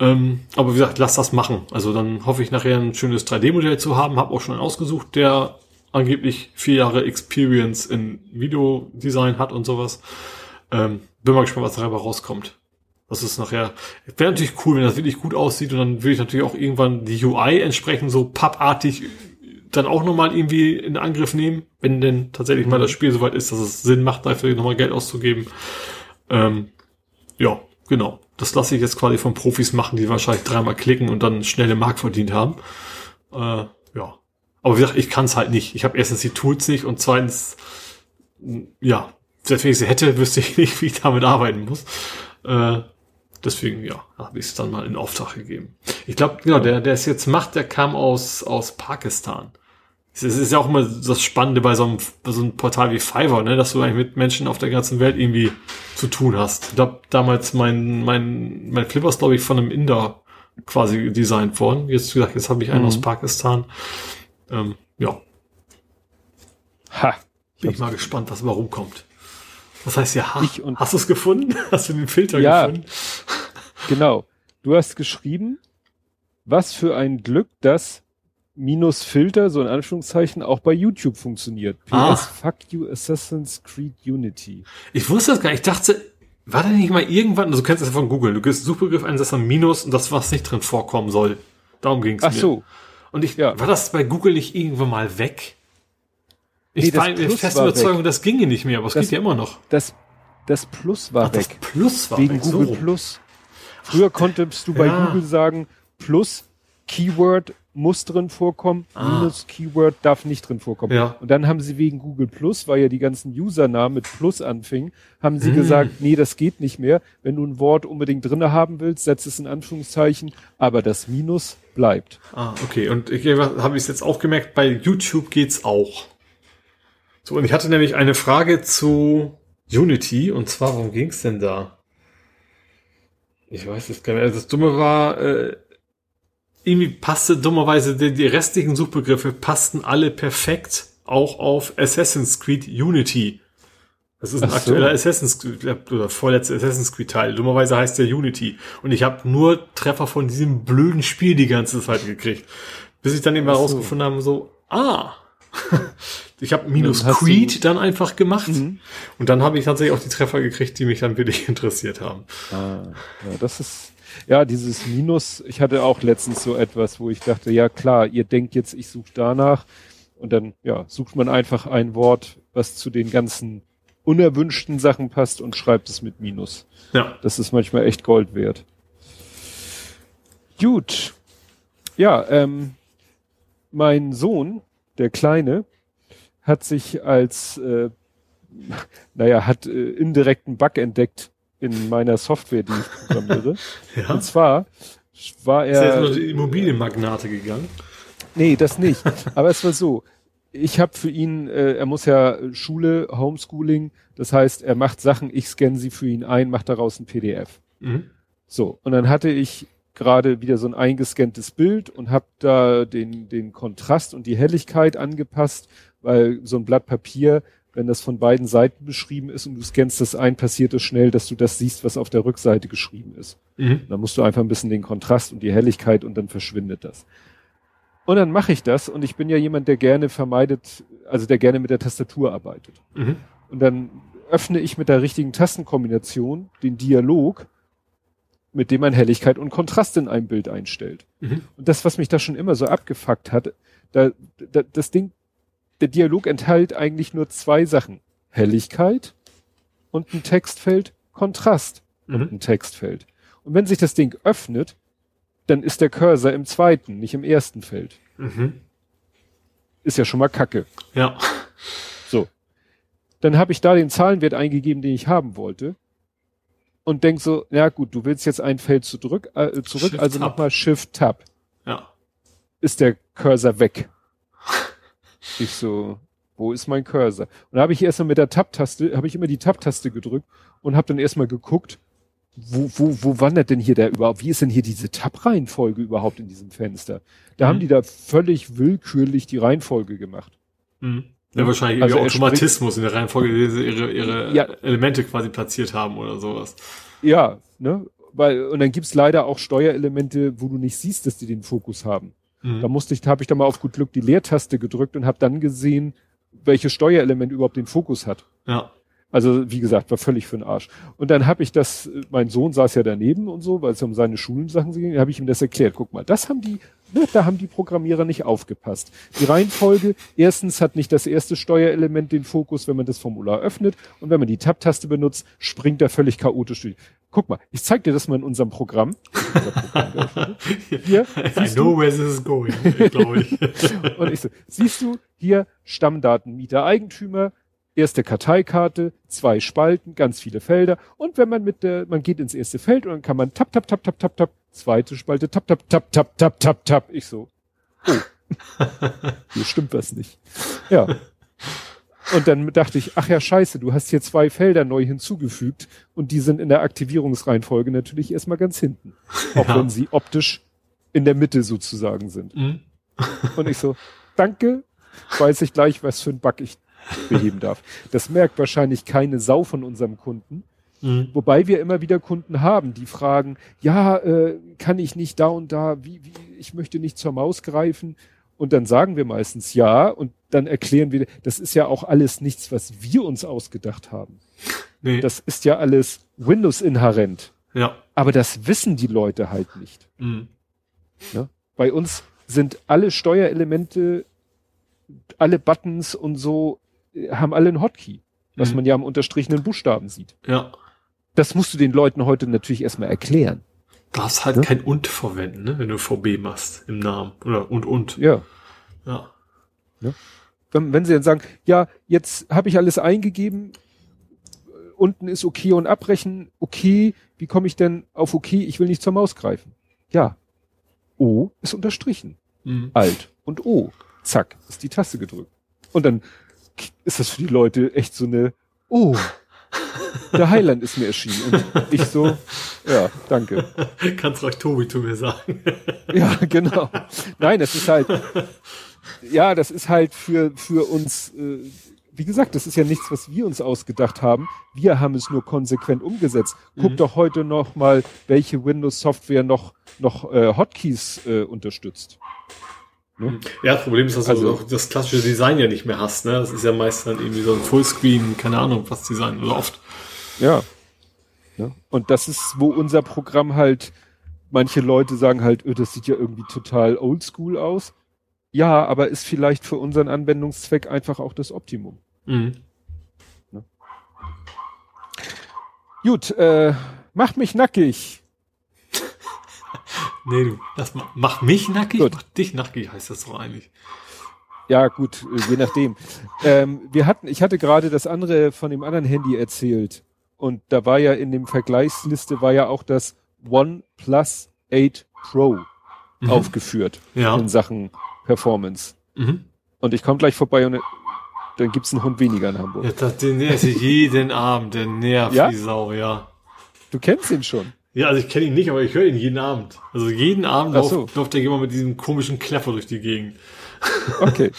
Ähm, aber wie gesagt, lass das machen. Also dann hoffe ich nachher ein schönes 3D-Modell zu haben. Habe auch schon einen ausgesucht, der angeblich vier Jahre Experience in Videodesign hat und sowas. Ähm, bin mal gespannt, was dabei rauskommt. Das ist nachher, wäre natürlich cool, wenn das wirklich gut aussieht und dann würde ich natürlich auch irgendwann die UI entsprechend so pappartig dann auch nochmal irgendwie in Angriff nehmen, wenn denn tatsächlich mal das Spiel soweit ist, dass es Sinn macht, dafür nochmal Geld auszugeben. Ähm, ja, genau. Das lasse ich jetzt quasi von Profis machen, die wahrscheinlich dreimal klicken und dann schnelle Mark verdient haben. Äh, aber wie gesagt, ich kann es halt nicht. Ich habe erstens die Tools nicht und zweitens, ja, selbst wenn ich sie hätte, wüsste ich nicht, wie ich damit arbeiten muss. Äh, deswegen, ja, habe ich es dann mal in Auftrag gegeben. Ich glaube, genau, der, der es jetzt macht, der kam aus, aus Pakistan. Es ist ja auch immer das Spannende bei so einem, bei so einem Portal wie Fiverr, ne, dass du eigentlich mit Menschen auf der ganzen Welt irgendwie zu tun hast. Ich glaube, damals mein, mein, mein Flipper ist, glaube ich, von einem Inder quasi designt worden. Jetzt, wie gesagt, jetzt habe ich einen mhm. aus Pakistan. Ähm, ja. Ha. Bin ich mal gespannt, was warum kommt. Was heißt ja, ha, hast du es gefunden? Hast du den Filter ja, gefunden? Genau. Du hast geschrieben, was für ein Glück, dass minus Filter, so in Anführungszeichen, auch bei YouTube funktioniert. PS, ah. fuck you Assassin's Creed Unity. Ich wusste das gar nicht. Ich dachte, war da nicht mal irgendwann, also du kennst das ja von Google, du gehst Suchbegriff ein, das dann Minus und das, was nicht drin vorkommen soll. Darum ging es Ach so. Und ich, ja. war das bei Google nicht irgendwann mal weg? Ich nee, war in fester Überzeugung, weg. das ginge nicht mehr, aber es das, geht ja immer noch. Das, das Plus war Ach, weg. Das Plus war Wegen weg. Google so. Plus. Früher konntest du bei ja. Google sagen, Plus, Keyword muss drin vorkommen, ah. minus Keyword darf nicht drin vorkommen. Ja. Und dann haben sie wegen Google Plus, weil ja die ganzen Usernamen mit Plus anfingen, haben sie hm. gesagt, nee, das geht nicht mehr. Wenn du ein Wort unbedingt drinne haben willst, setz es in Anführungszeichen, aber das Minus bleibt. Ah, okay. Und ich habe ich jetzt auch gemerkt, bei YouTube geht's auch. So, und ich hatte nämlich eine Frage zu Unity, und zwar, worum ging's denn da? Ich weiß es gar nicht. Also das Dumme war, äh, irgendwie passte dummerweise die, die restlichen Suchbegriffe passten alle perfekt auch auf Assassin's Creed Unity. Das ist ein Ach aktueller so. Assassin's Creed oder vorletzter Assassin's Creed Teil. Dummerweise heißt der Unity. Und ich habe nur Treffer von diesem blöden Spiel die ganze Zeit gekriegt. Bis ich dann eben herausgefunden so. habe, so, ah. ich habe minus Creed dann einfach gemacht. Mhm. Und dann habe ich tatsächlich auch die Treffer gekriegt, die mich dann wirklich interessiert haben. Ah, ja, das ist ja, dieses Minus, ich hatte auch letztens so etwas, wo ich dachte, ja klar, ihr denkt jetzt, ich suche danach. Und dann, ja, sucht man einfach ein Wort, was zu den ganzen unerwünschten Sachen passt und schreibt es mit Minus. Ja. Das ist manchmal echt Gold wert. Gut. Ja, ähm, mein Sohn, der Kleine, hat sich als, äh, naja, hat äh, indirekten Bug entdeckt in meiner Software, die ich programmiere. Ja. Und zwar war Ist er jetzt er. noch die Immobilienmagnate gegangen? Nee, das nicht. Aber es war so. Ich habe für ihn, äh, er muss ja Schule, Homeschooling, das heißt, er macht Sachen, ich scanne sie für ihn ein, mache daraus ein PDF. Mhm. So, und dann hatte ich gerade wieder so ein eingescanntes Bild und habe da den, den Kontrast und die Helligkeit angepasst, weil so ein Blatt Papier, wenn das von beiden Seiten beschrieben ist und du scannst das ein, passiert es schnell, dass du das siehst, was auf der Rückseite geschrieben ist. Mhm. Dann musst du einfach ein bisschen den Kontrast und die Helligkeit und dann verschwindet das. Und dann mache ich das und ich bin ja jemand, der gerne vermeidet, also der gerne mit der Tastatur arbeitet. Mhm. Und dann öffne ich mit der richtigen Tastenkombination den Dialog, mit dem man Helligkeit und Kontrast in einem Bild einstellt. Mhm. Und das, was mich da schon immer so abgefuckt hat, da, da, das Ding, der Dialog enthält eigentlich nur zwei Sachen. Helligkeit und ein Textfeld, Kontrast und Mhm. ein Textfeld. Und wenn sich das Ding öffnet, dann ist der Cursor im zweiten, nicht im ersten Feld. Mhm. Ist ja schon mal kacke. Ja. So. Dann habe ich da den Zahlenwert eingegeben, den ich haben wollte. Und denk so, ja gut, du willst jetzt ein Feld zurück, äh, zurück Shift also nochmal Shift Tab. Ja. Ist der Cursor weg. Ich so, wo ist mein Cursor? Und da habe ich erstmal mit der Tab-Taste, habe ich immer die Tab-Taste gedrückt und habe dann erstmal geguckt, wo, wo, wo wandert denn hier der überhaupt? Wie ist denn hier diese Tab-Reihenfolge überhaupt in diesem Fenster? Da Mhm. haben die da völlig willkürlich die Reihenfolge gemacht. Mhm. Ja, wahrscheinlich Also irgendwie Automatismus in der Reihenfolge, wie sie ihre, ihre Ja. Elemente quasi platziert haben oder sowas. Ja, ne? Weil, und dann gibt's leider auch Steuerelemente, wo du nicht siehst, dass die den Fokus haben. Mhm. Da musste ich, da habe ich dann mal auf gut Glück die Leertaste gedrückt und habe dann gesehen, welches Steuerelement überhaupt den Fokus hat. Ja. Also wie gesagt, war völlig für den Arsch. Und dann habe ich das, mein Sohn saß ja daneben und so, weil es um seine Schulensachen ging, habe ich ihm das erklärt. Guck mal, das haben die, ne, da haben die Programmierer nicht aufgepasst. Die Reihenfolge, erstens hat nicht das erste Steuerelement den Fokus, wenn man das Formular öffnet und wenn man die Tab-Taste benutzt, springt er völlig chaotisch durch. Guck mal, ich zeig dir das mal in unserem Programm. Hier, I know where this is going, glaube ich. und ich so, siehst du, hier Stammdaten, Mieter, Eigentümer, erste Karteikarte, zwei Spalten, ganz viele Felder. Und wenn man mit der, man geht ins erste Feld und dann kann man tap, tap, tap, tap, tap, tap, zweite Spalte, tap, tap, tap, tap, tap, tap, tap. Ich so, oh, hier stimmt was nicht. Ja. Und dann dachte ich, ach ja, scheiße, du hast hier zwei Felder neu hinzugefügt und die sind in der Aktivierungsreihenfolge natürlich erstmal ganz hinten. Auch Ja. wenn sie optisch in der Mitte sozusagen sind. Mhm. Und ich so, danke, weiß ich gleich, was für ein Bug ich beheben darf. Das merkt wahrscheinlich keine Sau von unserem Kunden. Mhm. Wobei wir immer wieder Kunden haben, die fragen, ja, äh, kann ich nicht da und da, wie, wie, ich möchte nicht zur Maus greifen. Und dann sagen wir meistens ja und dann erklären wir, das ist ja auch alles nichts, was wir uns ausgedacht haben. Nee. Das ist ja alles Windows-inhärent. ja. Aber das wissen die Leute halt nicht. Mhm. Bei uns sind alle Steuerelemente, alle Buttons und so, haben alle einen Hotkey, was Mhm. man ja am unterstrichenen Buchstaben sieht. Ja. Das musst du den Leuten heute natürlich erstmal erklären. Darfst halt Ne? kein und verwenden, ne? wenn du VB machst im Namen. Oder und und. Ja. Ja. Wenn, wenn sie dann sagen, ja, jetzt habe ich alles eingegeben, äh, unten ist okay und abbrechen, okay, wie komme ich denn auf okay, ich will nicht zur Maus greifen? Ja. O ist unterstrichen. Mhm. Alt und O. Zack, ist die Taste gedrückt. Und dann ist das für die Leute echt so eine, oh, der Heiland ist mir erschienen. Und ich so, ja, danke. Kannst ruhig Tobi zu mir sagen. Ja, genau. Nein, das ist halt, ja, das ist halt für, für uns, äh, wie gesagt, das ist ja nichts, was wir uns ausgedacht haben. Wir haben es nur konsequent umgesetzt. Guck Mhm. doch heute noch mal, welche Windows-Software noch, noch äh, Hotkeys äh, unterstützt. Ne? Ja, das Problem ist, dass Also- du auch das klassische Design ja nicht mehr hast. Ne? Das ist ja meist dann irgendwie so ein Fullscreen, keine Ahnung, was Design oder oft. Ja. ja. Und das ist, wo unser Programm halt, manche Leute sagen halt, öh, das sieht ja irgendwie total oldschool aus. Ja, aber ist vielleicht für unseren Anwendungszweck einfach auch das Optimum. Mhm. Gut, äh, macht mich nackig. Nee, du, das ma mach mich nackig, Gut. mach dich nackig, heißt das doch eigentlich. Ja, gut, äh, je nachdem. ähm, wir hatten, ich hatte gerade das andere von dem anderen Handy erzählt. Und da war ja in dem Vergleichsliste war ja auch das OnePlus 8 Pro Mhm. aufgeführt Ja. in Sachen Performance. Mhm. Und ich komme gleich vorbei und dann gibt's einen Hund weniger in Hamburg. Ja, das, den nervt jeden Abend, der nervt Ja? die Sau, ja. Du kennst ihn schon. Ja, also ich kenne ihn nicht, aber ich höre ihn jeden Abend. Also jeden Abend Ach läuft, so. läuft der jemand mit diesem komischen Kleffer durch die Gegend. Okay.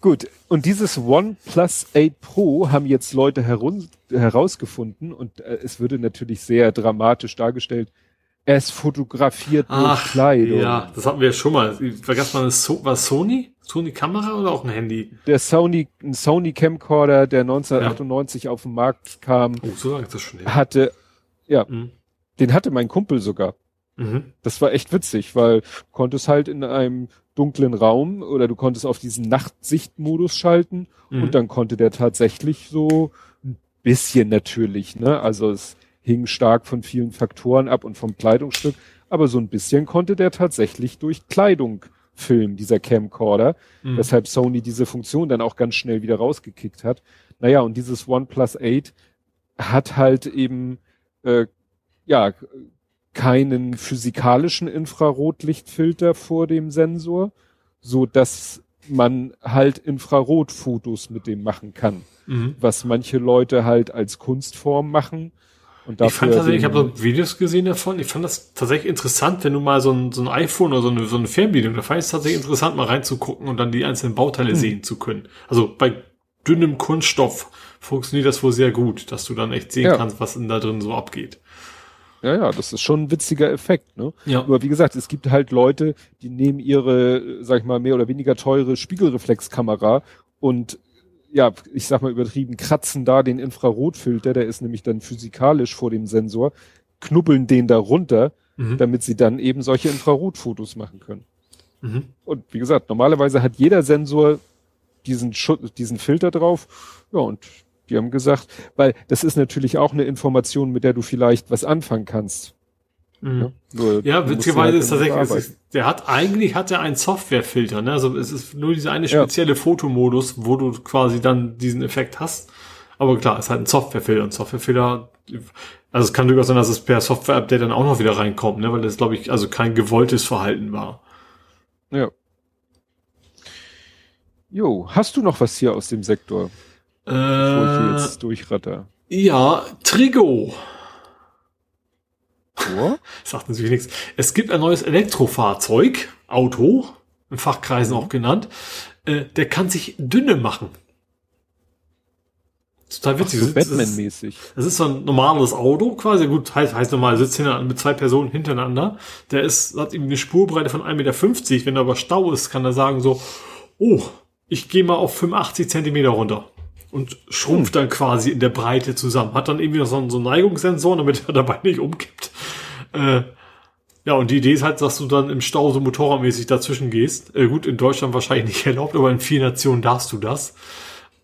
Gut. Und dieses OnePlus 8 Pro haben jetzt Leute herun herausgefunden und äh, es würde natürlich sehr dramatisch dargestellt. Es fotografiert nur Kleidung. ja, das hatten wir ja schon mal. Vergaß mal, das so, war Sony? Sony Kamera oder auch ein Handy? Der Sony, ein Sony Camcorder, der 1998 auf den Markt kam, Oh, so lange ist das schon her. hatte, ja, Mhm. den hatte mein Kumpel sogar. Mhm. Das war echt witzig, weil du konntest halt in einem dunklen Raum oder du konntest auf diesen Nachtsichtmodus schalten Mhm. und dann konnte der tatsächlich so ein bisschen natürlich, ne? Also es hing stark von vielen Faktoren ab und vom Kleidungsstück, aber so ein bisschen konnte der tatsächlich durch Kleidung filmen, dieser Camcorder, Mhm. weshalb Sony diese Funktion dann auch ganz schnell wieder rausgekickt hat. Naja, und dieses OnePlus 8 hat halt eben äh, ja keinen physikalischen Infrarotlichtfilter vor dem Sensor, so dass man halt Infrarotfotos mit dem machen kann, Mhm. was manche Leute halt als Kunstform machen. Und Ich fand dafür tatsächlich, ich habe so Videos gesehen davon. Ich fand das tatsächlich interessant, wenn du mal so ein, so ein iPhone oder so eine, so eine Fernbedienung, da fand ich es tatsächlich interessant, mal reinzugucken und dann die einzelnen Bauteile Hm. sehen zu können. Also bei dünnem Kunststoff funktioniert das wohl sehr gut, dass du dann echt sehen Ja. kannst, was denn da drin so abgeht. Ja, ja, das ist schon ein witziger Effekt, ne? Ja. Aber wie gesagt, es gibt halt Leute, die nehmen ihre, sag ich mal, mehr oder weniger teure Spiegelreflexkamera und ja, ich sag mal übertrieben, kratzen da den Infrarotfilter, der ist nämlich dann physikalisch vor dem Sensor, knubbeln den da runter, Mhm. damit sie dann eben solche Infrarotfotos machen können. Mhm. Und wie gesagt, normalerweise hat jeder Sensor diesen Schutz, diesen Filter drauf. Ja, und die haben gesagt, weil das ist natürlich auch eine Information, mit der du vielleicht was anfangen kannst. Mhm. Ja, sie witzigerweise halt ist tatsächlich, ist, der hat eigentlich hat er einen Softwarefilter, ne? Also es ist nur dieser eine Ja. spezielle Fotomodus, wo du quasi dann diesen Effekt hast. Aber klar, es ist halt ein Softwarefilter. Und Softwarefilter, also es kann durchaus sein, dass es per Software-Update dann auch noch wieder reinkommt, ne? Weil das, glaube ich, also kein gewolltes Verhalten war. Ja. Jo, hast du noch was hier aus dem Sektor, ich hier Äh, jetzt durchratter? ja, Trigo. Oh? Sagt natürlich nichts. Es gibt ein neues Elektrofahrzeug, Auto, in Fachkreisen auch genannt, äh, der kann sich dünne machen. Total witzig. So Das ist- Batman-mäßig. Das ist so ein normales Auto, quasi gut, heißt, heißt normal, sitzt hinter, mit zwei Personen hintereinander. Der ist, hat irgendwie eine Spurbreite von 1,50 Meter. Wenn er aber Stau ist, kann er sagen so, oh, ich gehe mal auf 85 Zentimeter runter. Und schrumpft dann quasi in der Breite zusammen. Hat dann irgendwie noch so einen, so einen Neigungssensor, damit er dabei nicht umkippt. Äh, ja, und die Idee ist halt, dass du dann im Stau so motorradmäßig dazwischen gehst. Äh, gut, in Deutschland wahrscheinlich nicht erlaubt, aber in vielen Nationen darfst du das.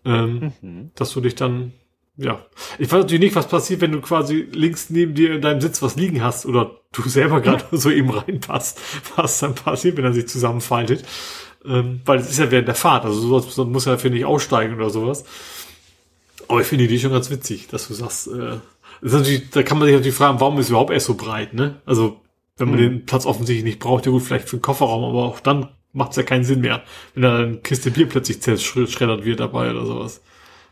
Ähm, Mhm. dass du dich dann, ja. Ich weiß natürlich nicht, was passiert, wenn du quasi links neben dir in deinem Sitz was liegen hast oder du selber gerade so eben reinpasst, was dann passiert, wenn er sich zusammenfaltet. Ähm, weil es ist ja während der Fahrt, also sowas so muss er dafür nicht aussteigen oder sowas. Aber ich finde die Idee schon ganz witzig, dass du sagst, äh, das ist da kann man sich natürlich fragen, warum ist überhaupt erst so breit, ne? Also, wenn man Mhm. den Platz offensichtlich nicht braucht, ja gut, vielleicht für den Kofferraum, aber auch dann macht es ja keinen Sinn mehr, wenn da eine Kiste Bier plötzlich zerschreddert wird dabei oder sowas.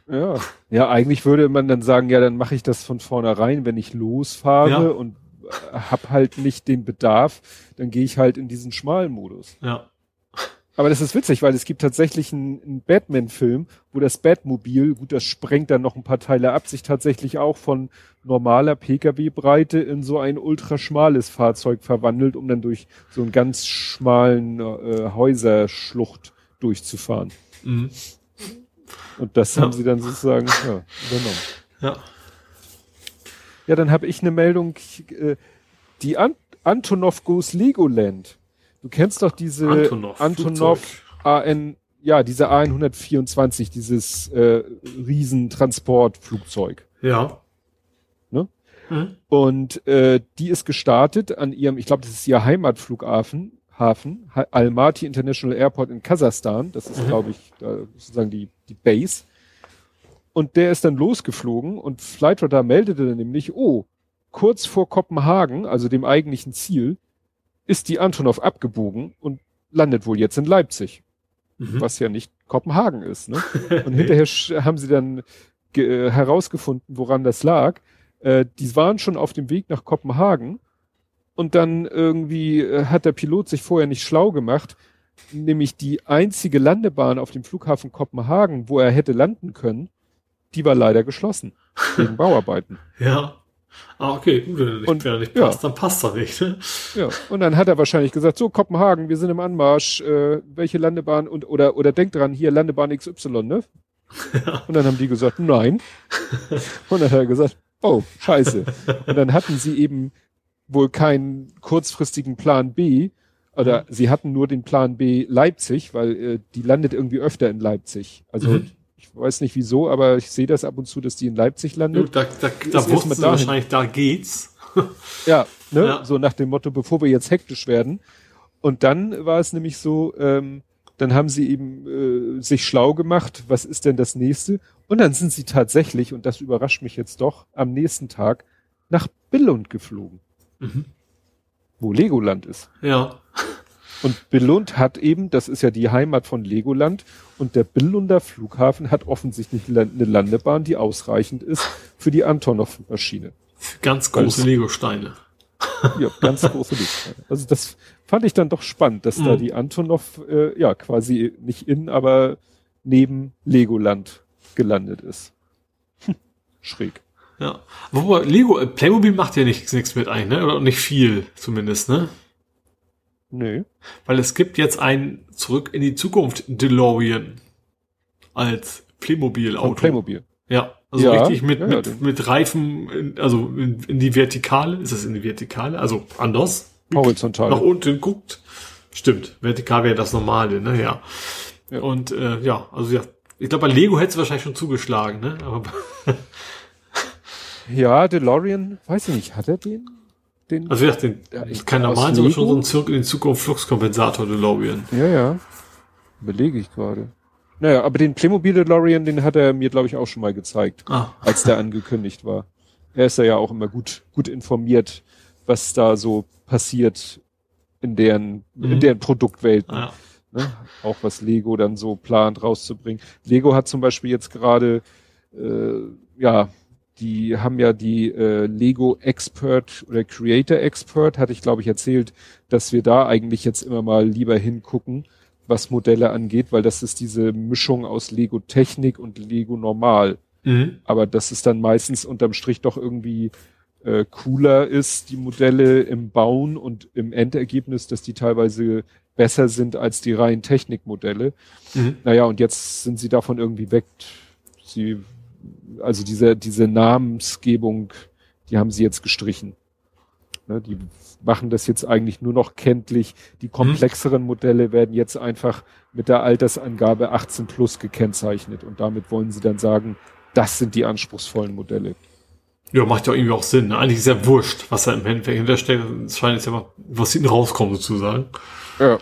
Ja. ja, eigentlich würde man dann sagen, ja, dann mache ich das von vornherein, wenn ich losfahre Ja. und hab halt nicht den Bedarf, dann gehe ich halt in diesen schmalen Modus. Ja. Aber das ist witzig, weil es gibt tatsächlich einen, einen Batman-Film, wo das Batmobil, gut, das sprengt dann noch ein paar Teile ab, sich tatsächlich auch von normaler Pkw-Breite in so ein ultraschmales Fahrzeug verwandelt, um dann durch so einen ganz schmalen äh, Häuserschlucht durchzufahren. Mhm. Und das Ja. haben sie dann sozusagen ja, übernommen. Ja. Ja, dann habe ich eine Meldung, äh, die An Antonov Goes Legoland. Du kennst doch diese Antonov, Antonov. AN, ja, diese A124, dieses äh, Riesentransportflugzeug. Ja. Ne? Mhm. Und äh, die ist gestartet an ihrem, ich glaube, das ist ihr Heimatflughafen, Hafen, Ha- Almaty International Airport in Kasachstan. Das ist, Mhm. glaube ich, da sozusagen die, die Base. Und der ist dann losgeflogen und Flightradar meldete dann nämlich, oh, kurz vor Kopenhagen, also dem eigentlichen Ziel, ist die Antonov abgebogen und landet wohl jetzt in Leipzig, Mhm. was ja nicht Kopenhagen ist. Ne? Und hinterher haben sie dann äh, herausgefunden, woran das lag. Äh, die waren schon auf dem Weg nach Kopenhagen und dann irgendwie äh, hat der Pilot sich vorher nicht schlau gemacht, nämlich die einzige Landebahn auf dem Flughafen Kopenhagen, wo er hätte landen können, die war leider geschlossen wegen Bauarbeiten. Ja. Ah, okay, gut, wenn er nicht, Und- wenn er nicht ja. passt, dann passt er nicht. Ne? Ja, und dann hat er wahrscheinlich gesagt, so Kopenhagen, wir sind im Anmarsch, äh, welche Landebahn und oder oder denkt dran, hier Landebahn XY, ne? Und dann haben die gesagt, nein. Und dann hat er gesagt, oh, scheiße. Und dann hatten sie eben wohl keinen kurzfristigen Plan B, oder sie hatten nur den Plan B Leipzig, weil äh, die landet irgendwie öfter in Leipzig. Also Mhm. Ich weiß nicht wieso, aber ich sehe das ab und zu, dass die in Leipzig landet. Da, da, da wussten sie wahrscheinlich, da geht's. Ja, ne? Ja. So nach dem Motto, bevor wir jetzt hektisch werden. Und dann war es nämlich so, ähm, dann haben sie eben äh, sich schlau gemacht, was ist denn das nächste? Und dann sind sie tatsächlich, und das überrascht mich jetzt doch, am nächsten Tag nach Billund geflogen, Mhm. wo Legoland ist. Ja. Und Billund hat eben, das ist ja die Heimat von Legoland, und der Billunder Flughafen hat offensichtlich eine Landebahn, die ausreichend ist für die Antonov-Maschine. Ganz große Lego-Steine. Ja, ganz große Lichtscheine. Also das fand ich dann doch spannend, dass da Mhm. die Antonov äh, ja quasi nicht in, aber neben Legoland gelandet ist. Hm, Schräg. Ja. Wobei, Lego, äh, Playmobil macht ja nichts, nichts mit ein, ne? Oder nicht viel, zumindest, ne? Nö. Weil es gibt jetzt ein Zurück in die Zukunft DeLorean als Playmobil-Auto. Playmobil. Ja, also Ja, richtig mit, ja, ja, mit, Reifen, also in, in die Vertikale. Ist das in die Vertikale? Also anders. Horizontal. Nach unten guckt. Stimmt. Vertikal wäre das normale, ne? Ja. Ja. Und äh, ja, also ja, ich glaube, bei Lego hätte es wahrscheinlich schon zugeschlagen, ne? Aber Ja, DeLorean, weiß ich nicht, hat er den? Den also ja, den, Ja, ich- aus normalen, sondern schon so Lego? ein Zurück in Zukunft Fluxkompensator DeLorean. ja, ja. Überlege ich gerade. Naja, aber den Playmobil DeLorean, den hat er mir, glaube ich, auch schon mal gezeigt, Ah, als der angekündigt war. Er ist ja auch immer gut, gut informiert, was da so passiert in deren, in Mhm. deren Produktwelten. ah, ne? auch was Lego dann so plant rauszubringen. Lego hat zum Beispiel jetzt gerade, äh, ja, die haben ja die äh, Lego Expert oder Creator Expert, hatte ich glaube ich erzählt, dass wir da eigentlich jetzt immer mal lieber hingucken, was Modelle angeht, weil das ist diese Mischung aus Lego Technik und Lego Normal. Mhm. Aber dass es dann meistens unterm Strich doch irgendwie äh, cooler ist, die Modelle im Bauen und im Endergebnis, dass die teilweise besser sind als die reinen Technikmodelle. Mhm. Naja, und jetzt sind sie davon irgendwie weg. Sie, also diese, diese Namensgebung, die haben sie jetzt gestrichen. Ne, die machen das jetzt eigentlich nur noch kenntlich. Die komplexeren Modelle werden jetzt einfach mit der Altersangabe 18 plus gekennzeichnet. Und damit wollen sie dann sagen, das sind die anspruchsvollen Modelle. Ja, macht ja irgendwie auch Sinn. Ne? Eigentlich ist ja wurscht, was da im Endeffekt hintersteckt. Es scheint jetzt ja mal, was hinten rauskommt sozusagen. Ja.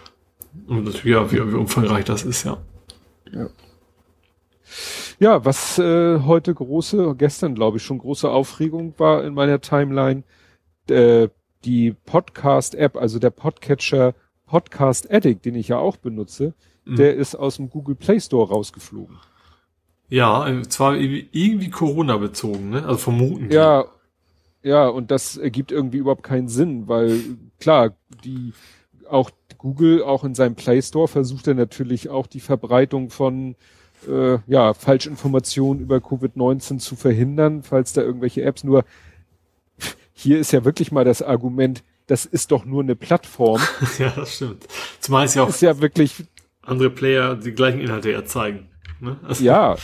Und natürlich, ja, wie, wie umfangreich das ist, ja. Ja, was äh, heute große, gestern glaube ich schon große Aufregung war in meiner Timeline, äh, die Podcast-App, also der Podcatcher Podcast Addict, den ich ja auch benutze, Mhm. der ist aus dem Google Play Store rausgeflogen. Ja, äh, zwar irgendwie, Corona bezogen, ne? Also vermuten. die. Ja, ja, und das ergibt irgendwie überhaupt keinen Sinn, weil klar, die auch Google auch in seinem Play Store versucht er natürlich auch die Verbreitung von äh, ja, Falschinformationen über Covid-19 zu verhindern, falls da irgendwelche Apps nur hier ist ja wirklich mal das Argument, das ist doch nur eine Plattform. ja, das stimmt. Zumal es ja auch ist ja wirklich, andere Player die gleichen Inhalte erzeigen. Ne? Also, ja.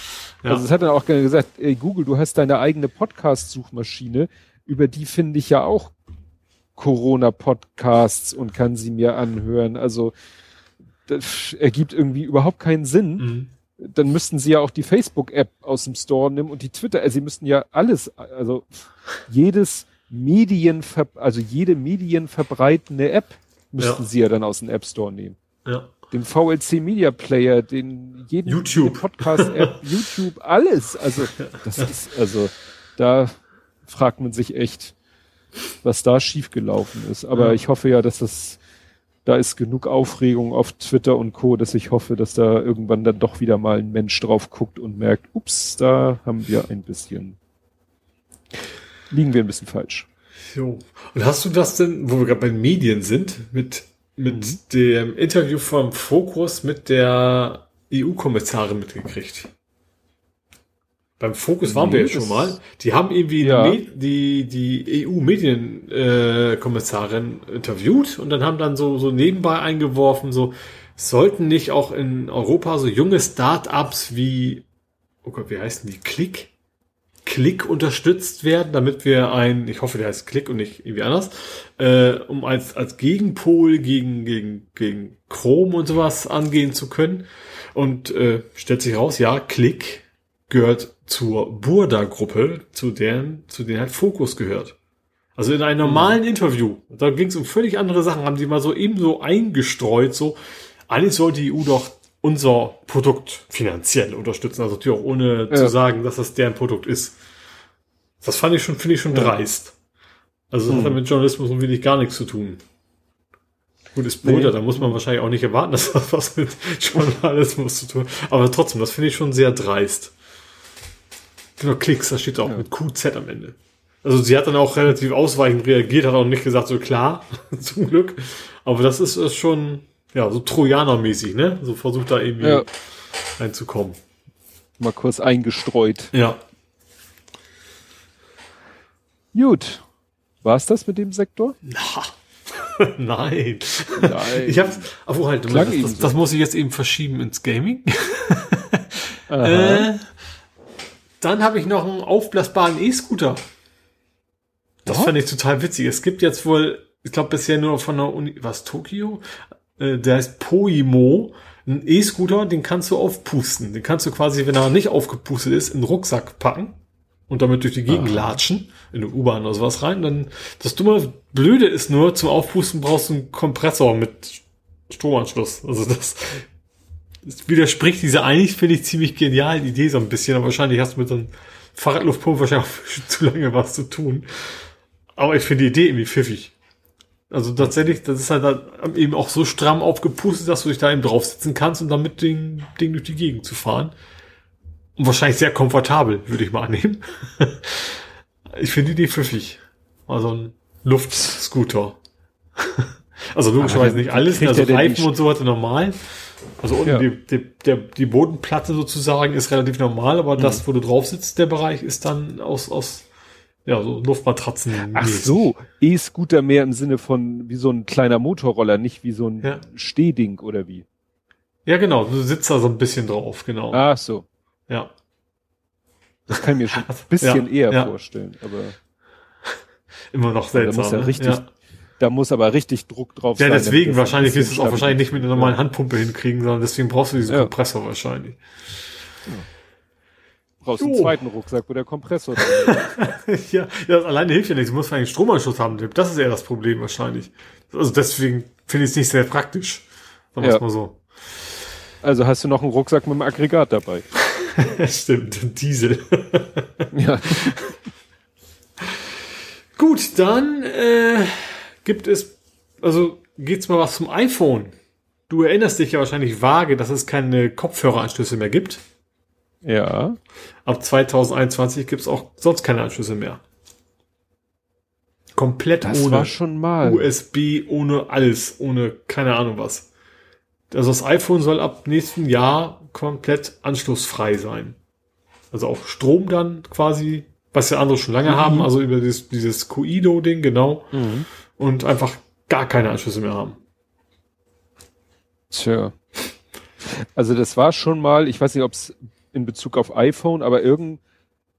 Ja. Also es hat dann auch gesagt, ey Google, du hast deine eigene Podcast-Suchmaschine, über die finde ich ja auch Corona-Podcasts und kann sie mir anhören. Also das ergibt irgendwie überhaupt keinen Sinn. Mhm. Dann müssten sie ja auch die Facebook-App aus dem Store nehmen und die Twitter. Also sie müssten ja alles, also jedes Medienver, also jede medienverbreitende App müssten Ja. sie ja dann aus dem App Store nehmen. Ja. den VLC Media Player, den jeden YouTube. Podcast App, YouTube, alles. Also das ist also da fragt man sich echt, was da schiefgelaufen ist. Aber Ja. ich hoffe ja, dass das da ist genug Aufregung auf Twitter und Co, dass ich hoffe, dass da irgendwann dann doch wieder mal ein Mensch drauf guckt und merkt, ups, da haben wir ein bisschen liegen wir ein bisschen falsch. Jo. Und hast du das denn, wo wir gerade bei den Medien sind, mit, mit Mhm. dem Interview vom Fokus mit der EU-Kommissarin mitgekriegt? Beim Fokus waren wir Nee, ja schon mal. Die haben irgendwie Ja. die, die EU-Medienkommissarin interviewt und dann haben dann so, so nebenbei eingeworfen, so, sollten nicht auch in Europa so junge Start-ups wie, oh Gott, wie heißen die? Click? Click unterstützt werden, damit wir ein, ich hoffe, der heißt Click und nicht irgendwie anders, äh, um als, als Gegenpol gegen, gegen, gegen Chrome und sowas angehen zu können. Und äh, stellt sich raus, ja, Click gehört zur Burda-Gruppe, zu deren, zu denen halt Fokus gehört. Also in einem normalen Interview, da ging es um völlig andere Sachen, haben die mal so eben so eingestreut, so, eigentlich sollte die EU doch unser Produkt finanziell unterstützen, also natürlich auch ohne Ja. zu sagen, dass das deren Produkt ist. Das fand ich schon, finde ich schon Ja. dreist. Also das hat Hm. mit Journalismus und wirklich gar nichts zu tun. Gut, ist Burda, Nee. da muss man wahrscheinlich auch nicht erwarten, dass das was mit Journalismus zu tun hat. Aber trotzdem, das finde ich schon sehr dreist. Genau, Klicks, da steht auch Ja. mit QZ am Ende. Also sie hat dann auch relativ ausweichend reagiert, hat auch nicht gesagt, so klar, zum Glück. Aber das ist, ist schon, ja, so Trojaner-mäßig, ne? So versucht da irgendwie Ja. reinzukommen. Mal kurz eingestreut. Ja. Gut. War's das mit dem Sektor? Nein. Nein. Ich hab's, obwohl halt, das, das, das muss ich jetzt eben verschieben ins Gaming. Äh, dann habe ich noch einen aufblasbaren E-Scooter. Das Ja? fand ich total witzig. Es gibt jetzt wohl, ich glaube bisher nur von der Uni, was, Tokio? Äh, der heißt Poimo. Ein E-Scooter, den kannst du aufpusten. Den kannst du quasi, wenn er nicht aufgepustet ist, in den Rucksack packen und damit durch die Gegend Aha. latschen, in eine U-Bahn oder sowas rein. Dann, das dumme Blöde ist nur, zum Aufpusten brauchst du einen Kompressor mit Stromanschluss. Also das, das widerspricht dieser eigentlich, finde ich, ziemlich genialen Idee so ein bisschen. Aber wahrscheinlich hast du mit so einem Fahrradluftpumpe wahrscheinlich auch zu lange was zu tun. Aber ich finde die Idee irgendwie pfiffig. Also tatsächlich, das ist halt eben auch so stramm aufgepustet, dass du dich da eben draufsitzen kannst und dann mit dem Ding durch die Gegend zu fahren. Und wahrscheinlich sehr komfortabel, würde ich mal annehmen. ich finde die Idee pfiffig. Also ein Luftscooter. Also logischerweise nicht alles, also Reifen und so hatte normal. Also unten Ja. die, die, der, die Bodenplatte sozusagen ist relativ normal, aber Mhm. das, wo du drauf sitzt, der Bereich ist dann aus, aus ja, so Luftmatratzen. Ach so, E-Scooter mehr im Sinne von wie so ein kleiner Motorroller, nicht wie so ein Ja. Stehding oder wie. Ja, genau, du sitzt da so ein bisschen drauf, genau. Ach so, Ja. das kann ich mir schon ein bisschen Ja, eher vorstellen, aber Immer noch da seltsam. muss ja ne? richtig, ja. Da muss aber richtig Druck drauf ja, sein. damit deswegen wahrscheinlich wirst du es auch wahrscheinlich nicht mit einer normalen Ja. Handpumpe hinkriegen, sondern deswegen brauchst du diesen Ja. Kompressor wahrscheinlich. Brauchst einen Jo. zweiten Rucksack, wo der Kompressor drin ist. ja, ja, das alleine hilft ja nichts. Du musst einen Stromanschluss haben. Tipp. Das ist eher das Problem wahrscheinlich. Also deswegen finde ich es nicht sehr praktisch. Sagen wir Ja. es mal so. Also hast du noch einen Rucksack mit einem Aggregat dabei. Stimmt, ein Diesel. Ja. Gut, dann äh, gibt es, also geht's mal was zum iPhone. Du erinnerst dich ja wahrscheinlich vage, dass es keine Kopfhöreranschlüsse mehr gibt. Ja. Ab 2021 gibt's auch sonst keine Anschlüsse mehr. Komplett Das ohne war schon mal. USB, ohne alles, ohne keine Ahnung was. Also das iPhone soll ab nächsten Jahr komplett anschlussfrei sein. Also auch Strom dann quasi, was ja andere schon lange Mhm. haben, also über dieses, dieses Cuido-Ding, genau. Mhm. Und einfach gar keine Anschlüsse mehr haben. Tja. Also das war schon mal, ich weiß nicht, ob es in Bezug auf iPhone, aber irgend,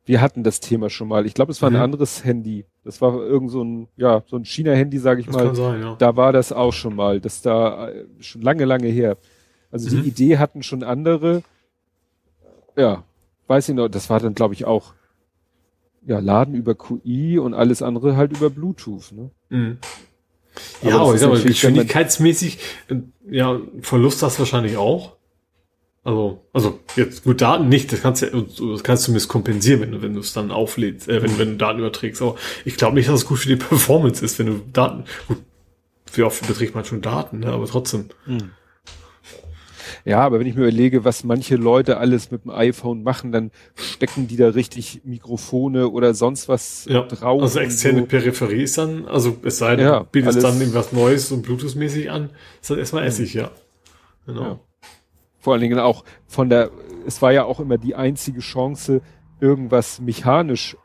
wir hatten das Thema schon mal. Ich glaube, es war Mhm. ein anderes Handy. Das war irgend so ein, ja, so ein China-Handy, sage ich Das mal. kann sein, ja. Da war das auch schon mal, das da äh, schon lange, lange her. Also Mhm. die Idee hatten schon andere. Ja, weiß ich noch, das war dann, glaube ich, auch ja, Laden über QI und alles andere halt über Bluetooth. Ne? Mhm. Ja, aber, ich sag mal, geschwindigkeitsmäßig, äh, ja, Verlust hast du wahrscheinlich auch. Also, also jetzt gut Daten nicht, das kannst du, das kannst du zumindest kompensieren, wenn du wenn du es dann auflädst, äh, wenn wenn du Daten überträgst. Aber ich glaube nicht, dass es gut für die Performance ist, wenn du Daten. Gut, wie oft überträgt man schon Daten, ne? aber trotzdem. Hm. Ja, aber wenn ich mir überlege, was manche Leute alles mit dem iPhone machen, dann stecken die da richtig Mikrofone oder sonst was ja, drauf. Also externe so. Peripherie ist dann, also es sei denn, ja, du bietest dann irgendwas Neues und Bluetooth-mäßig an, ist dann erstmal Essig, ja. Genau. Ja. Vor allen Dingen auch von der, es war ja auch immer die einzige Chance, irgendwas mechanisch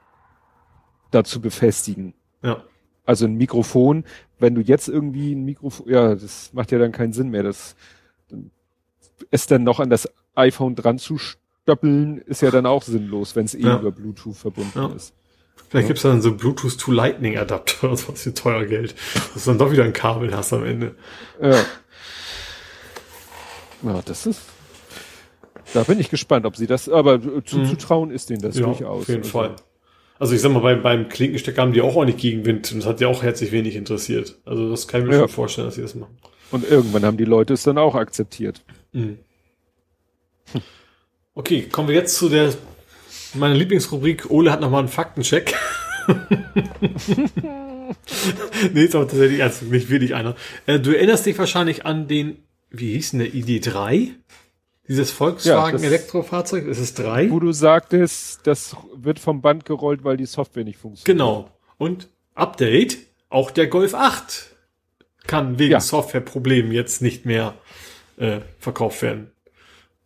dazu befestigen. Ja. Also ein Mikrofon, wenn du jetzt irgendwie ein Mikrofon, ja, das macht ja dann keinen Sinn mehr. Das, es dann noch an das iPhone dran zu stöppeln, ist ja dann auch sinnlos, wenn es eh ja. über Bluetooth verbunden ja. ist. Vielleicht ja. gibt's dann so Bluetooth to Lightning Adapter, das was für teuer Geld, dass du dann doch wieder ein Kabel hast am Ende. Ja. Ja, das ist. Da bin ich gespannt, ob sie das, aber zuzutrauen mhm. ist denen das ja, durchaus. Auf jeden also. Fall. Also ich sag mal, beim, beim Klinkenstecker haben die auch ordentlich Gegenwind und das hat ja auch herzlich wenig interessiert. Also das kann ich mir ja. schon vorstellen, dass sie das machen. Und irgendwann haben die Leute es dann auch akzeptiert. Mhm. Okay, kommen wir jetzt zu der meine Lieblingsrubrik. Ole hat nochmal einen Faktencheck. nee, ist aber tatsächlich also nicht wirklich einer. Äh, du erinnerst dich wahrscheinlich an den, wie hieß denn der ID3? Dieses Volkswagen ja, Elektrofahrzeug, ist es drei? Wo du sagtest, das wird vom Band gerollt, weil die Software nicht funktioniert. Genau. Und Update, auch der Golf 8 kann wegen ja. Softwareproblemen jetzt nicht mehr äh, verkauft werden.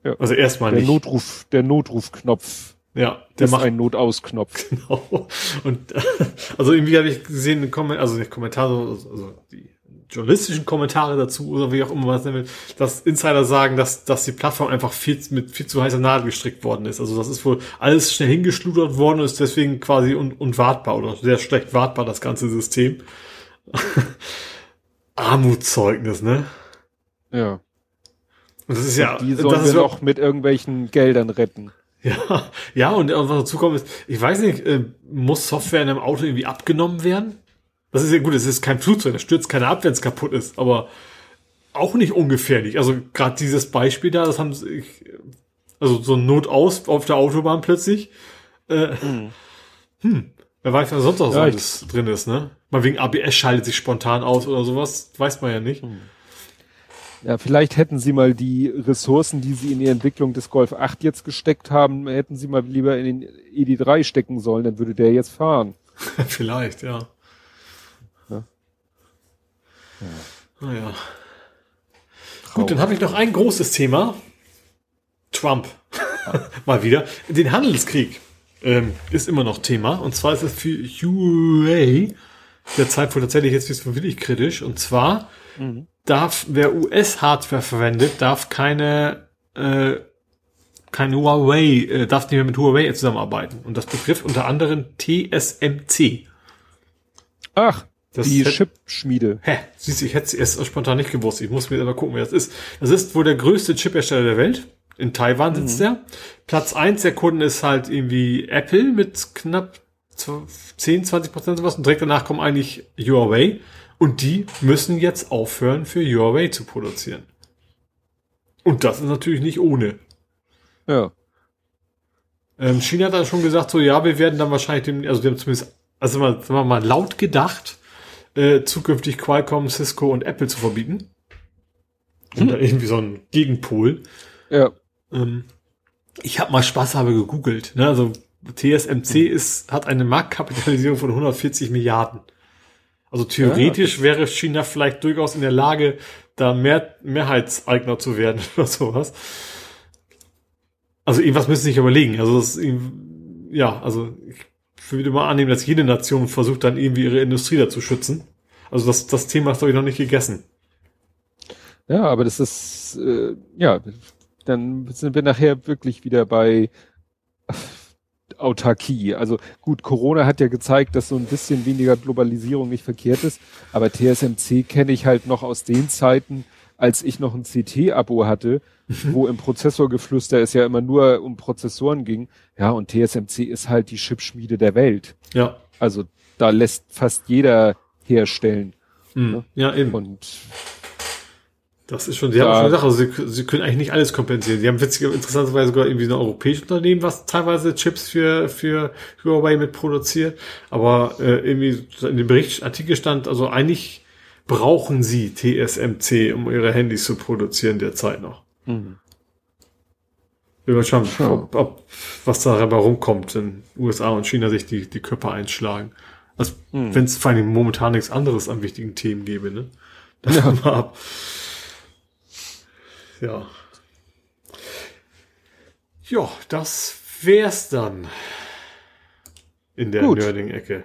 Ja. Also erstmal der nicht. Notruf, der Notrufknopf. Ja, der macht einen Notausknopf. Genau. Und äh, also irgendwie habe ich gesehen, also der Kommentar, also die journalistischen Kommentare dazu oder wie auch immer man es nennt, dass Insider sagen, dass, dass die Plattform einfach viel, mit viel zu heißer Nadel gestrickt worden ist. Also das ist wohl alles schnell hingeschludert worden und ist deswegen quasi un, unwartbar oder sehr schlecht wartbar, das ganze System. Armutszeugnis, ne? Ja. Und das ist ja, die sollen das wir noch mit irgendwelchen Geldern retten. Ja, ja, und was dazu kommt ist, ich weiß nicht, äh, muss Software in einem Auto irgendwie abgenommen werden? Das ist ja gut, es ist kein Flugzeug, da stürzt keiner ab, wenn es kaputt ist, aber auch nicht ungefährlich. Also gerade dieses Beispiel da, das haben sie, also so ein Notaus auf der Autobahn plötzlich. Äh, hm. hm. Wer weiß, was sonst noch ja, alles drin ist, ne? Mal wegen ABS schaltet sich spontan aus oder sowas, weiß man ja nicht. Hm. Ja, vielleicht hätten sie mal die Ressourcen, die sie in die Entwicklung des Golf 8 jetzt gesteckt haben, hätten sie mal lieber in den ED3 stecken sollen, dann würde der jetzt fahren. vielleicht, ja. Ja. Naja. Gut, dann habe ich noch ein großes Thema. Trump. Mal wieder. Den Handelskrieg ähm, ist immer noch Thema. Und zwar ist es für UA derzeit wohl tatsächlich jetzt wirklich kritisch. Und zwar mhm. darf, wer US-Hardware verwendet, darf keine, äh, kein Huawei, äh, darf nicht mehr mit Huawei zusammenarbeiten. Und das betrifft unter anderem TSMC. Ach. Das die Chip-Schmiede. Hä? Siehst du, ich hätte es erst spontan nicht gewusst. Ich muss mir aber gucken, wer das ist. Das ist wohl der größte Chip-Hersteller der Welt. In Taiwan sitzt mhm. der. Platz eins der Kunden ist halt irgendwie Apple mit knapp 10, 20 Prozent sowas. Und direkt danach kommen eigentlich Huawei. Und die müssen jetzt aufhören, für Huawei zu produzieren. Und das ist natürlich nicht ohne. Ja. Ähm, China hat dann schon gesagt, so ja, wir werden dann wahrscheinlich dem, also die haben zumindest, also sagen wir mal laut gedacht, äh, zukünftig Qualcomm, Cisco und Apple zu verbieten. Und hm. da irgendwie so ein Gegenpol. Ja. Ähm, ich habe mal Spaß habe gegoogelt. Ne? Also TSMC hm. ist, hat eine Marktkapitalisierung von 140 Milliarden. Also theoretisch ja, wäre China vielleicht durchaus in der Lage, da mehr Mehrheitseigner zu werden oder sowas. Also irgendwas müssen sie sich überlegen. Also das, ja, also ich würde mal annehmen, dass jede Nation versucht dann irgendwie ihre Industrie dazu schützen. Also das, das Thema ist, glaube ich, noch nicht gegessen. Ja, aber das ist, äh, ja, dann sind wir nachher wirklich wieder bei Autarkie. Also gut, Corona hat ja gezeigt, dass so ein bisschen weniger Globalisierung nicht verkehrt ist, aber TSMC kenne ich halt noch aus den Zeiten, als ich noch ein CT-Abo hatte, mhm. wo im Prozessorgeflüster es ja immer nur um Prozessoren ging. Ja, und TSMC ist halt die Chipschmiede der Welt. Ja. Also da lässt fast jeder herstellen. Mhm. Ne? Ja, eben. Und Das ist schon, sie Da- haben schon gesagt, also sie, sie können eigentlich nicht alles kompensieren. Sie haben witzige, interessanterweise sogar irgendwie ein europäisches Unternehmen, was teilweise Chips für, für Huawei mit produziert. Aber äh, irgendwie in dem Berichtsartikel stand, also eigentlich brauchen sie TSMC, um ihre Handys zu produzieren derzeit noch. Mhm. Bin mal gespannt, Ja. ob, ob, was da dabei rumkommt, wenn USA und China sich die, die Köpfe einschlagen. Also, Mhm. wenn es vor allem momentan nichts anderes an wichtigen Themen gäbe, ne? Davon mal ab. Ja. Ja, das wär's dann. In der Gut. Nerding-Ecke.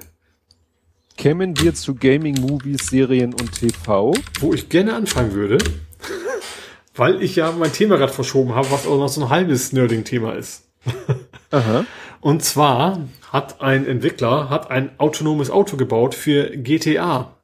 kämen wir zu Gaming, Movies, Serien und TV. Wo ich gerne anfangen würde, weil ich ja mein Thema gerade verschoben habe, was auch noch so ein halbes Nerding-Thema ist. Aha. Und zwar hat ein Entwickler hat ein autonomes Auto gebaut für GTA.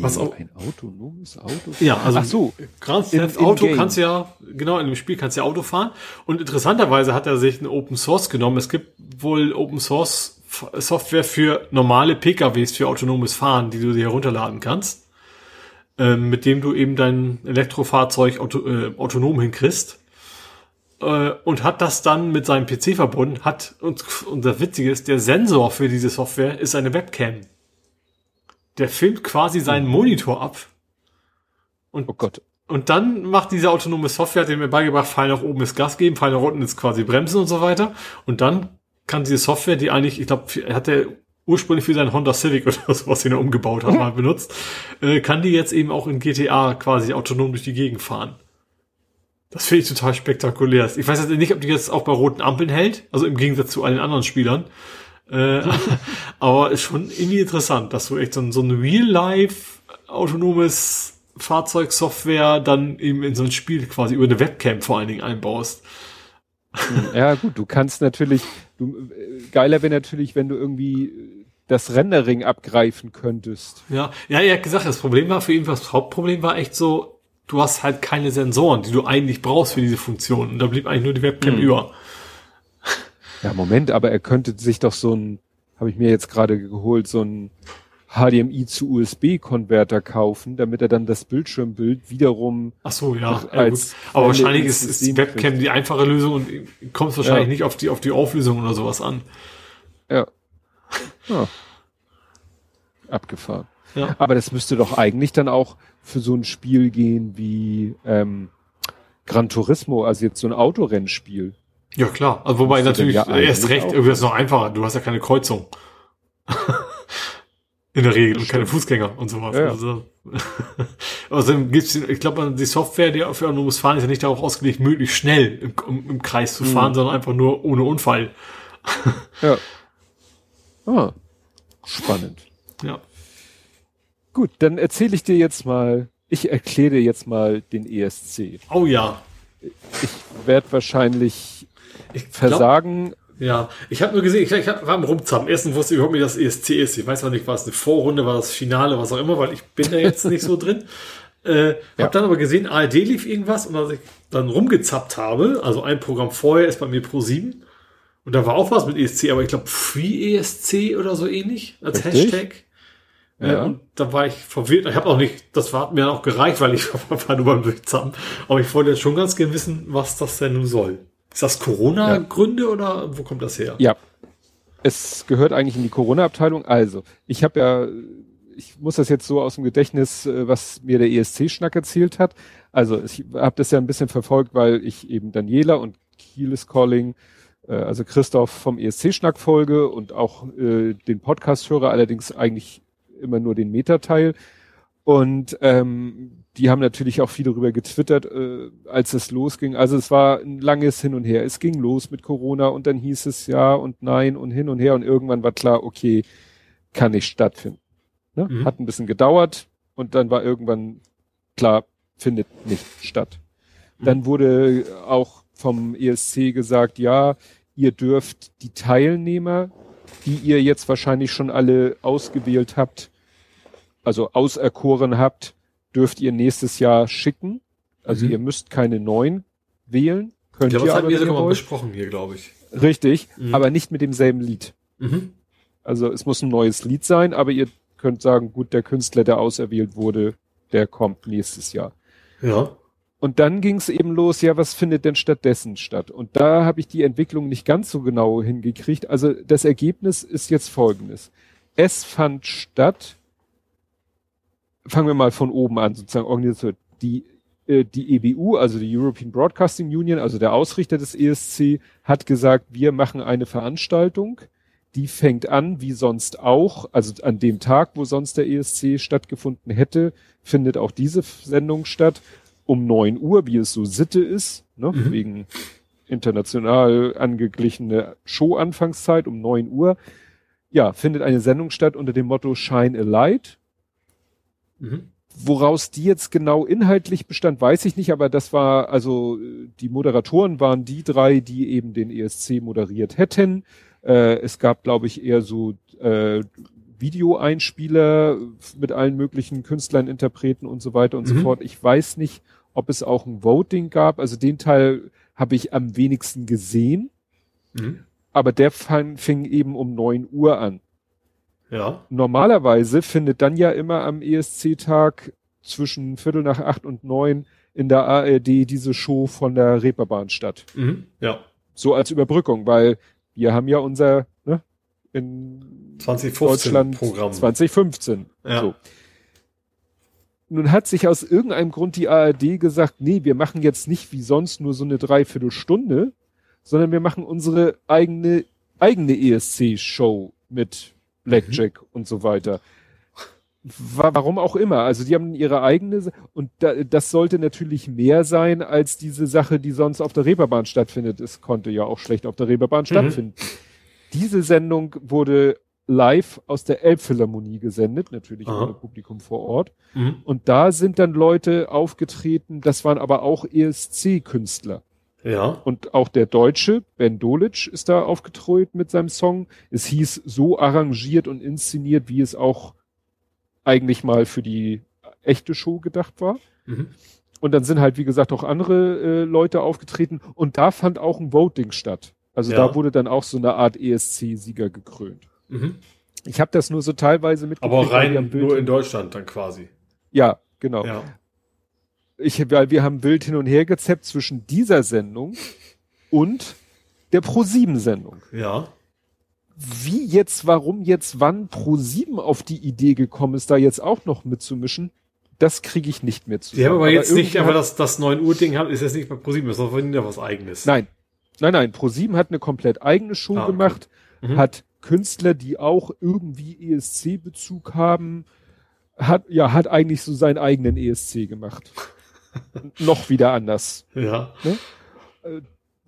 Was auch- ein autonomes Auto? Ja, also Ach so. Grand Theft Auto Game. kannst du ja, genau, in dem Spiel kannst du ja Auto fahren. Und interessanterweise hat er sich ein Open Source genommen. Es gibt wohl Open Source Software für normale PKWs für autonomes Fahren, die du dir herunterladen kannst. Ähm, mit dem du eben dein Elektrofahrzeug auto, äh, autonom hinkriegst. Äh, und hat das dann mit seinem PC verbunden, hat, und, und das Witzige ist, der Sensor für diese Software ist eine Webcam. Der filmt quasi seinen Monitor ab. Und Oh Gott. und dann macht diese autonome Software, hat er mir beigebracht, Pfeil nach oben ist Gas geben, Pfeil nach unten ist quasi bremsen und so weiter. Und dann kann diese Software, die eigentlich, ich glaube, er hat er ursprünglich für seinen Honda Civic oder sowas, den er umgebaut hat, mal benutzt, äh, kann die jetzt eben auch in GTA quasi autonom durch die Gegend fahren. Das finde ich total spektakulär. Ich weiß jetzt nicht, ob die jetzt auch bei roten Ampeln hält, also im Gegensatz zu allen anderen Spielern. Äh, aber ist schon irgendwie interessant, dass du echt so ein, so ein Real-Life autonomes Fahrzeugsoftware dann eben in so ein Spiel quasi über eine Webcam vor allen Dingen einbaust. Ja, gut, du kannst natürlich, du, äh, geiler wäre natürlich, wenn du irgendwie äh, das Rendering abgreifen könntest. Ja, ja, er hat gesagt, das Problem war für ihn, das Hauptproblem war echt so, du hast halt keine Sensoren, die du eigentlich brauchst für diese Funktion. Und da blieb eigentlich nur die Webcam über. Ja, Moment, aber er könnte sich doch so ein, habe ich mir jetzt gerade geholt, so ein HDMI zu USB-Konverter kaufen, damit er dann das Bildschirmbild wiederum Ach so, ja. Ja als gut. Aber wahrscheinlich ist, ist die Webcam die einfache Lösung und kommt wahrscheinlich Ja. nicht auf die, auf die Auflösung oder sowas an. Ja. ja. Abgefahren. Ja. Aber das müsste doch eigentlich dann auch für so ein Spiel gehen wie ähm, Gran Turismo, also jetzt so ein Autorennspiel. Ja, klar. Also wobei natürlich ja erst recht, irgendwie ist es noch einfacher. Du hast ja keine Kreuzung. In der Regel und keine. Fußgänger und sowas. Ja, ja. Also, Außerdem gibt's, ich glaube, die Software, die für autonomes Fahren ist ja nicht darauf ausgelegt, möglichst schnell im, im, im Kreis zu fahren, sondern einfach nur ohne Unfall. Ja. Ah, spannend. Ja. Gut, dann erzähle ich dir jetzt mal, ich erkläre dir jetzt mal den ESC. Oh ja. Ich werde wahrscheinlich Ich glaub, versagen. Ja, ich habe nur gesehen, ich, ich hab- war am Rumzappen. Erstens wusste ich überhaupt nicht, dass ESC ist. Ich weiß auch nicht, war es eine Vorrunde, war das Finale, was auch immer, weil ich bin da jetzt nicht so drin. Äh, Ja. Hab dann aber gesehen, ARD lief irgendwas und als ich dann rumgezappt habe, also ein Programm vorher ist bei mir Pro 7 und da war auch was mit ESC, aber ich glaube Free ESC oder so ähnlich als Richtig. Hashtag. Ja. Ja. Und da war ich verwirrt. Ich habe auch nicht, das war hat mir dann auch gereicht, weil ich war nur beim Durchzappen. Aber ich wollte jetzt schon ganz gerne wissen, was das denn nun soll. Ist das Corona-Gründe oder wo kommt das her? Ja. Es gehört eigentlich in die Corona-Abteilung. Also, ich habe ja, ich muss das jetzt so aus dem Gedächtnis, äh, was mir der ESC-Schnack erzählt hat. Also, ich habe das ja ein bisschen verfolgt, weil ich eben Daniela und Kieles Calling, äh, also Christoph vom ESC-Schnack folge und auch äh, den Podcast höre, allerdings eigentlich immer nur den Meta-Teil. Und ähm, die haben natürlich auch viel darüber getwittert, äh, als es losging. Also es war ein langes Hin und Her. Es ging los mit Corona und dann hieß es ja und nein und hin und her und irgendwann war klar, okay, kann nicht stattfinden. Ne? Mhm. Hat ein bisschen gedauert und dann war irgendwann klar, findet nicht statt. Dann wurde auch vom ESC gesagt, ja, ihr dürft die Teilnehmer, die ihr jetzt wahrscheinlich schon alle ausgewählt habt, also auserkoren habt, dürft ihr nächstes Jahr schicken. Also Mhm. ihr müsst keine neuen wählen. Könnt Ja, ihr das hatten wir sogar mal besprochen hier, glaube ich. Richtig, Mhm. aber nicht mit demselben Lied. Mhm. Also es muss ein neues Lied sein, aber ihr könnt sagen, gut, der Künstler, der auserwählt wurde, der kommt nächstes Jahr. Ja. Und dann ging es eben los, ja, was findet denn stattdessen statt? Und da habe ich die Entwicklung nicht ganz so genau hingekriegt. Also das Ergebnis ist jetzt folgendes. Es fand statt, fangen wir mal von oben an, sozusagen organisiert, die, äh, die EBU, also die European Broadcasting Union, also der Ausrichter des ESC, hat gesagt, wir machen eine Veranstaltung, die fängt an, wie sonst auch, also an dem Tag, wo sonst der ESC stattgefunden hätte, findet auch diese Sendung statt um neun Uhr, wie es so Sitte ist, ne, Mhm. wegen international angeglichene Show-Anfangszeit um neun Uhr. Ja, findet eine Sendung statt unter dem Motto Shine a Light. Mhm. Woraus die jetzt genau inhaltlich bestand, weiß ich nicht, aber das war, also äh, die Moderatoren waren die drei, die eben den ESC moderiert hätten. Äh, es gab, glaube ich, eher so äh, Videoeinspieler mit allen möglichen Künstlern, Interpreten und so weiter und so Mhm. fort. Ich weiß nicht, ob es auch ein Voting gab. Also den Teil habe ich am wenigsten gesehen, Mhm. aber der fang, fing eben um neun Uhr an. Ja. Normalerweise findet dann ja immer am ESC-Tag zwischen Viertel nach acht und neun in der ARD diese Show von der Reeperbahn statt. Mhm. Ja. So als Überbrückung, weil wir haben ja unser, ne, in 2015 Deutschland Programm. 2015. Ja. So. Nun hat sich aus irgendeinem Grund die ARD gesagt, nee, wir machen jetzt nicht wie sonst nur so eine Dreiviertelstunde, sondern wir machen unsere eigene, eigene ESC-Show mit Blackjack und so weiter. Wa- Warum auch immer. Also die haben ihre eigene und da, das sollte natürlich mehr sein als diese Sache, die sonst auf der Reeperbahn stattfindet. Es konnte ja auch schlecht auf der Reeperbahn stattfinden. Diese Sendung wurde live aus der Elbphilharmonie gesendet, natürlich Aha. ohne Publikum vor Ort. Mhm. Und da sind dann Leute aufgetreten, das waren aber auch ESC-Künstler. Ja. Und auch der Deutsche, Ben Dolic, ist da aufgetreten mit seinem Song. Es hieß so arrangiert und inszeniert, wie es auch eigentlich mal für die echte Show gedacht war. Mhm. Und dann sind halt, wie gesagt, auch andere äh, Leute aufgetreten. Und da fand auch ein Voting statt. Also Ja. da wurde dann auch so eine Art ESC-Sieger gekrönt. Mhm. Ich habe das nur so teilweise mitgekriegt. Aber rein nur in Deutschland dann quasi. Ja, genau. Ja. Ich, weil wir haben Bild hin und her gezappt zwischen dieser Sendung und der Pro-7-Sendung. Ja. Wie jetzt, warum jetzt, wann Pro7 auf die Idee gekommen ist, da jetzt auch noch mitzumischen, das kriege ich nicht mehr zu. Die haben aber jetzt nicht, aber das, das 9 Uhr Ding hat, ist jetzt nicht bei ProSieben, das ist doch wieder was eigenes. Nein, nein, nein. Pro7 hat eine komplett eigene Show Ah, okay. gemacht, Mhm. hat Künstler, die auch irgendwie ESC-Bezug haben, hat, ja, hat eigentlich so seinen eigenen ESC gemacht. Noch wieder anders. Ja.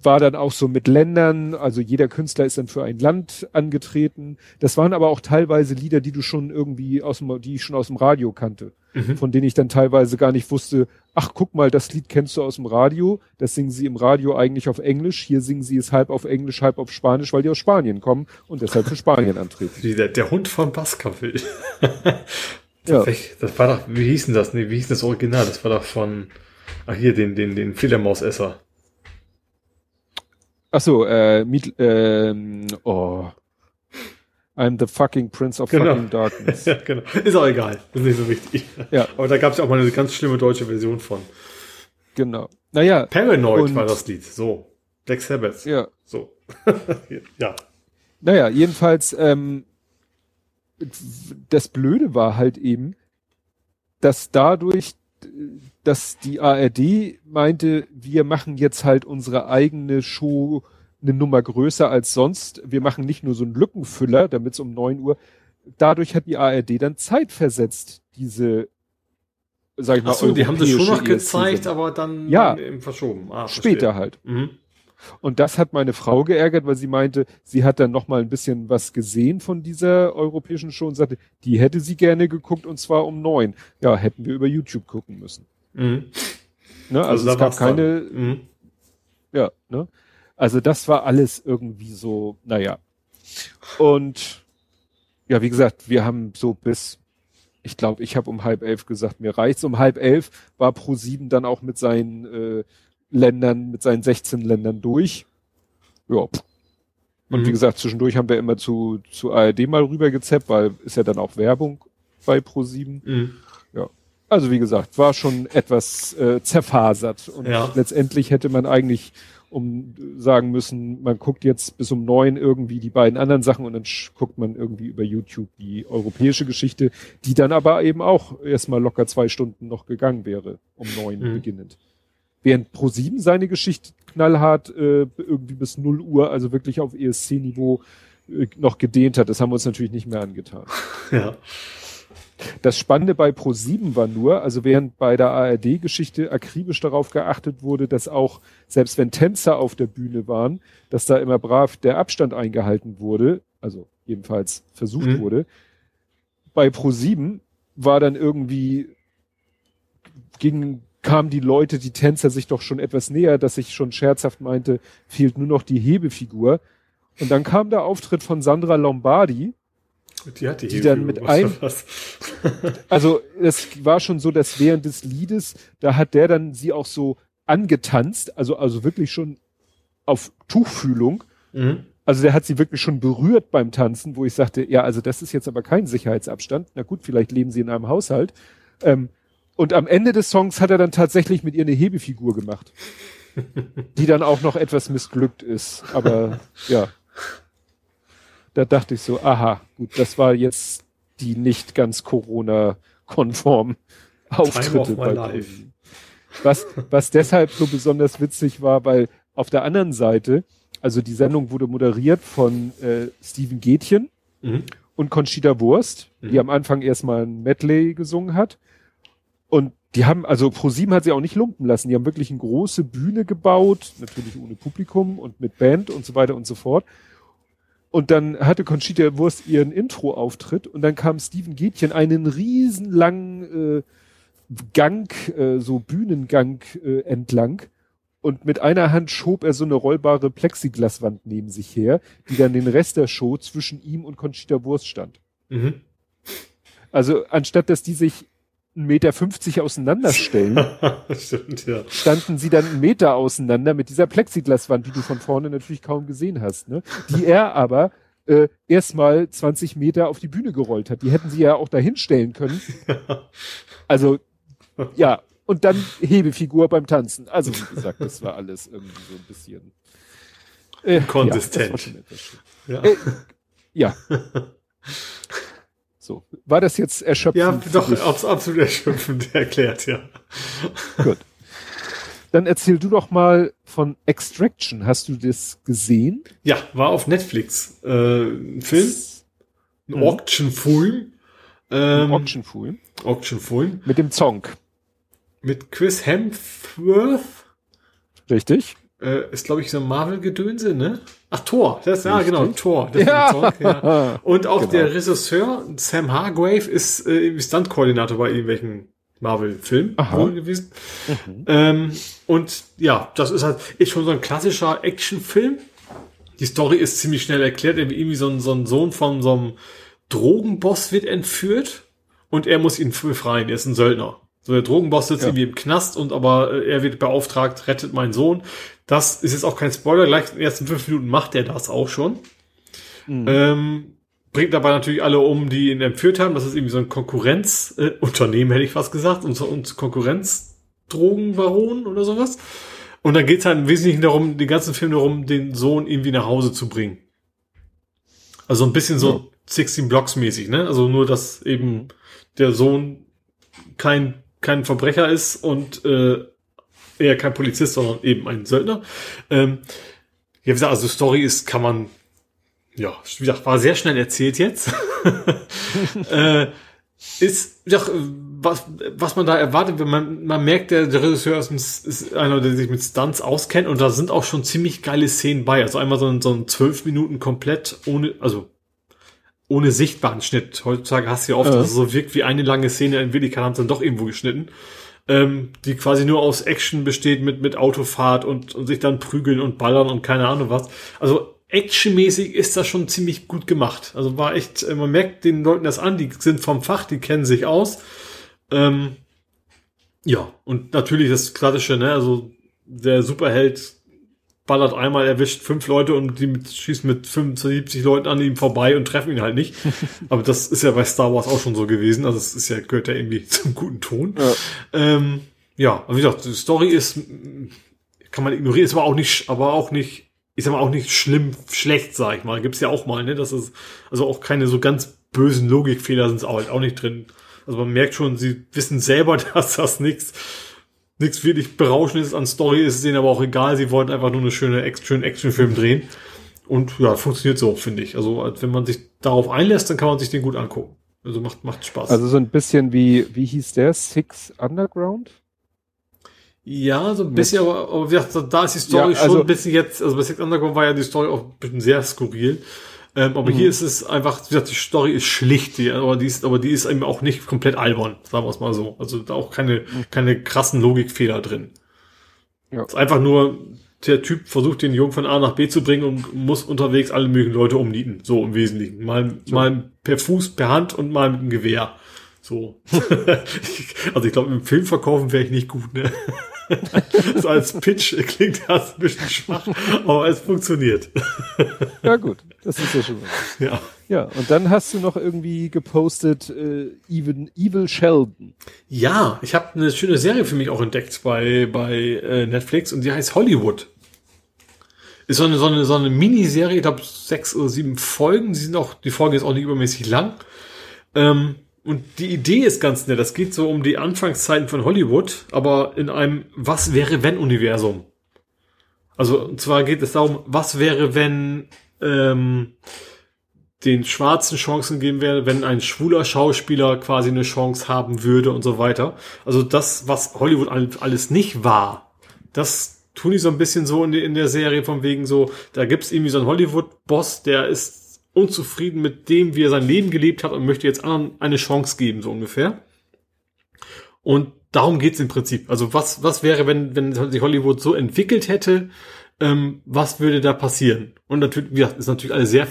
war dann auch so mit Ländern, also jeder Künstler ist dann für ein Land angetreten. Das waren aber auch teilweise Lieder, die du schon irgendwie aus dem, die ich schon aus dem Radio kannte, Mhm. von denen ich dann teilweise gar nicht wusste, ach guck mal, das Lied kennst du aus dem Radio, das singen sie im Radio eigentlich auf Englisch, hier singen sie es halb auf Englisch, halb auf Spanisch, weil die aus Spanien kommen und deshalb für Spanien antreten. Der, der Hund von Baskerville. Ja. Das war doch, wie hieß denn das? Nee, wie hieß das Original? Das war doch von, ach hier, den, den, den Fledermausesser. Ach so, äh, Miet, ähm, oh. I'm the fucking Prince of Genau. fucking Darkness. Ja, genau. Ist auch egal. Ist nicht so wichtig. Ja. Aber da gab es ja auch mal eine ganz schlimme deutsche Version von. Genau. Naja, Paranoid war das Lied. So. Black Sabbath. ja. So. ja. Naja, jedenfalls, ähm, das Blöde war halt eben, dass dadurch, dass die ARD meinte, wir machen jetzt halt unsere eigene Show eine Nummer größer als sonst. Wir machen nicht nur so einen Lückenfüller, damit es um neun Uhr. Dadurch hat die ARD dann Zeit versetzt, diese, sag ich mal, Achso, die haben das schon noch europäische gezeigt, aber dann Ja. eben verschoben. Ah, verstehe. Später halt. Mhm. Und das hat meine Frau geärgert, weil sie meinte, sie hat dann noch mal ein bisschen was gesehen von dieser europäischen Show und sagte, die hätte sie gerne geguckt und zwar um neun. Ja, hätten wir über YouTube gucken müssen. Mhm. Ne? Also, da es gab keine, Mhm. ja, ne? Also das war alles irgendwie so, naja. Und ja, wie gesagt, wir haben so bis, ich glaube, ich habe um halb elf gesagt, mir reicht's. Um halb elf war Pro 7 dann auch mit seinen äh, Ländern, mit seinen 16 Ländern durch. Ja. Und Mhm. wie gesagt, zwischendurch haben wir immer zu, zu ARD mal rüber gezappt, weil ist ja dann auch Werbung. bei Pro7. Mhm. Ja. Also wie gesagt, war schon etwas äh, zerfasert. Und ja. letztendlich hätte man eigentlich um sagen müssen, man guckt jetzt bis um neun irgendwie die beiden anderen Sachen und dann guckt man irgendwie über YouTube die europäische Geschichte, die dann aber eben auch erstmal locker zwei Stunden noch gegangen wäre, um neun mhm. beginnend. Während Pro7 seine Geschichte knallhart äh, irgendwie bis null Uhr, also wirklich auf ESC-Niveau äh, noch gedehnt hat. Das haben wir uns natürlich nicht mehr angetan. Ja. Das Spannende bei Pro7 war nur, also während bei der ARD-Geschichte akribisch darauf geachtet wurde, dass auch, selbst wenn Tänzer auf der Bühne waren, dass da immer brav der Abstand eingehalten wurde, also jedenfalls versucht mhm. wurde. Bei Pro7 war dann irgendwie, ging, kamen die Leute, die Tänzer sich doch schon etwas näher, dass ich schon scherzhaft meinte, fehlt nur noch die Hebefigur. Und dann kam der Auftritt von Sandra Lombardi, die, hat die, die dann mit ein, also es war schon so, dass während des Liedes, da hat der dann sie auch so angetanzt, also, also wirklich schon auf Tuchfühlung. Mhm. Also der hat sie wirklich schon berührt beim Tanzen, wo ich sagte, ja, also das ist jetzt aber kein Sicherheitsabstand. Na gut, vielleicht leben sie in einem Haushalt. Ähm, und am Ende des Songs hat er dann tatsächlich mit ihr eine Hebefigur gemacht, die dann auch noch etwas missglückt ist. Aber ja da dachte ich so, aha, gut, das war jetzt die nicht ganz Corona-konform Auftritte bei live. Was, was deshalb so besonders witzig war, weil auf der anderen Seite, also die Sendung wurde moderiert von äh, Steven Gätchen mhm. und Conchita Wurst, mhm. die am Anfang erstmal ein Medley gesungen hat. Und die haben, also ProSieben hat sie auch nicht lumpen lassen. Die haben wirklich eine große Bühne gebaut, natürlich ohne Publikum und mit Band und so weiter und so fort. Und dann hatte Conchita Wurst ihren Intro-Auftritt und dann kam Steven Gätchen einen riesenlangen äh, Gang, äh, so Bühnengang äh, entlang. Und mit einer Hand schob er so eine rollbare Plexiglaswand neben sich her, die dann den Rest der Show zwischen ihm und Conchita Wurst stand. Mhm. Also anstatt dass die sich 1,50 Meter auseinanderstellen, Stimmt, ja. standen sie dann einen Meter auseinander mit dieser Plexiglaswand, die du von vorne natürlich kaum gesehen hast, ne? die er aber äh, erstmal 20 Meter auf die Bühne gerollt hat. Die hätten sie ja auch dahin stellen können. Also, ja, und dann Hebefigur beim Tanzen. Also, wie gesagt, das war alles irgendwie so ein bisschen äh, konsistent. Ja, ja. Äh, ja. So, war das jetzt erschöpfend? Ja, doch, absolut erschöpfend erklärt, ja. Gut. Dann erzähl du doch mal von Extraction. Hast du das gesehen? Ja, war auf Netflix. Äh, ein Film. Ein mhm. Auction-Film. Ähm, Auction-Film. Auction-Film. Mit dem Song. Mit Chris Hemsworth. Richtig. Äh, ist, glaube ich, so ein Marvel-Gedönse, ne? Ach, Thor. Das, ja, genau, Thor. Ja. Song, ja. Und auch genau. der Regisseur, Sam Hargrave, ist äh, Stunt-Koordinator bei irgendwelchen Marvel-Filmen gewesen. Mhm. Ähm, und ja, das ist halt ist schon so ein klassischer Action-Film. Die Story ist ziemlich schnell erklärt. Irgendwie so ein, so ein Sohn von so einem Drogenboss wird entführt und er muss ihn befreien. Er ist ein Söldner. So der Drogenboss sitzt ja. irgendwie im Knast und aber äh, er wird beauftragt, rettet meinen Sohn. Das ist jetzt auch kein Spoiler, gleich in den ersten fünf Minuten macht er das auch schon. Mhm. Ähm, bringt dabei natürlich alle um, die ihn entführt haben. Das ist irgendwie so ein Konkurrenzunternehmen, äh, hätte ich fast gesagt, und, und Konkurrenzdrogenbaron oder sowas. Und dann geht es halt im Wesentlichen darum, den ganzen Film darum, den Sohn irgendwie nach Hause zu bringen. Also ein bisschen so ja. 16 Blocks mäßig, ne? Also nur, dass eben der Sohn kein kein Verbrecher ist und äh, er kein Polizist, sondern eben ein Söldner. Ähm, ja, wie gesagt, also Story ist, kann man, ja, wie gesagt, war sehr schnell erzählt jetzt. äh, ist, ja, was, was man da erwartet, wenn man, man merkt, der, der Regisseur ist, ist einer, der sich mit Stunts auskennt und da sind auch schon ziemlich geile Szenen bei. Also einmal so ein, so zwölf Minuten komplett ohne, also ohne sichtbaren Schnitt. Heutzutage hast du ja oft, ja. dass es so wirkt wie eine lange Szene, in Wirklichkeit haben sie dann doch irgendwo geschnitten. Ähm, die quasi nur aus Action besteht mit, mit Autofahrt und, und sich dann prügeln und ballern und keine Ahnung was. Also actionmäßig ist das schon ziemlich gut gemacht. Also war echt, äh, man merkt den Leuten das an, die sind vom Fach, die kennen sich aus. Ähm, ja, und natürlich das Klassische, ne, also der Superheld ballert einmal, erwischt fünf Leute und die mit, schießt mit 75 Leuten an ihm vorbei und treffen ihn halt nicht. Aber das ist ja bei Star Wars auch schon so gewesen. Also es ist ja, gehört ja irgendwie zum guten Ton. Ja, ähm, ja aber wie gesagt, die Story ist, kann man ignorieren, ist aber auch nicht, aber auch nicht, ist aber auch nicht schlimm, schlecht, sag ich mal. Gibt's ja auch mal, ne? Das ist, also auch keine so ganz bösen Logikfehler sind auch, halt auch nicht drin. Also man merkt schon, sie wissen selber, dass das nichts nichts wirklich Berauschendes an Story ist, ist ihnen aber auch egal. Sie wollten einfach nur eine schöne, schönen Actionfilm drehen. Und ja, funktioniert so, finde ich. Also wenn man sich darauf einlässt, dann kann man sich den gut angucken. Also macht, macht Spaß. Also so ein bisschen wie, wie hieß der? Six Underground? Ja, so ein bisschen, aber, aber wie gesagt, da ist die Story ja, also, schon ein bisschen jetzt, also bei Six Underground war ja die Story auch ein bisschen sehr skurril. Ähm, aber mhm. hier ist es einfach, wie gesagt, die Story ist schlicht, die, aber die ist, aber die ist eben auch nicht komplett albern, sagen wir es mal so. Also da auch keine, mhm. keine krassen Logikfehler drin. Ja. Es ist einfach nur, der Typ versucht den Jungen von A nach B zu bringen und muss unterwegs alle möglichen Leute umnieten. So im Wesentlichen. Mal, so. mal per Fuß, per Hand und mal mit dem Gewehr. So. also ich glaube, im Film verkaufen wäre ich nicht gut, ne? so als Pitch klingt das ein bisschen schwach, aber es funktioniert. ja gut, das ist ja schon was. Ja. Ja, und dann hast du noch irgendwie gepostet äh, Even, Evil Sheldon. Ja, ich habe eine schöne Serie für mich auch entdeckt bei, bei äh, Netflix und die heißt Hollywood. Ist so eine, so eine, so eine Miniserie, ich glaube sechs oder sieben Folgen. Die sind auch, die Folge ist auch nicht übermäßig lang. Ähm, und die Idee ist ganz nett. Das geht so um die Anfangszeiten von Hollywood, aber in einem Was wäre wenn Universum. Also und zwar geht es darum, was wäre wenn ähm, den Schwarzen Chancen geben wäre, wenn ein schwuler Schauspieler quasi eine Chance haben würde und so weiter. Also das, was Hollywood alles nicht war, das tun die so ein bisschen so in, der Serie von wegen so, da gibt's irgendwie so einen Hollywood-Boss, der ist unzufrieden mit dem, wie er sein Leben gelebt hat und möchte jetzt anderen eine Chance geben, so ungefähr. Und darum geht's im Prinzip. Also was, was wäre, wenn, wenn sich Hollywood so entwickelt hätte, ähm, was würde da passieren? Und natürlich, wie gesagt, ist natürlich alles sehr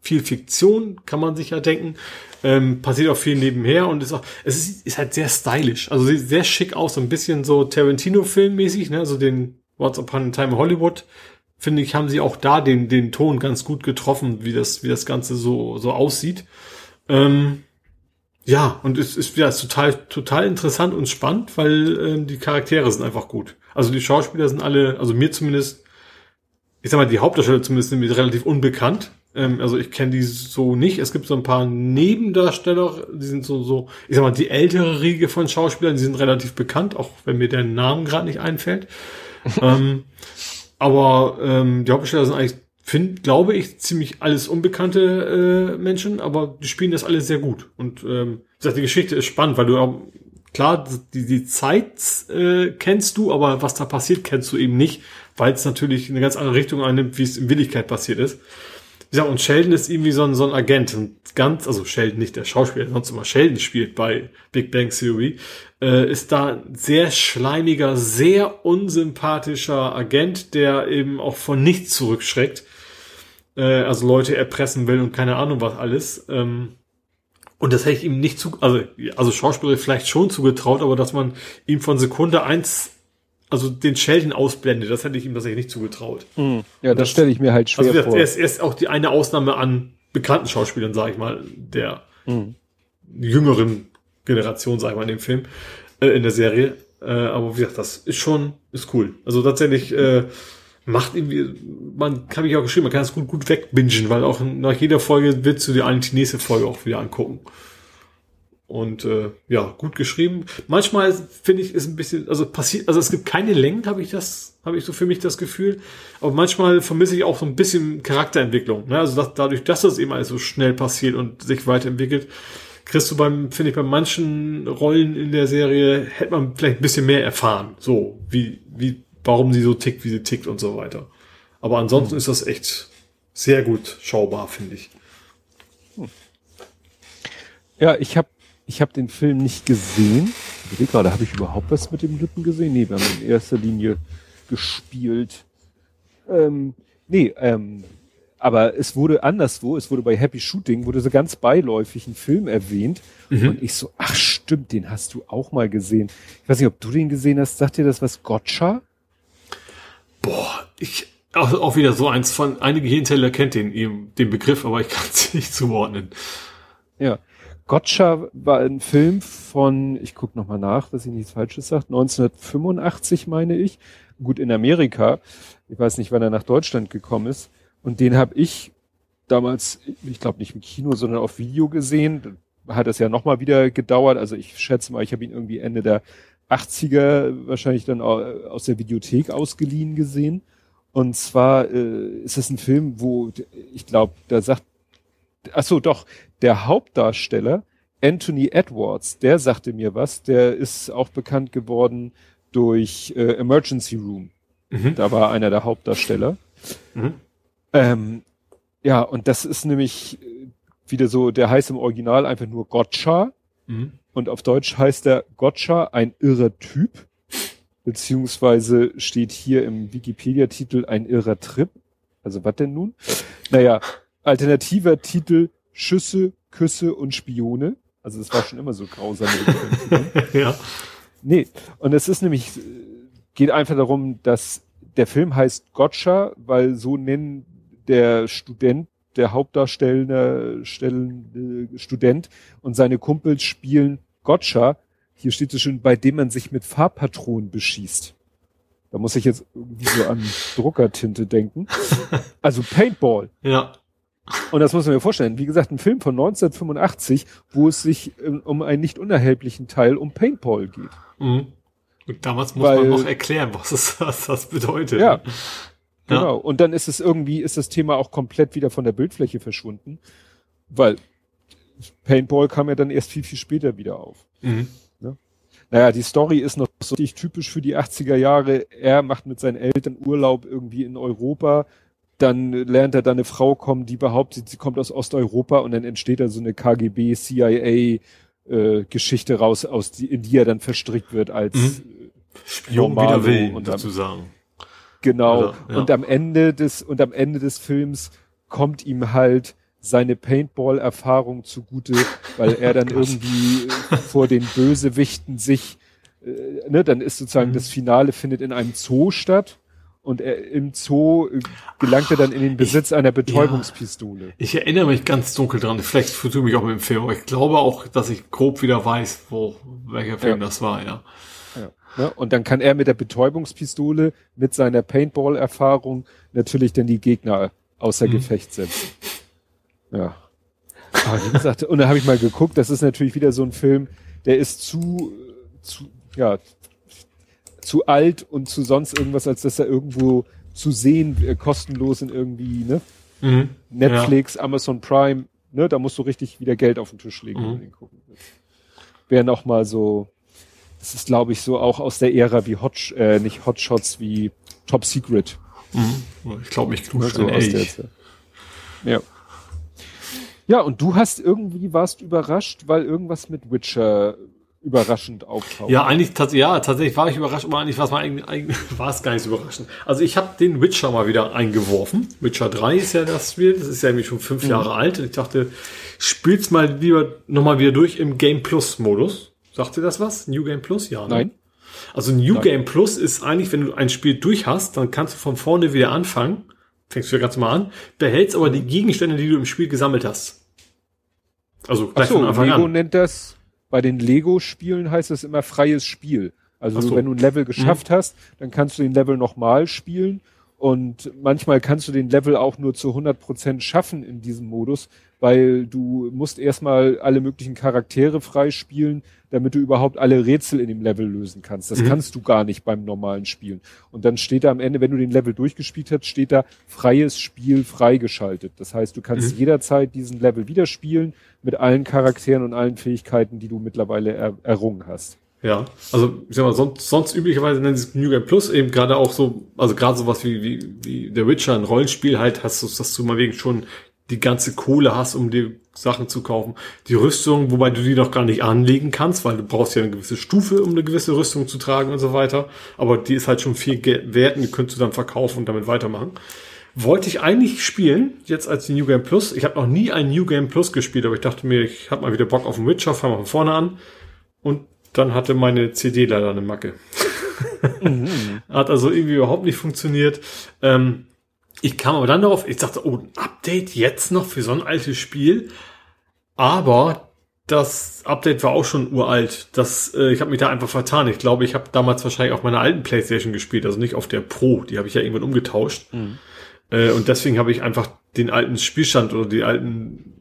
viel Fiktion, kann man sich ja denken. Ähm, passiert auch viel nebenher und ist auch, es ist, ist halt sehr stylisch. Also sieht sehr schick aus, so ein bisschen so Tarantino-Filmmäßig, ne, so den What's Upon a Time Hollywood finde ich, haben sie auch da den, den Ton ganz gut getroffen, wie das, wie das Ganze so, so aussieht. Ähm, ja, und es ist ja total, total interessant und spannend, weil ähm, die Charaktere sind einfach gut. Also die Schauspieler sind alle, also mir zumindest, ich sag mal, die Hauptdarsteller zumindest sind mir relativ unbekannt. Ähm, also ich kenne die so nicht. Es gibt so ein paar Nebendarsteller, die sind so, so, ich sag mal, die ältere Riege von Schauspielern, die sind relativ bekannt, auch wenn mir der Name gerade nicht einfällt. ähm, aber ähm, die Hauptdarsteller sind eigentlich, find, glaube ich, ziemlich alles unbekannte äh, Menschen, aber die spielen das alles sehr gut. Und ähm, wie gesagt, die Geschichte ist spannend, weil du auch, klar, die, die Zeit äh, kennst du, aber was da passiert, kennst du eben nicht, weil es natürlich eine ganz andere Richtung einnimmt, wie es in Willigkeit passiert ist. Ja, und Sheldon ist irgendwie so ein, so ein Agent. Und ganz, also Sheldon nicht der Schauspieler, sonst immer Sheldon spielt bei Big Bang Theory, äh, ist da ein sehr schleimiger, sehr unsympathischer Agent, der eben auch von nichts zurückschreckt. Äh, also Leute erpressen will und keine Ahnung was alles. Ähm, und das hätte ich ihm nicht zu, also, also Schauspieler vielleicht schon zugetraut, aber dass man ihm von Sekunde eins also den Sheldon ausblendet, das hätte ich ihm tatsächlich nicht zugetraut. Mhm. Ja, das, das stelle ich mir halt schwer also, vor. Er ist, er ist auch die eine Ausnahme an bekannten Schauspielern, sage ich mal, der mhm. jüngeren Generation, sage ich mal, in dem Film, äh, in der Serie. Äh, aber wie gesagt, das ist schon, ist cool. Also tatsächlich äh, macht irgendwie, man kann mich auch geschrieben, man kann es gut, gut wegbingen, weil auch nach jeder Folge willst du dir eigentlich die nächste Folge auch wieder angucken. Und äh, ja, gut geschrieben. Manchmal finde ich ist ein bisschen, also passiert, also es gibt keine Längen, habe ich das, habe ich so für mich das Gefühl. Aber manchmal vermisse ich auch so ein bisschen Charakterentwicklung. Ne? Also dass, dadurch, dass das eben alles so schnell passiert und sich weiterentwickelt, kriegst du beim, finde ich, bei manchen Rollen in der Serie hätte man vielleicht ein bisschen mehr erfahren. So, wie, wie, warum sie so tickt, wie sie tickt und so weiter. Aber ansonsten hm. ist das echt sehr gut schaubar, finde ich. Hm. Ja, ich habe ich habe den Film nicht gesehen. Ich sehe gerade, habe ich überhaupt was mit dem Lippen gesehen? Nee, wir haben in erster Linie gespielt. Ähm, nee, ähm, aber es wurde anderswo, es wurde bei Happy Shooting, wurde so ganz beiläufig ein Film erwähnt. Mhm. Und ich so, ach stimmt, den hast du auch mal gesehen. Ich weiß nicht, ob du den gesehen hast. Sagt dir das was, Gotcha? Boah, ich, Auch, auch wieder so eins von, einige Hirnteller kennt den, den Begriff, aber ich kann es nicht zuordnen. Ja. Gotcha war ein Film von, ich gucke nochmal nach, dass ich nichts Falsches sage, 1985 meine ich. Gut, in Amerika. Ich weiß nicht, wann er nach Deutschland gekommen ist. Und den habe ich damals, ich glaube nicht im Kino, sondern auf Video gesehen. Hat es ja nochmal wieder gedauert. Also ich schätze mal, ich habe ihn irgendwie Ende der 80er wahrscheinlich dann aus der Videothek ausgeliehen gesehen. Und zwar äh, ist es ein Film, wo ich glaube, da sagt, ach so, doch, der Hauptdarsteller Anthony Edwards, der sagte mir was, der ist auch bekannt geworden durch äh, Emergency Room. Mhm. Da war einer der Hauptdarsteller. Mhm. Ähm, ja, und das ist nämlich äh, wieder so, der heißt im Original einfach nur Gotcha. Mhm. Und auf Deutsch heißt er Gotcha, ein irrer Typ. Beziehungsweise steht hier im Wikipedia-Titel ein irrer Trip. Also was denn nun? Naja, alternativer Titel Schüsse, Küsse und Spione. Also das war schon immer so grausam. ja. Nee, und es ist nämlich, geht einfach darum, dass der Film heißt Gotcha, weil so nennen der Student, der Hauptdarstellende stellende Student und seine Kumpels spielen Gotcha. Hier steht so schön, bei dem man sich mit Farbpatronen beschießt. Da muss ich jetzt irgendwie so an Druckertinte denken. Also Paintball. Ja. Und das muss man mir vorstellen. Wie gesagt, ein Film von 1985, wo es sich ähm, um einen nicht unerheblichen Teil um Paintball geht. Mhm. Und damals muss Weil, man noch erklären, was, es, was das bedeutet. Ja. Genau. Ja. Und dann ist es irgendwie, ist das Thema auch komplett wieder von der Bildfläche verschwunden. Weil Paintball kam ja dann erst viel, viel später wieder auf. Mhm. Ne? Naja, die Story ist noch so richtig typisch für die 80er Jahre. Er macht mit seinen Eltern Urlaub irgendwie in Europa. Dann lernt er da eine Frau kommen, die behauptet, sie kommt aus Osteuropa und dann entsteht da so eine KGB, CIA, äh, Geschichte raus, aus die, in die er dann verstrickt wird als mhm. Spion wider Willen, und sozusagen. Genau. Also, ja. Und am Ende des und am Ende des Films kommt ihm halt seine Paintball-Erfahrung zugute, weil er dann irgendwie vor den Bösewichten sich, äh, ne, dann ist sozusagen mhm. das Finale findet in einem Zoo statt und er im Zoo äh, gelangt er dann in den Besitz ich, einer Betäubungspistole. Ja, ich erinnere mich ganz dunkel dran, vielleicht vertue mich auch mit dem Film, aber ich glaube auch, dass ich grob wieder weiß, wo welcher Film ja. das war, ja. ja. Ne? Und dann kann er mit der Betäubungspistole, mit seiner Paintball-Erfahrung natürlich dann die Gegner außer mhm. Gefecht setzen. Ja. Aber wie gesagt, und da habe ich mal geguckt, das ist natürlich wieder so ein Film, der ist zu, zu, ja, zu alt und zu sonst irgendwas, als dass er irgendwo zu sehen, äh, kostenlos in irgendwie, ne? Mhm. Netflix, ja. Amazon Prime, ne? Da musst du richtig wieder Geld auf den Tisch legen, mhm. wenn du den gucken willst. Wäre noch mal so, das ist glaube ich so auch aus der Ära wie Hot, äh, nicht Hotshots, wie Top Secret. Mhm. Ich glaube, mich knuscht so aus der Ja. Ja, und du hast irgendwie warst überrascht, weil irgendwas mit Witcher überraschend auftaucht. Ja, eigentlich ja, tatsächlich war ich überrascht, aber eigentlich war es mal eigentlich, war es gar nicht so überraschend. Also ich habe den Witcher mal wieder eingeworfen. Witcher 3 ist ja das Spiel, das ist ja irgendwie schon fünf mhm. Jahre alt. Und ich dachte, spiel's mal lieber nochmal wieder durch im Game Plus Modus. Sagt ihr das was? New Game Plus? Ja. Ne? Nein. Also New Nein. Game Plus ist eigentlich, wenn du ein Spiel durch hast, dann kannst du von vorne wieder anfangen. Fängst du ja ganz mal an, behältst aber die Gegenstände, die du im Spiel gesammelt hast. Also gleich so, von Anfang Lego an. nennt das bei den Lego-Spielen heißt es immer freies Spiel. Also so. wenn du ein Level geschafft mhm. hast, dann kannst du den Level nochmal spielen. Und manchmal kannst du den Level auch nur zu 100 Prozent schaffen in diesem Modus, weil du musst erstmal alle möglichen Charaktere freispielen, damit du überhaupt alle Rätsel in dem Level lösen kannst. Das mhm. kannst du gar nicht beim normalen Spielen. Und dann steht da am Ende, wenn du den Level durchgespielt hast, steht da freies Spiel freigeschaltet. Das heißt, du kannst mhm. jederzeit diesen Level wieder spielen mit allen Charakteren und allen Fähigkeiten, die du mittlerweile er errungen hast. Ja, also ich sag mal, sonst, sonst üblicherweise nennen sie es New Game Plus eben gerade auch so, also gerade sowas wie, wie, wie der Witcher, ein Rollenspiel halt, hast du, dass du mal wegen schon die ganze Kohle hast, um dir Sachen zu kaufen. Die Rüstung, wobei du die noch gar nicht anlegen kannst, weil du brauchst ja eine gewisse Stufe, um eine gewisse Rüstung zu tragen und so weiter. Aber die ist halt schon viel wert und die könntest du dann verkaufen und damit weitermachen. Wollte ich eigentlich spielen, jetzt als die New Game Plus. Ich habe noch nie ein New Game Plus gespielt, aber ich dachte mir, ich habe mal wieder Bock auf den Witcher, fangen wir von vorne an. Und dann hatte meine CD leider eine Macke. mhm. Hat also irgendwie überhaupt nicht funktioniert. Ähm, Ich kam aber dann darauf, ich dachte, oh, ein Update jetzt noch für so ein altes Spiel. Aber das Update war auch schon uralt. Das, äh, ich habe mich da einfach vertan. Ich glaube, ich habe damals wahrscheinlich auf meiner alten Playstation gespielt, also nicht auf der Pro. Die habe ich ja irgendwann umgetauscht. Mhm. Äh, und deswegen habe ich einfach den alten Spielstand oder die alten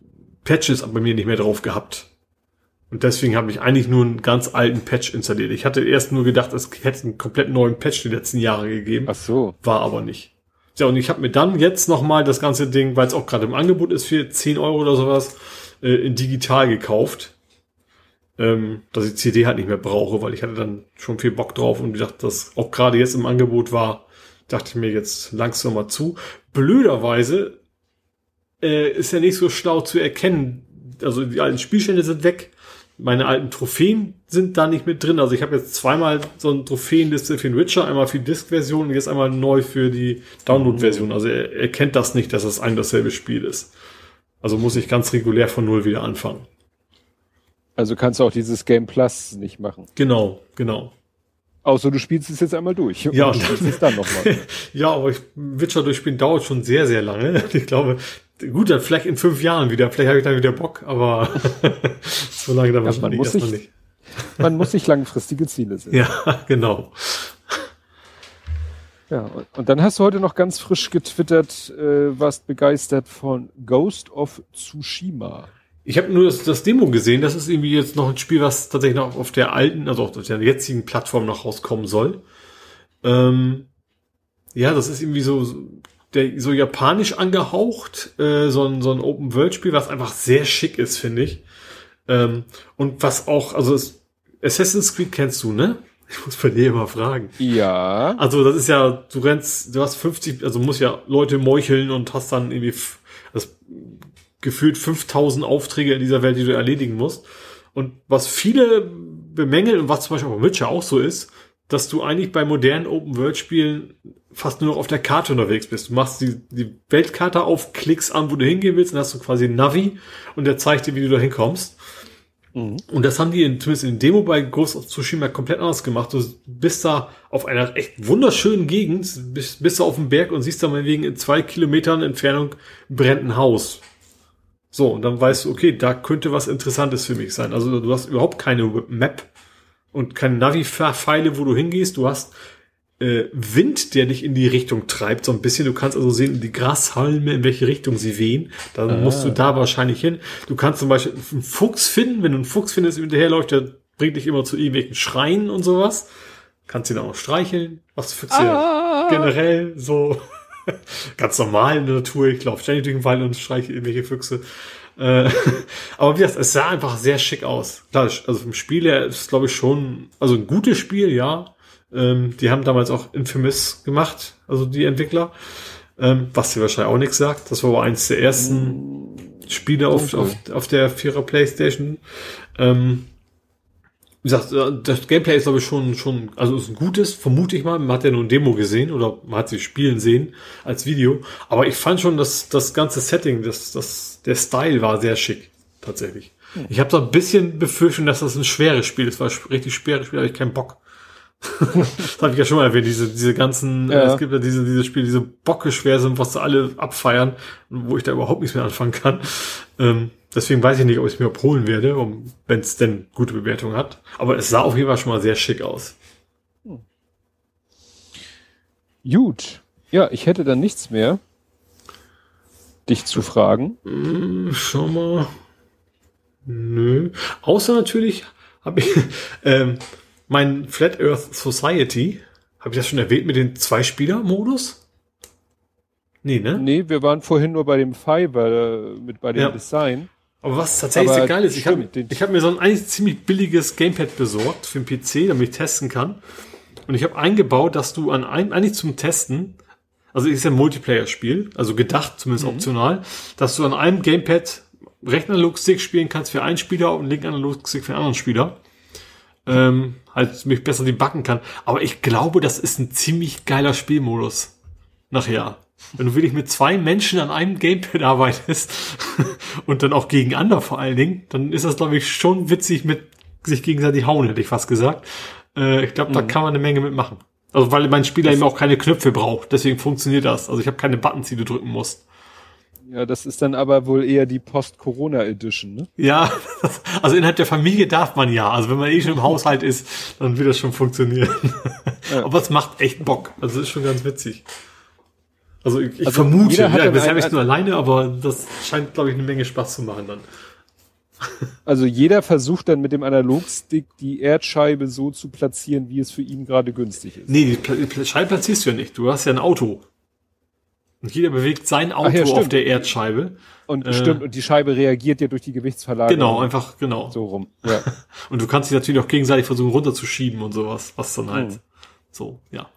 Patches bei mir nicht mehr drauf gehabt. Und deswegen habe ich eigentlich nur einen ganz alten Patch installiert. Ich hatte erst nur gedacht, es hätte einen komplett neuen Patch die letzten Jahre gegeben. Ach so. War aber nicht. Ja, und ich habe mir dann jetzt nochmal das ganze Ding, weil es auch gerade im Angebot ist für 10 Euro oder sowas, äh, in digital gekauft. Ähm, dass ich CD halt nicht mehr brauche, weil ich hatte dann schon viel Bock drauf und gedacht, dass auch gerade jetzt im Angebot war, dachte ich mir jetzt langsam mal zu. Blöderweise äh, ist ja nicht so schlau zu erkennen. Also die alten Spielstände sind weg meine alten Trophäen sind da nicht mit drin. Also ich habe jetzt zweimal so eine Trophäenliste für den Witcher, einmal für die Disk-Version und jetzt einmal neu für die Download-Version. Also er, er kennt das nicht, dass es ein dasselbe Spiel ist. Also muss ich ganz regulär von null wieder anfangen. Also kannst du auch dieses Game Plus nicht machen. Genau, genau. Außer du spielst es jetzt einmal durch. Ja, und spielst es dann nochmal. ja, aber ich, Witcher durchspielen dauert schon sehr, sehr lange. Ich glaube, gut, dann vielleicht in fünf Jahren wieder. Vielleicht habe ich dann wieder Bock, aber so lange dann ja, man muss sich, nicht. Man muss sich langfristige Ziele setzen. Ja, genau. Ja, und dann hast du heute noch ganz frisch getwittert, äh, warst begeistert von Ghost of Tsushima. Ich habe nur das, das, Demo gesehen. Das ist irgendwie jetzt noch ein Spiel, was tatsächlich noch auf der alten, also auf der jetzigen Plattform noch rauskommen soll. Ähm, ja, das ist irgendwie so, der, so japanisch angehaucht, äh, so ein, so ein Open-World-Spiel, was einfach sehr schick ist, finde ich. Ähm, und was auch, also es, Assassin's Creed kennst du, ne? Ich muss bei dir immer fragen. Ja. Also das ist ja, du rennst, du hast 50, also musst ja Leute meucheln und hast dann irgendwie das gefühlt 5000 Aufträge in dieser Welt, die du erledigen musst. Und was viele bemängeln und was zum Beispiel auch bei Witcher auch so ist, dass du eigentlich bei modernen Open-World-Spielen fast nur noch auf der Karte unterwegs bist. Du machst die, die Weltkarte auf, klickst an, wo du hingehen willst, und hast du quasi ein Navi und der zeigt dir, wie du da hinkommst. Mhm. Und das haben die in, zumindest in Demo bei Ghost of Tsushima komplett anders gemacht. Du bist da auf einer echt wunderschönen Gegend, bist, bist da auf dem Berg und siehst da mal wegen in zwei Kilometern Entfernung brennt ein Haus. So, und dann weißt du, okay, da könnte was Interessantes für mich sein. Also du hast überhaupt keine Map und keine Navi-Pfeile, wo du hingehst. Du hast äh, Wind, der dich in die Richtung treibt, so ein bisschen. Du kannst also sehen, die Grashalme, in welche Richtung sie wehen. Dann ah. musst du da wahrscheinlich hin. Du kannst zum Beispiel einen Fuchs finden. Wenn du einen Fuchs findest, der hinterherläuft, der bringt dich immer zu irgendwelchen Schreien und sowas. Kannst ihn auch streicheln. Was Füchse ah. generell so Ganz normal in der Natur. Ich laufe ständig durch den Wald und streiche irgendwelche Füchse. Äh, aber wie gesagt, es sah einfach sehr schick aus. Klar, also vom Spiel her ist es, glaube ich, schon, also ein gutes Spiel, ja. Ähm, die haben damals auch Infamous gemacht, also die Entwickler. Ähm, was dir wahrscheinlich auch nichts sagt. Das war aber eins der ersten Spiele auf, auf, auf der Vierer Playstation. Ähm, wie gesagt, äh, das Gameplay ist glaube ich schon, schon, also ist ein gutes, vermute ich mal. Man hat ja nur ein Demo gesehen oder man hat sie spielen sehen als Video. Aber ich fand schon, dass das ganze Setting, das, das, der Style war sehr schick, tatsächlich. Hm. Ich habe so ein bisschen Befürchtung, dass das ein schweres Spiel ist. War ein richtig schweres Spiel, habe ich keinen Bock. Das habe ich ja schon mal erwähnt, diese, diese ganzen, ja. äh, es gibt ja diese, diese Spiele, diese Bocke schwer sind, was alle abfeiern, wo ich da überhaupt nichts mehr anfangen kann. Ähm, Deswegen weiß ich nicht, ob ich es mir abholen werde, um, wenn es denn gute Bewertungen hat. Aber es sah auf jeden Fall schon mal sehr schick aus. Hm. Gut. Ja, ich hätte dann nichts mehr, dich zu fragen. Hm, schau mal. Nö. Außer natürlich habe ich ähm, mein Flat Earth Society. Habe ich das schon erwähnt mit dem Zwei-Spieler-Modus? Nee, ne? Nee, wir waren vorhin nur bei dem Fiverr äh, mit bei dem ja. Design. Aber was tatsächlich sehr geil ist, ich habe hab mir so ein eigentlich ziemlich billiges Gamepad besorgt für den PC, damit ich testen kann. Und ich habe eingebaut, dass du an einem, eigentlich zum Testen, also ist ja ein Multiplayer-Spiel, also gedacht, zumindest mhm. optional, dass du an einem Gamepad rechten Analogstick spielen kannst für einen Spieler und linken Analogstick für einen anderen Spieler. Ähm, halt mich besser die backen kann. Aber ich glaube, das ist ein ziemlich geiler Spielmodus. Nachher. Wenn du wirklich mit zwei Menschen an einem Gamepad arbeitest und dann auch gegeneinander vor allen Dingen, dann ist das, glaube ich, schon witzig mit sich gegenseitig hauen, hätte ich fast gesagt. Äh, ich glaube, da mhm. kann man eine Menge mitmachen. Also weil mein Spieler eben auch keine Knöpfe braucht. Deswegen funktioniert das. Also ich habe keine Buttons, die du drücken musst. Ja, das ist dann aber wohl eher die Post-Corona-Edition, ne? Ja, also innerhalb der Familie darf man ja. Also wenn man eh schon im Haushalt ist, dann wird das schon funktionieren. Ja. Aber es macht echt Bock. Also es ist schon ganz witzig. Also ich, ich also vermute, ja, bisher habe ich nur alleine, aber das scheint, glaube ich, eine Menge Spaß zu machen dann. Also jeder versucht dann mit dem Analogstick die Erdscheibe so zu platzieren, wie es für ihn gerade günstig ist. Nee, die Scheibe platzierst du ja nicht. Du hast ja ein Auto. Und jeder bewegt sein Auto ja, auf der Erdscheibe. Und äh, stimmt, und die Scheibe reagiert ja durch die Gewichtsverlagerung. Genau, einfach, genau. So rum. Ja. und du kannst sie natürlich auch gegenseitig versuchen runterzuschieben und sowas, was dann halt hm. so, ja.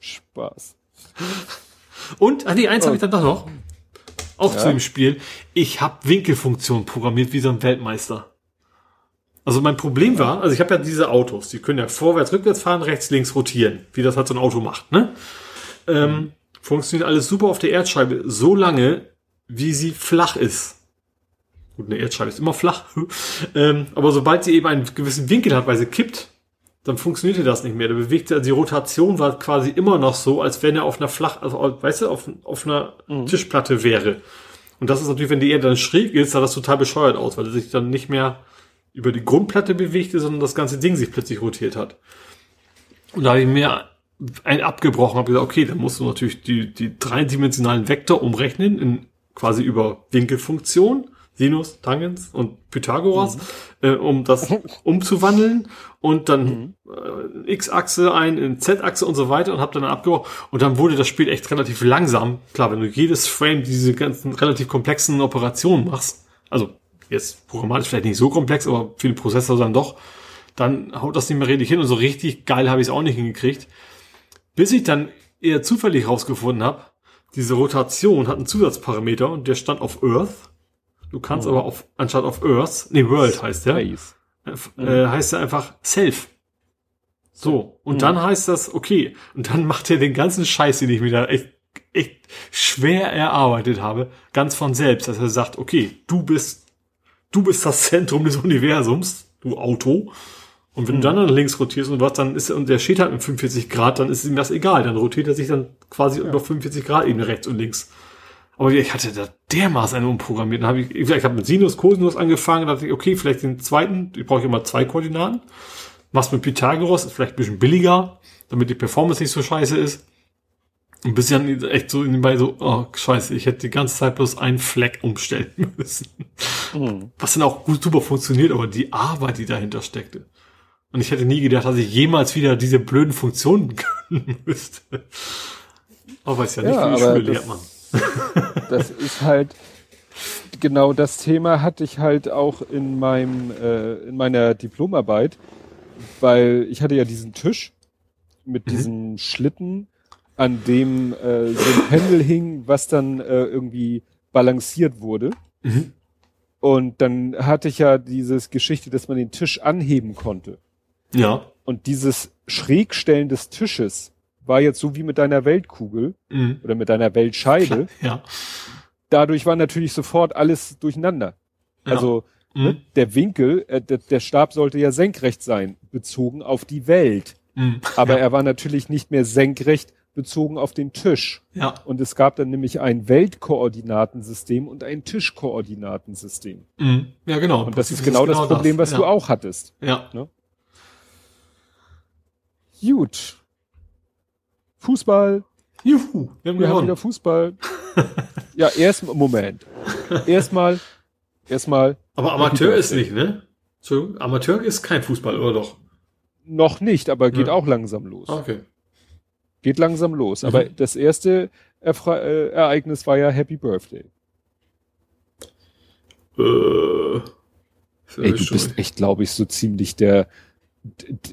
Spaß. Und, ah nee, eins oh. habe ich dann doch noch. Auch ja. zu dem Spiel. Ich habe Winkelfunktion programmiert wie so ein Weltmeister. Also mein Problem war, also ich habe ja diese Autos, die können ja vorwärts, rückwärts fahren, rechts, links rotieren, wie das halt so ein Auto macht. Ne? Ähm, mhm. Funktioniert alles super auf der Erdscheibe, so lange, wie sie flach ist. Gut, eine Erdscheibe ist immer flach. ähm, aber sobald sie eben einen gewissen Winkel hat, weil sie kippt, dann funktionierte das nicht mehr. Da bewegte, also die Rotation war quasi immer noch so, als wenn er auf einer flach, also weißt du, auf, auf einer mhm. Tischplatte wäre. Und das ist natürlich, wenn die Erde dann schräg ist, sah das total bescheuert aus, weil er sich dann nicht mehr über die Grundplatte bewegte, sondern das ganze Ding sich plötzlich rotiert hat. Und da habe ich mir ein abgebrochen, habe gesagt, okay, dann musst du natürlich die, die dreidimensionalen Vektor umrechnen in quasi über Winkelfunktion Sinus, Tangens und Pythagoras, mhm. äh, um das umzuwandeln und dann mhm. äh, X-Achse ein in Z-Achse und so weiter und habe dann abgebrochen und dann wurde das Spiel echt relativ langsam. Klar, wenn du jedes Frame diese ganzen relativ komplexen Operationen machst, also jetzt programmatisch vielleicht nicht so komplex, aber viele Prozessor dann doch, dann haut das nicht mehr richtig hin und so richtig geil habe ich es auch nicht hingekriegt. Bis ich dann eher zufällig rausgefunden habe, diese Rotation hat einen Zusatzparameter und der stand auf Earth Du kannst oh. aber auf, anstatt auf Earth, nee, World heißt der, äh, äh, heißt der einfach Self. So. Und mhm. dann heißt das, okay. Und dann macht er den ganzen Scheiß, den ich mir da echt, echt schwer erarbeitet habe, ganz von selbst, dass er sagt, okay, du bist, du bist das Zentrum des Universums, du Auto. Und wenn mhm. du dann nach links rotierst und was, dann ist er, und der steht halt mit 45 Grad, dann ist ihm das egal. Dann rotiert er sich dann quasi ja. über 45 Grad eben rechts und links. Aber ich hatte da dermaßen einen umprogrammiert. Dann habe ich, ich habe mit Sinus, Cosinus angefangen, da dachte ich, okay, vielleicht den zweiten, ich brauche immer zwei Koordinaten. Mach's mit Pythagoras, ist vielleicht ein bisschen billiger, damit die Performance nicht so scheiße ist. Und bis dann echt so nebenbei so, oh scheiße, ich hätte die ganze Zeit bloß einen Fleck umstellen müssen. Mhm. Was dann auch gut super funktioniert, aber die Arbeit, die dahinter steckte. Und ich hätte nie gedacht, dass ich jemals wieder diese blöden Funktionen können müsste. Aber weiß ja nicht, ja, wie die Schule lehrt man das ist halt genau das Thema hatte ich halt auch in meinem äh, in meiner Diplomarbeit, weil ich hatte ja diesen Tisch mit mhm. diesem Schlitten, an dem äh, so ein Pendel hing, was dann äh, irgendwie balanciert wurde. Mhm. Und dann hatte ich ja dieses Geschichte, dass man den Tisch anheben konnte. Ja. Und dieses Schrägstellen des Tisches war jetzt so wie mit deiner Weltkugel mhm. oder mit deiner Weltscheibe. Ja. Dadurch war natürlich sofort alles durcheinander. Ja. Also mhm. ne, der Winkel, äh, der, der, Stab sollte ja senkrecht sein, bezogen auf die Welt. Mhm. Aber ja. er war natürlich nicht mehr senkrecht bezogen auf den Tisch. Ja. Und es gab dann nämlich ein Weltkoordinatensystem und ein Tischkoordinatensystem. Mhm. Ja, genau. Und das, das ist genau, genau, das Problem, das. was ja. du auch hattest. Ja. Ne? Gut. Fußball. Juhu, wir haben, wir haben wieder Fußball. ja, erst Moment. Erstmal, erstmal. Aber Amateur ist nicht, ne? Entschuldigung, Amateur ist kein Fußball, oder doch? Noch nicht, aber geht ja. auch langsam los. Okay. Geht langsam los. Mhm. Aber das erste Erfra äh, Ereignis war ja Happy Birthday. Äh, Ey, du bist echt, glaube ich, so ziemlich der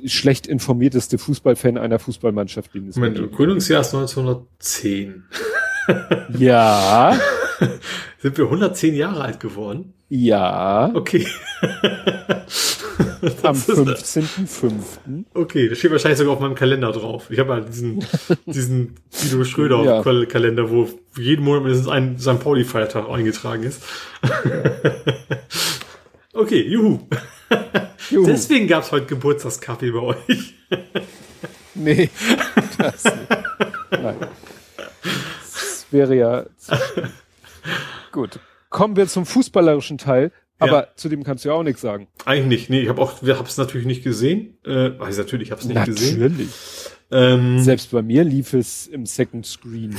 schlecht informierteste Fußballfan einer Fußballmannschaft, Moment, Gründungsjahr ist 1910. ja. Sind wir 110 Jahre alt geworden? Ja. Okay. Am 15.05. Okay, das steht wahrscheinlich sogar auf meinem Kalender drauf. Ich habe halt diesen, diesen Guido Schröder ja. Kalender, wo jeden Monat mindestens ein St. Pauli-Feiertag eingetragen ist. okay, juhu. Deswegen gab's heute Geburtstagskaffee bei euch. Nee, das nicht. Nein. Das wäre ja gut. Kommen wir zum fußballerischen Teil, aber Ja. zu dem kannst du ja auch nichts sagen. Eigentlich nicht. Nee, ich habe auch, wir haben es natürlich nicht gesehen. Äh, weiß natürlich, ich habe es nicht gesehen. Natürlich. Ähm, Selbst bei mir lief es im Second Screen.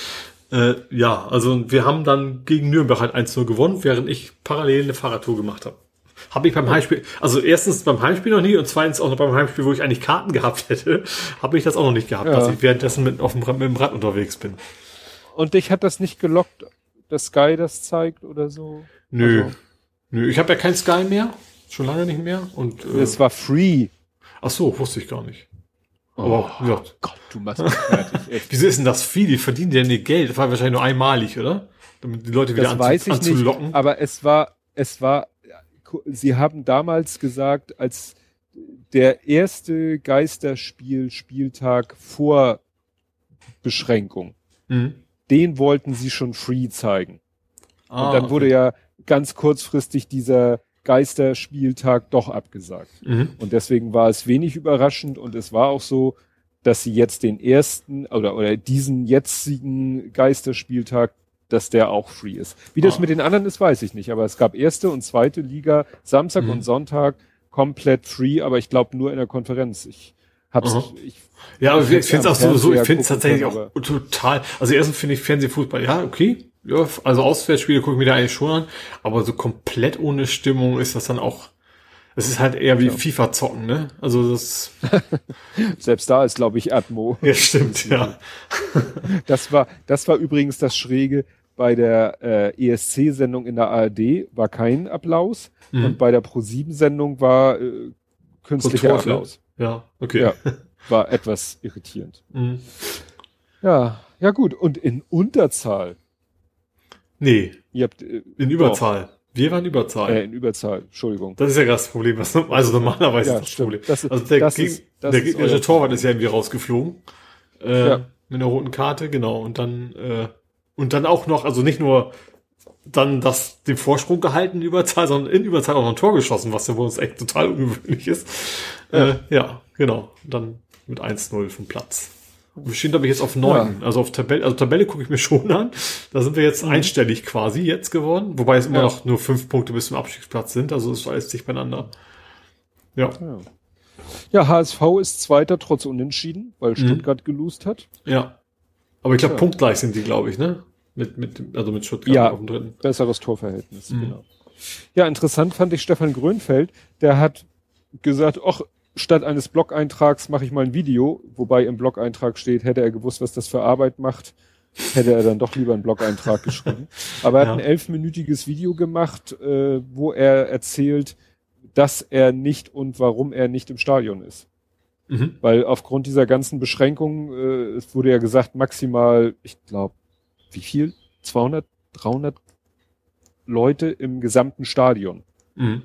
äh, ja, also wir haben dann gegen Nürnberg halt 1-0 gewonnen, während ich parallel eine Fahrradtour gemacht habe. Habe ich beim Heimspiel, also erstens beim Heimspiel noch nie und zweitens auch noch beim Heimspiel, wo ich eigentlich Karten gehabt hätte, habe ich das auch noch nicht gehabt, Ja. dass ich währenddessen mit, auf dem, Rad- mit dem Rad unterwegs bin. Und dich hat das nicht gelockt, dass Sky das zeigt oder so? Nö. Also, Nö, ich habe ja kein Sky mehr, schon lange nicht mehr. Und äh, es war free. ach so, wusste ich gar nicht. Aber ja, Gott, du machst mich fertig. Wieso ist denn das viel? Die verdienen ja nicht Geld. Das war wahrscheinlich nur einmalig, oder? Damit die Leute wieder Das anzu, weiß ich nicht, anzulocken. aber es war, es war, sie haben damals gesagt, als der erste Geisterspiel-Spieltag vor Beschränkung, Mhm. den wollten sie schon free zeigen. Ah, Und dann wurde ja ganz kurzfristig dieser Geisterspieltag doch abgesagt. Mhm. Und deswegen war es wenig überraschend und es war auch so, dass sie jetzt den ersten oder, oder diesen jetzigen Geisterspieltag, dass der auch free ist. Wie das Ah. mit den anderen ist, weiß ich nicht. Aber es gab erste und zweite Liga, Samstag Mhm. und Sonntag komplett free, aber ich glaube nur in der Konferenz. Ich hab's, Aha. ich, Ja, aber ich ich hätte finde es auch sowieso, ich finde es tatsächlich können, auch total, also erstens finde ich Fernsehfußball, ja, okay, ja, also Auswärtsspiele gucke ich mir da eigentlich schon an, aber so komplett ohne Stimmung ist das dann auch, es ist halt eher wie Ja. FIFA zocken, ne? Also das, selbst da ist, glaube ich, Atmo. ja, stimmt, ja. Das war, das war übrigens das Schräge bei der äh, ESC-Sendung in der ARD war kein Applaus Mhm. und bei der Pro7-Sendung war äh, künstlicher Teufel. Applaus. Ja, okay. Ja. War etwas irritierend. Mhm. Ja, ja gut. Und in Unterzahl. Nee, Ihr habt äh, in Überzahl. Wir waren Überzahl. äh, in Überzahl. Entschuldigung. Das ist ja das Problem, was, also normalerweise Ja, ist das stimmt. Problem. Das also der, das Geg ist- das der ist gegnerische Torwart ist ja irgendwie rausgeflogen. Äh, Ja. Mit einer roten Karte, genau. Und dann, äh, und dann auch noch, also nicht nur dann das, den Vorsprung gehalten in Überzahl, sondern in Überzahl auch noch ein Tor geschossen, was ja wohl uns echt total ungewöhnlich ist. Ja, äh, ja genau. Und dann mit 1-0 vom Platz. Wir stehen, glaube ich, jetzt auf 9. Also auf Tabelle, also Tabelle gucke ich mir schon an. Da sind wir jetzt einstellig quasi jetzt geworden, wobei es immer Ja. noch nur fünf Punkte bis zum Abstiegsplatz sind. Also es alles dicht beieinander. Ja, Ja. ja, HSV ist Zweiter trotz Unentschieden, weil Stuttgart gelost hat. ja. Aber ich glaube, Ja. punktgleich sind die, glaube ich, ne? Mit, mit, also mit Stuttgart Ja. auf dem dritten. Besseres Torverhältnis, Mhm. genau. Ja, interessant fand ich Stefan Grönfeld, der hat gesagt, ach, statt eines Blog-Eintrags mache ich mal ein Video, wobei im Blog-Eintrag steht, hätte er gewusst, was das für Arbeit macht, hätte er dann doch lieber einen Blog-Eintrag geschrieben. Aber er hat Ja. ein elfminütiges Video gemacht, äh, wo er erzählt, dass er nicht und warum er nicht im Stadion ist. Mhm. Weil aufgrund dieser ganzen Beschränkungen, äh, es wurde ja gesagt, maximal, ich glaube, wie viel? 200, 300 Leute im gesamten Stadion. Mhm.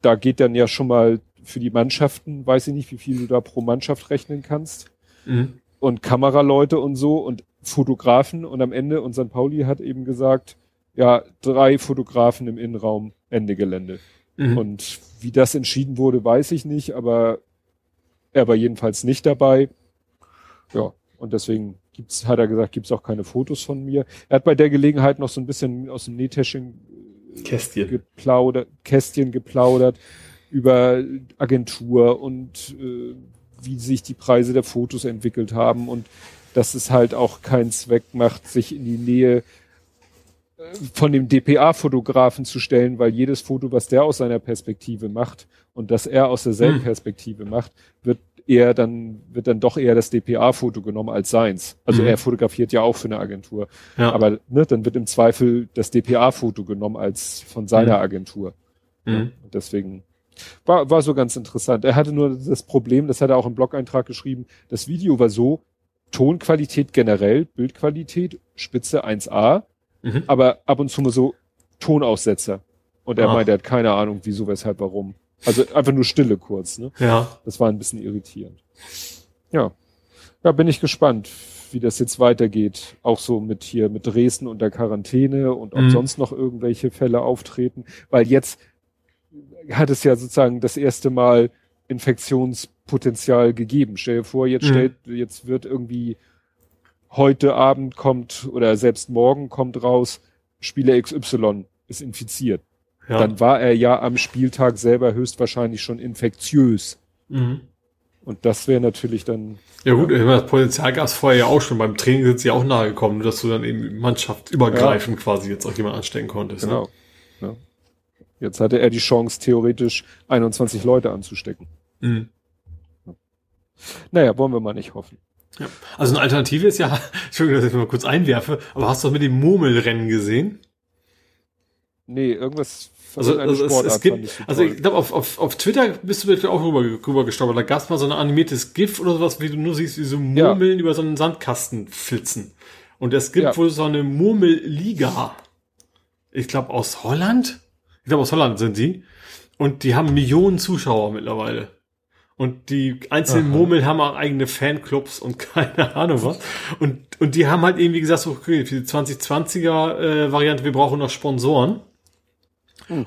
Da geht dann ja schon mal für die Mannschaften, weiß ich nicht, wie viel du da pro Mannschaft rechnen kannst. Mhm. Und Kameraleute und so und Fotografen. Und am Ende, und St. Pauli hat eben gesagt, ja, drei Fotografen im Innenraum, Ende Gelände. Mhm. Und wie das entschieden wurde, weiß ich nicht, aber er war jedenfalls nicht dabei. Ja, und deswegen gibt's, hat er gesagt, gibt's auch keine Fotos von mir. Er hat bei der Gelegenheit noch so ein bisschen aus dem Nähtäschchen Kästchen. geplaudert, Kästchen geplaudert über Agentur und äh, wie sich die Preise der Fotos entwickelt haben und dass es halt auch keinen Zweck macht, sich in die Nähe äh, von dem DPA-Fotografen zu stellen, weil jedes Foto, was der aus seiner Perspektive macht und das er aus derselben Hm. Perspektive macht, wird eher dann, wird dann doch eher das DPA-Foto genommen als seins. Also Mhm. er fotografiert ja auch für eine Agentur. Ja. Aber ne, dann wird im Zweifel das DPA-Foto genommen als von seiner Mhm. Agentur. Mhm. Und deswegen war, war so ganz interessant. Er hatte nur das Problem, das hat er auch im Blog-Eintrag geschrieben, das Video war so, Tonqualität generell, Bildqualität, Spitze 1a, Mhm. aber ab und zu mal so Tonaussetzer. Und er Ah. meint, er hat keine Ahnung, wieso, weshalb, warum. Also einfach nur Stille kurz, ne? Ja. Das war ein bisschen irritierend. Ja. Ja, bin ich gespannt, wie das jetzt weitergeht. Auch so mit hier, mit Dresden und der Quarantäne und ob Mhm. sonst noch irgendwelche Fälle auftreten. Weil jetzt hat es ja sozusagen das erste Mal Potenzial gegeben. Stell dir vor, jetzt Mhm. stellt, jetzt wird irgendwie heute Abend kommt oder selbst morgen kommt raus, Spieler XY ist infiziert. Ja. Dann war er ja am Spieltag selber höchstwahrscheinlich schon infektiös. mhm. Und das wäre natürlich dann, Ja gut, meine, das Potenzial gab es vorher ja auch schon. Beim Training sind sie ja auch nahe gekommen, dass du dann eben mannschaftsübergreifend quasi jetzt auch jemand anstecken konntest. genau. Ja. Jetzt hatte er die Chance, theoretisch 21 Leute anzustecken. Ne? Mhm. Naja, wollen wir mal nicht hoffen. Ja. Also eine Alternative ist ja, Entschuldigung, dass ich mal kurz einwerfe, aber hast du das mit dem Murmelrennen gesehen? Nee, irgendwas Also, also es, es fand gibt, ich so also ich glaube, auf, auf, auf Twitter bist du auch rüber, rüber gestolpert. Da gab es mal so ein animiertes GIF oder sowas, wie du nur siehst, wie so Murmeln über so einen Sandkasten flitzen. Und es gibt Ja. wohl so eine Murmelliga. Ich glaube aus Holland. Ich glaube aus Holland sind die. Und die haben Millionen Zuschauer mittlerweile. Und die einzelnen Aha. Murmeln haben auch eigene Fanclubs und keine Ahnung was. Und, und die haben halt irgendwie gesagt, so, okay, für die 2020er äh, Variante, wir brauchen noch Sponsoren.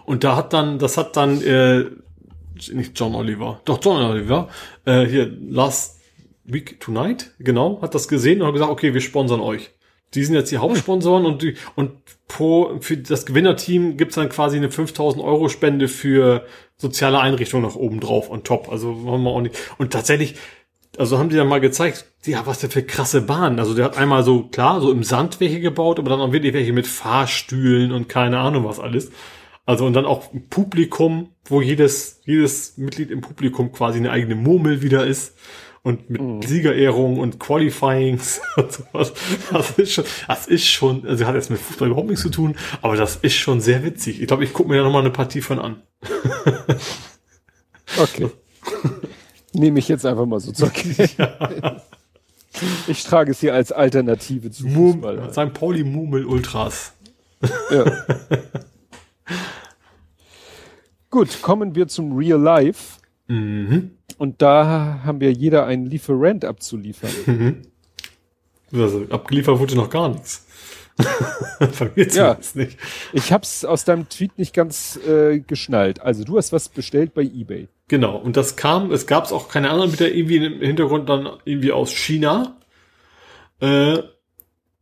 Und da hat dann, das hat dann, äh, nicht John Oliver, doch John Oliver, äh, hier, Last Week Tonight, genau, hat das gesehen und hat gesagt, okay, wir sponsern euch. Die sind jetzt die Hauptsponsoren und die, und pro, für das Gewinnerteam gibt's dann quasi eine 5000 Euro Spende für soziale Einrichtungen noch oben drauf on top. Also haben wir auch nicht. Und tatsächlich, also haben die dann mal gezeigt, ja, was der für krasse Bahnen. Also der hat einmal so, klar, so im Sand welche gebaut, aber dann auch wirklich welche mit Fahrstühlen und keine Ahnung was alles. Also und dann auch ein Publikum, wo jedes, jedes Mitglied im Publikum quasi eine eigene Murmel wieder ist. Und mit Siegerehrung und Qualifyings und sowas. Das ist schon, das ist schon, also hat jetzt mit Fußball überhaupt nichts zu tun, aber das ist schon sehr witzig. Ich glaube, ich gucke mir da nochmal eine Partie von an. Okay. Nehme ich jetzt einfach mal so zur Kenntnis. Ich trage es hier als Alternative zu Fußball. Murmel, ein. St. Pauli Murmel Ultras. Ja. Gut, kommen wir zum Real Life. Mhm. Und da haben wir jeder einen Lieferant abzuliefern. Also, abgeliefert wurde noch gar nichts. Bei mir Ja. nicht. Ich hab's aus deinem Tweet nicht ganz äh, geschnallt. Also du hast was bestellt bei eBay. Genau. Und das kam, es gab es auch keine anderen Anbieter irgendwie im Hintergrund dann irgendwie aus China. Äh,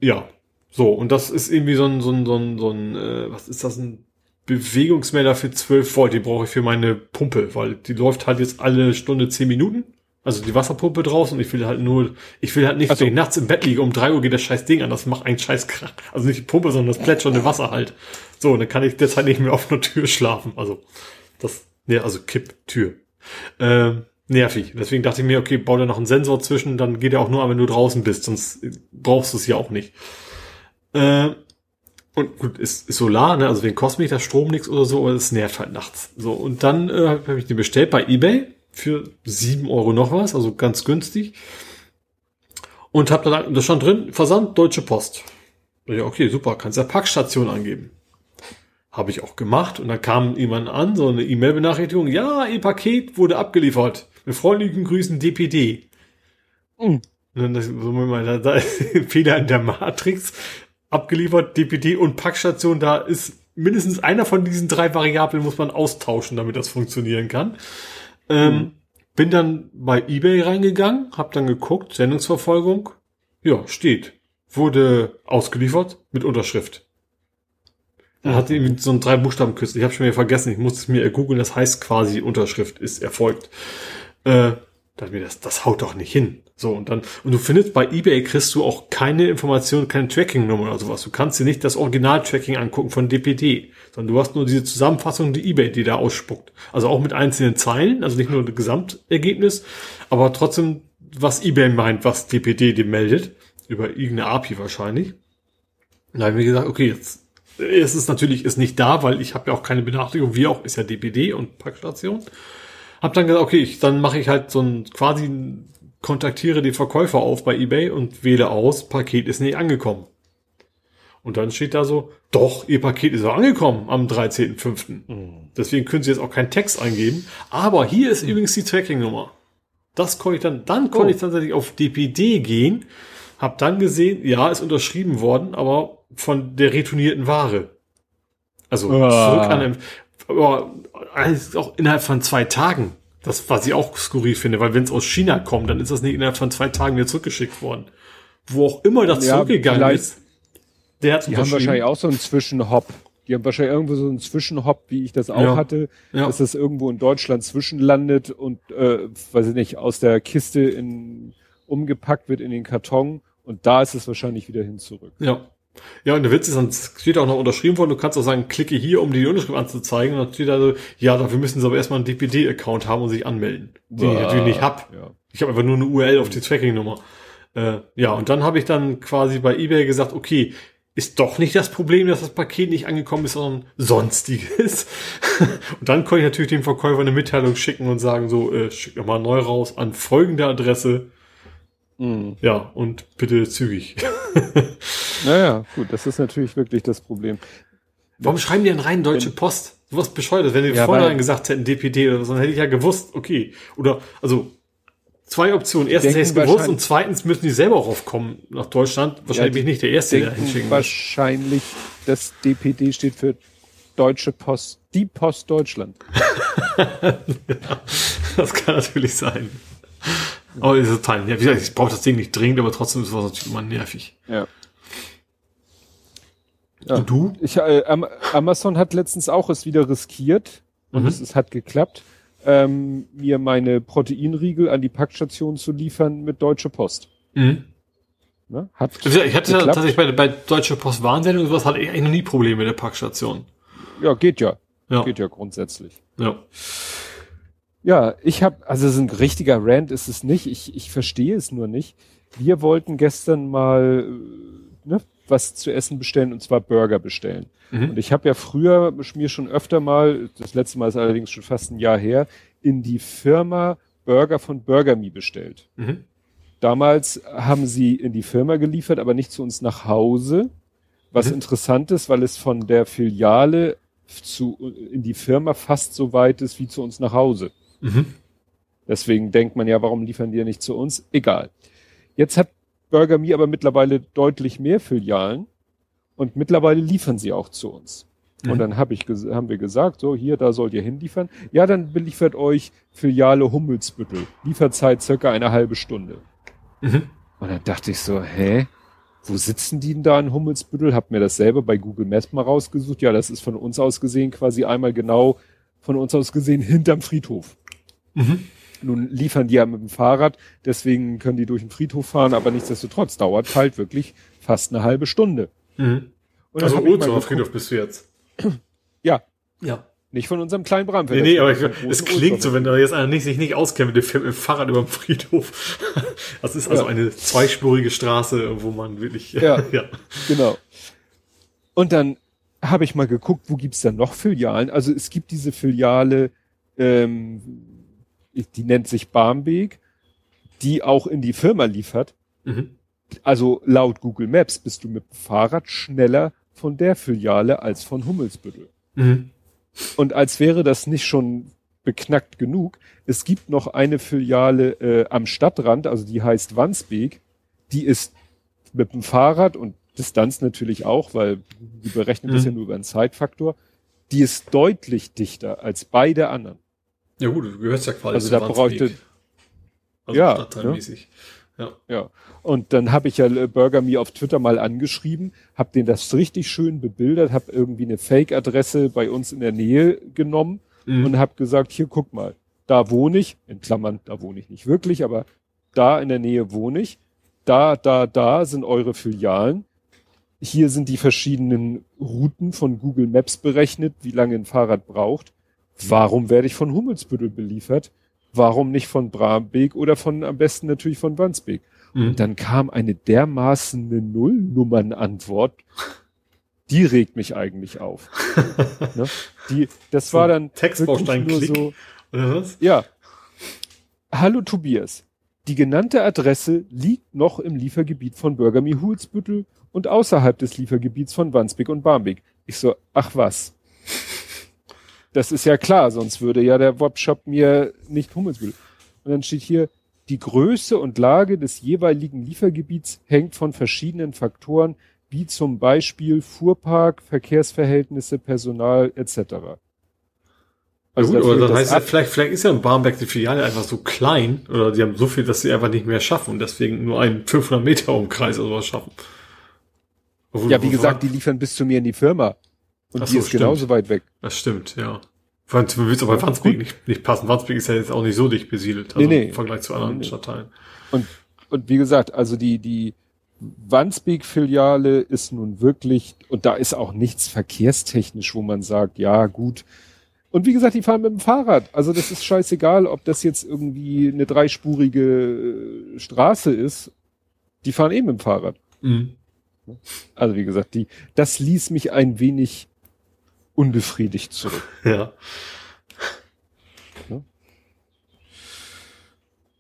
ja. So. Und das ist irgendwie so ein, so ein, so ein, so ein äh, was ist das, ein Bewegungsmelder für 12 Volt. Die brauche ich für meine Pumpe, weil die läuft halt jetzt alle Stunde 10 Minuten. Also die Wasserpumpe draußen und ich will halt nur, ich will halt nicht, Ach so. wenn ich nachts im Bett liege, um 3 Uhr geht das scheiß Ding an, das macht einen scheiß Krach. Also nicht die Pumpe, sondern das plätschernde Wasser halt. So, und dann kann ich derzeit nicht mehr auf einer Tür schlafen. Also, das, ne, also Kipptür. Ähm, nervig. Deswegen dachte ich mir, okay, bau da noch einen Sensor zwischen, dann geht er auch nur an, wenn du draußen bist, sonst brauchst du es ja auch nicht. Äh, und gut, ist, ist Solar, ne? also wegen kostet mich der Strom nichts oder so, aber es nervt halt nachts. So, und dann äh, habe ich den bestellt bei Ebay für sieben Euro noch was, also ganz günstig. Und hab dann, da stand drin, Versand Deutsche Post. Ja, okay, super, kannst ja Packstation angeben. Habe ich auch gemacht und dann kam jemand an, so eine E-Mail-Benachrichtigung, ja, Ihr Paket wurde abgeliefert. Mit freundlichen Grüßen DPD. Mhm. Und dann das, so, da, da Fehler in der Matrix, abgeliefert, DPD und Packstation, da ist mindestens einer von diesen drei Variablen muss man austauschen, damit das funktionieren kann. Ähm, bin dann bei eBay reingegangen, hab dann geguckt, Sendungsverfolgung, ja, steht, wurde ausgeliefert mit Unterschrift. Da hat irgendwie so ein drei Buchstaben Kürzel. Ich habe schon wieder vergessen. Ich muss es mir googeln. Das heißt quasi Unterschrift ist erfolgt. Äh, dachte mir, das, das haut doch nicht hin. So und dann und du findest bei eBay kriegst du auch keine Informationen, keine Tracking-Nummer oder sowas. Du kannst dir nicht das Original-Tracking angucken von DPD, sondern du hast nur diese Zusammenfassung, die eBay die da ausspuckt. Also auch mit einzelnen Zeilen, also nicht nur das Gesamtergebnis, aber trotzdem was eBay meint, was DPD dir meldet über irgendeine API wahrscheinlich. Da habe ich mir gesagt, okay, jetzt es ist natürlich ist nicht da, weil ich habe ja auch keine Benachrichtigung, wie auch ist ja DPD und Packstation. Hab dann gesagt, okay, ich, dann mache ich halt so ein quasi kontaktiere die Verkäufer auf bei eBay und wähle aus, Paket ist nicht angekommen. Und dann steht da so, doch, Ihr Paket ist auch angekommen am 13.05. Deswegen können Sie jetzt auch keinen Text eingeben. Aber hier ist übrigens die Tracking-Nummer. Das konnte ich dann, dann konnte Oh. ich tatsächlich auf DPD gehen, hab dann gesehen, ja, ist unterschrieben worden, aber von der retournierten Ware. Also Ah. zurück an den, aber auch innerhalb von zwei Tagen Das, was ich auch skurril finde, weil wenn es aus China kommt, dann ist das nicht innerhalb von zwei Tagen wieder zurückgeschickt worden. Wo auch immer das Ja, zurückgegangen ist, der hat Die haben wahrscheinlich auch so einen Zwischenhop. Die haben wahrscheinlich irgendwo so einen Zwischenhop, wie ich das auch Ja. hatte, Ja. dass das irgendwo in Deutschland zwischenlandet und, äh, weiß ich nicht, aus der Kiste in, umgepackt wird in den Karton und da ist es wahrscheinlich wieder hin zurück. Ja. Ja, und der Witz ist, dann steht auch noch unterschrieben worden, du kannst auch sagen, klicke hier, um die Unterschrift anzuzeigen. Und dann steht da so, ja, dafür müssen sie aber erstmal einen DPD-Account haben und sich anmelden. Den ich natürlich nicht hab. Ja. Ich habe einfach nur eine URL auf die Tracking-Nummer. Äh, ja, und dann habe ich dann quasi bei eBay gesagt, okay, ist doch nicht das Problem, dass das Paket nicht angekommen ist, sondern sonstiges. und dann konnte ich natürlich dem Verkäufer eine Mitteilung schicken und sagen, so, äh, schick doch mal neu raus an folgende Adresse. Mhm. Ja, und bitte zügig. Naja, gut, das ist natürlich wirklich das Problem. Warum schreiben die denn rein Deutsche Post? Sowas bescheuertes, wenn die Ja, weil- gesagt hätten DPD oder so, dann hätte ich ja gewusst, okay. Oder, also, zwei Optionen. Erstens hätte ich es gewusst und zweitens müssen die selber raufkommen nach Deutschland. Wahrscheinlich bin ich nicht der Erste, der hinschicken wahrscheinlich, das DPD steht für Deutsche Post, die Post Deutschland. Das kann natürlich sein. Aber ist total, ja, wie gesagt, ich brauche das Ding nicht dringend, aber trotzdem ist es natürlich immer nervig. Ja. Ja. Und du? Ich, äh, Am- Amazon hat letztens auch es wieder riskiert und Mhm. es, es hat geklappt, ähm, mir meine Proteinriegel an die Packstation zu liefern mit Deutsche Post. Mhm. Ne? Hat Ich hatte ja geklappt. tatsächlich bei, bei Deutsche Post Warnsendung und sowas hatte ich eigentlich noch nie Probleme mit der Packstation. Ja, geht ja. Ja. Geht ja grundsätzlich. Ja. Ja, ich habe, also so ein richtiger Rant ist es nicht. Ich, ich verstehe es nur nicht. Wir wollten gestern mal äh, ne, was zu essen bestellen und zwar Burger bestellen. Mhm. Und ich habe ja früher mir schon öfter mal, das letzte Mal ist allerdings schon fast ein Jahr her, in die Firma Burger von Burger Me bestellt. Mhm. Damals haben sie in die Firma geliefert, aber nicht zu uns nach Hause. Was Mhm. interessant ist, weil es von der Filiale zu, in die Firma fast so weit ist wie zu uns nach Hause. Mhm. Deswegen denkt man ja, warum liefern die ja nicht zu uns? Egal. Jetzt hat Burger Me aber mittlerweile deutlich mehr Filialen und mittlerweile liefern sie auch zu uns. Mhm. Und dann hab ich haben wir gesagt, so hier, da sollt ihr hinliefern. Ja, dann beliefert euch Filiale Hummelsbüttel. Lieferzeit circa eine halbe Stunde. Mhm. Und dann dachte ich so, hä? Wo sitzen die denn da in Hummelsbüttel? Hab mir das selber bei Google Maps mal rausgesucht. Ja, das ist von uns aus gesehen quasi einmal genau von uns aus gesehen hinterm Friedhof. Mhm. Nun liefern die ja mit dem Fahrrad, deswegen können die durch den Friedhof fahren, aber nichtsdestotrotz dauert halt wirklich fast eine halbe Stunde. Mhm. Also geguckt- Friedhof bist du jetzt. Ja, Ja. nicht von unserem kleinen Bramfeld. Nee, nee, aber ich, es klingt so, Ohlsdorfer. wenn da jetzt einer nicht, sich nicht auskennt mit dem Film, im Fahrrad über dem Friedhof. Das ist also Ja. eine zweispurige Straße, wo man wirklich, Ja. ja. Genau. Und dann habe ich mal geguckt, wo gibt's dann noch Filialen? Also es gibt diese Filiale, ähm, die nennt sich Barmbek, die auch in die Firma liefert. Mhm. Also laut Google Maps bist du mit dem Fahrrad schneller von der Filiale als von Hummelsbüttel. Mhm. Und als wäre das nicht schon beknackt genug, es gibt noch eine Filiale äh, am Stadtrand, also die heißt Wandsbek, die ist mit dem Fahrrad und Distanz natürlich auch, weil die berechnen das Mhm. ja nur über einen Zeitfaktor, die ist deutlich dichter als beide anderen. Ja gut, du gehörst ja quasi Also zu da bräuchte, also ja, stadtteilmäßig. Ja. ja. Und dann habe ich ja äh, Burger Me auf Twitter mal angeschrieben, habe den das richtig schön bebildert, habe irgendwie eine Fake-Adresse bei uns in der Nähe genommen Mhm. und habe gesagt, hier guck mal, da wohne ich, in Klammern, da wohne ich nicht wirklich, aber da in der Nähe wohne ich, da, da, da sind eure Filialen. Hier sind die verschiedenen Routen von Google Maps berechnet, wie lange ein Fahrrad braucht. Warum werde ich von Hummelsbüttel beliefert? Warum nicht von Brambeek oder von, am besten natürlich von Wandsbek? Mhm. Und dann kam eine dermaßen eine Nullnummernantwort. Die regt mich eigentlich auf. ne? Die, das So war dann Textbaustein wirklich Klick. nur so, Oder was? ja. Hallo Tobias. Die genannte Adresse liegt noch im Liefergebiet von Burger Me Hulsbüttel und außerhalb des Liefergebiets von Wandsbek und Barmbek. Ich so, ach was. Das ist ja klar, sonst würde ja der Webshop mir nicht Hummelsbüttel. Und dann steht hier, die Größe und Lage des jeweiligen Liefergebiets hängt von verschiedenen Faktoren, wie zum Beispiel Fuhrpark, Verkehrsverhältnisse, Personal etc. Also ja gut, aber das heißt, ja, vielleicht, vielleicht ist ja in Barmbek die Filiale einfach so klein oder die haben so viel, dass sie einfach nicht mehr schaffen und deswegen nur einen 500 Meter Umkreis oder sowas schaffen. Obwohl, ja, wie gesagt, die liefern bis zu mir in die Firma. Und Ach die so, ist stimmt. genauso weit weg. Das stimmt, ja. Du willst aber Wandsbek nicht, nicht passen. Wandsbek ist ja jetzt auch nicht so dicht besiedelt, also nee, nee. im Vergleich zu anderen nee, Stadtteilen. Und, und wie gesagt, also die, die Wandsbek-Filiale ist nun wirklich, und da ist auch nichts verkehrstechnisch, wo man sagt, ja, gut, und wie gesagt, die fahren mit dem Fahrrad. Also das ist scheißegal, ob das jetzt irgendwie eine dreispurige äh, Straße ist. Die fahren eben mit dem Fahrrad. Mhm. Also wie gesagt, die, das ließ mich ein wenig unbefriedigt zurück. Ja. ja.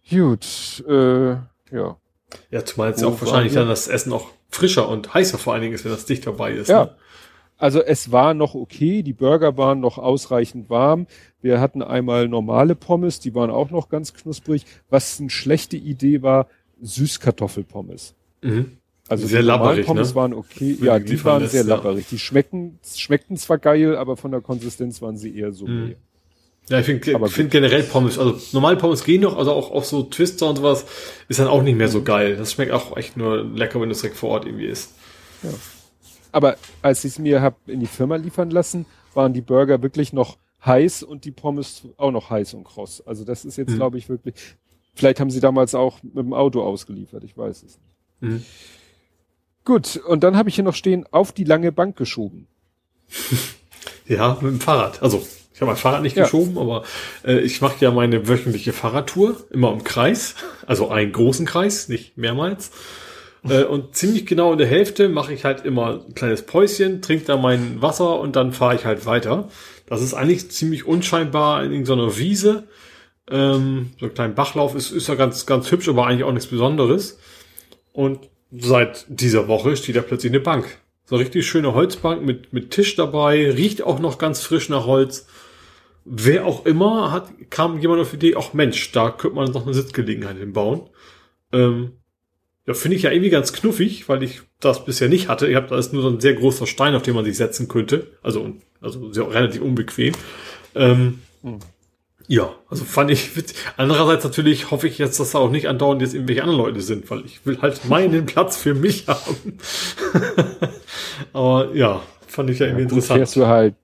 Gut, äh, ja. Ja, zumal jetzt auch wahrscheinlich dann das Essen auch frischer und heißer vor allen Dingen ist, wenn das dicht dabei ist. Ja. Ne? Also es war noch okay, die Burger waren noch ausreichend warm. Wir hatten einmal normale Pommes, die waren auch noch ganz knusprig. Was eine schlechte Idee war, Süßkartoffelpommes. Mhm. Also sehr die labberig, Pommes ne? waren okay. ja, die waren lässt, sehr ja. labberig. Die schmecken, schmeckten zwar geil, aber von der Konsistenz waren sie eher so. Mhm. Ja, ich finde find generell Pommes, also normale Pommes gehen noch, also auch, auch so Twister und sowas ist dann auch nicht mehr so mhm. geil. Das schmeckt auch echt nur lecker, wenn es direkt vor Ort irgendwie ist. Ja. Aber als ich es mir hab in die Firma liefern lassen, waren die Burger wirklich noch heiß und die Pommes auch noch heiß und kross. Also das ist jetzt, mhm. glaube ich, wirklich. Vielleicht haben sie damals auch mit dem Auto ausgeliefert, ich weiß es nicht. Mhm. Gut, und dann habe ich hier noch stehen, auf die lange Bank geschoben. ja, mit dem Fahrrad. Also, ich habe mein Fahrrad nicht ja. geschoben, aber äh, ich mache ja meine wöchentliche Fahrradtour immer im Kreis. Also einen großen Kreis, nicht mehrmals. Äh, und ziemlich genau in der Hälfte mache ich halt immer ein kleines Päuschen, trinke da mein Wasser und dann fahre ich halt weiter. Das ist eigentlich ziemlich unscheinbar in so einer Wiese. Ähm, so ein kleiner Bachlauf ist, ist ja ganz, ganz hübsch, aber eigentlich auch nichts Besonderes. Und seit dieser Woche steht da plötzlich eine Bank. So eine richtig schöne Holzbank mit, mit Tisch dabei, riecht auch noch ganz frisch nach Holz. Wer auch immer hat, kam jemand auf die Idee, ach Mensch, da könnte man noch eine Sitzgelegenheit hinbauen. Ähm, ja, finde ich ja irgendwie ganz knuffig, weil ich das bisher nicht hatte. Ich habe da ist nur so ein sehr großer Stein, auf den man sich setzen könnte. Also, also sehr, relativ unbequem. Ähm, hm. Ja, also fand ich witzig. Andererseits natürlich hoffe ich jetzt, dass da auch nicht andauernd jetzt irgendwelche anderen Leute sind, weil ich will halt meinen Platz für mich haben. Aber ja, fand ich ja irgendwie ja, gut, interessant. Fährst du halt,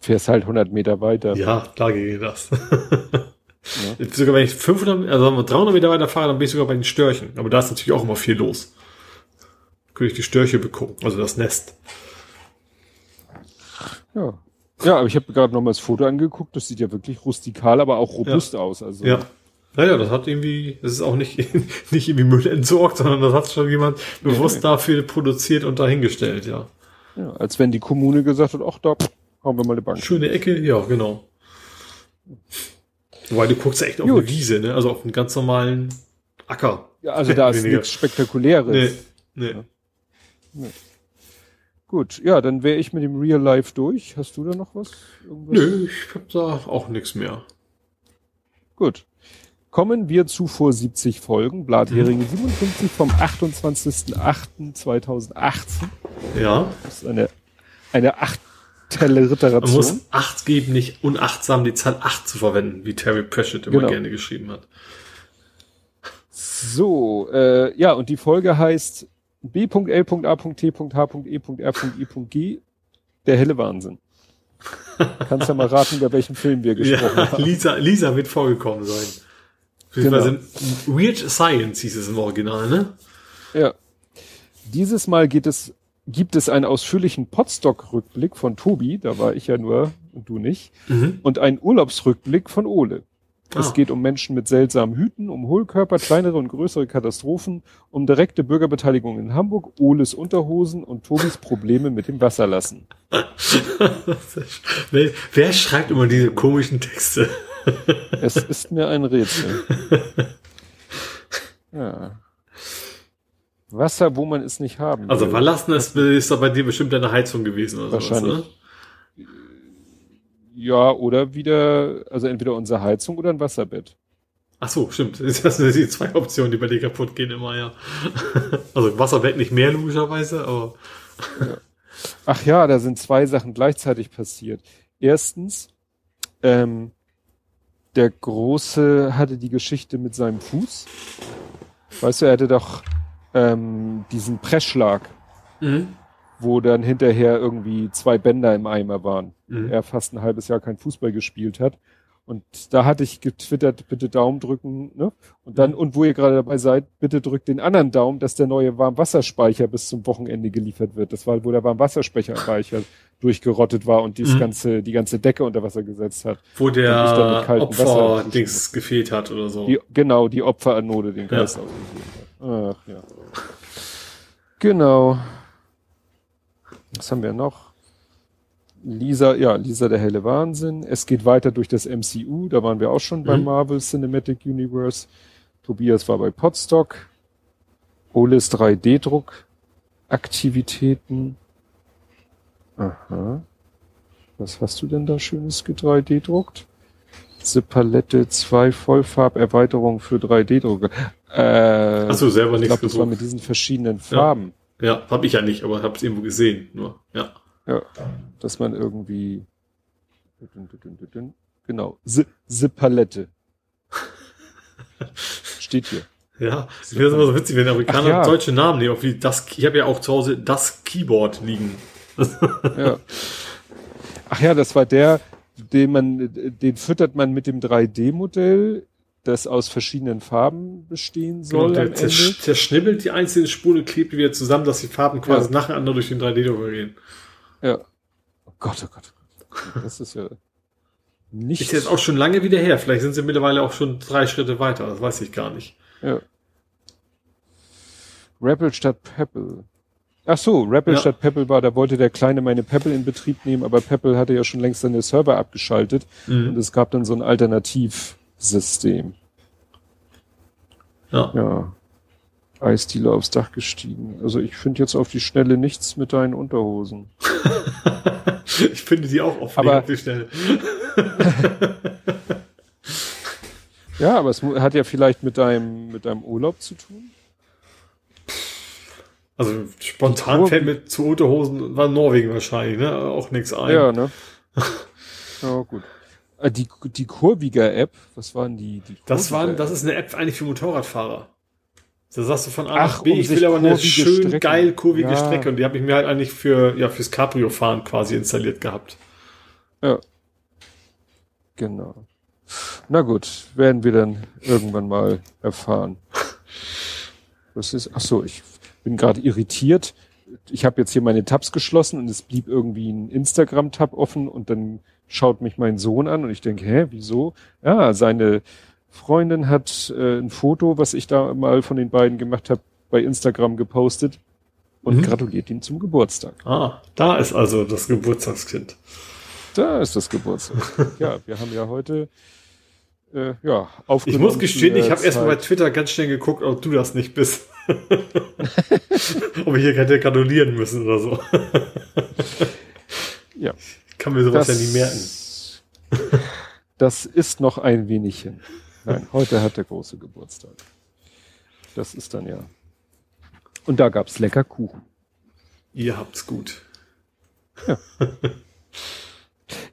fährst halt 100 Meter weiter. Ja, da geht das. Ja. Sogar wenn ich 500, also 300 Meter weiter fahre, dann bin ich sogar bei den Störchen. Aber da ist natürlich auch immer viel los. Könnte ich die Störche begucken, also das Nest. Ja. Ja, aber ich habe gerade noch mal das Foto angeguckt. Das sieht ja wirklich rustikal, aber auch robust ja. aus. Also ja. Naja, das hat irgendwie, das ist auch nicht, nicht irgendwie Müll entsorgt, sondern das hat schon jemand bewusst ja, dafür produziert und dahingestellt, ja. Ja, als wenn die Kommune gesagt hat, ach da, haben wir mal eine Bank. Schöne Ecke, ja, genau. Wobei du guckst ja echt auf Gut. eine Wiese, ne? Also auf einen ganz normalen Acker. Ja, also da ist nichts Spektakuläres. Nee, nee. Ja. nee. Gut, ja, dann wäre ich mit dem Real Life durch. Hast du da noch was? Irgendwas? Nö, ich hab da auch nichts mehr. Gut. Kommen wir zu vor 70 Folgen, Blatheringe 57 vom 28.08.2018. Ja. Das ist eine, eine acht Literation. Man muss Acht geben, nicht unachtsam die Zahl 8 zu verwenden, wie Terry Pratchett immer genau. gerne geschrieben hat. So, äh, ja, und die Folge heißt B.L.A.T.H.E.R.I.G. Der helle Wahnsinn. Kannst ja mal raten, über welchen Film wir gesprochen ja, haben. Lisa, Lisa wird vorgekommen sein. Genau. Weird Science hieß es im Original, ne? Ja. Dieses Mal geht es gibt es einen ausführlichen Potstock-Rückblick von Tobi, da war ich ja nur und du nicht, mhm. und einen Urlaubsrückblick von Ole. Ah. Es geht um Menschen mit seltsamen Hüten, um Hohlkörper, kleinere und größere Katastrophen, um direkte Bürgerbeteiligung in Hamburg, Oles Unterhosen und Tobis Probleme mit dem Wasserlassen. wer, schreibt immer diese komischen Texte? es ist mir ein Rätsel. Ja. Wasser, wo man es nicht haben also will. Also verlassen ist, ist doch bei dir bestimmt eine Heizung gewesen oder Wahrscheinlich. Sowas, ne? Ja, oder wieder, also entweder unsere Heizung oder ein Wasserbett. Ach so, stimmt. Das sind die zwei Optionen, die bei dir kaputt gehen immer, ja. Also Wasserbett nicht mehr logischerweise, aber. Ach ja, da sind zwei Sachen gleichzeitig passiert. Erstens, Ähm, der Große hatte die Geschichte mit seinem Fuß. Weißt du, er hatte doch ähm, diesen Pressschlag, Mhm. wo dann hinterher irgendwie zwei Bänder im Eimer waren. Mhm. Er fast ein halbes Jahr kein Fußball gespielt hat. Und da hatte ich getwittert, bitte Daumen drücken, ne? Und dann, Mhm. und wo ihr gerade dabei seid, bitte drückt den anderen Daumen, dass der neue Warmwasserspeicher bis zum Wochenende geliefert wird. Das war, wo der Warmwasserspeicher durchgerottet war und Mhm. ganze, die ganze Decke unter Wasser gesetzt hat. Wo der mit kaltem Wasser Opfer-Dings gefehlt hat oder so. Die, genau, die Opferanode den Ja. Geist ausgegeben hat. Ach ja. Genau. Was haben wir noch? Lisa, ja, Lisa der helle Wahnsinn. Es geht weiter durch das MCU, da waren wir auch schon beim Mhm. Marvel Cinematic Universe. Tobias war bei Podstock. Oles 3D-Druck. Aktivitäten. Aha. Was hast du denn da Schönes 3D-druckt? Diese Palette 2 Vollfarberweiterung für 3D-Drucker. Äh, Hast du selber ich nichts glaube, das war mit diesen verschiedenen Farben. Ja, hab ich ja nicht, aber hab's irgendwo gesehen. Nur, ja. Ja. Dass man irgendwie. Genau. The, Palette. Steht hier. Ja, ich finde das immer so witzig, wenn Amerikaner ja. deutsche Namen nehmen. Wie das, ich habe ja auch zu Hause das Keyboard liegen. Ja. Ach ja, das war der, den man, den füttert man mit dem 3D-Modell, das aus verschiedenen Farben bestehen soll und der zerschnibbelt die einzelnen Spuren und klebt die wieder zusammen, dass die Farben quasi Ja. nacheinander durch den 3D-Drucker gehen. Ja. Oh Gott, oh Gott, oh Gott. Das ist ja nicht. Ist jetzt auch schon lange wieder her. Vielleicht sind sie mittlerweile auch schon drei Schritte weiter. Das weiß ich gar nicht. Ja. Rebel statt Pebble. Ach so, Rebel Ja. statt Pebble war, da wollte der Kleine meine Pebble in Betrieb nehmen, aber Pebble hatte ja schon längst seine Server abgeschaltet und es gab dann so ein Alternativsystem. Ja. Ja. Eisdiele aufs Dach gestiegen. Also ich finde jetzt auf die Schnelle nichts mit deinen Unterhosen. ich finde die auch oft Aber- auf die Schnelle. Ja, aber es hat ja vielleicht mit deinem, mit deinem Urlaub zu tun. Also spontan fällt mir zu Unterhosen, war Norwegen wahrscheinlich, ne? Auch nichts ein. Ja, ne? ja, gut. Äh, Die, die Kurviger-App, was waren die? die Das war, Kurviger-App? das ist eine App eigentlich für Motorradfahrer. Da sagst du von A Ach, nach B, um ich will aber eine schön geil kurvige Ja. Strecke und die habe ich mir halt eigentlich für, ja, fürs Cabrio-Fahren quasi installiert gehabt. Ja. Genau. Na gut, werden wir dann irgendwann mal erfahren. Was ist? Ach so, ich bin gerade irritiert. Ich habe jetzt hier meine Tabs geschlossen und es blieb irgendwie ein Instagram-Tab offen und dann schaut mich mein Sohn an und ich denke, hä, wieso? Ja, seine Freundin hat äh, ein Foto, was ich da mal von den beiden gemacht habe, bei Instagram gepostet und Mhm. gratuliert ihm zum Geburtstag. Ah, da ist also das Geburtstagskind. Da ist das Geburtstag. ja, wir haben ja heute äh, ja Ich muss gestehen, ich habe erstmal bei Twitter ganz schnell geguckt, ob du das nicht bist. ob ich hier hätte gratulieren müssen oder so. Ja, Ich kann mir sowas ja nie merken. Das ist noch ein wenig hin. Nein, heute hat der große Geburtstag. Das ist dann ja. Und da gab's lecker Kuchen. Ihr habt's gut.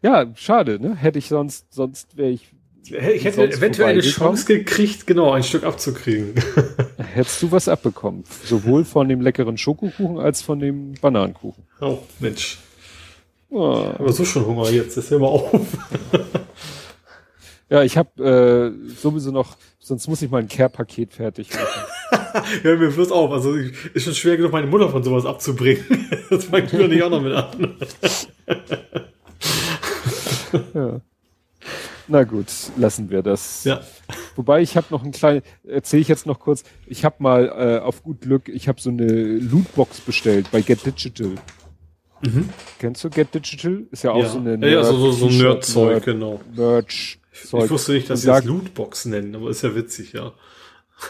Ja, schade, ne? Hätte ich sonst, sonst wäre ich. Ich hätte eventuell eine? Chance gekriegt, genau, ein Stück abzukriegen. Hättest du was abbekommen. Sowohl von dem leckeren Schokokuchen als von dem Bananenkuchen. Oh, Mensch. Oh. Aber so schon Hunger jetzt, das hör mal auf. Ja, ich habe äh, sowieso noch, sonst muss ich mal ein Care-Paket fertig machen. Hör mir bloß auf. Also ich, ist schon schwer genug, meine Mutter von sowas abzubringen. Das fängt mir nicht auch noch mit an. ja. Na gut, lassen wir das. Ja. Wobei ich habe noch ein kleines, erzähle ich jetzt noch kurz, ich habe mal äh, auf gut Glück, ich habe so eine Lootbox bestellt bei Get Digital. Kennst du Get Digital? Ist ja auch Mhm. ja. so eine ja, ja, so, so, so Nerd-Zeug, Nerd- genau. Merch. Zeug. Ich wusste nicht, dass sie da- das Lootbox nennen, aber ist ja witzig, ja.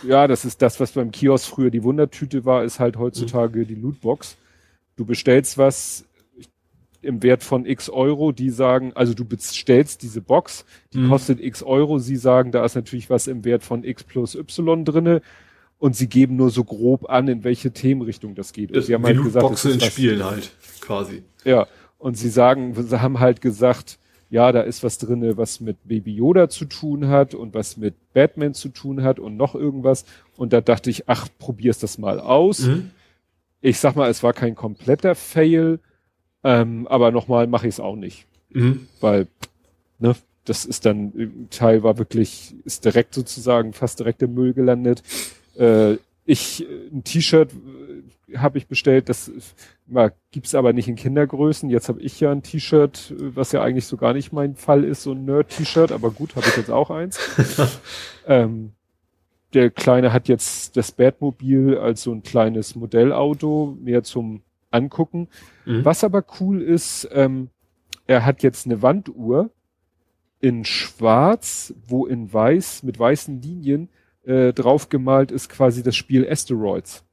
Ja, das ist das, was beim Kiosk früher die Wundertüte war, ist halt Mhm. heutzutage die Lootbox. Du bestellst was im Wert von x Euro, die sagen, also du bestellst diese Box, die Mhm. kostet x Euro, sie sagen, da ist natürlich was im Wert von x plus y drinne und sie geben nur so grob an, in welche Themenrichtung das geht. Und sie haben wie halt gesagt, Lootboxen es in Spielen halt, quasi. Ja, und sie sagen, sie haben halt gesagt, ja, da ist was drinne, was mit Baby Yoda zu tun hat und was mit Batman zu tun hat und noch irgendwas. Und da dachte ich, ach, probier's das mal aus. Mhm. Ich sag mal, es war kein kompletter Fail, ähm, aber nochmal mache ich es auch nicht, Mhm. weil, ne, das ist dann, Teil war wirklich, ist direkt sozusagen fast direkt im Müll gelandet. Äh, ich, äh, ein T-Shirt äh, habe ich bestellt, das mal, gibt's aber nicht in Kindergrößen. Jetzt habe ich ja ein T-Shirt, was ja eigentlich so gar nicht mein Fall ist, so ein Nerd-T-Shirt, aber gut, habe ich jetzt auch eins. ähm, der Kleine hat jetzt das Batmobil als so ein kleines Modellauto, mehr zum Angucken. Mhm. Was aber cool ist, ähm, er hat jetzt eine Wanduhr in schwarz, wo in weiß, mit weißen Linien äh, draufgemalt ist quasi das Spiel Asteroids.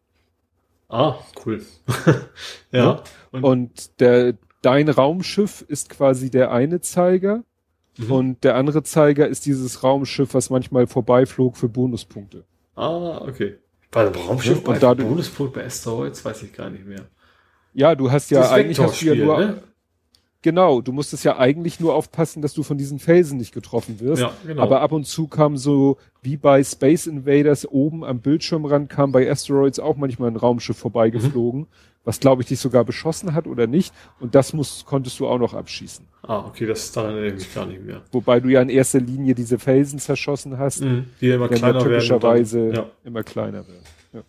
Ah, cool. ja. Ja. Und, Und der, dein Raumschiff ist quasi der eine Zeiger Mhm. und der andere Zeiger ist dieses Raumschiff, was manchmal vorbeiflog für Bonuspunkte. ah, okay. Bei dem Raumschiff, Ja, bei und da du- Bonuspunkt bei Asteroids, weiß ich gar nicht mehr. Ja, du hast ja eigentlich hast du ja nur, ne? Genau, du musstest ja eigentlich nur aufpassen, dass du von diesen Felsen nicht getroffen wirst. Ja, genau. Aber ab und zu kam so, wie bei Space Invaders oben am Bildschirmrand, kam bei Asteroids auch manchmal ein Raumschiff vorbeigeflogen, Mhm. was glaube ich dich sogar beschossen hat oder nicht. Und das musst, konntest du auch noch abschießen. ah, okay, das daran erinnere ich mich gar nicht mehr. Wobei du ja in erster Linie diese Felsen zerschossen hast, Mhm. Die immer kleiner der werden. dann- typischerweise Ja. immer kleiner wird. Ja.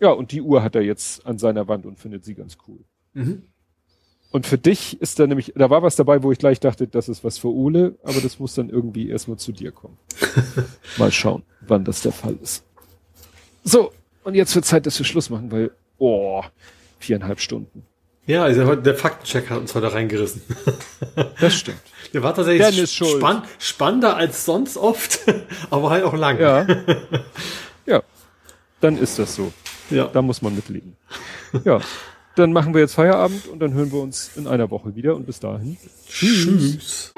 ja, und die Uhr hat er jetzt an seiner Wand und findet sie ganz cool. Mhm. Und für dich ist da nämlich, da war was dabei, wo ich gleich dachte, das ist was für Ole, aber das muss dann irgendwie erstmal zu dir kommen. Mal schauen, wann das der Fall ist. So, und jetzt wird Zeit, dass wir Schluss machen, weil, oh, viereinhalb Stunden. Ja, also der Faktencheck hat uns heute reingerissen. Das stimmt. Der war tatsächlich Dennis schuld. spannender als sonst oft, aber halt auch lang. Ja. ja. Dann ist das so. ja. Da muss man mitleben. Ja. Dann machen wir jetzt Feierabend und dann hören wir uns in einer Woche wieder und bis dahin. Tschüss.